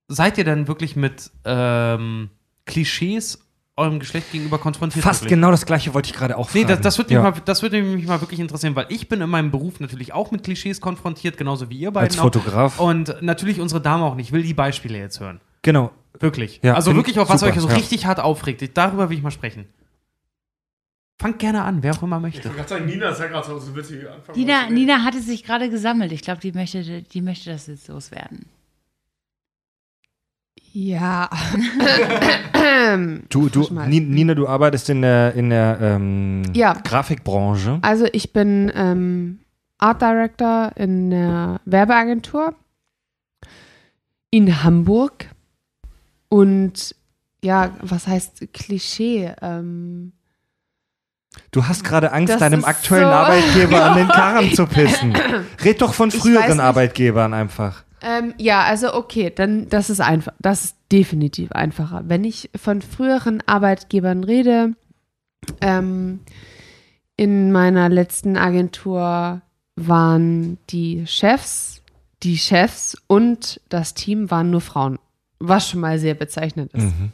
seid ihr denn wirklich mit ähm, Klischees eurem Geschlecht gegenüber konfrontiert? Fast wirklich? genau das gleiche wollte ich gerade auch Nee, fragen. das, das, würde Ja. mich mal, das würde mich mal wirklich interessieren, weil ich bin in meinem Beruf natürlich auch mit Klischees konfrontiert, genauso wie ihr beiden Als auch. Fotograf. Und natürlich unsere Dame auch nicht. Ich will die Beispiele jetzt hören. Genau. Wirklich. Ja, also wirklich, ich auf was super, euch so ja. richtig hart aufregt. Ich, darüber will ich mal sprechen. Fangt gerne an, wer auch immer möchte. wollte gerade sagen, Nina ist ja gerade so, so witzig anfangen. Nina, Nina hatte sich gerade gesammelt. Ich glaube, die möchte, die möchte das jetzt loswerden. Ja. Du, du, Nina, du arbeitest in der, in der ähm, Ja. Grafikbranche. Also ich bin ähm, Art Director in einer Werbeagentur in Hamburg. Und ja, was heißt Klischee? Ähm, Du hast gerade Angst, Das deinem aktuellen so- Arbeitgeber an den Karren zu pissen. Red doch von früheren. Arbeitgebern einfach. Ähm, ja, also okay, dann das ist einfach, das ist definitiv einfacher. Wenn ich von früheren Arbeitgebern rede, ähm, in meiner letzten Agentur waren die Chefs, die Chefs und das Team waren nur Frauen, was schon mal sehr bezeichnend ist. Mhm.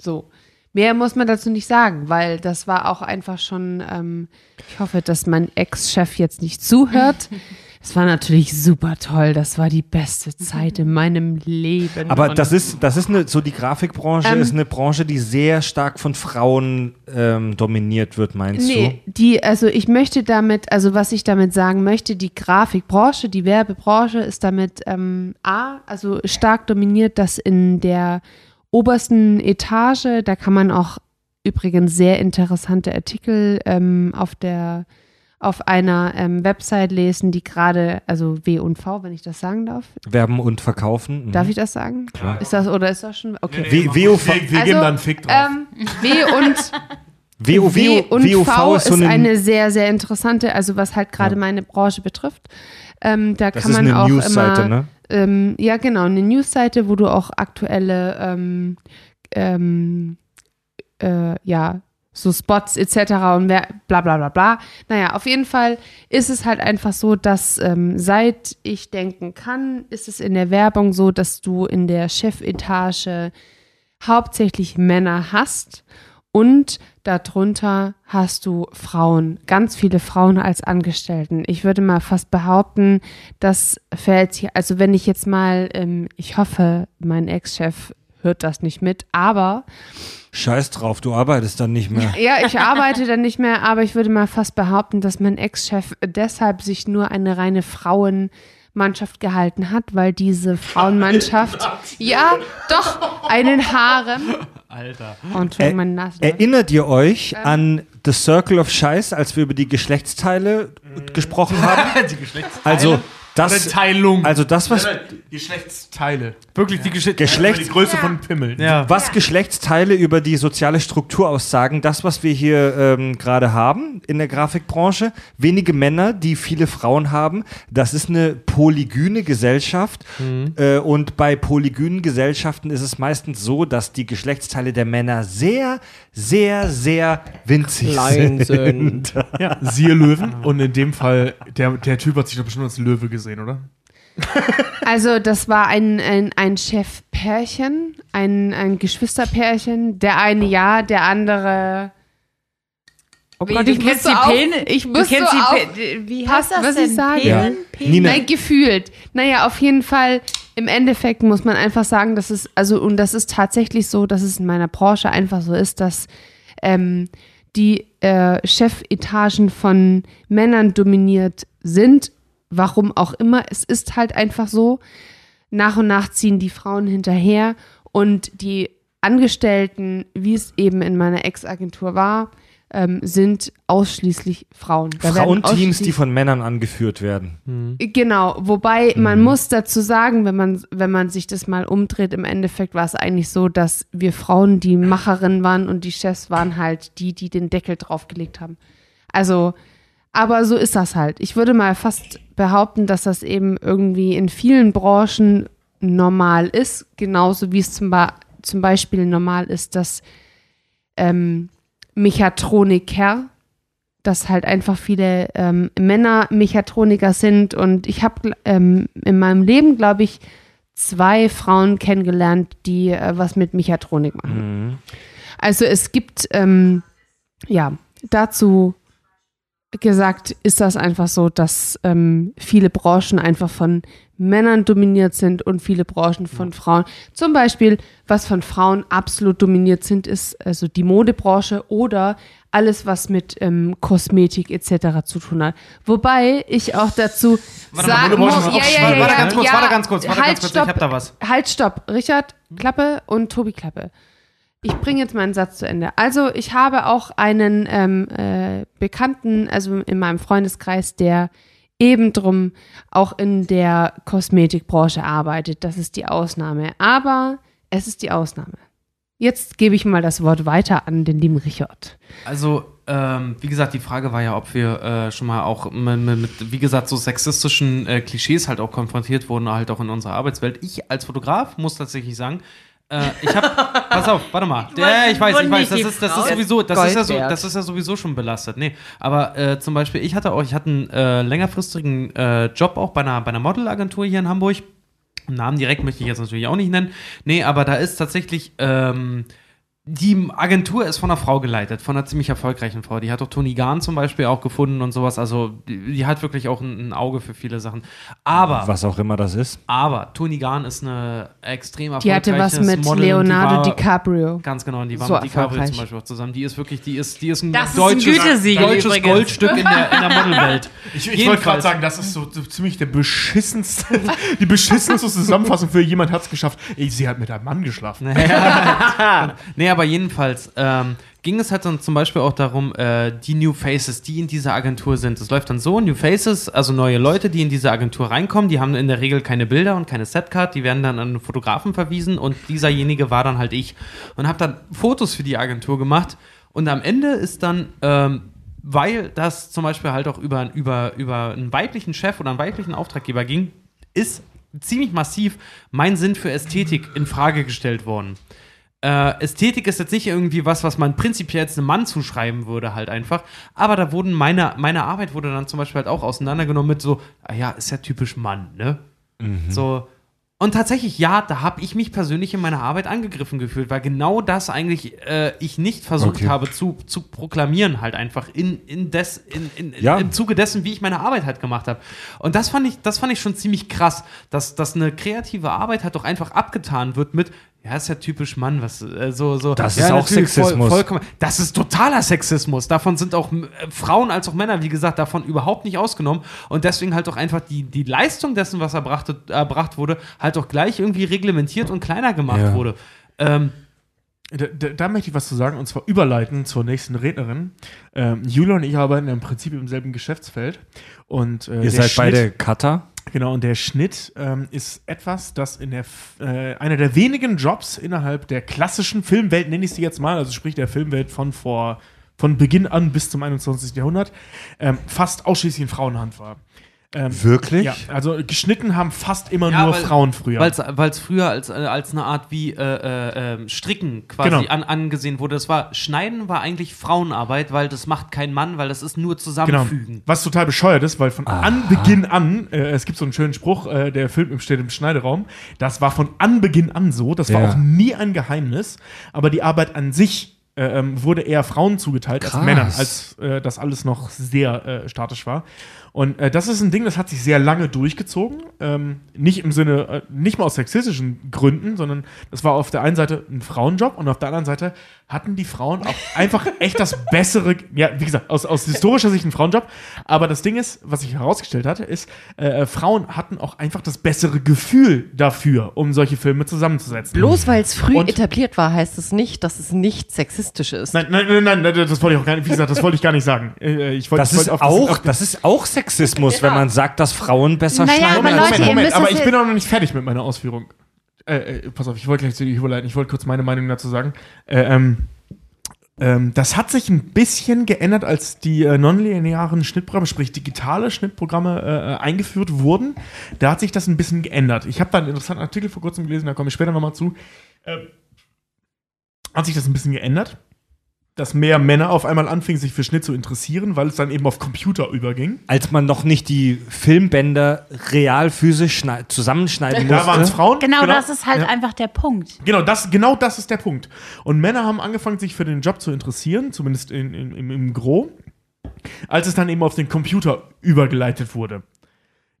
So. Mehr muss man dazu nicht sagen, weil das war auch einfach schon, ähm, ich hoffe, dass mein Ex-Chef jetzt nicht zuhört. Es war natürlich super toll. Das war die beste Zeit in meinem Leben. Aber Und- das ist, das ist eine, so die Grafikbranche Ähm, ist eine Branche, die sehr stark von Frauen ähm, dominiert wird, meinst Nee, die, also ich möchte damit, also was ich damit sagen möchte, die Grafikbranche, die Werbebranche ist damit ähm, A, also stark dominiert, dass in der obersten Etage, da kann man auch übrigens sehr interessante Artikel ähm, auf der auf einer ähm, Website lesen, die gerade, also W und V, wenn ich das sagen darf. Werben und verkaufen. Mhm. Darf ich das sagen? Ist das oder ist das schon? Okay. W- WOV, Wir, wir geben da einen Fick drauf. ähm, W und WO, W und WOV V ist so ist eine, eine sehr, sehr interessante, also was halt gerade meine Branche betrifft. Ähm, da das kann ist man eine auch Newsseite, immer, ne? ähm, ja genau, eine Newsseite, wo du auch aktuelle, ähm, ähm, äh, ja, so Spots etc. und wer, bla bla bla bla. Naja, auf jeden Fall ist es halt einfach so, dass ähm, seit ich denken kann, ist es in der Werbung so, dass du in der Chefetage hauptsächlich Männer hast und darunter hast du Frauen, ganz viele Frauen als Angestellten. Ich würde mal fast behaupten, das fällt hier, also wenn ich jetzt mal, ähm, ich hoffe, mein Ex-Chef hört das nicht mit, aber Scheiß drauf, du arbeitest dann nicht mehr. ja, ich arbeite dann nicht mehr, aber ich würde mal fast behaupten, dass mein Ex-Chef deshalb sich nur eine reine Frauenmannschaft gehalten hat, weil diese Frauenmannschaft, ja, doch, einen Harem. Alter. Oh, Entschuldigung, meine Nase. Erinnert ihr euch Ähm. an The Circle of Scheiß, als wir über die Geschlechtsteile gesprochen haben? Die Geschlechtsteile. Also das, Teilung. also das, was Geschlechtsteile. Wirklich die Geschichte. Geschlechts, Die Größe von Pimmeln. Ja. was Geschlechtsteile über die soziale Struktur aussagen, das, was wir hier ähm, gerade haben in der Grafikbranche, wenige Männer, die viele Frauen haben, das ist eine polygyne Gesellschaft. Äh, und bei polygynen Gesellschaften ist es meistens so, dass die Geschlechtsteile der Männer sehr, sehr, sehr winzig Klein sind. sind. Ja, siehe Löwen. Und in dem Fall, der, der Typ hat sich doch bestimmt als Löwe gesehen, oder? Also das war ein, ein, ein Chefpärchen, ein, ein Geschwisterpärchen. Der eine ja, der andere. Oh Gott, du ich kennst die Pillen. ich du muss kennst so die wie heißt, das was denn? ich sage? Ja. Nein, gefühlt. Naja, auf jeden Fall, im Endeffekt muss man einfach sagen, dass es, also, und das ist tatsächlich so, dass es in meiner Branche einfach so ist, dass ähm, die äh, Chefetagen von Männern dominiert sind. Warum auch immer. Es ist halt einfach so. Nach und nach ziehen die Frauen hinterher und die Angestellten, wie es eben in meiner Ex-Agentur war, ähm, sind ausschließlich Frauen. Da Frauenteams, die von Männern angeführt werden. Genau, wobei man muss dazu sagen, wenn man, wenn man sich das mal umdreht, im Endeffekt war es eigentlich so, dass wir Frauen die Macherinnen waren und die Chefs waren halt die, die den Deckel draufgelegt haben. Also, aber so ist das halt. Ich würde mal fast behaupten, dass das eben irgendwie in vielen Branchen normal ist, genauso wie es zum, Ba- zum Beispiel normal ist, dass ähm, Mechatroniker dass halt einfach viele ähm, Männer Mechatroniker sind und ich habe ähm, in meinem Leben, glaube ich, zwei Frauen kennengelernt, die äh, was mit Mechatronik machen. Also es gibt, ähm, ja, dazu gesagt ist das einfach so, dass ähm, viele Branchen einfach von Männern dominiert sind und viele Branchen von Frauen. Zum Beispiel, was von Frauen absolut dominiert sind, ist also die Modebranche oder alles, was mit ähm, Kosmetik etc. zu tun hat. Wobei ich auch dazu muss, ist auch schwierig. Warte ganz kurz, warte ganz kurz, warte halt, ganz kurz, ich stopp, hab da was. Halt, stopp. Richard, Klappe und Tobi, Klappe. Ich bringe jetzt meinen Satz zu Ende. Also ich habe auch einen ähm, äh, Bekannten, also in meinem Freundeskreis, der eben drum auch in der Kosmetikbranche arbeitet. Das ist die Ausnahme. Aber es ist die Ausnahme. Jetzt gebe ich mal das Wort weiter an den lieben Richard. Also, ähm, wie gesagt, die Frage war ja, ob wir äh, schon mal auch mit, mit, wie gesagt, so sexistischen äh, Klischees halt auch konfrontiert wurden, halt auch in unserer Arbeitswelt. Ich als Fotograf muss tatsächlich sagen, äh, ich hab, pass auf, warte mal. Ja, ich weiß, ich weiß, das ist, das ist sowieso, das ist, ja so, das ist ja sowieso schon belastet. Nee, aber äh, zum Beispiel, ich hatte auch, ich hatte einen äh, längerfristigen äh, Job auch bei einer, bei einer Modelagentur hier in Hamburg. Namen direkt möchte ich jetzt natürlich auch nicht nennen. Nee, aber da ist tatsächlich, ähm, die Agentur ist von einer Frau geleitet, von einer ziemlich erfolgreichen Frau. Die hat auch Toni Gahn zum Beispiel auch gefunden und sowas. Also die, die hat wirklich auch ein, ein, Auge für viele Sachen. Aber was auch immer das ist. Aber Toni Gahn ist eine extrem erfolgreiche Die hatte was mit Model Leonardo war, DiCaprio. Ganz genau, und die war so mit DiCaprio zum Beispiel auch zusammen. Die ist wirklich, die ist, die ist ein das deutsches, ist ein deutsches Goldstück in der, in der Modelwelt. ich, ich wollte gerade sagen, das ist so, so, ziemlich der beschissenste, die beschissenste Zusammenfassung für jemand hat es geschafft. Ey, sie hat mit einem Mann geschlafen. nee, aber jedenfalls ähm, ging es halt dann zum Beispiel auch darum, äh, die New Faces, die in dieser Agentur sind. Es läuft dann so, New Faces, also neue Leute, die in diese Agentur reinkommen, die haben in der Regel keine Bilder und keine Setcard, die werden dann an einen Fotografen verwiesen und dieserjenige war dann halt ich. Und habe dann Fotos für die Agentur gemacht und am Ende ist dann... Ähm, weil das zum Beispiel halt auch über, über, über einen weiblichen Chef oder einen weiblichen Auftraggeber ging, ist ziemlich massiv mein Sinn für Ästhetik in Frage gestellt worden äh, Ästhetik ist jetzt nicht irgendwie was, was man prinzipiell jetzt einem Mann zuschreiben würde, halt einfach. Aber da wurden meine, meine Arbeit wurde dann zum Beispiel halt auch auseinandergenommen mit so, ah ja, ist ja typisch Mann, ne? Mhm. So. Und tatsächlich, ja, da habe ich mich persönlich in meiner Arbeit angegriffen gefühlt, weil genau das eigentlich äh, ich nicht versucht okay. habe zu, zu proklamieren, halt einfach in, in des, in, in, ja. im Zuge dessen, wie ich meine Arbeit halt gemacht habe. Und das fand ich, das fand ich schon ziemlich krass, dass, dass eine kreative Arbeit halt doch einfach abgetan wird mit, ja, ist ja typisch Mann, was äh, so so. Das ja, ist auch Sexismus. Voll, vollkommen, das ist totaler Sexismus. Davon sind auch äh, Frauen als auch Männer, wie gesagt, davon überhaupt nicht ausgenommen und deswegen halt auch einfach die die Leistung dessen, was erbracht, erbracht wurde, halt auch gleich irgendwie reglementiert und kleiner gemacht ja. wurde. Ähm, da, da, da, möchte ich was zu sagen, und zwar überleiten zur nächsten Rednerin. Ähm, Julia und ich arbeiten im Prinzip im selben Geschäftsfeld. Und, äh, Ihr seid Schnitt, beide Cutter? Genau, und der Schnitt ähm, ist etwas, das in der äh, einer der wenigen Jobs innerhalb der klassischen Filmwelt, nenne ich sie jetzt mal, also sprich der Filmwelt von vor von Beginn an bis zum 21. Jahrhundert, ähm, fast ausschließlich in Frauenhand war. Ähm, Wirklich? Ja, also geschnitten haben fast immer ja, nur weil, Frauen früher. Weil es früher als, äh, als eine Art wie äh, äh, ähm, Stricken quasi genau. an, angesehen wurde. Das war, Schneiden war eigentlich Frauenarbeit, weil das macht kein Mann, weil das ist nur zusammenfügen. Genau. Was total bescheuert ist, weil von Aha. Anbeginn an, äh, es gibt so einen schönen Spruch, äh, der Film steht im Schneideraum, das war von Anbeginn an so, das war ja. auch nie ein Geheimnis, aber die Arbeit an sich äh, ähm, wurde eher Frauen zugeteilt Krass. als Männern, als äh, das alles noch sehr äh, statisch war. Und äh, das ist ein Ding, das hat sich sehr lange durchgezogen. Ähm, nicht im Sinne, äh, nicht mal aus sexistischen Gründen, sondern das war auf der einen Seite ein Frauenjob und auf der anderen Seite hatten die Frauen auch einfach echt das bessere, ja, wie gesagt, aus, aus historischer Sicht ein Frauenjob. Aber das Ding ist, was sich herausgestellt hatte, ist, äh, Frauen hatten auch einfach das bessere Gefühl dafür, um solche Filme zusammenzusetzen. Bloß weil es früh und, etabliert war, heißt es nicht, dass es nicht sexistisch ist. Nein, nein, nein, nein, das wollte ich auch gar nicht, wie gesagt, das wollte ich gar nicht sagen. Äh, ich wollte, das, ist wollte auch, das, das ist auch Sexismus, ja. wenn man sagt, dass Frauen besser naja, schneiden. Moment, Leute, Moment, Moment, aber ich bin auch noch nicht fertig mit meiner Ausführung. Äh, äh, pass auf, ich wollte gleich zu dir überleiten. Ich wollte kurz meine Meinung dazu sagen. Äh, ähm, ähm, das hat sich ein bisschen geändert, als die äh, nonlinearen Schnittprogramme, sprich digitale Schnittprogramme, äh, äh, eingeführt wurden. Da hat sich das ein bisschen geändert. Ich habe da einen interessanten Artikel vor kurzem gelesen, da komme ich später nochmal zu. Ähm, hat sich das ein bisschen geändert dass mehr Männer auf einmal anfingen, sich für Schnitt zu interessieren, weil es dann eben auf Computer überging. Als man noch nicht die Filmbänder real physisch zusammenschneiden musste. Da waren es Frauen. Genau, genau, das ist halt ja. einfach der Punkt. Genau das, genau das ist der Punkt. Und Männer haben angefangen, sich für den Job zu interessieren, zumindest in, in, im, im Gros, als es dann eben auf den Computer übergeleitet wurde.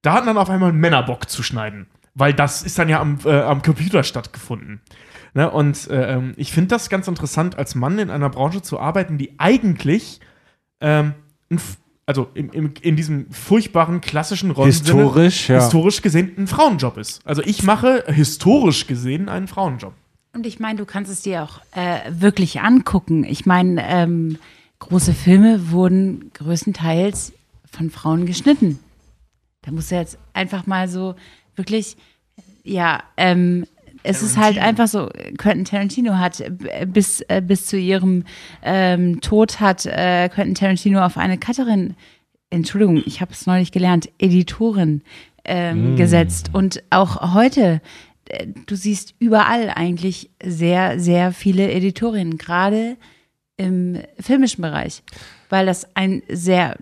Da hatten dann auf einmal Männer Bock zu schneiden, weil das ist dann ja am, äh, am Computer stattgefunden. Ne? Und äh, ähm, ich finde das ganz interessant, als Mann in einer Branche zu arbeiten, die eigentlich ähm, also im, im, in diesem furchtbaren klassischen Rollen historisch, ja. historisch gesehen ein Frauenjob ist. Also ich mache historisch gesehen einen Frauenjob. Und ich meine, du kannst es dir auch äh, wirklich angucken. Ich meine, ähm, große Filme wurden größtenteils von Frauen geschnitten. Da muss er jetzt einfach mal so wirklich, ja, ähm, es ist halt einfach so, Quentin Tarantino hat äh, bis, äh, bis zu ihrem ähm, Tod hat äh, Quentin Tarantino auf eine Cutterin, Entschuldigung, ich habe es neulich gelernt, Editorin ähm, gesetzt. Und auch heute, äh, du siehst überall eigentlich sehr, sehr viele Editorinnen, gerade im filmischen Bereich, weil das ein sehr,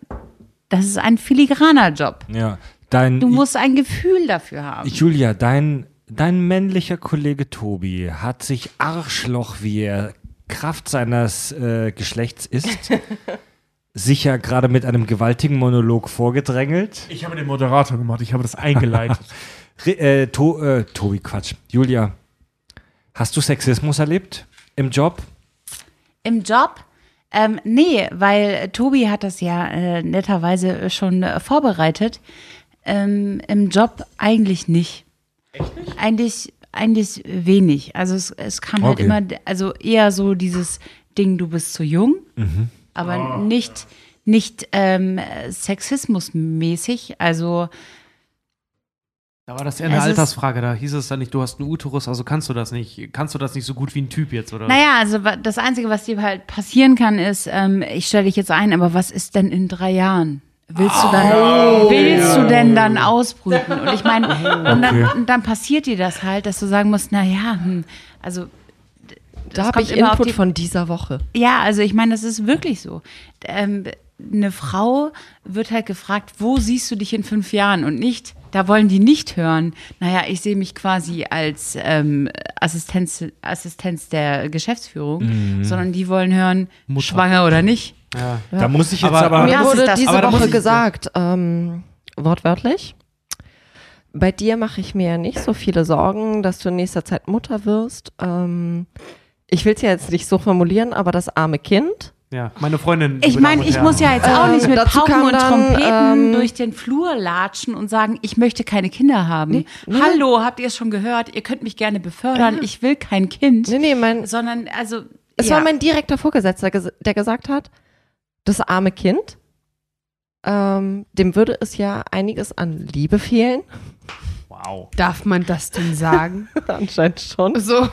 das ist ein filigraner Job. Ja. Dein, Du musst ein Gefühl dafür haben. Julia, dein, dein männlicher Kollege Tobi hat sich Arschloch, wie er Kraft seines äh, Geschlechts ist, sicher gerade mit einem gewaltigen Monolog vorgedrängelt. Ich habe den Moderator gemacht, ich habe das eingeleitet. Re äh, to äh, Tobi, Quatsch. Julia, hast du Sexismus erlebt im Job? Im Job? Ähm, nee, weil Tobi hat das ja äh, netterweise schon äh, vorbereitet. Ähm, Im Job eigentlich nicht. Echt nicht? Eigentlich, eigentlich wenig. Also es, es kam halt Okay. immer, also eher so dieses Ding, du bist zu jung, aber nicht, nicht ähm, sexismusmäßig. Also Da war das eher eine Es ist- Altersfrage, da hieß es dann nicht, du hast einen Uterus, also kannst du das nicht, kannst du das nicht so gut wie ein Typ jetzt, oder? Naja, also das Einzige, was dir halt passieren kann, ist, ähm, ich stelle dich jetzt ein, aber was ist denn in drei Jahren? Willst du dann, Oh, willst du denn dann ausbrüten? Und ich meine, und, dann, und dann passiert dir das halt, dass du sagen musst, na ja, hm, also Da habe ich Input die- von dieser Woche. Ja, also ich meine, das ist wirklich so. Ähm, eine Frau wird halt gefragt, wo siehst du dich in fünf Jahren und nicht, da wollen die nicht hören, naja, ich sehe mich quasi als ähm, Assistenz, Assistenz der Geschäftsführung, sondern die wollen hören, Mutter. schwanger oder nicht. Ja. Da muss ich jetzt Aber- aber. Mir das wurde das. diese Woche ich- gesagt, ähm, wortwörtlich, bei dir mache ich mir nicht so viele Sorgen, dass du in nächster Zeit Mutter wirst. Ähm, ich will es ja jetzt nicht so formulieren, aber das arme Kind. ja, meine Freundin. Ich meine, ich muss ja jetzt auch Äh, nicht mit dazu Pauken und dann, Trompeten ähm, durch den Flur latschen und sagen, ich möchte keine Kinder haben. Nee, nee. Hallo, habt ihr es schon gehört? Ihr könnt mich gerne befördern. Ich will kein Kind. Nee, nee, mein, Sondern, also. es ja. war mein direkter Vorgesetzter, ges- der gesagt hat, das arme Kind, ähm, dem würde es ja einiges an Liebe fehlen. Wow. Darf man das denn sagen? Anscheinend schon. so.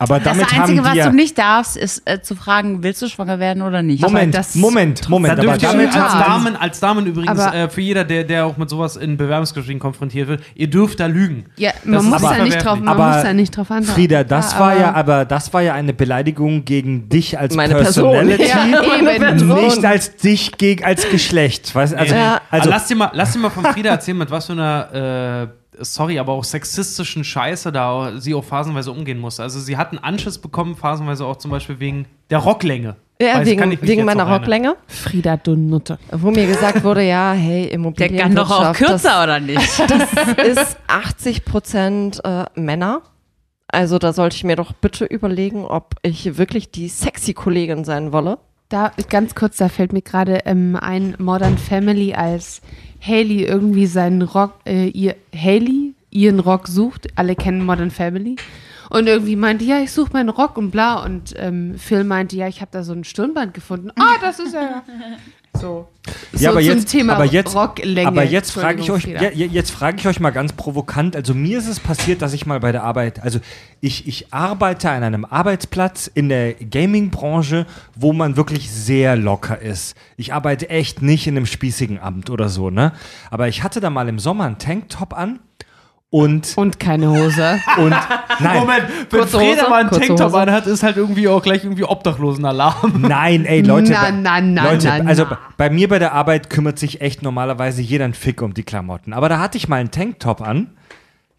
Aber Das damit Einzige, haben was wir. du nicht darfst, ist äh, zu fragen, willst du schwanger werden oder nicht? Moment, das- Moment, Moment. Da Aber dürft ihr damit als Damen, als Damen übrigens, Aber- äh, für jeder, der, der auch mit sowas in Bewerbungsgesprächen konfrontiert wird, ihr dürft da lügen. Ja, Das man muss aber da nicht drauf, man Aber muss da nicht drauf antworten. Frieda, das Ja, war ja, aber- das war ja eine Beleidigung gegen dich als Meine Person. Personality, Ja, eben. nicht als dich gegen als Geschlecht. Weißt? Also, Ja. also Aber lass dir mal, lass dir mal von Frieda erzählen, mit was für einer, äh, sorry, aber auch sexistischen Scheiße da sie auch phasenweise umgehen musste. Also sie hat einen Anschiss bekommen, phasenweise auch zum Beispiel wegen der Rocklänge. Ja, Weiß, wegen, kann ich mich wegen meiner. Rocklänge, Frieda, du Nutte. wo mir gesagt wurde, ja, hey, Der Immobilien. kann doch auch kürzer, oder nicht? Das ist 80 Prozent äh, Männer. Also da sollte ich mir doch bitte überlegen, ob ich wirklich die sexy Kollegin sein wolle. Da ganz kurz, da fällt mir gerade ähm, ein Modern Family, als Haley irgendwie seinen Rock, äh, ihr Haley ihren Rock sucht. Alle kennen Modern Family. Und irgendwie meinte, ja, ich suche meinen Rock und bla. Und ähm, Phil meinte, ja, ich habe da so ein Stirnband gefunden. Ah, das ist er. So. Ja, so aber zum jetzt, Thema aber jetzt, Rocklänge. aber jetzt frage ich euch, ja, ja, jetzt frage ich euch mal ganz provokant. Also mir ist es passiert, dass ich mal bei der Arbeit, also ich, ich arbeite an einem Arbeitsplatz in der Gaming-Branche, wo man wirklich sehr locker ist. Ich arbeite echt nicht in einem spießigen Amt oder so, ne? Aber ich hatte da mal im Sommer einen Tanktop an und Und keine Hose. und nein, Moment, wenn Kurze Frieda Hose, mal einen Tanktop Hose. anhat, ist halt irgendwie auch gleich irgendwie Obdachlosenalarm. Nein, ey, Leute. Na, bei- na, na, Leute, na, also bei mir bei der Arbeit kümmert sich echt normalerweise jeder ein Fick um die Klamotten. Aber da hatte ich mal einen Tanktop an.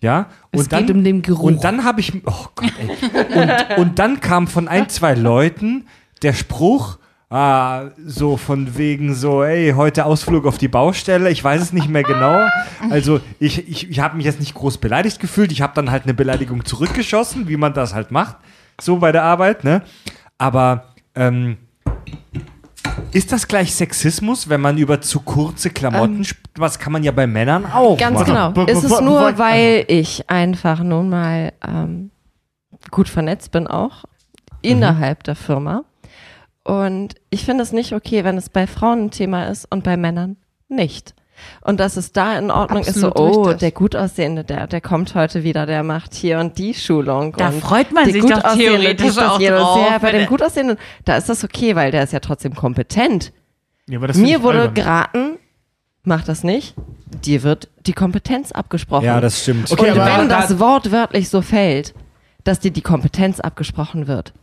Ja, und Es dann, geht um den Geruch. Und dann habe ich, oh Gott, ey. Und, und dann kam von ein, zwei Leuten der Spruch, ah, so von wegen so, ey, heute Ausflug auf die Baustelle, ich weiß es nicht mehr genau. Also ich, ich, ich habe mich jetzt nicht groß beleidigt gefühlt, ich habe dann halt eine Beleidigung zurückgeschossen, wie man das halt macht, so bei der Arbeit, ne? Aber ähm, ist das gleich Sexismus, wenn man über zu kurze Klamotten spricht? Was kann man ja bei Männern auch Ganz machen. genau. Ist es nur, weil ich einfach nun mal ähm, gut vernetzt bin auch innerhalb der Firma. Und ich finde es nicht okay, wenn es bei Frauen ein Thema ist und bei Männern nicht. Und dass es da in Ordnung Absolut ist, so, oh, richtig. der gut aussehende, der, der kommt heute wieder, der macht hier und die Schulung. Da und freut man sich gut doch theoretisch auch drauf, Jahr. Bei dem er- gut aussehenden, da ist das okay, weil der ist ja trotzdem kompetent. Ja, aber das find Mir wurde albern. geraten, mach das nicht, dir wird die Kompetenz abgesprochen. Ja, das stimmt. Okay, und wenn da- das wortwörtlich so fällt, dass dir die Kompetenz abgesprochen wird,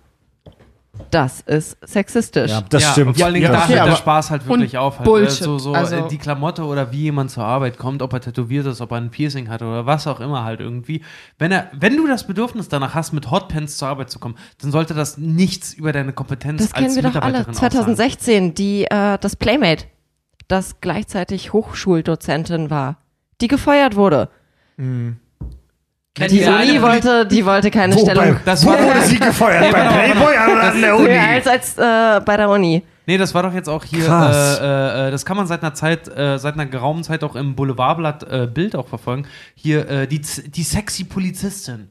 das ist sexistisch. Ja, das ja, stimmt. Vor allen Dingen Ja, da okay, hört der Spaß halt wirklich auf. Halt, Bullshit. äh, So, so Also- die Klamotte oder wie jemand zur Arbeit kommt, ob er tätowiert ist, ob er ein Piercing hat oder was auch immer halt irgendwie. Wenn er, wenn du das Bedürfnis danach hast, mit Hotpants zur Arbeit zu kommen, dann sollte das nichts über deine Kompetenz Das als kennen wir doch alle. Mitarbeiterin aussagen. 2016, die äh, das Playmate, das gleichzeitig Hochschuldozentin war, die gefeuert wurde. Kennt Die Uni wollte, die wollte keine Wo, Stellung. bei, Das wo war- wurde sie gefeuert? bei Playboy oder an der Uni? Höher als, als äh, bei der Uni. Nee, das war doch jetzt auch hier, äh, äh, äh, das kann man seit einer Zeit, äh, seit einer geraumen Zeit auch im Boulevardblatt äh, Bild auch verfolgen. Hier, äh, die, die sexy Polizistin.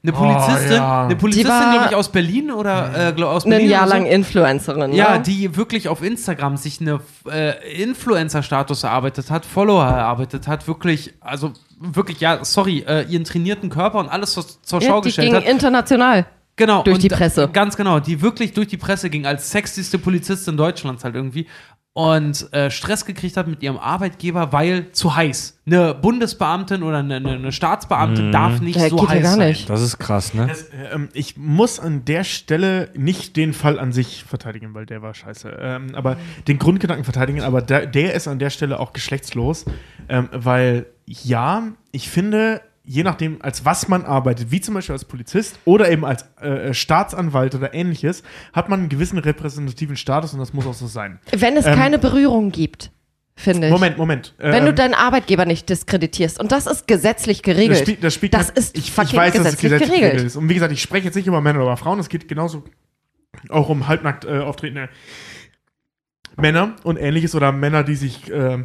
Eine Polizistin, ja. eine Polizistin, Die war- glaube ich, aus Berlin oder äh, glaub, aus Berlin. Ein Jahr so. lang Influencerin. Ja, ne? die wirklich auf Instagram sich eine äh, Influencer-Status erarbeitet hat, Follower erarbeitet hat, wirklich, also wirklich, ja, sorry, äh, ihren trainierten Körper und alles zur, zur Schau ja, die gestellt ging hat. international. Genau. durch und die Presse. Ganz genau, die wirklich durch die Presse ging, als sexyste Polizistin Deutschlands halt irgendwie. Und äh, Stress gekriegt hat mit ihrem Arbeitgeber, weil zu heiß. Eine Bundesbeamtin oder eine, eine, eine Staatsbeamtin darf nicht Ja, so geht ja heiß gar sein. Das ist krass, ne? Das, äh, ähm, ich muss an der Stelle nicht den Fall an sich verteidigen, weil der war scheiße. Ähm, aber den Grundgedanken verteidigen, aber der, der ist an der Stelle auch geschlechtslos. Ähm, weil ja, ich finde, je nachdem, als was man arbeitet, wie zum Beispiel als Polizist oder eben als äh, Staatsanwalt oder ähnliches, hat man einen gewissen repräsentativen Status und das muss auch so sein. Wenn es Ähm, keine Berührung gibt, finde ich. Moment, Moment. Wenn du ähm, deinen Arbeitgeber nicht diskreditierst. Und das ist gesetzlich Das geregelt. das, spielt Das kein- ist ich, ich fucking weiß, dass es gesetzlich gesetzlich geregelt. geregelt ist. Und wie gesagt, ich spreche jetzt nicht über Männer oder über Frauen, es geht genauso auch um halbnackt äh, auftretende Männer und ähnliches oder Männer, die sich äh,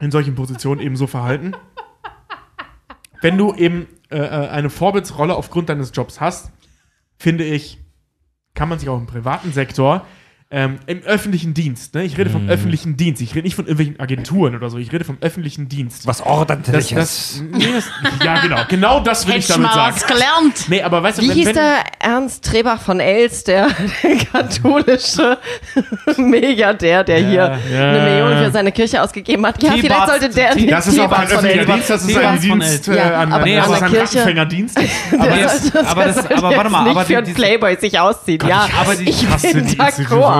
in solchen Positionen eben so verhalten. Wenn du eben äh, äh, eine Vorbildsrolle aufgrund deines Jobs hast, finde ich, kann man sich auch im privaten Sektor ähm, im öffentlichen Dienst, ne? ich rede Mhm. vom öffentlichen Dienst, ich rede nicht von irgendwelchen Agenturen oder so, ich rede vom öffentlichen Dienst. Was Das, ordentliches. das, nee, das, ja, genau. Genau das will ich damit mal sagen. was gelernt. Nee, aber weißt du, Wie wenn, hieß wenn, der Ernst Trebach von Els, der, der katholische Milliardär, der hier ja. eine Million für seine Kirche ausgegeben hat? Ja, T-Bart- vielleicht sollte der T- das ist auch kein öffentlicher Dienst, das ist ein Dienst äh, Ja, an, aber Nee, das aber ist ein Kirche- Krankenfängerdienst. Aber, jetzt, aber, das, aber warte mal, aber nicht für die, einen Playboy sich ausziehen. Ja, aber die- ich bin die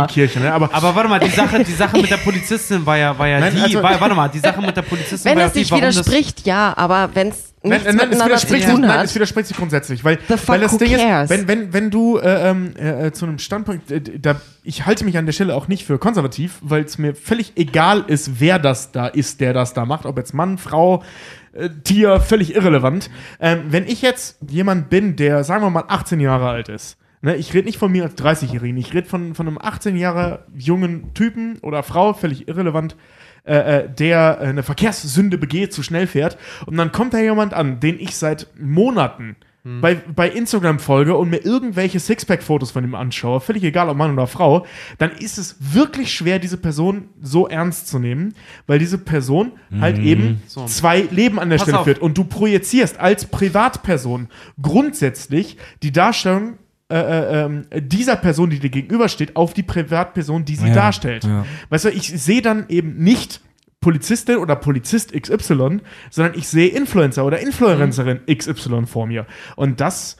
D'accord. Kirche, ne? Aber, aber warte mal, die Sache, die Sache mit der Polizistin war ja, war ja Nein, die, also- war, warte mal, die Sache mit der Polizistin Wenn war ja es die, sich warum das, widerspricht, ja, aber wenn es Nein, nichts nein, nein, es widerspricht, sich, nein, es widerspricht sich grundsätzlich, weil, The fuck, weil das who Ding cares? ist, wenn, wenn, wenn du äh, ähm, äh, äh, zu einem Standpunkt, äh, da, ich halte mich an der Stelle auch nicht für konservativ, weil es mir völlig egal ist, wer das da ist, der das da macht, ob jetzt Mann, Frau, äh, Tier, völlig irrelevant. Ähm, wenn ich jetzt jemand bin, der, sagen wir mal, 18 Jahre alt ist, ne, ich rede nicht von mir als 30-Jährigen, ich rede von, von einem 18 Jahre jungen Typen oder Frau, völlig irrelevant, äh, äh, der äh, eine Verkehrssünde begeht, zu schnell fährt. Und dann kommt da jemand an, den ich seit Monaten bei, bei Instagram folge und mir irgendwelche Sixpack-Fotos von ihm anschaue, völlig egal ob Mann oder Frau, dann ist es wirklich schwer, diese Person so ernst zu nehmen, weil diese Person halt eben So. zwei Leben an der Pass Stelle auf. führt. Und du projizierst als Privatperson grundsätzlich die Darstellung äh, äh, ähm, dieser Person, die dir gegenübersteht, auf die Privatperson, die sie Ja, darstellt. ja. Weißt du, ich sehe dann eben nicht Polizistin oder Polizist XY, sondern ich sehe Influencer oder Influencerin XY vor mir. Und das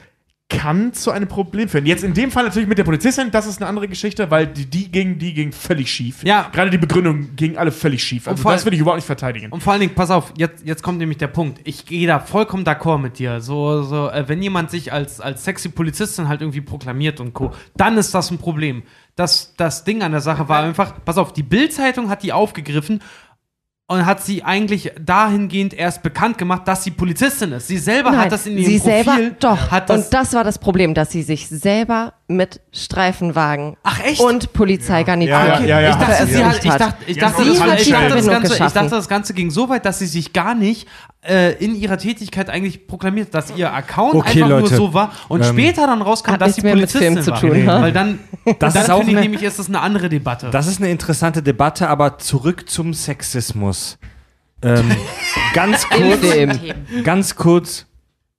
kann zu einem Problem führen. Jetzt in dem Fall natürlich mit der Polizistin, das ist eine andere Geschichte, weil die, die ging, die ging völlig schief. Ja. Gerade die Begründung ging alle völlig schief. Also das will ich überhaupt nicht verteidigen. Und vor allen Dingen, pass auf, jetzt, jetzt kommt nämlich der Punkt. Ich gehe da vollkommen d'accord mit dir. So, so, äh, wenn jemand sich als, als sexy Polizistin halt irgendwie proklamiert und Co., dann ist das ein Problem. Das, das Ding an der Sache war einfach, pass auf, die Bild-Zeitung hat die aufgegriffen und hat sie eigentlich dahingehend erst bekannt gemacht, dass sie Polizistin ist. Sie selber Nein, hat das in ihrem sie Profil. selber, doch. Hat das, und das war das Problem, dass sie sich selber mit Streifenwagen Ach, echt? und Polizeigarnitur Ja, ja, ja, ja. ich sie hat, das, Ganze, dachte, das Ganze ging so weit, dass sie sich gar nicht äh, in ihrer Tätigkeit eigentlich proklamiert, dass ihr Account Okay, einfach Leute. nur so war und Ähm, später dann rauskam, dass sie Polizistin zu war. tun, Weil dann, Das dann ist auch finde ich eine- nämlich, ist das eine andere Debatte. Das ist eine interessante Debatte, aber zurück zum Sexismus. Ähm, ganz kurz, ganz kurz,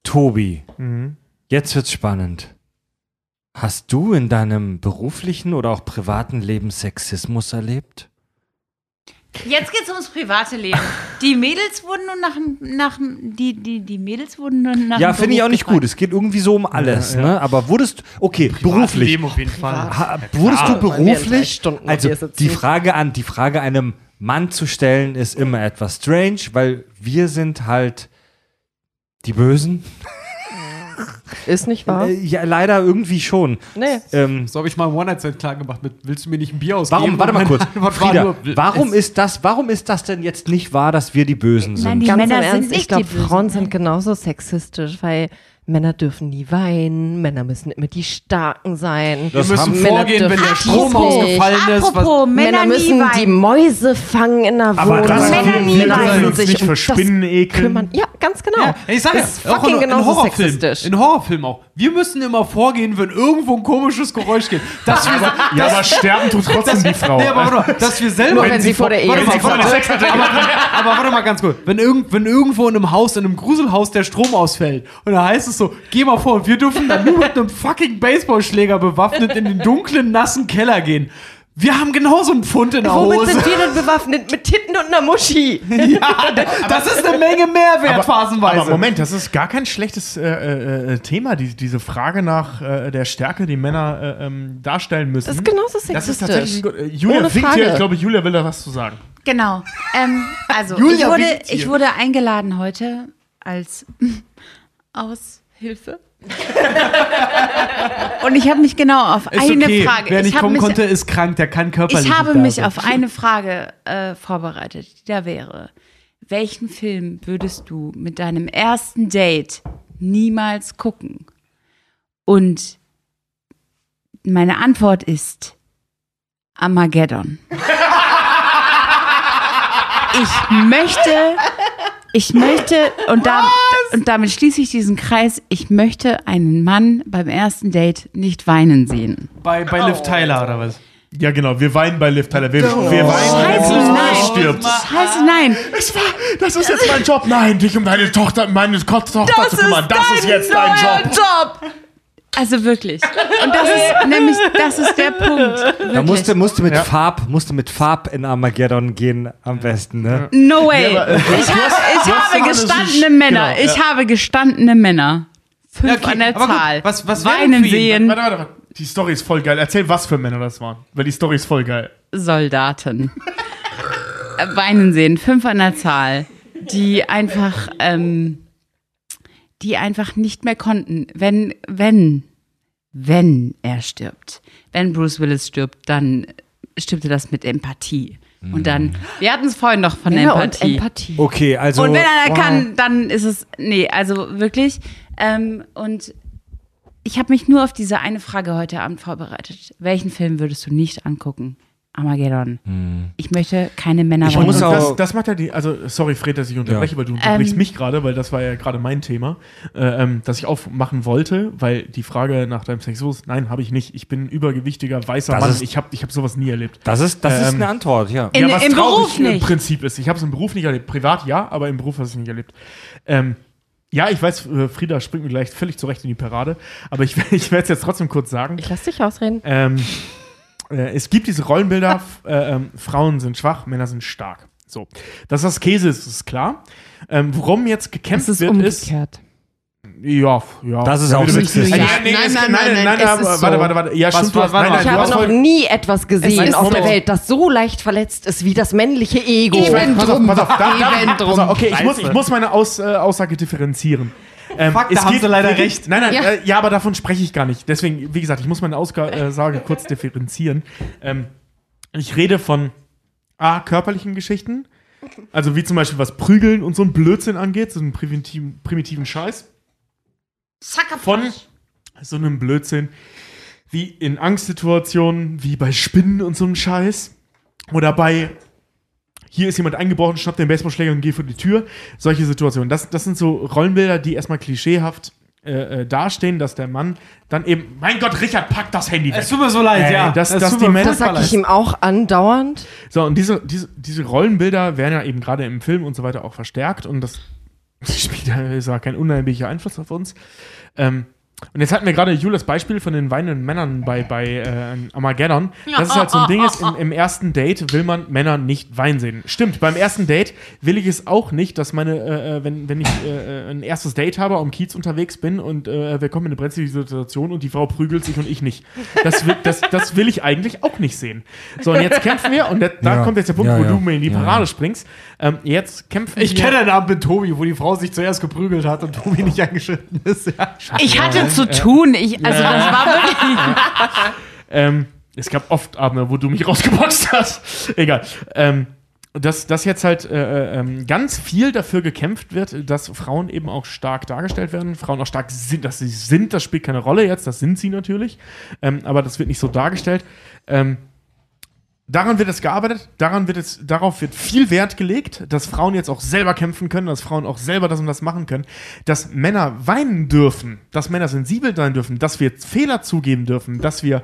Tobi. Mhm. Jetzt wird's spannend. Hast du in deinem beruflichen oder auch privaten Leben Sexismus erlebt? Jetzt geht's ums private Leben. Die Mädels wurden nun nach, dem- nach dem- die, die, die Mädels wurden nun nach ja, finde ich auch nicht gefragt. gut. Es geht irgendwie so um alles, Ja, ja. ne? Aber wurdest, okay, beruflich. Leben auf jeden Fall. Ha, wurdest du in drei beruflich? Also die Frage an die Frage einem Mann zu stellen ist immer etwas strange, weil wir sind halt die Bösen. Ist nicht wahr? Äh, ja, leider irgendwie schon. Nee. Ähm, So habe ich mal ein One-Night-Stand klar gemacht mit, willst du mir nicht ein Bier ausgeben? warum? Warte mal kurz. Frieda, warum ist das? Warum ist das denn jetzt nicht wahr, dass wir die Bösen sind? Nein, die Ganz Männer im sind Ernst, nicht ich glaube. Frauen sind genauso sexistisch, weil Männer dürfen nie weinen, Männer müssen immer die Starken sein. Das Wir müssen Männer vorgehen, wenn der Strom ausgefallen ist. Was, Apropos, Männer, Männer, müssen nie die. Mäuse fangen in der Aber Wohnung. das Männer nie dürfen weinen. uns nicht für Spinnen ekeln. kümmern. Ja, ganz genau. Ja, ich sag das ist ja, auch fucking in, in genauso Horrorfilmen. sexistisch. In Horrorfilmen auch. Wir müssen immer vorgehen, wenn irgendwo ein komisches Geräusch geht. Dass wir, Ja, aber sterben tut trotzdem die Frau. Nee, aber warte mal, dass wir selber. Nur wenn sie vor der Ehe warte aber, aber warte mal ganz kurz. Wenn, irgend, wenn irgendwo in einem Haus, in einem Gruselhaus der Strom ausfällt und da heißt es so, geh mal vor wir dürfen dann nur mit einem fucking Baseballschläger bewaffnet in den dunklen, nassen Keller gehen. Wir haben genauso einen Pfund in der Womit Hose. sind wir denn bewaffnet? Mit Titten und einer Muschi. Ja, das ist eine Menge Mehrwert, aber, phasenweise. aber Moment, das ist gar kein schlechtes äh, äh, äh, Thema, die, diese Frage nach äh, der Stärke, die Männer äh, ähm, darstellen müssen. Das ist genauso Das ist sexistisch. tatsächlich ein gut. Äh, Julia Ohne winkt Frage. hier, ich glaube, Julia will da was zu sagen. Genau. Ähm, also, Julia ich, wurde, ich wurde eingeladen heute als Aushilfe. Und ich habe mich genau auf ist eine okay. Frage. Wer ich nicht habe kommen mich, konnte, ist krank, der kann körperlich ich habe mich auf eine Frage äh, vorbereitet, die da wäre: Welchen Film würdest du mit deinem ersten Date niemals gucken? Und meine Antwort ist Armageddon. Ich möchte, ich möchte, und, da, und damit schließe ich diesen Kreis, ich möchte einen Mann beim ersten Date nicht weinen sehen. Bei, bei Liv Tyler oder was? Ja, genau, wir weinen bei Liv Tyler. Wir, wir weinen, wenn Scheiße, Bruce nein. Stirbt. Scheiße, nein. Es war, das ist jetzt mein Job. Nein, dich um deine Tochter, meine Tochter zu kümmern. Das ist jetzt dein Job. Job. Also wirklich. Und das ist nämlich, das ist der Punkt. Da Wirklich. musste, musste mit Ja. Farb, musste mit Farb in Armageddon gehen am besten, ne? No way. Aber, äh, du ich habe, ich gestandene Männer. genau, Ich habe gestandene Männer. Fünf Ja, okay, an der aber gut, Zahl. was- was Weinen sehen. Warte, warte, warte. Die Story ist voll geil. Erzähl, was für Männer das waren. Weil die Story ist voll geil. Soldaten. Äh, Weinen sehen. Fünf an der Zahl. Die einfach, ähm, die einfach nicht mehr konnten. Wenn, wenn, wenn er stirbt. Wenn Bruce Willis stirbt, dann stimmte das mit Empathie. Und dann, wir hatten es vorhin noch von Männer und Empathie. Empathie. Okay, also. Und wenn einer kann, dann ist es. Nee, also wirklich. Ähm, und ich habe mich nur auf diese eine Frage heute Abend vorbereitet. Welchen Film würdest du nicht angucken? Armageddon. Ich möchte keine Männer Ich muss das, das macht ja die, also sorry Fred, dass ich unterbreche, Ja. weil du unterbrichst Ähm. mich gerade, weil das war ja gerade mein Thema, äh, ähm, das ich aufmachen wollte, weil die Frage nach deinem Sexismus, nein, habe ich nicht. Ich bin ein übergewichtiger weißer Das Mann. ist- Ich habe ich hab sowas nie erlebt. das ist, das ist Ähm, eine Antwort, ja. In- ja, was im Beruf im nicht. Prinzip ist. Ich habe es im Beruf nicht erlebt. Privat ja, aber im Beruf habe ich es nicht erlebt. Ähm, ja, ich weiß, äh, Frieda springt mir gleich völlig zurecht in die Parade, aber ich, ich werde es jetzt trotzdem kurz sagen. Ich lass dich ausreden. Ähm, äh, es gibt diese Rollenbilder, äh, ähm, Frauen sind schwach, Männer sind stark. So. Dass das Käse ist, ist klar. Ähm, worum jetzt gekämpft Es ist wird, umgekehrt. ist. Ja, ja. Das ist Ja, auch sexistisch. Ja, nein, nein, nein, nein, warte, so. warte, warte. Ja, Was, stimmt, du was, hast, warte nein, mal. nein, Ich du habe hast noch voll, nie etwas gesehen ist auf der so. Welt, das so leicht verletzt ist wie das männliche Ego. Ich weiß, pass auf, pass auf, da, da, Event pass auf, drum. okay, ich muss, ich Scheiße. muss meine Aus, äh, Aussage differenzieren. Ähm, Fuck, da es haben geht- sie leider wir- recht. Nein, nein, Ja. Äh, ja, aber davon spreche ich gar nicht. Deswegen, wie gesagt, ich muss meine Aussage kurz differenzieren. Ähm, ich rede von A, körperlichen Geschichten, also wie zum Beispiel was Prügeln und so ein Blödsinn angeht, so einen primitiven, primitiven Scheiß. Von so einem Blödsinn wie in Angstsituationen, wie bei Spinnen und so einem Scheiß. Oder bei hier ist jemand eingebrochen, schnappt den Baseballschläger und geht vor die Tür. Solche Situationen. Das, das sind so Rollenbilder, die erstmal klischeehaft äh, äh, dastehen, dass der Mann dann eben, mein Gott, Richard, pack das Handy weg. Es tut mir so leid, Ey, ja. das- das Das furchtbar sag ich ihm auch andauernd. So, und diese, diese, diese Rollenbilder werden ja eben gerade im Film und so weiter auch verstärkt und das spielt ja kein unheimlicher Einfluss auf uns. Ähm, und jetzt hatten wir gerade Julias Beispiel von den weinenden Männern bei, bei äh, Armageddon. Das ist halt so ein Ding, ist, im, im ersten Date will man Männer nicht weinen sehen. Stimmt, beim ersten Date will ich es auch nicht, dass meine, äh, äh, wenn, wenn ich äh, äh, ein erstes Date habe, am Kiez unterwegs bin und äh, wir kommen in eine brenzlige Situation und die Frau prügelt sich und ich nicht. Das will, das, das will ich eigentlich auch nicht sehen. So, und jetzt kämpfen wir und da da Ja. kommt jetzt der Punkt, Ja, wo ja. du mir in die Parade ja. springst. Ähm, jetzt kämpfen Ich wir. kenne einen Abend mit Tobi, wo die Frau sich zuerst geprügelt hat und Tobi nicht eingeschritten ist. Ja. Ich hatte zu tun. Ich, also das war wirklich. Ähm, es gab oft Abende, wo du mich rausgeboxt hast. Egal. Ähm, dass, dass jetzt halt äh, ähm, ganz viel dafür gekämpft wird, dass Frauen eben auch stark dargestellt werden. Frauen auch stark sind, dass sie sind, das spielt keine Rolle jetzt, das sind sie natürlich. Ähm, aber das wird nicht so dargestellt. Ähm, daran wird es gearbeitet, daran wird es, darauf wird viel Wert gelegt, dass Frauen jetzt auch selber kämpfen können, dass Frauen auch selber das und das machen können, dass Männer weinen dürfen, dass Männer sensibel sein dürfen, dass wir Fehler zugeben dürfen, dass wir,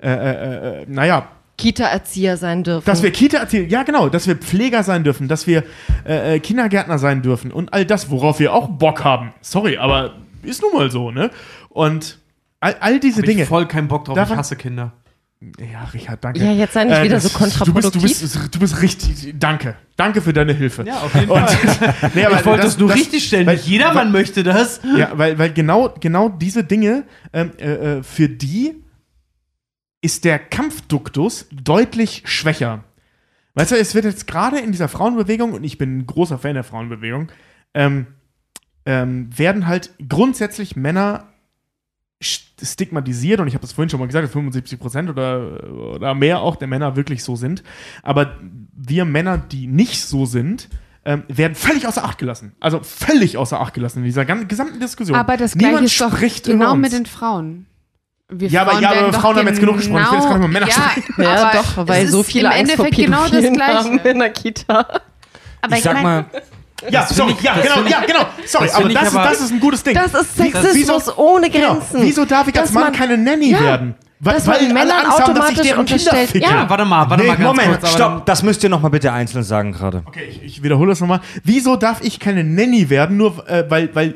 äh, äh, äh, naja, Kita-Erzieher sein dürfen. dass wir Kita erzählen, ja genau, dass wir Pfleger sein dürfen, dass wir äh, äh, Kindergärtner sein dürfen und all das, worauf wir auch Bock haben. Sorry, aber ist nun mal so, ne? Und all, all diese Hab Dinge. ich voll keinen Bock drauf, Darf ich hasse Kinder. Ja, Richard, danke. Ja, jetzt sei nicht wieder so du bist, kontraproduktiv. du, bist, du bist richtig. Danke. Danke für deine Hilfe. Ja, auf jeden Und, Fall. nee, aber ich wollte das- es nur das- richtig stellen. weil- Nicht jedermann möchte das. Ja, weil, weil genau, genau diese Dinge, ähm, äh, äh, für die ist der Kampfduktus deutlich schwächer. Weißt du, es wird jetzt gerade in dieser Frauenbewegung, und ich bin ein großer Fan der Frauenbewegung, ähm, ähm, werden halt grundsätzlich Männer stigmatisiert, und ich habe das vorhin schon mal gesagt, dass 75 Prozent oder, oder mehr auch der Männer wirklich so sind. Aber wir Männer, die nicht so sind, ähm, werden völlig außer Acht gelassen. Also völlig außer Acht gelassen in dieser gesamten Diskussion. Aber das Niemand gleiche ist doch spricht genau mit den Frauen. Wir Ja, aber- ja, aber Frauen haben jetzt genug gesprochen. Ich will jetzt gar nicht mehr Männer ja, ja, aber doch, weil so viele im Angst vor Endeffekt genau das Gleiche. in der Kita. Aber Ich ich sag mal, Ja, sorry, ich- ja, das genau, ich- ja, genau. Sorry, das aber das, ist, aber- das ist ein gutes Ding. Das ist Sexismus wieso- ohne Genau. Grenzen. Wieso darf ich als Mann man- keine Nanny Ja, werden? Weil, dass man weil alle Männern Angst haben, dass ich automatisch deren Kinder unterstellt- ficke. Ja. Warte mal, warte nee, mal ganz Moment, kurz. stopp, das müsst ihr noch mal bitte einzeln sagen gerade. Okay, ich, ich wiederhole das nochmal. Wieso darf ich keine Nanny werden, nur äh, weil, weil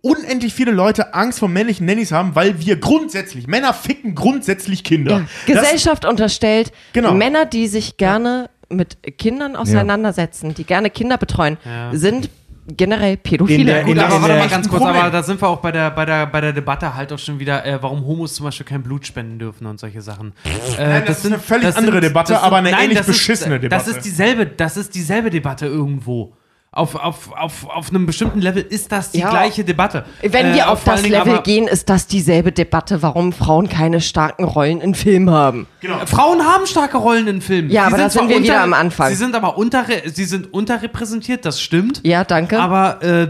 unendlich viele Leute Angst vor männlichen Nannies haben, weil wir grundsätzlich, Männer ficken grundsätzlich Kinder. Ja. Das- Gesellschaft unterstellt Genau. Männer, die sich gerne mit Kindern auseinandersetzen, die gerne Kinder betreuen, Ja. sind generell Pädophile. In der- Gut, in aber warte der- mal ganz kurz, aber da sind wir auch bei der, bei der, bei der Debatte halt auch schon wieder, äh, warum Homos zum Beispiel kein Blut spenden dürfen und solche Sachen. Äh, Nein, das ist eine völlig andere Debatte, das aber eine ähnlich das beschissene ist, Debatte. Das ist dieselbe, das ist dieselbe Debatte irgendwo. Auf, auf, auf, auf einem bestimmten Level ist das die Ja. gleiche Debatte. Wenn Äh, wir auf vor das Level aber- gehen, ist das dieselbe Debatte, warum Frauen keine starken Rollen in Filmen haben. Frauen haben starke Rollen in Filmen. Ja, Sie aber da sind wir wieder am Anfang. Sie sind aber unterre sie sind unterrepräsentiert, das stimmt. Ja, danke. Aber äh,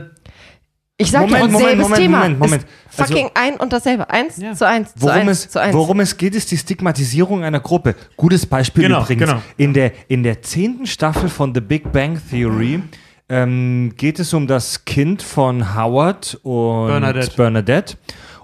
ich sag Moment, Moment, selbes Moment, Thema. Moment, Moment. Ist fucking ein und dasselbe. Eins Ja. zu eins, zu Worum eins, es, zu eins. worum es geht, ist die Stigmatisierung einer Gruppe. Gutes Beispiel Genau, übrigens. genau. In, der, in der zehnten Staffel von The Big Bang Theory ähm, geht es um das Kind von Howard und Bernadette. Bernadette.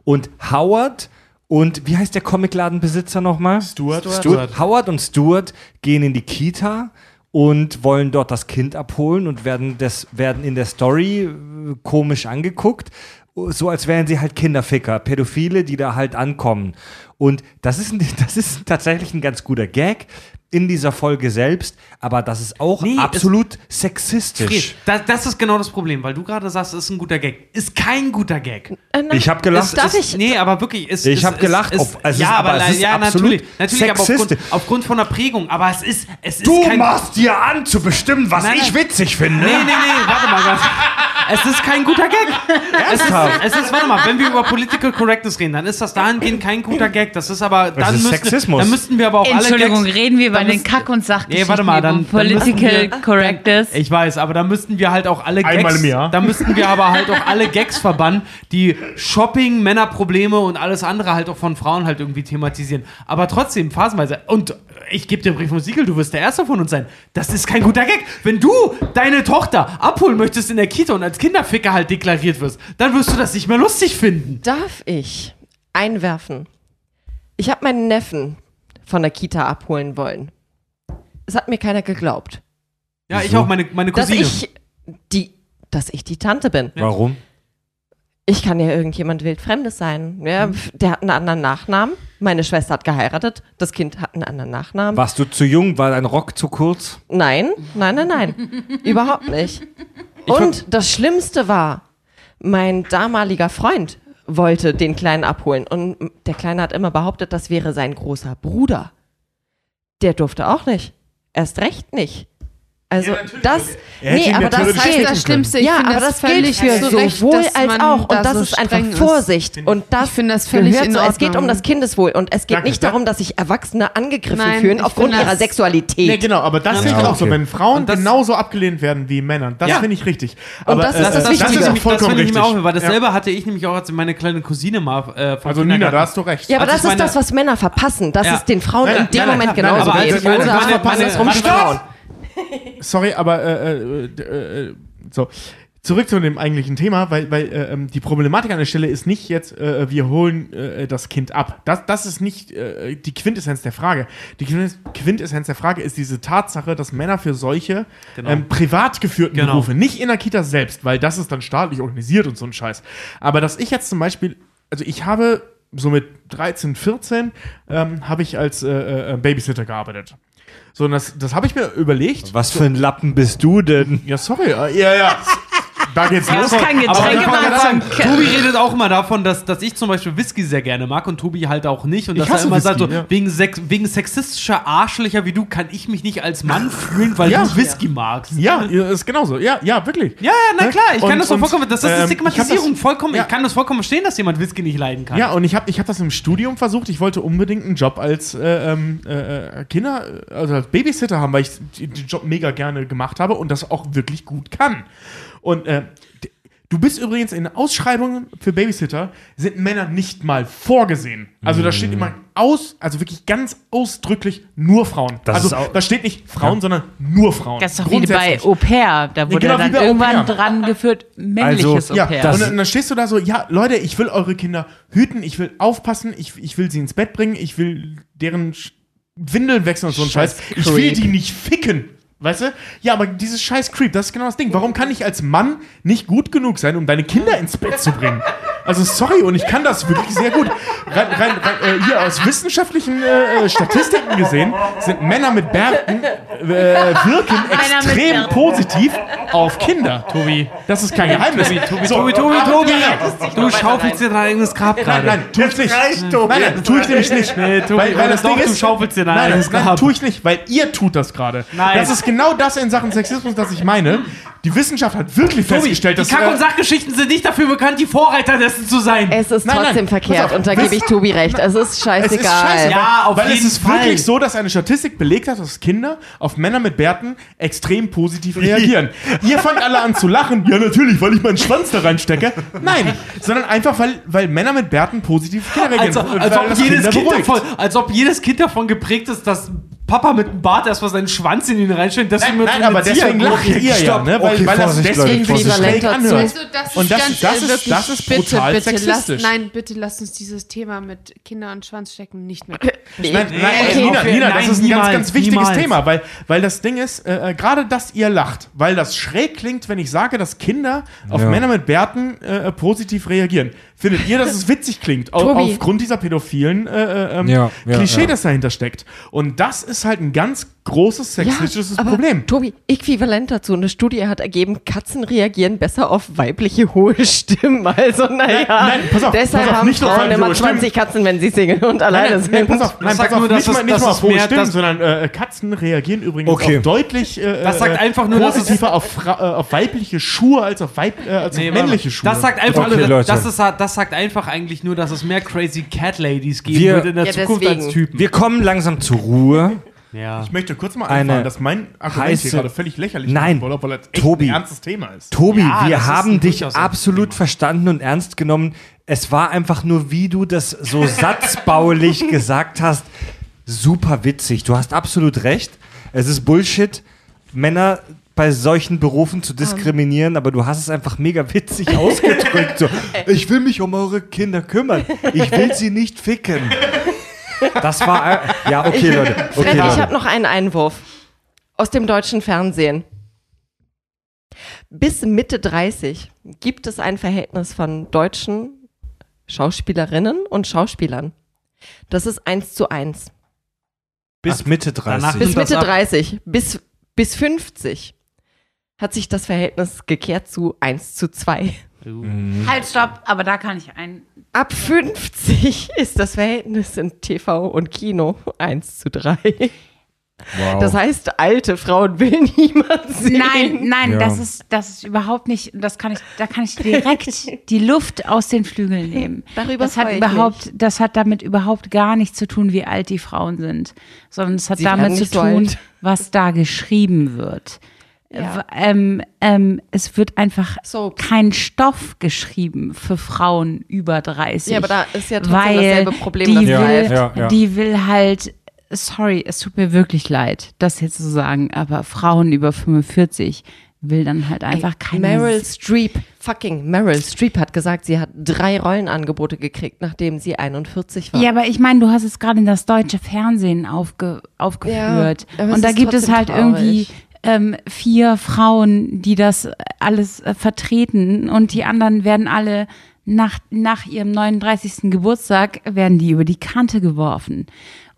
Und Howard und wie heißt der Comicladenbesitzer nochmal? Stuart. Stuart. Howard und Stuart gehen in die Kita und wollen dort das Kind abholen und werden, das, werden in der Story äh, komisch angeguckt. So als wären sie halt Kinderficker, Pädophile, die da halt ankommen. Und das ist, ein, das ist tatsächlich ein ganz guter Gag in dieser Folge selbst, aber das ist auch Nee, es- absolut sexistisch. Fred, das, das ist genau das Problem, weil du gerade sagst, es ist ein guter Gag. Ist kein guter Gag. Äh. Ich habe gelacht. Es Darf ist, ich- Nee, aber wirklich. Es, Ich es- hab es- gelacht, Es, auf- es ja, ist- aber, aber es ist ja, absolut natürlich. Natürlich, aber aufgrund, sexistisch. aufgrund von der Prägung. Aber es ist, es ist Du kein. machst dir an zu bestimmen, was Nein, ich witzig finde. Nee, nee, nee, warte mal. ganz- Es ist kein guter Gag. Es ist, es ist, warte mal, wenn wir über Political Correctness reden, dann ist das dahingehend kein guter Gag. Das ist aber, dann, ist müssten, Sexismus. dann müssten wir aber auch alle Entschuldigung, Gags, reden wir über bei den Kack- und Sachgeschichten, Nee, warte mal, dann- wo dann müssen Political wir- Correctness. Ich weiß, aber da müssten wir halt auch alle Gags. Einmal im Jahr. Da müssten wir aber halt auch alle Gags verbannen, die Shopping, Männerprobleme und alles andere halt auch von Frauen halt irgendwie thematisieren. Aber trotzdem, phasenweise. Und ich gebe dir Brief und Siegel, du wirst der Erste von uns sein. Das ist kein guter Gag. Wenn du deine Tochter abholen möchtest in der Kita und als Kinderficker halt deklariert wirst, dann wirst du das nicht mehr lustig finden. Darf ich einwerfen? Ich habe meinen Neffen von der Kita abholen wollen. Es hat mir keiner geglaubt, Ja, ich auch, meine, meine dass Cousine. ich die, dass ich die Tante bin. Warum? Ich kann ja irgendjemand wildfremdes sein. Ja, pf, der hat einen anderen Nachnamen. Meine Schwester hat geheiratet. Das Kind hat einen anderen Nachnamen. Warst du zu jung? War dein Rock zu kurz? Nein, nein, nein, nein. Überhaupt nicht. Und das Schlimmste war, mein damaliger Freund wollte den Kleinen abholen. Und der Kleine hat immer behauptet, das wäre sein großer Bruder. Der durfte auch nicht. Erst recht nicht. Also das, Er hätte nee, aber das natürlich Das ist das. Schlimmste. Ich ja, finde aber das gilt völlig für zu Recht, sowohl als auch. Und da das so ist einfach ist. Vorsicht. Und das Ich finde das völlig gehört in so. Es geht um Ordnung. das Kindeswohl. Und es geht Danke, nicht da- darum, dass sich Erwachsene angegriffen Nein, fühlen ich aufgrund finde ihrer das- Sexualität. Nee, genau, aber das sehe ich Ja, auch so. okay. Wenn Frauen Und das- genauso abgelehnt werden wie Männer, das Ja. finde ich richtig. Und Aber, das ist das äh, Wichtige. das ist auch nämlich- vollkommen finde ich mir auch, weil dasselbe Ja. hatte ich nämlich auch als meine kleine Cousine mal äh, vom Also Nina, da hast du recht. Ja, aber Als das ich ist das, was Männer verpassen, dass Ja. es den Frauen in dem Moment nein, genauso aber ich meine- Frauen. Sorry, aber äh, äh, äh, so. Zurück zu dem eigentlichen Thema, weil, weil äh, ähm, die Problematik an der Stelle ist nicht jetzt, äh, wir holen äh, das Kind ab. Das, das ist nicht äh, die Quintessenz der Frage. Die Quintess- Quintessenz der Frage ist diese Tatsache, dass Männer für solche Genau. ähm, privat geführten Genau. Berufe, nicht in der Kita selbst, weil das ist dann staatlich organisiert und so ein Scheiß. Aber dass ich jetzt zum Beispiel, also ich habe so mit 13, 14 ähm, habe ich als äh, äh, Babysitter gearbeitet. So, und das, das habe ich mir überlegt. Was für ein Lappen bist du denn? Ja, sorry. äh, Ja, ja. Da geht's los. Ich wollte gerade sagen, machen. Tobi redet auch immer davon, dass, dass ich zum Beispiel Whisky sehr gerne mag und Tobi halt auch nicht. Und Ich dass er immer sagt, so, Whisky, ja. wegen, sex, wegen sexistischer Arschlöcher wie du kann ich mich nicht als Mann fühlen, weil Ja. du Whisky magst. Ja, ja, ist genauso. Ja, ja, wirklich. Ja, ja, na klar, ich kann Und- das so vollkommen, das ist ähm, eine Stigmatisierung, ich vollkommen, ja. ich kann das vollkommen verstehen, dass jemand Whisky nicht leiden kann. Ja, und ich habe ich hab das im Studium versucht. Ich wollte unbedingt einen Job als äh, ähm, äh, Kinder, also als Babysitter haben, weil ich den Job mega gerne gemacht habe und das auch wirklich gut kann. Und äh, du bist übrigens in Ausschreibungen für Babysitter sind Männer nicht mal vorgesehen. Also da steht immer aus, also wirklich ganz ausdrücklich nur Frauen. Das also da steht nicht Frauen, sondern nur Frauen. Das ist doch wie bei. Au pair. Da wurde genau wie dann irgendwann dran geführt, männliches Also, Ja, Au pair. das- und dann, dann stehst du da so, ja, Leute, ich will eure Kinder hüten, ich will aufpassen, ich, ich will sie ins Bett bringen, ich will deren Windeln wechseln und so ein Scheiß. Ich will die nicht ficken. Weißt du? Ja, aber dieses scheiß Creep, das ist genau das Ding. Warum kann ich als Mann nicht gut genug sein, um deine Kinder ins Bett zu bringen? Also sorry, und ich kann das wirklich sehr gut. Rein, rein, rein, äh, hier aus wissenschaftlichen äh, äh, Statistiken gesehen sind Männer mit Bärten äh, wirken extrem Bärten. positiv auf Kinder. Tobi. Das ist kein Geheimnis. Tobi, So, Tobi, Tobi, aber- Tobi, Ja, du schaufelst dir dein eigenes Grab Nein, gerade. nein, tu ich nicht. Nein, nein, tu ich nämlich nicht. Nee, Tobi, weil, weil das doch, Ding du ist, schaufelst dir dein nein, eigenes nein, Grab. tu ich nicht, weil ihr tut das gerade. Nein. Das ist genau das in Sachen Sexismus, das ich meine. Die Wissenschaft hat wirklich Tobi, festgestellt, die dass Kack- äh, und Sachgeschichten sind nicht dafür bekannt, die Vorreiter dessen zu sein. Es ist Nein, nein, trotzdem pass verkehrt auf, und da gebe ich Tobi recht. Es ist es scheißegal. ist scheiße, Ja, auf weil jeden es ist Fall. wirklich so, dass eine Statistik belegt hat, dass Kinder auf Männer mit Bärten extrem positiv reagieren. Ihr fangt alle an zu lachen. Ja, natürlich, weil ich meinen Schwanz da reinstecke. Nein, sondern einfach, weil, weil Männer mit Bärten positiv reagieren. als, Und als, ob jedes kind davon, als ob jedes Kind davon geprägt ist, dass Papa mit dem Bart erstmal seinen Schwanz in ihn reinstellt. Deswegen Nein, wird nein, aber deswegen lacht ihr ja, stopp. ne? Weil, Okay, weil das deswegen Leute, sich schräg anhört. Also das Und ist das- ganz, das ist- wirklich, das ist bitte, brutal bitte, lasst, sexistisch. nein, bitte lasst uns dieses Thema mit Kinder und Schwanzstecken nicht mehr. Nee. Nein, nein, okay, Nina, okay, Nina, nein, das ist ein niemals, ganz, ganz wichtiges niemals. Thema, weil, weil das Ding ist, äh, äh, gerade dass ihr lacht, weil das schräg klingt, wenn ich sage, dass Kinder auf Ja. Männer mit Bärten äh, positiv reagieren. Findet ihr, dass es witzig klingt, au Tobi. aufgrund dieser pädophilen äh, äh, ähm, Ja, ja, Klischee, ja. das dahinter steckt? Und das ist halt ein ganz großes sexistisches aber Problem. Tobi, äquivalent dazu. Eine Studie hat ergeben, Katzen reagieren besser auf weibliche hohe Stimmen. Also, naja. nein, pass auf, Deshalb pass auf, haben nicht nur Frauen immer hohe Stimmen. 20 Katzen, wenn sie Single und alleine Nein, sind. nein, pass auf, nein, sagt pass auf nur, nicht mal, nicht mal auf hohe mehr- Stimmen, sondern äh, Katzen reagieren übrigens Okay. auch deutlich äh, Das sagt äh, einfach nur, dass es- positiver auf, äh, auf weibliche Schuhe als auf, Weib äh, als Nee, auf männliche Schuhe. Das sagt einfach Okay, nur, das, ist, das sagt einfach eigentlich nur, dass es mehr Crazy Cat Ladies geben Wir- wird in der Ja, Zukunft deswegen. als Typen. Wir kommen langsam zur Ruhe. Ja. Ich möchte kurz mal Eine einfahren, dass mein Argument hier gerade völlig lächerlich Nein, wurde, weil es echt Tobi. ein ernstes Thema ist. Tobi, Ja, wir das haben dich absolut Thema. verstanden und ernst genommen. Es war einfach nur, wie du das so satzbaulich gesagt hast, super witzig. Du hast absolut recht. Es ist Bullshit, Männer bei solchen Berufen zu diskriminieren, aber du hast es einfach mega witzig ausgedrückt. So, ich will mich um eure Kinder kümmern. Ich will sie nicht ficken. Das war. äh, Ja, okay, Leute. Okay, Fred, ich Leute. habe noch einen Einwurf aus dem deutschen Fernsehen. Bis Mitte 30 gibt es ein Verhältnis von deutschen Schauspielerinnen und Schauspielern. Das ist eins zu eins. Bis Mitte 30. danach- Bis Mitte ab? 30, bis, bis 50 hat sich das Verhältnis gekehrt zu 1 zu 2. Halt, stopp, aber da kann ich ein. Ab 50 ist das Verhältnis in TV und Kino 1 zu 3. Wow. Das heißt, alte Frauen will niemand sehen. Nein, nein, Ja. das ist, das ist überhaupt nicht, das kann ich, da kann ich direkt die Luft aus den Flügeln nehmen. Darüber das hat überhaupt, das hat damit überhaupt gar nichts zu tun, wie alt die Frauen sind, sondern es hat Sie damit zu nicht so tun, alt. was da geschrieben wird. Ja. Ähm, ähm, es wird einfach So. kein Stoff geschrieben für Frauen über 30. Ja, aber da ist ja trotzdem weil dasselbe Problem, die das will, greift. Ja, ja. die will halt, sorry, es tut mir wirklich leid, das jetzt zu sagen, aber Frauen über 45 will dann halt einfach keine. Meryl Streep, fucking Meryl Streep hat gesagt, sie hat drei Rollenangebote gekriegt, nachdem sie 41 war. Ja, aber ich meine, du hast es gerade in das deutsche Fernsehen aufge, aufgeführt. Ja, aber es und da ist gibt es halt traurig. irgendwie ähm, vier Frauen, die das alles äh, vertreten und die anderen werden alle nach, nach ihrem 39. Geburtstag werden die über die Kante geworfen.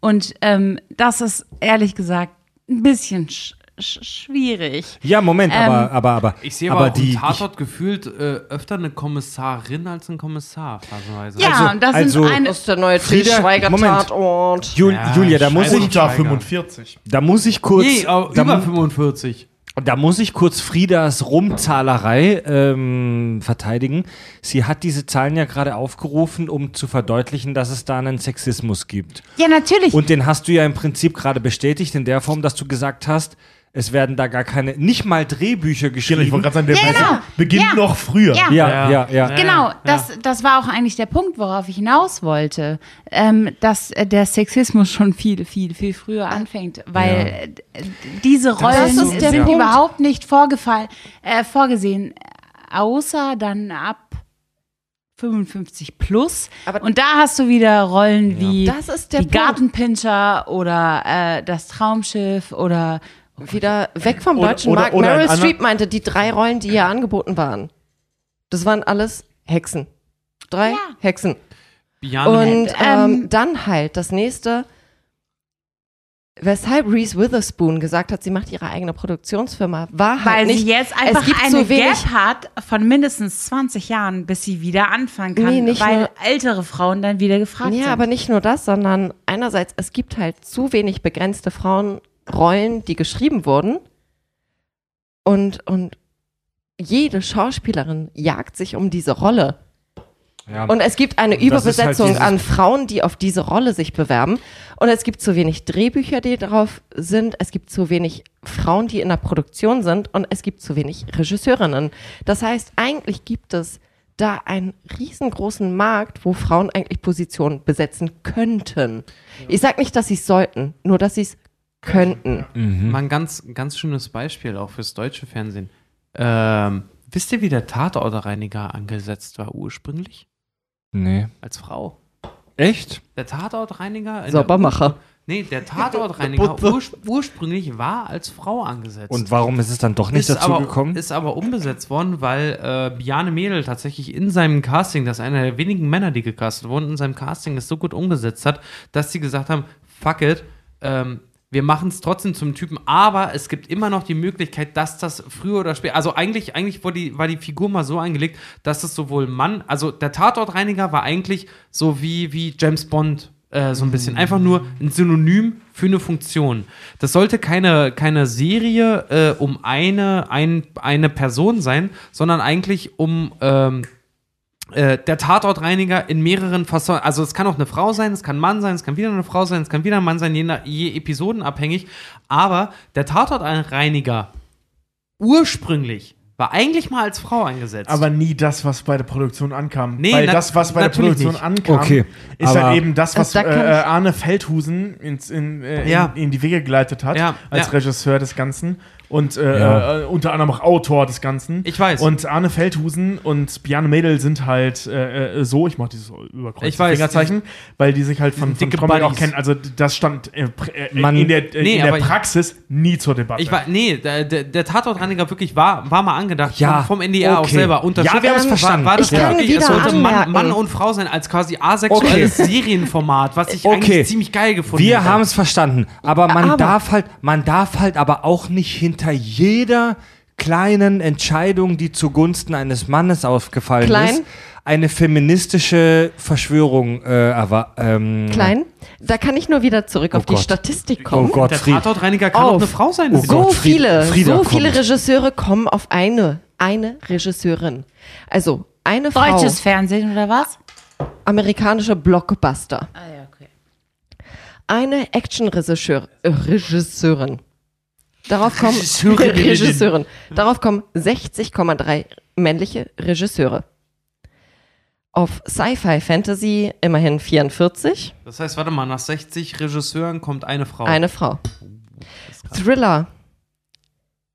Und ähm, das ist ehrlich gesagt ein bisschen sch sch schwierig. Ja, Moment, Ähm, aber, aber, aber. Ich sehe aber aber, auch die. im Tatort gefühlt äh, öfter eine Kommissarin als ein Kommissar, phasenweise. Ja, Also- und das also- sind eine. Das ist der neue Frieda, Schweiger Moment. Tatort. Jul Ja, Julia, da muss, ich, Unter Schweiger. 45. da muss ich kurz. Nee, aber da, über mu- 45. da muss ich kurz Friedas Rumzahlerei ähm, verteidigen. Sie hat diese Zahlen ja gerade aufgerufen, um zu verdeutlichen, dass es da einen Sexismus gibt. Ja, natürlich. Und den hast du ja im Prinzip gerade bestätigt, in der Form, dass du gesagt hast, es werden da gar keine, nicht mal Drehbücher geschrieben. ich wollte gerade sagen, der Ja, genau. beginnt Ja. noch früher. Ja. ja, Ja. ja, ja. Ja. Genau, das, das war auch eigentlich der Punkt, worauf ich hinaus wollte, ähm, dass äh, der Sexismus schon viel, viel, viel früher anfängt, weil äh, diese Rollen ist der sind Punkt. überhaupt nicht vorgefallen, äh, vorgesehen, außer dann ab 55 plus. Aber- Und da hast du wieder Rollen wie Das ist der die Punkt. Gartenpinscher oder äh, das Traumschiff oder Wieder weg vom deutschen oder- Markt. oder Meryl Streep meinte, die drei Rollen, die ihr angeboten waren, das waren alles Hexen. Drei Ja. Hexen. Biane, Und ähm, ähm, dann halt das nächste, weshalb Reese Witherspoon gesagt hat, sie macht ihre eigene Produktionsfirma, war halt weil nicht, sie jetzt einfach es gibt eine so wenig, Gap hat von mindestens 20 Jahren, bis sie wieder anfangen kann, Nee, nicht weil nur- ältere Frauen dann wieder gefragt Ja, sind. aber nicht nur das, sondern einerseits, es gibt halt zu wenig begrenzte Frauenrollen, die geschrieben wurden. Und, und jede Schauspielerin jagt sich um diese Rolle. Ja. Und es gibt eine halt Überbesetzung dieses- an Frauen, die auf diese Rolle sich bewerben. Und es gibt zu wenig Drehbücher, die darauf sind. Es gibt zu wenig Frauen, die in der Produktion sind. Und es gibt zu wenig Regisseurinnen. Das heißt, eigentlich gibt es da einen riesengroßen Markt, wo Frauen eigentlich Positionen besetzen könnten. Ich sage nicht, dass sie es sollten, nur dass sie es könnten. Mhm. Mal ein ganz, ganz schönes Beispiel auch fürs deutsche Fernsehen. Ähm, wisst ihr, wie der Tatortreiniger angesetzt war ursprünglich? Nee. Als Frau. Echt? Der Tatortreiniger. Saubermacher. Nee, der Tatortreiniger urs ursprünglich war als Frau angesetzt. Und warum ist es dann doch nicht ist dazu aber, gekommen? Ist aber umbesetzt worden, weil äh, Biane Mädel tatsächlich in seinem Casting, das ist einer der wenigen Männer, die gecastet wurden, in seinem Casting es so gut umgesetzt hat, dass sie gesagt haben, fuck it, ähm, wir machen es trotzdem zum Typen, aber es gibt immer noch die Möglichkeit, dass das früher oder später, also eigentlich, eigentlich war, die, war die Figur mal so eingelegt, dass es sowohl Mann, also der Tatortreiniger war eigentlich so wie, wie James Bond äh, so ein bisschen. Einfach nur ein Synonym für eine Funktion. Das sollte keine, keine Serie äh, um eine, ein, eine Person sein, sondern eigentlich um ähm, äh, der Tatortreiniger in mehreren Fassonen, also es kann auch eine Frau sein, es kann ein Mann sein, es kann wieder eine Frau sein, es kann wieder ein Mann sein, je, nach- je episodenabhängig. Aber der Tatortreiniger ursprünglich war eigentlich mal als Frau eingesetzt. Aber nie das, was bei der Produktion ankam. Nee, Weil das, was bei der Produktion nicht. ankam, Okay, ist aber- halt eben das, was da kann äh, Arne Feldhusen ins, in, äh, Ja. in, in die Wege geleitet hat, Ja, als ja. Regisseur des Ganzen. Und äh, Ja. äh, unter anderem auch Autor des Ganzen. Ich weiß. Und Arne Feldhusen und Bjarne Mädel sind halt äh, äh, so, ich mach dieses überkreuzte Ich weiß, Fingerzeichen, weil die sich halt von, von dicke Trommel auch kennen. Also das stand äh, äh, Man- in der, äh, Nee, in der Praxis nie zur Debatte. Ich war, nee, der, der, Tatortreiniger wirklich war, war mal angedacht Ja, vom, NDR auch okay. selber. Unterschied Ja, wir haben's war, verstanden. war das Ich kann wirklich, es wieder sollte Mann. Mann und Frau sein als quasi asexuelles Serienformat, was ich Okay. eigentlich ziemlich geil gefunden Wir hätte. haben es verstanden, aber man Aber- darf halt, man darf halt aber auch nicht hinter jeder kleinen Entscheidung, die zugunsten eines Mannes aufgefallen Klein? ist, eine feministische Verschwörung äh, erwa- ähm, Klein. Da kann ich nur wieder zurück auf die Gott. Statistik Oh kommen. Gott, Der. Tatortreiniger kann Auf. auch eine Frau sein. Oh so Gott, Fried- viele, Frieda so viele kommt. Regisseure kommen auf eine, eine Regisseurin. Also eine Frau, Deutsches Fernsehen oder was? amerikanische Blockbuster, Ah ja, okay. eine Action-Regisseur, äh, Regisseurin. Darauf kommen Regisseurin. Regisseurin. Darauf kommen 60,3 männliche Regisseure. Auf Sci-Fi Fantasy immerhin 44, Das heißt, warte mal, nach 60 Regisseuren kommt eine Frau. eine Frau. Thriller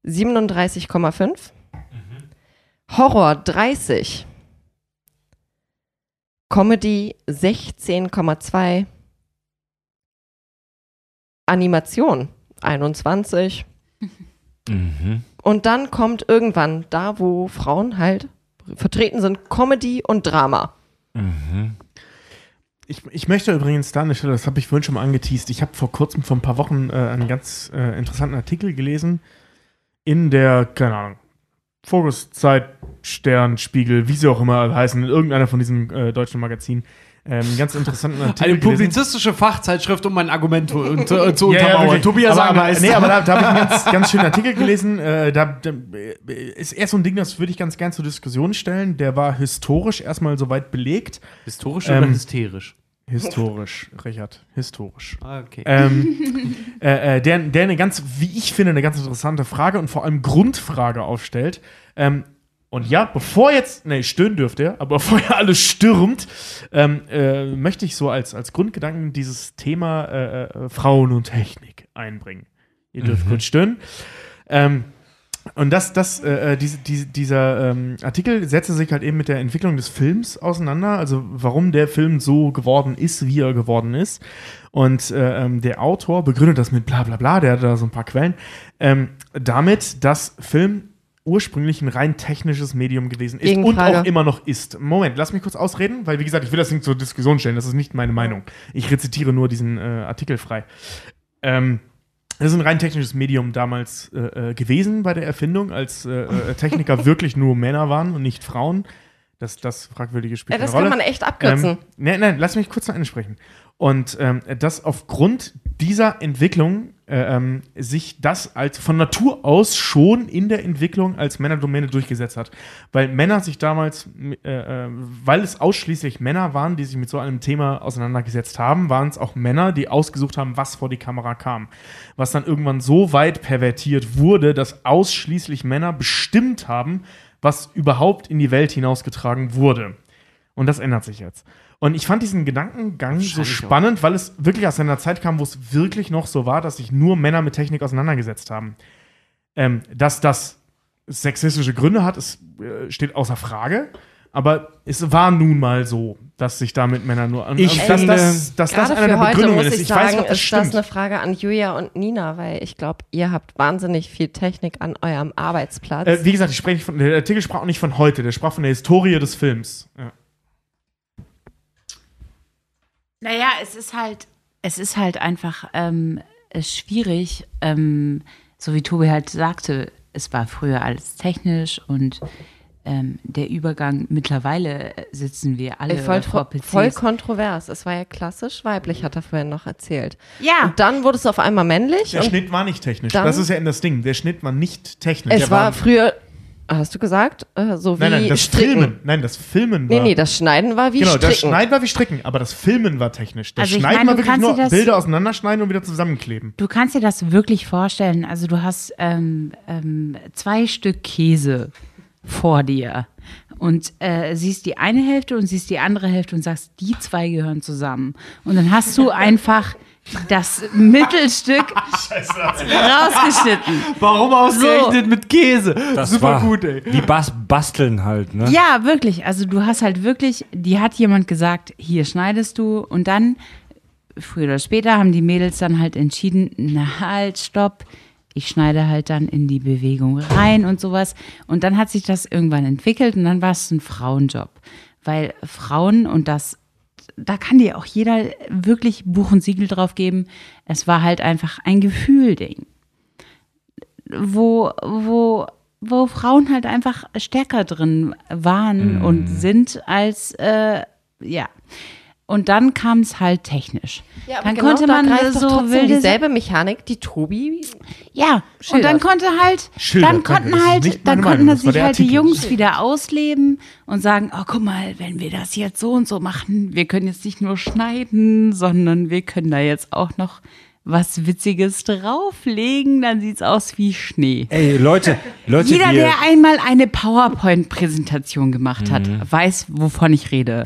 37,5. Horror 30. Comedy 16,2. Animation 21. Mhm. Und dann kommt irgendwann da, wo Frauen halt vertreten sind, Comedy und Drama. Ich, ich möchte übrigens da der Stelle, das habe ich vorhin schon mal angeteased, ich habe vor kurzem, vor ein paar Wochen, äh, einen ganz äh, interessanten Artikel gelesen in der, keine Ahnung, Fokus, Zeit, Stern, Spiegel, wie sie auch immer heißen, in irgendeiner von diesen äh, deutschen Magazinen. Ähm, ganz interessanten Artikel eine gelesen. publizistische Fachzeitschrift, um mein Argument zu, zu, zu Ja, ja, untermauern. wirklich. Tobias aber, aber. Nee, aber da, da habe ich einen ganz, ganz schönen Artikel gelesen. Äh, da, da äh, ist erst so ein Ding, das würde ich ganz gern zur Diskussion stellen. Der war historisch erstmal soweit belegt. Historisch Ähm, oder hysterisch? Historisch, Richard, historisch. Ah, Okay. ähm, äh, äh, der, der eine ganz, wie ich finde, eine ganz interessante Frage und vor allem Grundfrage aufstellt. Ähm, und ja, bevor jetzt, nee, stöhnen dürft ihr, aber bevor ihr alles stürmt, ähm, äh, möchte ich so als, als Grundgedanken dieses Thema äh, äh, Frauen und Technik einbringen. Ihr dürft kurz stöhnen. Ähm, und das, das, äh, äh, diese, diese, dieser ähm, Artikel setzte sich halt eben mit der Entwicklung des Films auseinander, also warum der Film so geworden ist, wie er geworden ist. Und äh, ähm, der Autor begründet das mit bla bla bla, der hat da so ein paar Quellen, ähm, damit, dass Film ursprünglich ein rein technisches Medium gewesen ist und auch immer noch ist. Moment, lass mich kurz ausreden, weil wie gesagt, ich will das nicht zur Diskussion stellen, das ist nicht meine Meinung. Ich rezitiere nur diesen äh, Artikel frei. Ähm, das ist ein rein technisches Medium damals äh, äh, gewesen bei der Erfindung, als äh, äh, Techniker wirklich nur Männer waren und nicht Frauen. Das, das fragwürdige spielt Ja, das kann man echt abkürzen. Ähm, nein, nein, lass mich kurz noch Ende sprechen. Und ähm, dass aufgrund dieser Entwicklung ähm, sich das als von Natur aus schon in der Entwicklung als Männerdomäne durchgesetzt hat. Weil Männer sich damals, äh, äh, weil es ausschließlich Männer waren, die sich mit so einem Thema auseinandergesetzt haben, waren es auch Männer, die ausgesucht haben, was vor die Kamera kam. Was dann irgendwann so weit pervertiert wurde, dass ausschließlich Männer bestimmt haben, was überhaupt in die Welt hinausgetragen wurde. Und das ändert sich jetzt. Und ich fand diesen Gedankengang so Wahrscheinlich auch. spannend, weil es wirklich aus einer Zeit kam, wo es wirklich noch so war, dass sich nur Männer mit Technik auseinandergesetzt haben. Ähm, dass das sexistische Gründe hat, es äh, steht außer Frage. Aber es war nun mal so, dass sich damit Männer nur an. Ich und dass, finde- das, dass das für der heute Begründungen muss ist. ich sagen, weiß nicht, ob das ist das eine Frage an Julia und Nina, weil ich glaube, ihr habt wahnsinnig viel Technik an eurem Arbeitsplatz. Äh, wie gesagt, ich spreche von, der Artikel sprach auch nicht von heute, der sprach von der Historie des Films. Ja. Naja, es ist halt, es ist halt einfach ähm, schwierig, ähm, so wie Tobi halt sagte, es war früher alles technisch und ähm, der Übergang, mittlerweile sitzen wir alle voll, vor PCs. voll kontrovers. Es war ja klassisch weiblich, hat er vorhin noch erzählt. ja, Und dann wurde es auf einmal männlich. Der Schnitt war nicht technisch. das ist ja in das Ding. Der Schnitt war nicht technisch. es Der war früher Hast du gesagt? Äh, so wie Nein, nein, das Stricken. Filmen. Nein, das Filmen war. Nee, nee, das Schneiden war wie genau, das Stricken. Schneiden war wie Stricken, aber das Filmen war technisch. Das Also ich Schneiden meine, war wirklich nur dir das- Bilder auseinanderschneiden und wieder zusammenkleben. Du kannst dir das wirklich vorstellen. Also du hast ähm, ähm, zwei Stück Käse vor dir und äh, siehst die eine Hälfte und siehst die andere Hälfte und sagst, die zwei gehören zusammen. Und dann hast du einfach das Mittelstück rausgeschnitten. Warum ausgerechnet mit Käse? Das Super war gut, ey. Wie Bas Basteln halt, ne? Ja, wirklich. Also du hast halt wirklich, die hat jemand gesagt, hier schneidest du und dann, früher oder später, haben die Mädels dann halt entschieden, na halt, stopp, ich schneide halt dann in die Bewegung rein und sowas. Und dann hat sich das irgendwann entwickelt und dann war es ein Frauenjob. Weil Frauen und das, da kann dir auch jeder wirklich Buch und Siegel drauf geben, es war halt einfach ein Gefühlding wo, wo, wo Frauen halt einfach stärker drin waren und sind als, äh, ja. Und dann kam es halt technisch. Ja, aber dann genau konnte da man doch so wilde dieselbe Mechanik, die Tobi ja, und Schildert. dann konnte halt, Schildert, dann konnten halt, dann konnten Meinung, sich halt die. Jungs wieder ausleben und sagen, oh guck mal, wenn wir das jetzt so und so machen, wir können jetzt nicht nur schneiden, sondern wir können da jetzt auch noch was Witziges drauflegen, dann sieht's aus wie Schnee. Ey, Leute, Leute, Jeder, der einmal eine PowerPoint-Präsentation gemacht hat, Mhm. weiß, wovon ich rede.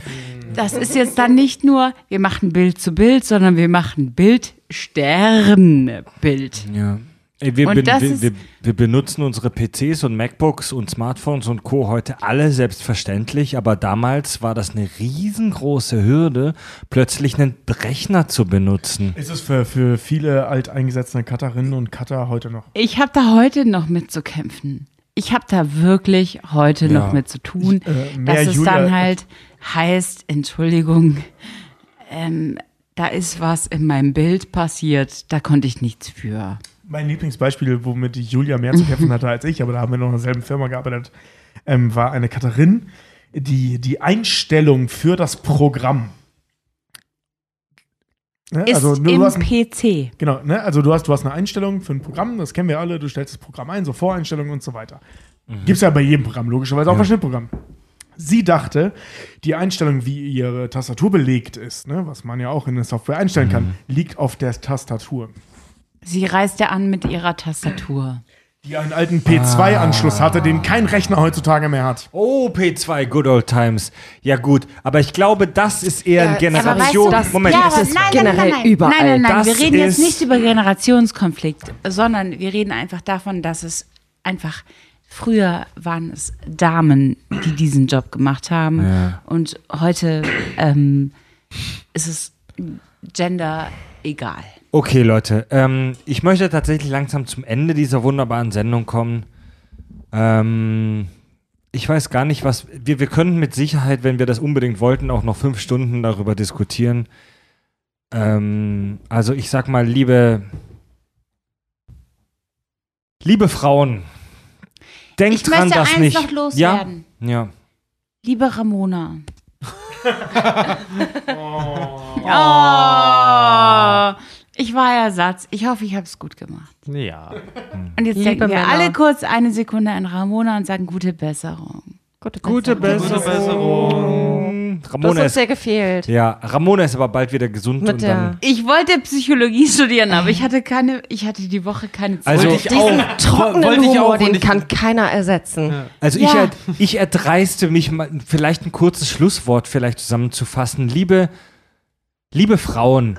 Das ist jetzt dann nicht nur, wir machen Bild zu Bild, sondern wir machen Bild Sternbild. ja. Ey, wir, Und ben- das wir, wir, wir benutzen unsere PCs und MacBooks und Smartphones und Co. heute alle selbstverständlich, aber damals war das eine riesengroße Hürde, plötzlich einen Rechner zu benutzen. Ist es für, für viele alteingesetzte Cutterinnen und Cutter heute noch? Ich habe da heute noch mit zu kämpfen. Ich habe da wirklich heute Ja. noch mit zu tun, äh, mehr dass es Julia- dann halt heißt, Entschuldigung, ähm, da ist was in meinem Bild passiert, da konnte ich nichts für. Mein Lieblingsbeispiel, womit Julia mehr zu kämpfen hatte als ich, aber da haben wir noch in derselben Firma gearbeitet, ähm, war eine Cutterin, die die Einstellung für das Programm. Ne, Ist also, du im hast ein, PC. genau, ne, also du hast, du hast eine Einstellung für ein Programm, das kennen wir alle, du stellst das Programm ein, so Voreinstellungen und so weiter. Gibt's ja bei jedem Programm, logischerweise auch bei Schnittprogrammen. Sie dachte, die Einstellung, wie ihre Tastatur belegt ist, ne, was man ja auch in der Software einstellen kann, liegt auf der Tastatur. Sie reist ja an mit ihrer Tastatur. Die einen alten P2-Anschluss hatte, den kein Rechner heutzutage mehr hat. Oh, P2, Good Old Times. Ja gut, aber ich glaube, das ist eher ein aber Generation... weißt du, das- Moment, Ja, es aber ist- nein, generell überall. Nein, nein, nein, Das wir reden jetzt ist- nicht über Generationskonflikt, sondern wir reden einfach davon, dass es einfach früher waren es Damen, die diesen Job gemacht haben Ja. und heute ähm, ist es Gender egal. Okay, Leute, ähm, ich möchte tatsächlich langsam zum Ende dieser wunderbaren Sendung kommen. Ähm, ich weiß gar nicht, was. Wir, wir könnten mit Sicherheit, wenn wir das unbedingt wollten, auch noch fünf Stunden darüber diskutieren. Ähm, also, ich sag mal, liebe. Liebe Frauen, denkt Ich dran, möchte dass eins nicht. noch loswerden. Ja, ja. Liebe Ramona. oh. Ich war Ersatz. Ich hoffe, ich habe es gut gemacht. Ja. Und jetzt Liebe denken wir Männer. alle kurz eine Sekunde an Ramona und sagen gute Besserung. Gute, Gute Besserung. Besserung. Du hast Ramona uns ist, sehr gefehlt. ja, Ramona ist aber bald wieder gesund Mit und dann. Ich wollte Psychologie studieren, aber ich hatte keine, ich hatte die Woche keine Zeit. Also- ich Diesen auch. trockenen Wollte ich Humor, auch, und den ich- kann keiner ersetzen. Also ich, Ja. er, ich erdreiste mich mal, vielleicht ein kurzes Schlusswort vielleicht zusammenzufassen. Liebe, liebe Frauen,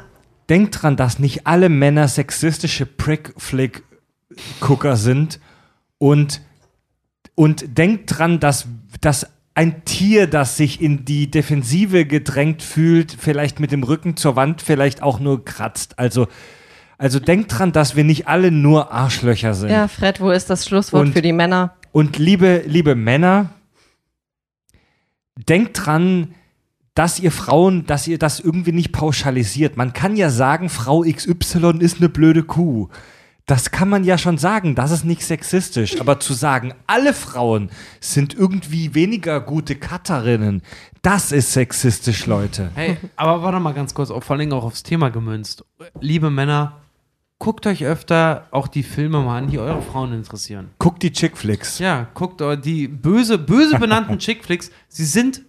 denkt dran, dass nicht alle Männer sexistische Prick-Flick-Gucker sind und, und denkt dran, dass, dass ein Tier, das sich in die Defensive gedrängt fühlt, vielleicht mit dem Rücken zur Wand, vielleicht auch nur kratzt. Also, also denkt dran, dass wir nicht alle nur Arschlöcher sind. Ja, Fred, wo ist das Schlusswort Und- für die Männer? Und liebe, liebe Männer, denkt dran, dass ihr Frauen, dass ihr das irgendwie nicht pauschalisiert. Man kann ja sagen, Frau XY ist eine blöde Kuh. Das kann man ja schon sagen, das ist nicht sexistisch. Aber zu sagen, alle Frauen sind irgendwie weniger gute Cutterinnen, das ist sexistisch, Leute. Hey, aber warte mal ganz kurz, vor allem auch aufs Thema gemünzt. Liebe Männer, guckt euch öfter auch die Filme mal an, die eure Frauen interessieren. Guck die Chickflicks. Ja, guckt euch die böse, böse benannten Chickflicks, sie sind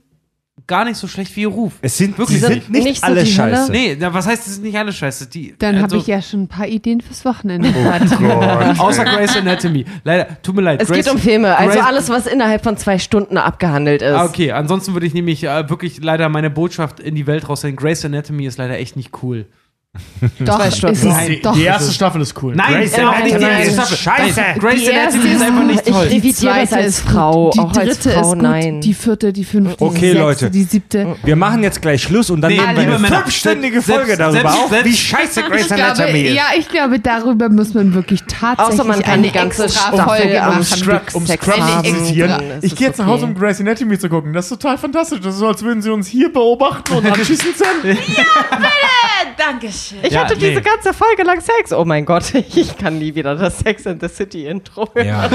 gar nicht so schlecht wie ihr Ruf. Es sind, Wirklich sind nicht, nicht so alle Hölle. scheiße. Nee, na, was heißt, sie sind nicht alle scheiße? Die, Dann habe also, ich ja schon ein paar Ideen fürs Wochenende. Außer Grey's Anatomy. Leider, tut mir leid. Es Grey's- geht um Filme, also Grey's- alles, was innerhalb von zwei Stunden abgehandelt ist. Ah, okay, ansonsten würde ich nämlich äh, wirklich leider meine Botschaft in die Welt raussenden. Grey's Anatomy ist leider echt nicht cool. doch, ist es, Nein, doch. die erste Staffel ist cool. Nein, Grey's äh, Anatomy nicht die erste ist Staffel. scheiße. Grey's Die Anatomy erste ist einfach nicht ich toll. revidiere das zweite als ist Frau, gut, die auch als dritte Frau, ist gut, nein. die vierte, die fünfte, Okay, die sechste, Leute. die siebte. Wir machen jetzt gleich Schluss und dann Nee, nehmen wir eine Männer, fünfstündige selbst- Folge darüber selbst- auf, selbst- wie scheiße Grey's Ich glaube, Anatomy ist. ja, ich glaube, darüber muss man wirklich tatsächlich Außer man kann eine die ganze Folge machen. Um ist Ich gehe jetzt nach Hause, um Grey's Anatomy zu gucken. Das ist total fantastisch. Das ist so, als würden sie uns hier beobachten und anschießen sind. Dankeschön. Ich Ja, hatte nee. diese ganze Folge lang Sex. Oh mein Gott, ich kann nie wieder das Sex in the City Intro hören. Ja.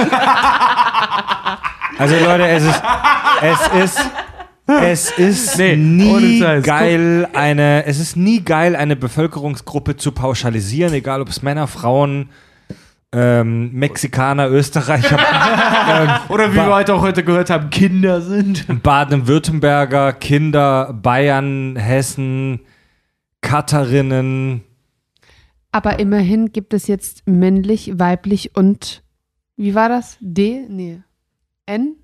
Also Leute, es ist, es ist, es ist Nee, nie geil, eine, es ist nie geil, eine Bevölkerungsgruppe zu pauschalisieren, egal ob es Männer, Frauen, ähm, Mexikaner, Österreicher, Oder wie wir heute auch heute gehört haben, Kinder sind. Baden-Württemberger, Kinder, Bayern, Hessen, Katerinnen. Aber immerhin gibt es jetzt männlich, weiblich und wie war das? D? Nee. N?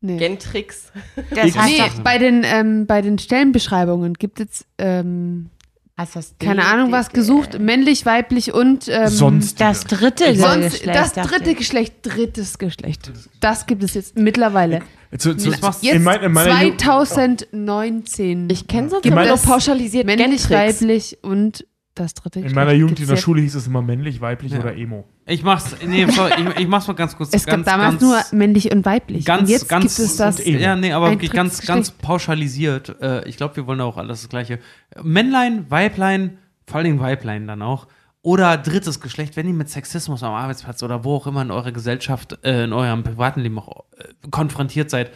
Nee. Gentrix. Das heißt nee, doch, bei den, ähm, bei den Stellenbeschreibungen gibt es, ähm, heißt das keine Ahnung, was gesucht, männlich, weiblich und ähm, Sonst. Das dritte sonst Geschlecht, das dritte. Geschlecht, drittes Geschlecht. Das gibt es jetzt mittlerweile. Zu, zu, Jetzt in, mein, in meiner Ju- 2019. Ich kenne sonst nur pauschalisiert männlich, Gentrix. weiblich und das dritte in meiner Jugend in der Schule hieß es immer männlich, weiblich Ja. oder emo. Ich mach's, nee, sorry, ich, ich mach's mal ganz kurz. Es ganz, gab damals ganz, nur männlich und weiblich. ganz, und jetzt ganz, gibt es das. Ja, nee, aber wirklich ganz, ganz pauschalisiert. Äh, ich glaube, wir wollen auch alles das Gleiche. Männlein, Weiblein, vor allen Dingen Weiblein dann auch. Oder drittes Geschlecht, wenn ihr mit Sexismus am Arbeitsplatz oder wo auch immer in eurer Gesellschaft, äh, in eurem privaten Leben auch äh, konfrontiert seid,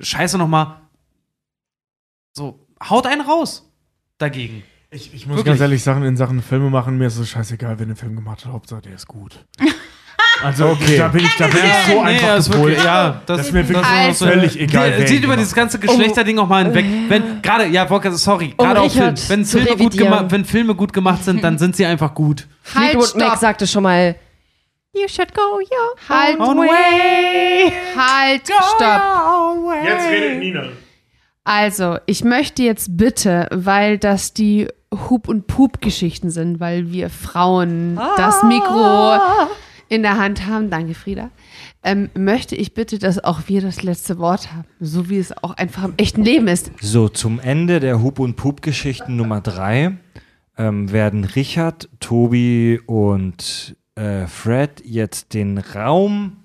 scheiße nochmal. So, haut einen raus dagegen. Ich, ich muss Wirklich. ganz ehrlich sagen, in Sachen Filme machen, mir ist es scheißegal, wer den Film gemacht hat. Hauptsache, der ist gut. Also, Okay. da bin ich, da bin ich so einfach ist gepolt. wirklich, ja, das, Das ist mir wirklich Also- völlig egal. Wer sieht über dieses ganze Geschlechterding auch mal hinweg. Wenn gerade, ja, Volker, sorry, Um gerade auch Film, wenn Filme, gut gemacht, wenn Filme gut gemacht sind, dann sind sie einfach gut. Halt, Fleetwood Mac stopp. sagte schon mal, You should go your Halt, own way. halt, stopp. Jetzt redet Nina. Also, ich möchte jetzt bitte, weil das die Hub- und Pup-Geschichten sind, weil wir Frauen das Mikro in der Hand haben, danke Frieda, ähm, möchte ich bitte, dass auch wir das letzte Wort haben, so wie es auch einfach im echten Leben ist. So, zum Ende der Hub- und Pup-Geschichten Nummer drei ähm, werden Richard, Tobi und äh, Fred jetzt den Raum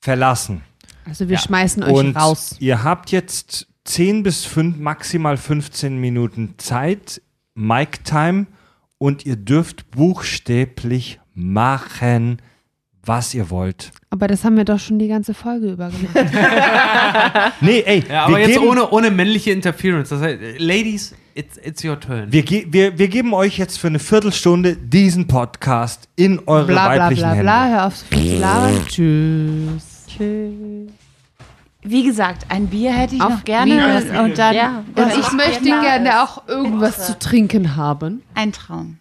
verlassen. Also wir schmeißen euch Und raus. ihr habt jetzt 10 bis 5, maximal 15 Minuten Zeit, Mic-Time, und ihr dürft buchstäblich machen, was ihr wollt. Aber das haben wir doch schon die ganze Folge über gemacht. Nee, ey, Ja, aber wir, jetzt geben, ohne, ohne männliche Interference. Das heißt, Ladies, it's, it's your turn. wir, ge wir, wir geben euch jetzt für eine Viertelstunde diesen Podcast in eure bla bla weiblichen bla Hände. bla, hör auf zu labern. Tschüss. Wie gesagt, ein Bier hätte ich Auf noch gerne Bier. und dann Ja. und ich möchte gerne auch irgendwas zu trinken haben. ein Traum.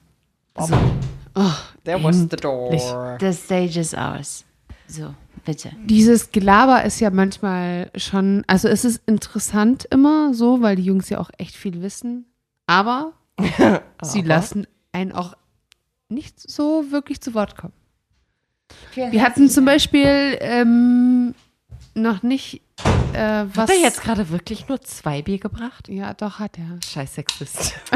There was the door. The stage is ours. So, bitte. Dieses Gelaber ist ja manchmal schon, also es ist interessant immer so, weil die Jungs ja auch echt viel wissen, aber sie lassen einen auch nicht so wirklich zu Wort kommen. Wir hatten zum Beispiel ähm, noch nicht äh, was. Hat er jetzt gerade wirklich nur zwei Bier gebracht? Ja, doch hat er. Scheiß Sexist.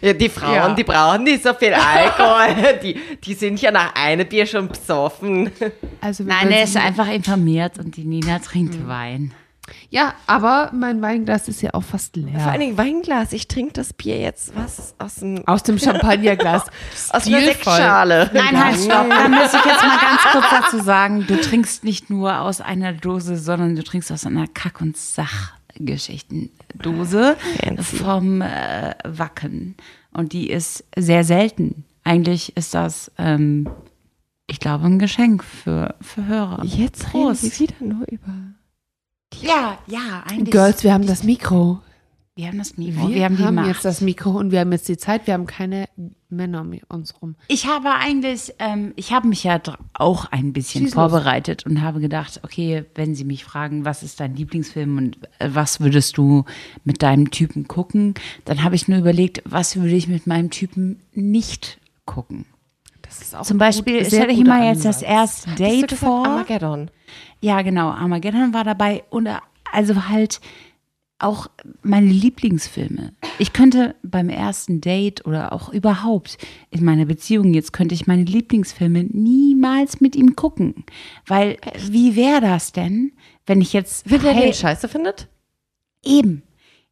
ja, die Frauen, Ja. die brauchen nicht so viel Alkohol. Die, die sind ja nach einem Bier schon besoffen. Also Nein, er ist einfach informiert und die Nina trinkt Wein. Ja, aber mein Weinglas ist ja auch fast leer. Vor allen Dingen Weinglas. Ich trinke das Bier jetzt was aus dem aus dem Champagnerglas. aus Stilvoll. Sektschale. Nein, halt, stopp. Da muss ich jetzt mal ganz kurz dazu sagen, du trinkst nicht nur aus einer Dose, sondern du trinkst aus einer Kack- und Sachgeschichtendose vom äh, Wacken. Und die ist sehr selten. Eigentlich ist das, ähm, ich glaube, ein Geschenk für, für Hörer. Jetzt reden Prost. wir wieder nur über. Ja, ja, eigentlich. Girls, wir haben das Mikro. wir haben das Mikro. Wir, Wir, haben die haben Macht. jetzt das Mikro und wir haben jetzt die Zeit. Wir haben keine Männer um uns rum. Ich habe eigentlich, ähm, ich habe mich ja auch ein bisschen Schieß los. vorbereitet und habe gedacht, okay, wenn Sie mich fragen, was ist dein Lieblingsfilm und äh, was würdest du mit deinem Typen gucken, dann habe ich nur überlegt, was würde ich mit meinem Typen nicht gucken. Das ist auch Zum ein Beispiel, gut- sehr stell dir guter mal jetzt das erste Date vor. Armageddon. Ja, genau. Armageddon war dabei und äh, also halt auch meine Lieblingsfilme. Ich könnte beim ersten Date oder auch überhaupt in meiner Beziehung jetzt könnte ich meine Lieblingsfilme niemals mit ihm gucken, weil wie wäre das denn, wenn ich jetzt Wenn High- den scheiße findet? eben,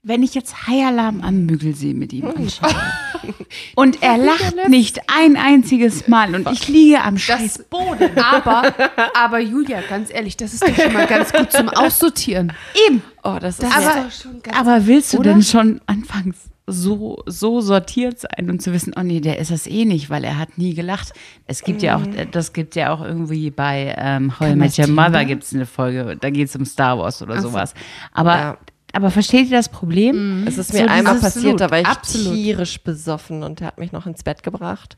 wenn ich jetzt High Alarm am Müggelsee mit ihm anschaue und er lacht nicht ein einziges Mal und ich liege am scheiß Boden. Aber, aber Julia, ganz ehrlich, das ist doch schon mal ganz gut zum Aussortieren. Eben. Oh, das ist Das Aber- doch schon ganz Aber willst du Oder? denn schon anfangs so, so sortiert sein und zu wissen, oh nee, der ist das eh nicht, weil er hat nie gelacht. Es gibt ja auch, das gibt ja auch irgendwie bei ähm, How I Met Your Mother gibt es eine Folge, da geht es um Star Wars oder sowas. Aber, Ja. Aber versteht ihr das Problem? Es ist So mir einmal dieses- passiert, da war ich absolut. tierisch besoffen und er hat mich noch ins Bett gebracht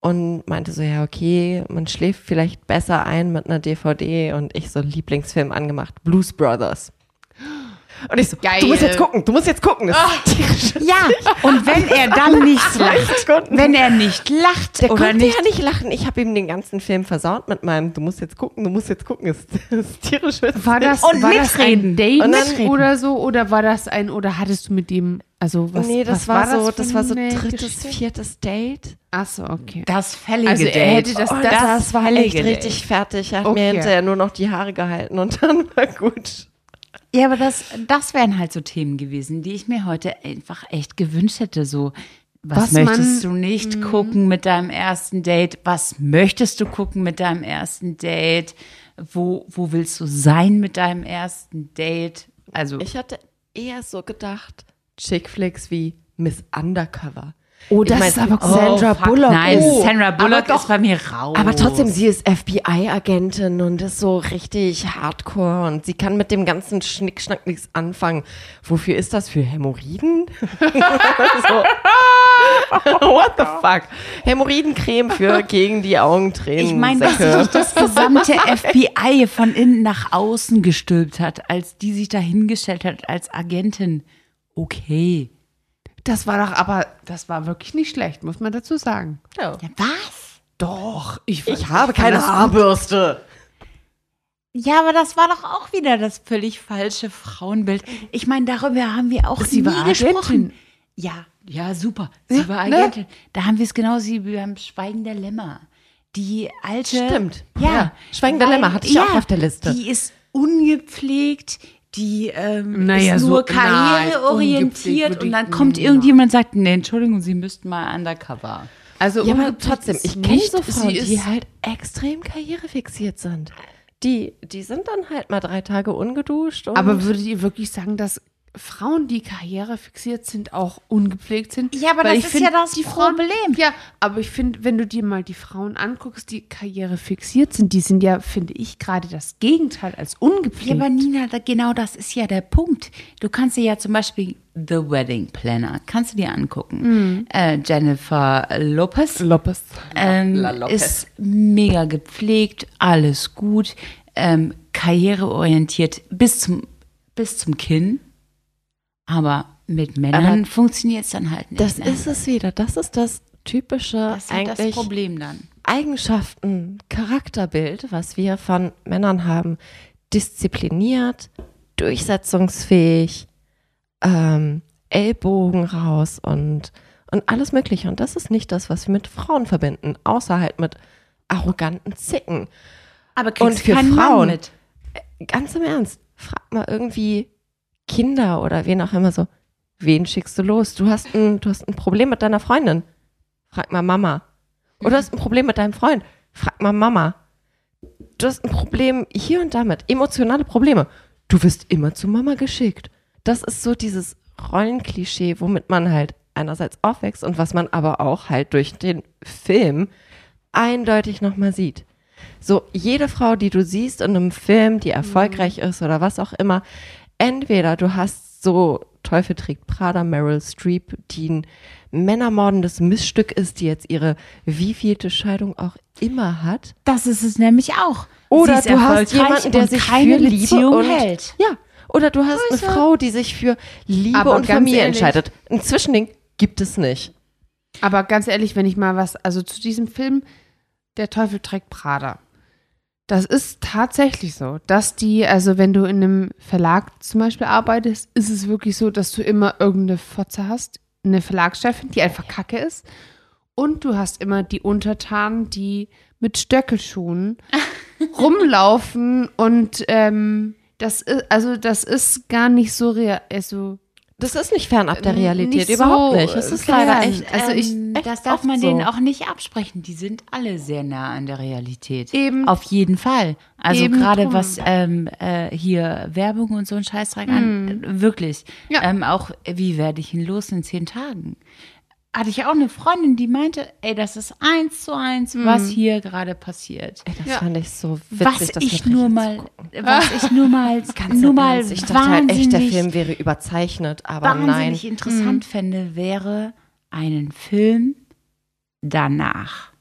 und meinte so, ja, okay, man schläft vielleicht besser ein mit einer DVD und ich so Lieblingsfilm angemacht, Blues Brothers. Und ich so, Geil. du musst jetzt gucken, du musst jetzt gucken. Das ist tierisch. Ja, und wenn er dann nicht lacht, wenn er nicht lacht Der oder konnte nicht, ja nicht lachen. Ich habe ihm den ganzen Film versaut mit meinem, du musst jetzt gucken, du musst jetzt gucken. Das ist, das ist tierisch witzig. War das, Und war das ein Date Und dann- oder so? Oder war das ein, oder hattest du mit ihm, also was nee, das was war, so, für das war so drittes, Geschichte? viertes Date. Achso, okay. das fällige Also er Date. hätte das- Und das das, war fällige echt Date. richtig fertig. Er hat Okay. mir hinterher nur noch die Haare gehalten und dann war gut. Ja, aber das, das wären halt so Themen gewesen, die ich mir heute einfach echt gewünscht hätte. So, was, Was möchtest man- du nicht gucken mit deinem ersten Date? Was möchtest du gucken mit deinem ersten Date? Wo, wo willst du sein mit deinem ersten Date? Also, Ich hatte eher so gedacht, Chickflicks wie Miss Undercover. Oh, Ich das mein, ist aber cool. Sandra fuck, Bullock Nein, ist- Sandra Bullock doch- ist bei mir raus. Aber trotzdem, sie ist FBI-Agentin und ist so richtig hardcore und sie kann mit dem ganzen Schnickschnack nichts anfangen. Wofür ist das? Für Hämorrhoiden? What the fuck? Hämorrhoidencreme für gegen die Augentränen. Ich meine, dass sich das gesamte FBI von innen nach außen gestülpt hat, als die sich da hingestellt hat als Agentin. Okay. Das war doch aber, das war wirklich nicht schlecht, muss man dazu sagen. Ja. Ja, was? Doch, ich, Ich habe keine Haarbürste. Ja, aber das war doch auch wieder das völlig falsche Frauenbild. Ich meine, darüber haben wir auch Sie nie war Agentin. gesprochen. Ja, ja, super. Sie Ja, war ne? Agentin. Da haben wir es genauso wie beim Schweigen der Lämmer. Die alte. Stimmt. Ja. Ja. Schweigen der Lämmer hatte ich auch auf der Liste. Die ist ungepflegt. Die ähm, Naja, ist so- nur nein, karriereorientiert und dann kommt irgendjemand und sagt, nee, Entschuldigung, Sie müssten mal undercover. Also, Ja, aber trotzdem, ich kenne so Frauen, die halt extrem karrierefixiert sind. Die, die sind dann halt mal drei Tage ungeduscht. Und Aber würdet ihr wirklich sagen, dass Frauen, die karrierefixiert sind, auch ungepflegt sind? Ja, aber Weil das ich ist find, ja das die Frauen, Problem. Ja, aber ich finde, wenn du dir mal die Frauen anguckst, die karrierefixiert sind, die sind ja, finde ich, gerade das Gegenteil als ungepflegt. Ja, aber Nina, da, genau das ist ja der Punkt. Du kannst dir ja zum Beispiel The Wedding Planner, kannst du dir angucken. Äh, Jennifer Lopez Lopez. ähm, La Lopez. ist mega gepflegt, alles gut, ähm, karriereorientiert bis zum, bis zum Kinn. Aber mit Männern funktioniert es dann halt nicht. das ne? ist es wieder. Das ist das typische das halt das eigentlich Problem dann. Eigenschaften, Charakterbild, was wir von Männern haben. Diszipliniert, durchsetzungsfähig, ähm, Ellbogen raus und, und alles Mögliche. Und das ist nicht das, was wir mit Frauen verbinden, außer halt mit arroganten Zicken. Aber Und kriegst für keinen Mann Frauen. mit. Ganz im Ernst, frag mal irgendwie Kinder oder wen auch immer so, wen schickst du los? Du hast ein, du hast ein Problem mit deiner Freundin. Frag mal Mama. Oder du hast ein Problem mit deinem Freund. Frag mal Mama. Du hast ein Problem hier und damit, emotionale Probleme. Du wirst immer zu Mama geschickt. Das ist so dieses Rollenklischee, womit man halt einerseits aufwächst und was man aber auch halt durch den Film eindeutig nochmal sieht. So, jede Frau, die du siehst in einem Film, die erfolgreich ist oder was auch immer, entweder du hast so Teufel trägt Prada, Meryl Streep, die ein männermordendes Missstück ist, die jetzt ihre wievielte Scheidung auch immer hat. Das ist es nämlich auch. Oder du hast jemanden, der sich keine für Liebe Beziehung und hält. ja, oder du hast eine Frau, die sich für Liebe Aber und Familie ehrlich- entscheidet. Ein Zwischending gibt es nicht. Aber ganz ehrlich, wenn ich mal was, also zu diesem Film, Der Teufel trägt Prada. Das ist tatsächlich so, dass die, also wenn du in einem Verlag zum Beispiel arbeitest, ist es wirklich so, dass du immer irgendeine Fotze hast, eine Verlagschefin, die einfach kacke ist. Und du hast immer die Untertanen, die mit Stöckelschuhen rumlaufen und ähm, das ist, also das ist gar nicht so real, also Das ist nicht fernab der Ähm, Realität, nicht überhaupt so, nicht. Es ist äh, leider echt. Also ich- ähm, echt das darf man so. denen auch nicht absprechen. Die sind alle sehr nah an der Realität. Eben. Auf jeden Fall. Also gerade was ähm, äh, hier Werbung und so ein Scheißdreck an, äh, wirklich. Ja. Ähm, auch wie werde ich ihn los in zehn Tagen? Hatte ich auch eine Freundin, die meinte, ey, das ist eins zu eins, was hier gerade passiert. Ey, das Ja. fand ich so witzig, Was das ich nur mal, was ich nur mal, Ganz nur mal ich dachte halt echt, der wahnsinnig- Film wäre überzeichnet, aber nein. wahnsinnig interessant fände, wäre einen Film danach.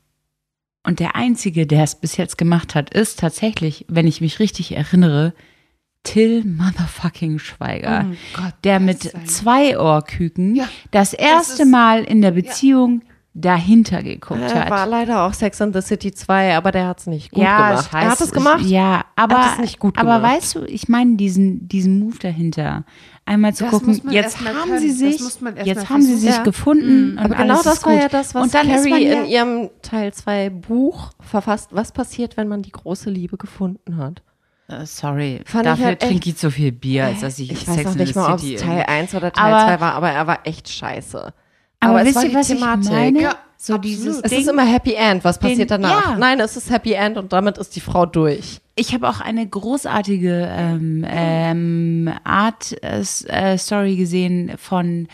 Und der einzige, der es bis jetzt gemacht hat, ist tatsächlich, wenn ich mich richtig erinnere, Till Motherfucking Schweiger. Oh Gott, der das mit zwei Ohrküken Ja, das erste ist- Mal in der Beziehung dahinter geguckt Er hat. war leider auch Sex and the City 2, aber der hat es nicht gut ja, gemacht. scheiße. Er hat es gemacht. Ja, aber, hat es nicht gut aber gemacht. weißt du, ich meine diesen, diesen Move dahinter. Einmal zu Das gucken, jetzt haben können. sie Das sich, jetzt haben sie sich Ja. gefunden. Und Aber genau alles das ist war gut. ja das, was Carrie ja, in ihrem Teil 2 Buch verfasst. Was passiert, wenn man die große Liebe gefunden hat? Äh, sorry, Fand ich dafür halt echt- trinke ich zu viel Bier, als dass ich, Ich Sex weiß noch in nicht the mal, ob es Teil irgendwie- 1 oder Teil Aber- 2 war, aber er war echt scheiße. Aber, es wisst war ihr, die was Thematik. ich meine? Ja, so absolut. dieses Es Ding. ist immer Happy End. Was passiert Den- danach? ja. Nein, es ist Happy End und damit ist die Frau durch. Ich habe auch eine großartige ähm, ähm, Art äh, äh, Story gesehen von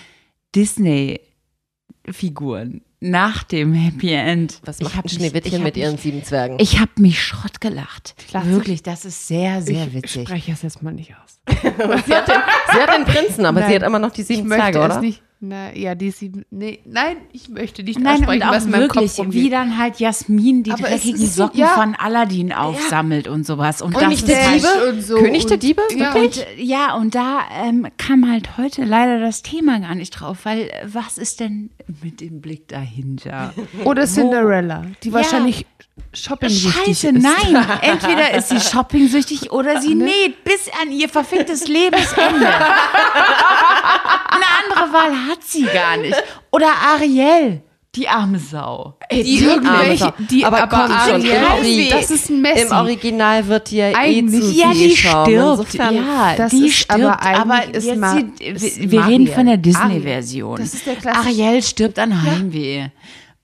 Disney-Figuren nach dem Happy End. Was Ich macht Schneewittchen ich hab mit ihren sieben Zwergen? Ich habe mich Schrott gelacht. Klasse. Wirklich, das ist sehr, sehr ich witzig. spreche es jetzt mal nicht aus. sie, hat den, sie hat den Prinzen, aber Nein. sie hat immer noch die Ich sieben Zwerge, es oder? nicht. Na, ja, die sieben. Nee, nein, ich möchte nicht Nein, und aussprechen, auch was wirklich, Kopf wie dann halt Jasmin die Aber dreckigen ist- Socken ja. von Aladdin aufsammelt und sowas. Und König das der ist halt- Diebe? und so König der und- Diebe? Ja, Wirklich? Und, ja, und da ähm, kam halt heute leider das Thema gar nicht drauf, weil äh, was ist denn mit dem Blick dahinter? Oder Cinderella, die wahrscheinlich shopping-süchtig Scheiße, ist. nein. Entweder ist sie shopping-süchtig oder sie näht bis an ihr verficktes Lebensende. Eine andere Wahl hat sie gar nicht. Oder Ariel, die arme Sau. Die, arme irgendwelche, Sau. die Aber aber, komm schon, Ariel, Ori- das ist ein Messi. Im Original wird die ja eh Eigentlich- zu Ja, die stirbt. Insofern- ja, das die ist stirbt. aber Aber, ist jetzt Ma- sie, ist wir, wir reden von der Mariel. Disney-Version. Das ist der klassische- Ariel stirbt an Heimweh.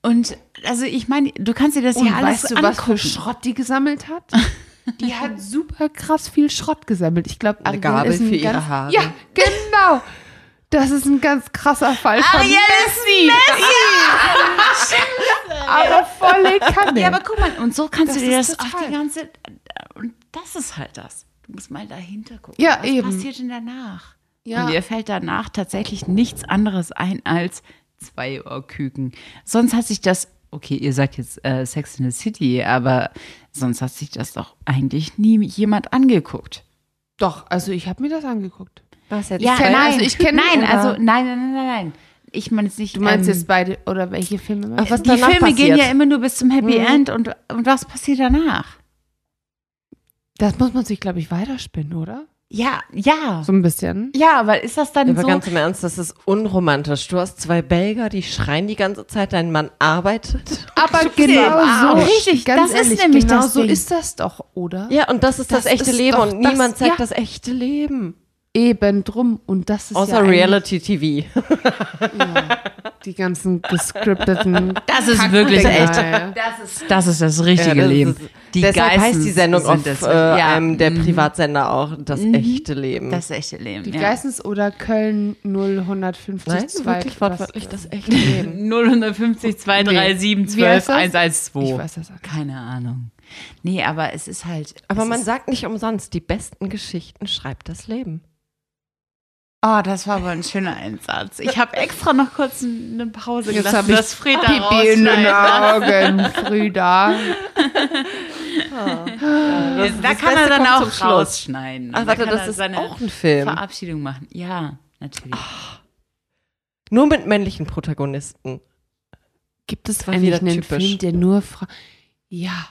Und also ich meine, du kannst dir das Und ja alles weißt du, was für Schrott die gesammelt hat? Die hat super krass viel Schrott gesammelt. Ich glaube, Eine Gabel für ihre Haare. Ja, genau. Das ist ein ganz krasser Fall von Ariel ist Messi. aber volle Kanne. Ja, aber guck mal, und so kannst Das du dir das auch die ganze. Und das ist halt das. Du musst mal dahinter gucken. Ja, Was eben. passiert denn danach? Ja. Und ihr fällt danach tatsächlich nichts anderes ein als zwei Ohrküken. Sonst hat sich das. Okay, ihr sagt jetzt äh, Sex in the City, aber sonst hat sich das doch eigentlich nie jemand angeguckt. Doch, also ich habe mir das angeguckt. Was jetzt? Ja, nein, also ich kenn- nein, also nein, nein, nein, nein, nein. Ich meine jetzt nicht. Du meinst ähm, jetzt beide, oder welche Filme? Ach, was die Filme gehen passiert. ja immer nur bis zum Happy Mhm. End und, und was passiert danach? Das muss man sich, glaube ich, weiterspinnen, oder? Ja, ja. So ein bisschen. Ja, aber ist das dann Aber so? ganz im Ernst, das ist unromantisch. Du hast zwei Belgier, die schreien die ganze Zeit, dein Mann arbeitet. Aber genau so. Richtig, ganz das ist ehrlich, nämlich genau das so Ding. ist das doch, oder? Ja, und das ist das, Das echte ist Leben und das- niemand zeigt ja. das echte Leben. Eben drum. Und das ist Außer ja Reality TV. Ja, die ganzen gescripteten. Das ist wirklich Kackdinger, echt. ja. Das ist, das ist das richtige Ja, das Leben. ist- Die Deshalb heißt die Sendung auf das- äh, ja, einem der mhm. Privatsender auch das echte Leben. Das echte Leben. Die ja. Geissens oder Köln 0150 Nein, zwei- wirklich was- wortwörtlich das echte Leben. 050 237 Wie heißt 12 das? 112. Ich weiß das auch. Keine Ahnung. Nee, aber es ist halt. Aber man sagt nicht umsonst, die besten Geschichten schreibt das Leben. Oh, das war aber ein schöner Einsatz. Ich habe extra noch kurz eine Pause Jetzt gelassen, dass Frieda Pipi in den. Augen, Frieda. Da das kann er Beste dann kommt auch zum Schluss. rausschneiden. Ach, Da warte, kann das er ist seine auch ein Film. Verabschiedung machen. Ja, natürlich. Nur mit männlichen Protagonisten. Gibt es eigentlich wieder einen typisch. Film, der nur Fra Ja.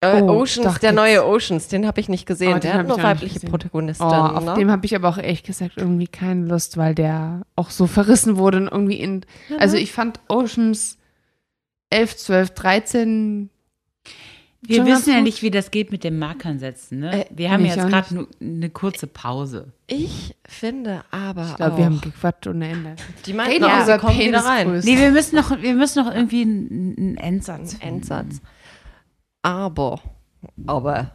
Äh, Oh, Oceans, der gibt's. neue Oceans, den habe ich nicht gesehen. Oh, der hat nur weibliche. Protagonisten. Oh, auf ne? dem habe ich aber auch ehrlich gesagt irgendwie keine Lust, weil der auch so verrissen wurde und irgendwie in. Also ich fand Oceans 11, 12, 13. Wir Schon wissen ganz ja nicht, wie das geht mit dem Markern setzen. Ne? Äh, wir haben jetzt gerade nur eine kurze Pause. Ich finde aber Ich glaube, wir haben gequatscht ohne Ende. die meinten sie über kommen wieder rein. Nee, wir müssen noch, wir müssen noch irgendwie einen, einen Endsatz. Ein Endsatz. Aber, aber,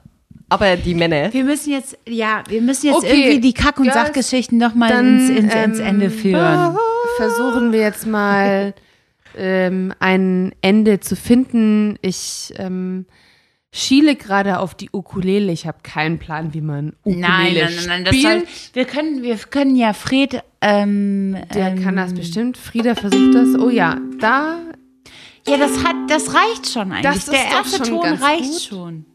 aber die Männer. Wir müssen jetzt, ja, wir müssen jetzt Okay, irgendwie die Kack- und Girls, Sachgeschichten nochmal dann, ins, ins, ins ähm, Ende führen. Versuchen wir jetzt mal ähm, ein Ende zu finden. Ich ähm, schiele gerade auf die Ukulele. Ich habe keinen Plan, wie man Ukulele Nein, nein, nein, nein, das spielt. soll, wir können, wir können ja Fred, ähm, Der ähm, kann das bestimmt. Frieda versucht das. Oh ja, da. Ja, das hat, das reicht schon eigentlich. Das ist Der doch erste schon Ton ganz reicht gut. schon.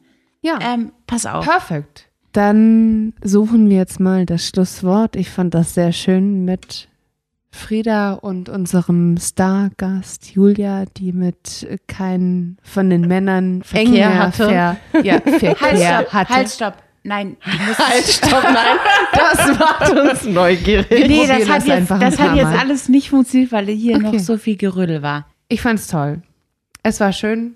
Ja, Ähm, pass auf. perfekt. Dann suchen wir jetzt mal das Schlusswort. Ich fand das sehr schön mit Frieda und unserem Stargast Julia, die mit keinen von den Männern Verkehr mehr hatte. Ver, ja, Verkehr Halt, stopp, hatte. halt, stopp. Nein, Halt, stopp, nein, das macht uns neugierig. Nee, das hat, das jetzt, das hat jetzt alles nicht funktioniert, weil hier Okay. noch so viel Gerödel war. Ich fand's toll. Es war schön.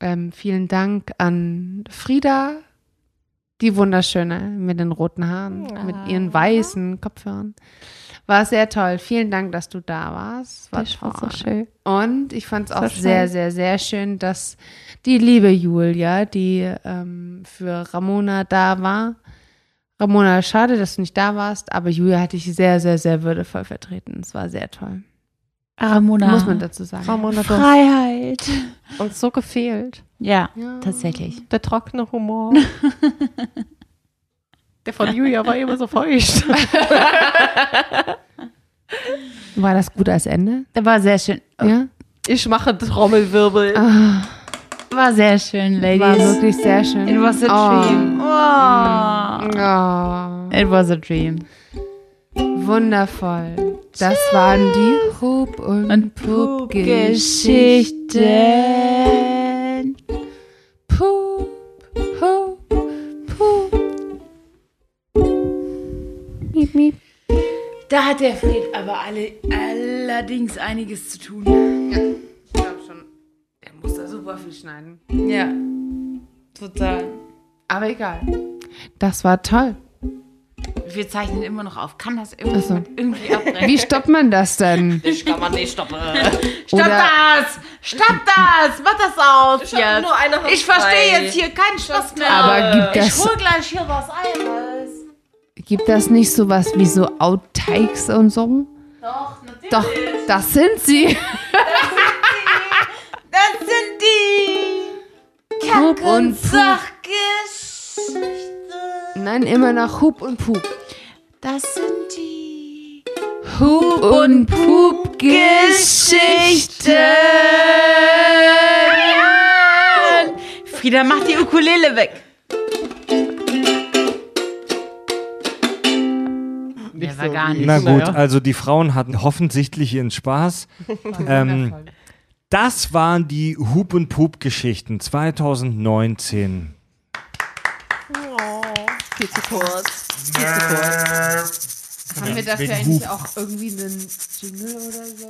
Ähm, vielen Dank an Frieda, die wunderschöne mit den roten Haaren, mit ihren weißen Kopfhörern. War sehr toll. Vielen Dank, dass du da warst. War Das war toll. so schön. Und ich fand es auch war sehr, schön. sehr, sehr schön, dass die liebe Julia, die ähm, für Ramona da war. Ramona, schade, dass du nicht da warst, aber Julia hat dich sehr, sehr, sehr würdevoll vertreten. Es war sehr toll. Ramona. Muss man dazu sagen. Ramona, Freiheit. uns so gefehlt. Ja, Ja. tatsächlich. Der trockene Humor. Der von Julia war immer so feucht. War das gut als Ende? Das war sehr schön. Ja? Ich mache Trommelwirbel. Ah, War sehr schön, war Ladies. wirklich sehr schön. It was a dream. Oh. Oh, It was a dream. wundervoll. Das waren die Hub- und, Und Pup-Geschichten. Geschichten. Pup, Hup, Pup. Miep, miep. Da hat der Fred aber alle, allerdings einiges zu tun. Ich glaube schon. Er muss da super viel schneiden. Ja, total. Aber egal. Das war toll. Wir zeichnen immer noch auf. Kann das irgendwie, so. irgendwie abbrechen? Wie stoppt man das denn? Das kann man nicht stoppen. Stopp Oder- das! Stopp das! Mach das aus Ich hab jetzt! nur eine Hand Ich verstehe frei. jetzt hier keinen Spaß mehr. Aber gibt ich das, hol gleich hier was Eimes. gibt das nicht sowas wie so Outtakes und so? Doch, natürlich. Doch, das sind sie. Das sind die Hup und Pup. Sachgeschichten. Nein, immer noch Hub und Pup. Das sind die Hub und Pup Geschichten. Frieda, mach die Ukulele weg. Der war gar nicht. Na gut, also die Frauen hatten offensichtlich ihren Spaß. ähm, das waren die Hup und Pup Geschichten 2019 viel zu kurz. Viel zu äh. kurz. Haben wir dafür eigentlich auch irgendwie einen Jingle oder so?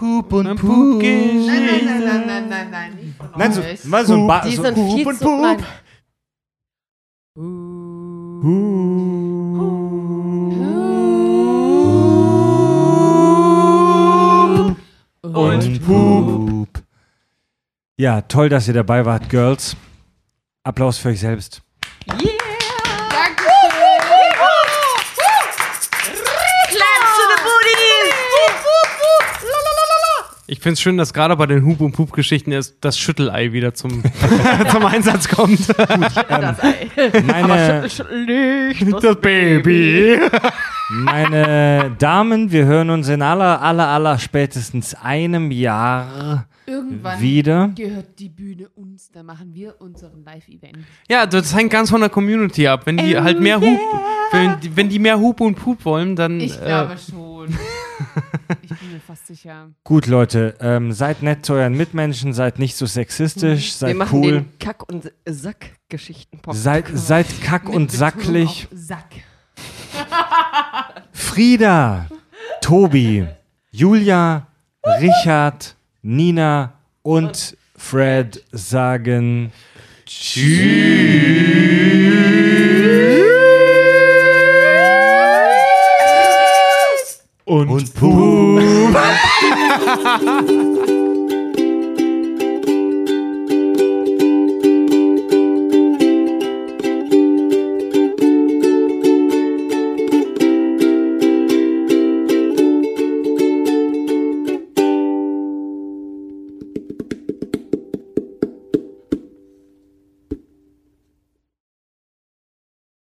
Hup und Pup. Nein, nein, nein, nein, nein, nein, nein. Nicht nein, so, mal so ein Bart. So Hup und zu, Pup. Nein. Und Pup. Ja, toll, dass ihr dabei wart, Girls. Applaus für euch selbst. Yeah. Ich finde es schön, dass gerade bei den Hub- und Pup-Geschichten erst das Schüttelei wieder zum, zum Einsatz kommt. Meine, das Baby. meine Damen, wir hören uns in aller, aller, aller spätestens einem Jahr Irgendwann wieder. gehört die Bühne uns, da machen wir unseren Live-Event. Ja, das hängt ganz von der Community ab. Wenn die halt mehr Hub, wenn, die- wenn die mehr Hub und Pup wollen, dann. Ich äh, glaube schon. Ich bin mir fast sicher. Gut, Leute, ähm, seid nett zu euren Mitmenschen, seid nicht so sexistisch, Wir seid machen cool, den Kack- und Sack-Geschichten-Podcast. seid, seid kack Mit und Betonung sacklich. Sack. Frieda, Tobi, Julia, Richard, Nina und Fred sagen Und, und Puh.